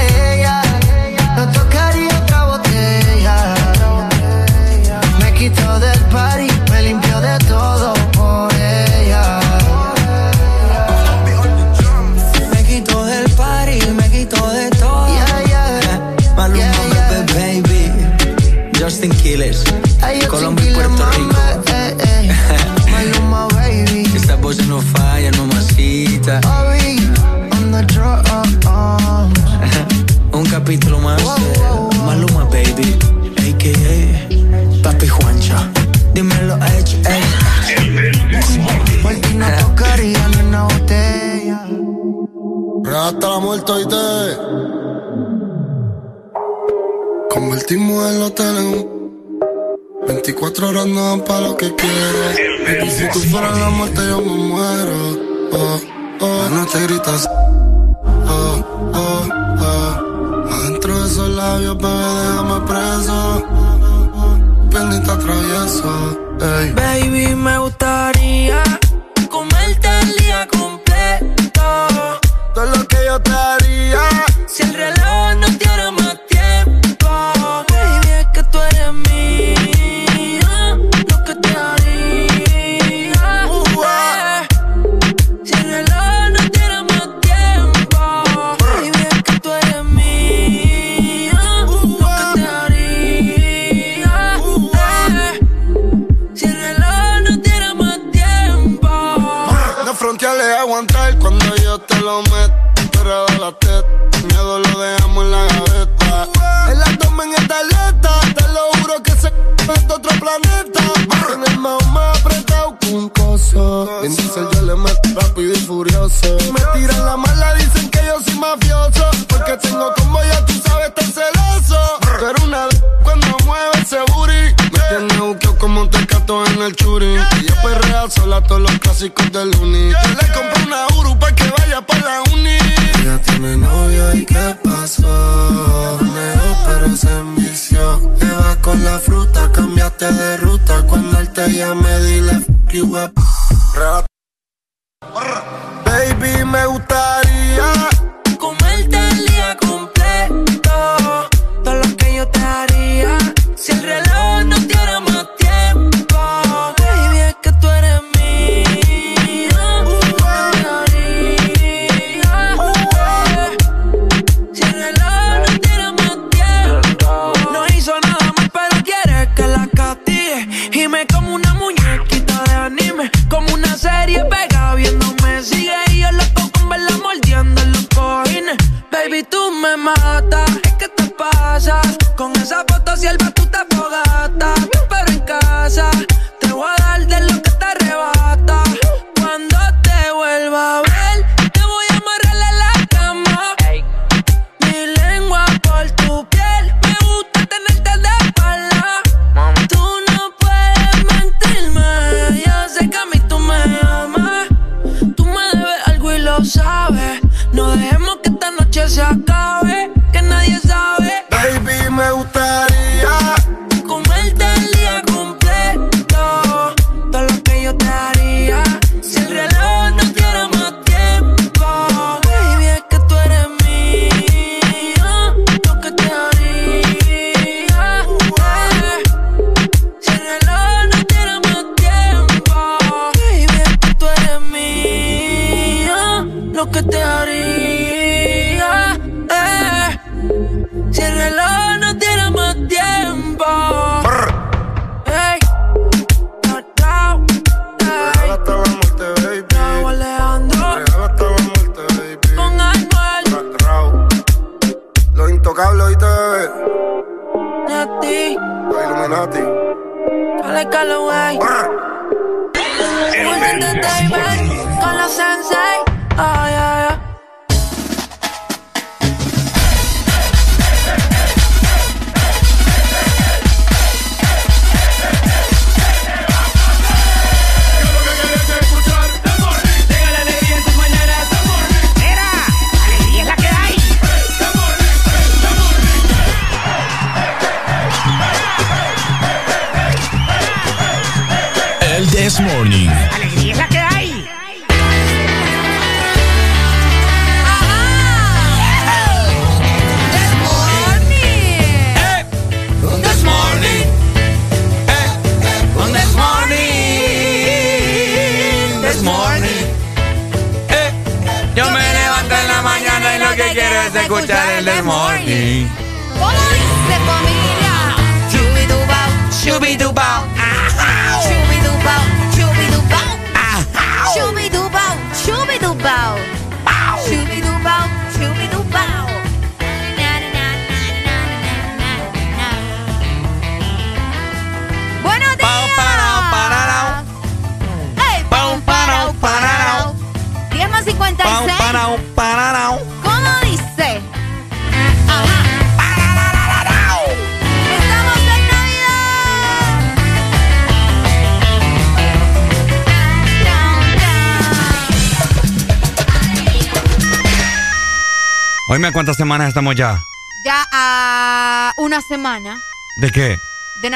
Hasta la muerte te Convertimos el hotel en un 24 horas no dan pa' lo que quiero. Y si tú fueras la muerte yo me muero. Oh, oh, no te gritas. Oh, oh, oh. Adentro de esos labios, bebé, déjame preso. Piernita travieso. Baby, me gustaría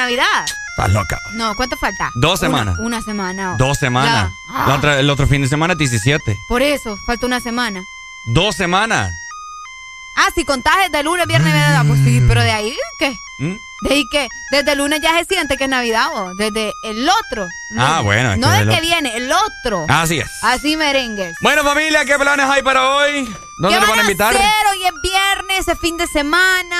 Navidad. Estás loca. No, ¿cuánto falta? Dos semanas. Una, semana. Dos semanas. El otro fin de semana es 17. Por eso, falta una semana. Dos semanas. Ah, si contajes de lunes, viernes, verdad, mm. pues sí, pero de ahí, ¿qué? ¿Mm? ¿De ahí qué? Desde el lunes ya se siente que es Navidad, vos. Desde el otro. Ah, bueno. No del que viene, el otro. Así es. Así merengues. Bueno, familia, ¿qué planes hay para hoy? ¿Dónde ¿Qué van a invitar? Hoy es viernes, es fin de semana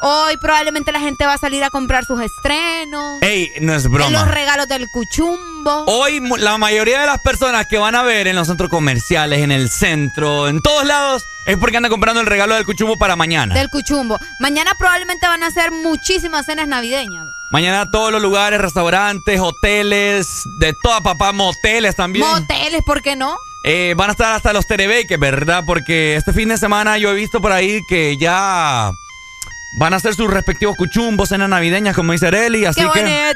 Hoy probablemente la gente va a salir a comprar sus estrenos. Ey, no es broma. Los regalos del cuchumbo. Hoy la mayoría de las personas que van a ver en los centros comerciales, en el centro, en todos lados, es porque andan comprando el regalo del cuchumbo para mañana. Del cuchumbo. Mañana probablemente van a hacer muchísimas cenas navideñas. Mañana todos los lugares, restaurantes, hoteles, de toda papá, moteles también. Moteles, ¿por qué no? Eh, van a estar hasta los telebakers, ¿verdad? Porque este fin de semana yo he visto por ahí que ya van a hacer sus respectivos cuchumbos, cenas navideñas, como dice Areli. Así ¡Qué que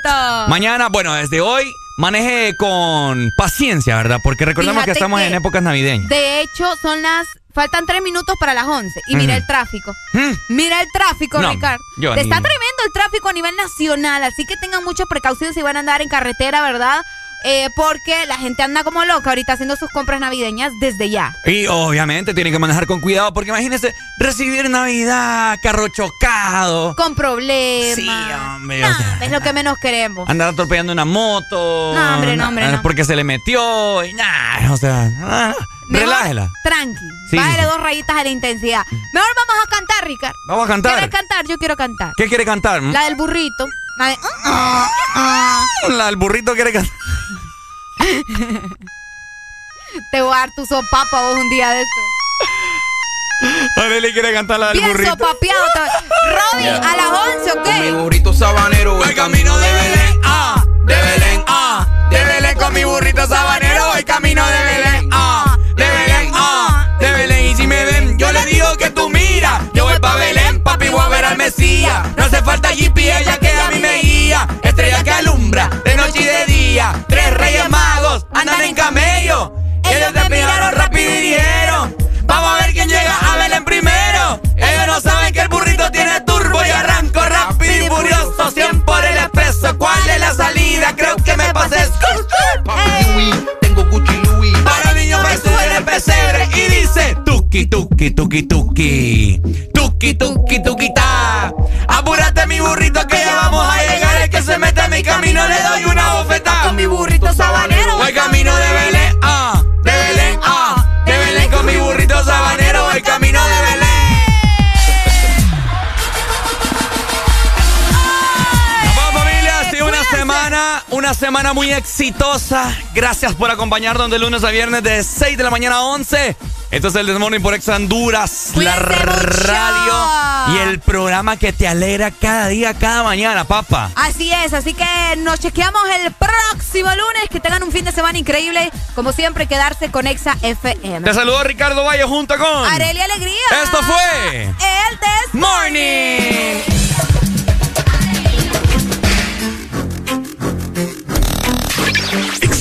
mañana, bueno, desde hoy maneje con paciencia, ¿verdad? Porque recordemos que estamos que, en épocas navideñas. De hecho, son las. Faltan tres minutos para las 11. Y mira el tráfico. Mira el tráfico, No, Ricardo. Está ni- tremendo el tráfico a nivel nacional. Así que tengan mucha precaución si van a andar en carretera, ¿verdad? Eh, porque la gente anda como loca ahorita haciendo sus compras navideñas desde ya. Y obviamente tiene que manejar con cuidado porque imagínense recibir Navidad, carro chocado, Con problemas. Sí, hombre, o sea, es lo que menos queremos. andar atropellando una moto. No, hombre, no, hombre, no. Porque se le metió y nada, o sea, ah, Mejor relájela. Tranqui. Sí, Bájale dos rayitas a la intensidad. Mejor vamos a cantar, Ricardo. Vamos a cantar. ¿Quieres cantar? Yo quiero cantar. ¿Qué quiere cantar? La del burrito. La de. ah, ah, La del burrito quiere cantar. Te voy a dar tu sopapa vos un día de esto. Arely quiere cantar la del Bien burrito. sopapeado. Robin, a las 11, ¿ok? Mi burrito sabanero, voy camino de Belén, ah, de Belén, ah, de Belén con mi burrito sabanero, voy camino No hace falta GPS, ya que a mí me guía, estrella que alumbra de noche y de día. Tres reyes magos andan en camello, ellos te miraron rápido y dijeron. Vamos a ver quién llega a Belén primero. Ellos no saben que el burrito tiene turbo y arranco rápido y furioso. 100 por el expreso. ¿Cuál es la salida? Creo que me pasé. Tengo Gucci Louis. Para niños me sube el pesebre y dice tuki tuki tuki tuki. Tuki tuki tuki ta. Apúrate mi burrito que ya vamos a llegar. El que se mete en mi camino le doy una bofetada. Con mi burrito sabanero. Voy camino de Belén, una semana muy exitosa. Gracias por acompañarnos de lunes a viernes de 6 de la mañana a 11. Esto es el Desmorning por Ex Honduras, la radio y el programa que te alegra cada día, cada mañana, papá. Así es, así que nos chequeamos el próximo lunes. Que tengan un fin de semana increíble. Como siempre, quedarse con Exa FM. Te saludo Ricardo Valle junto con Areli Alegría. Esto fue El Des Morning.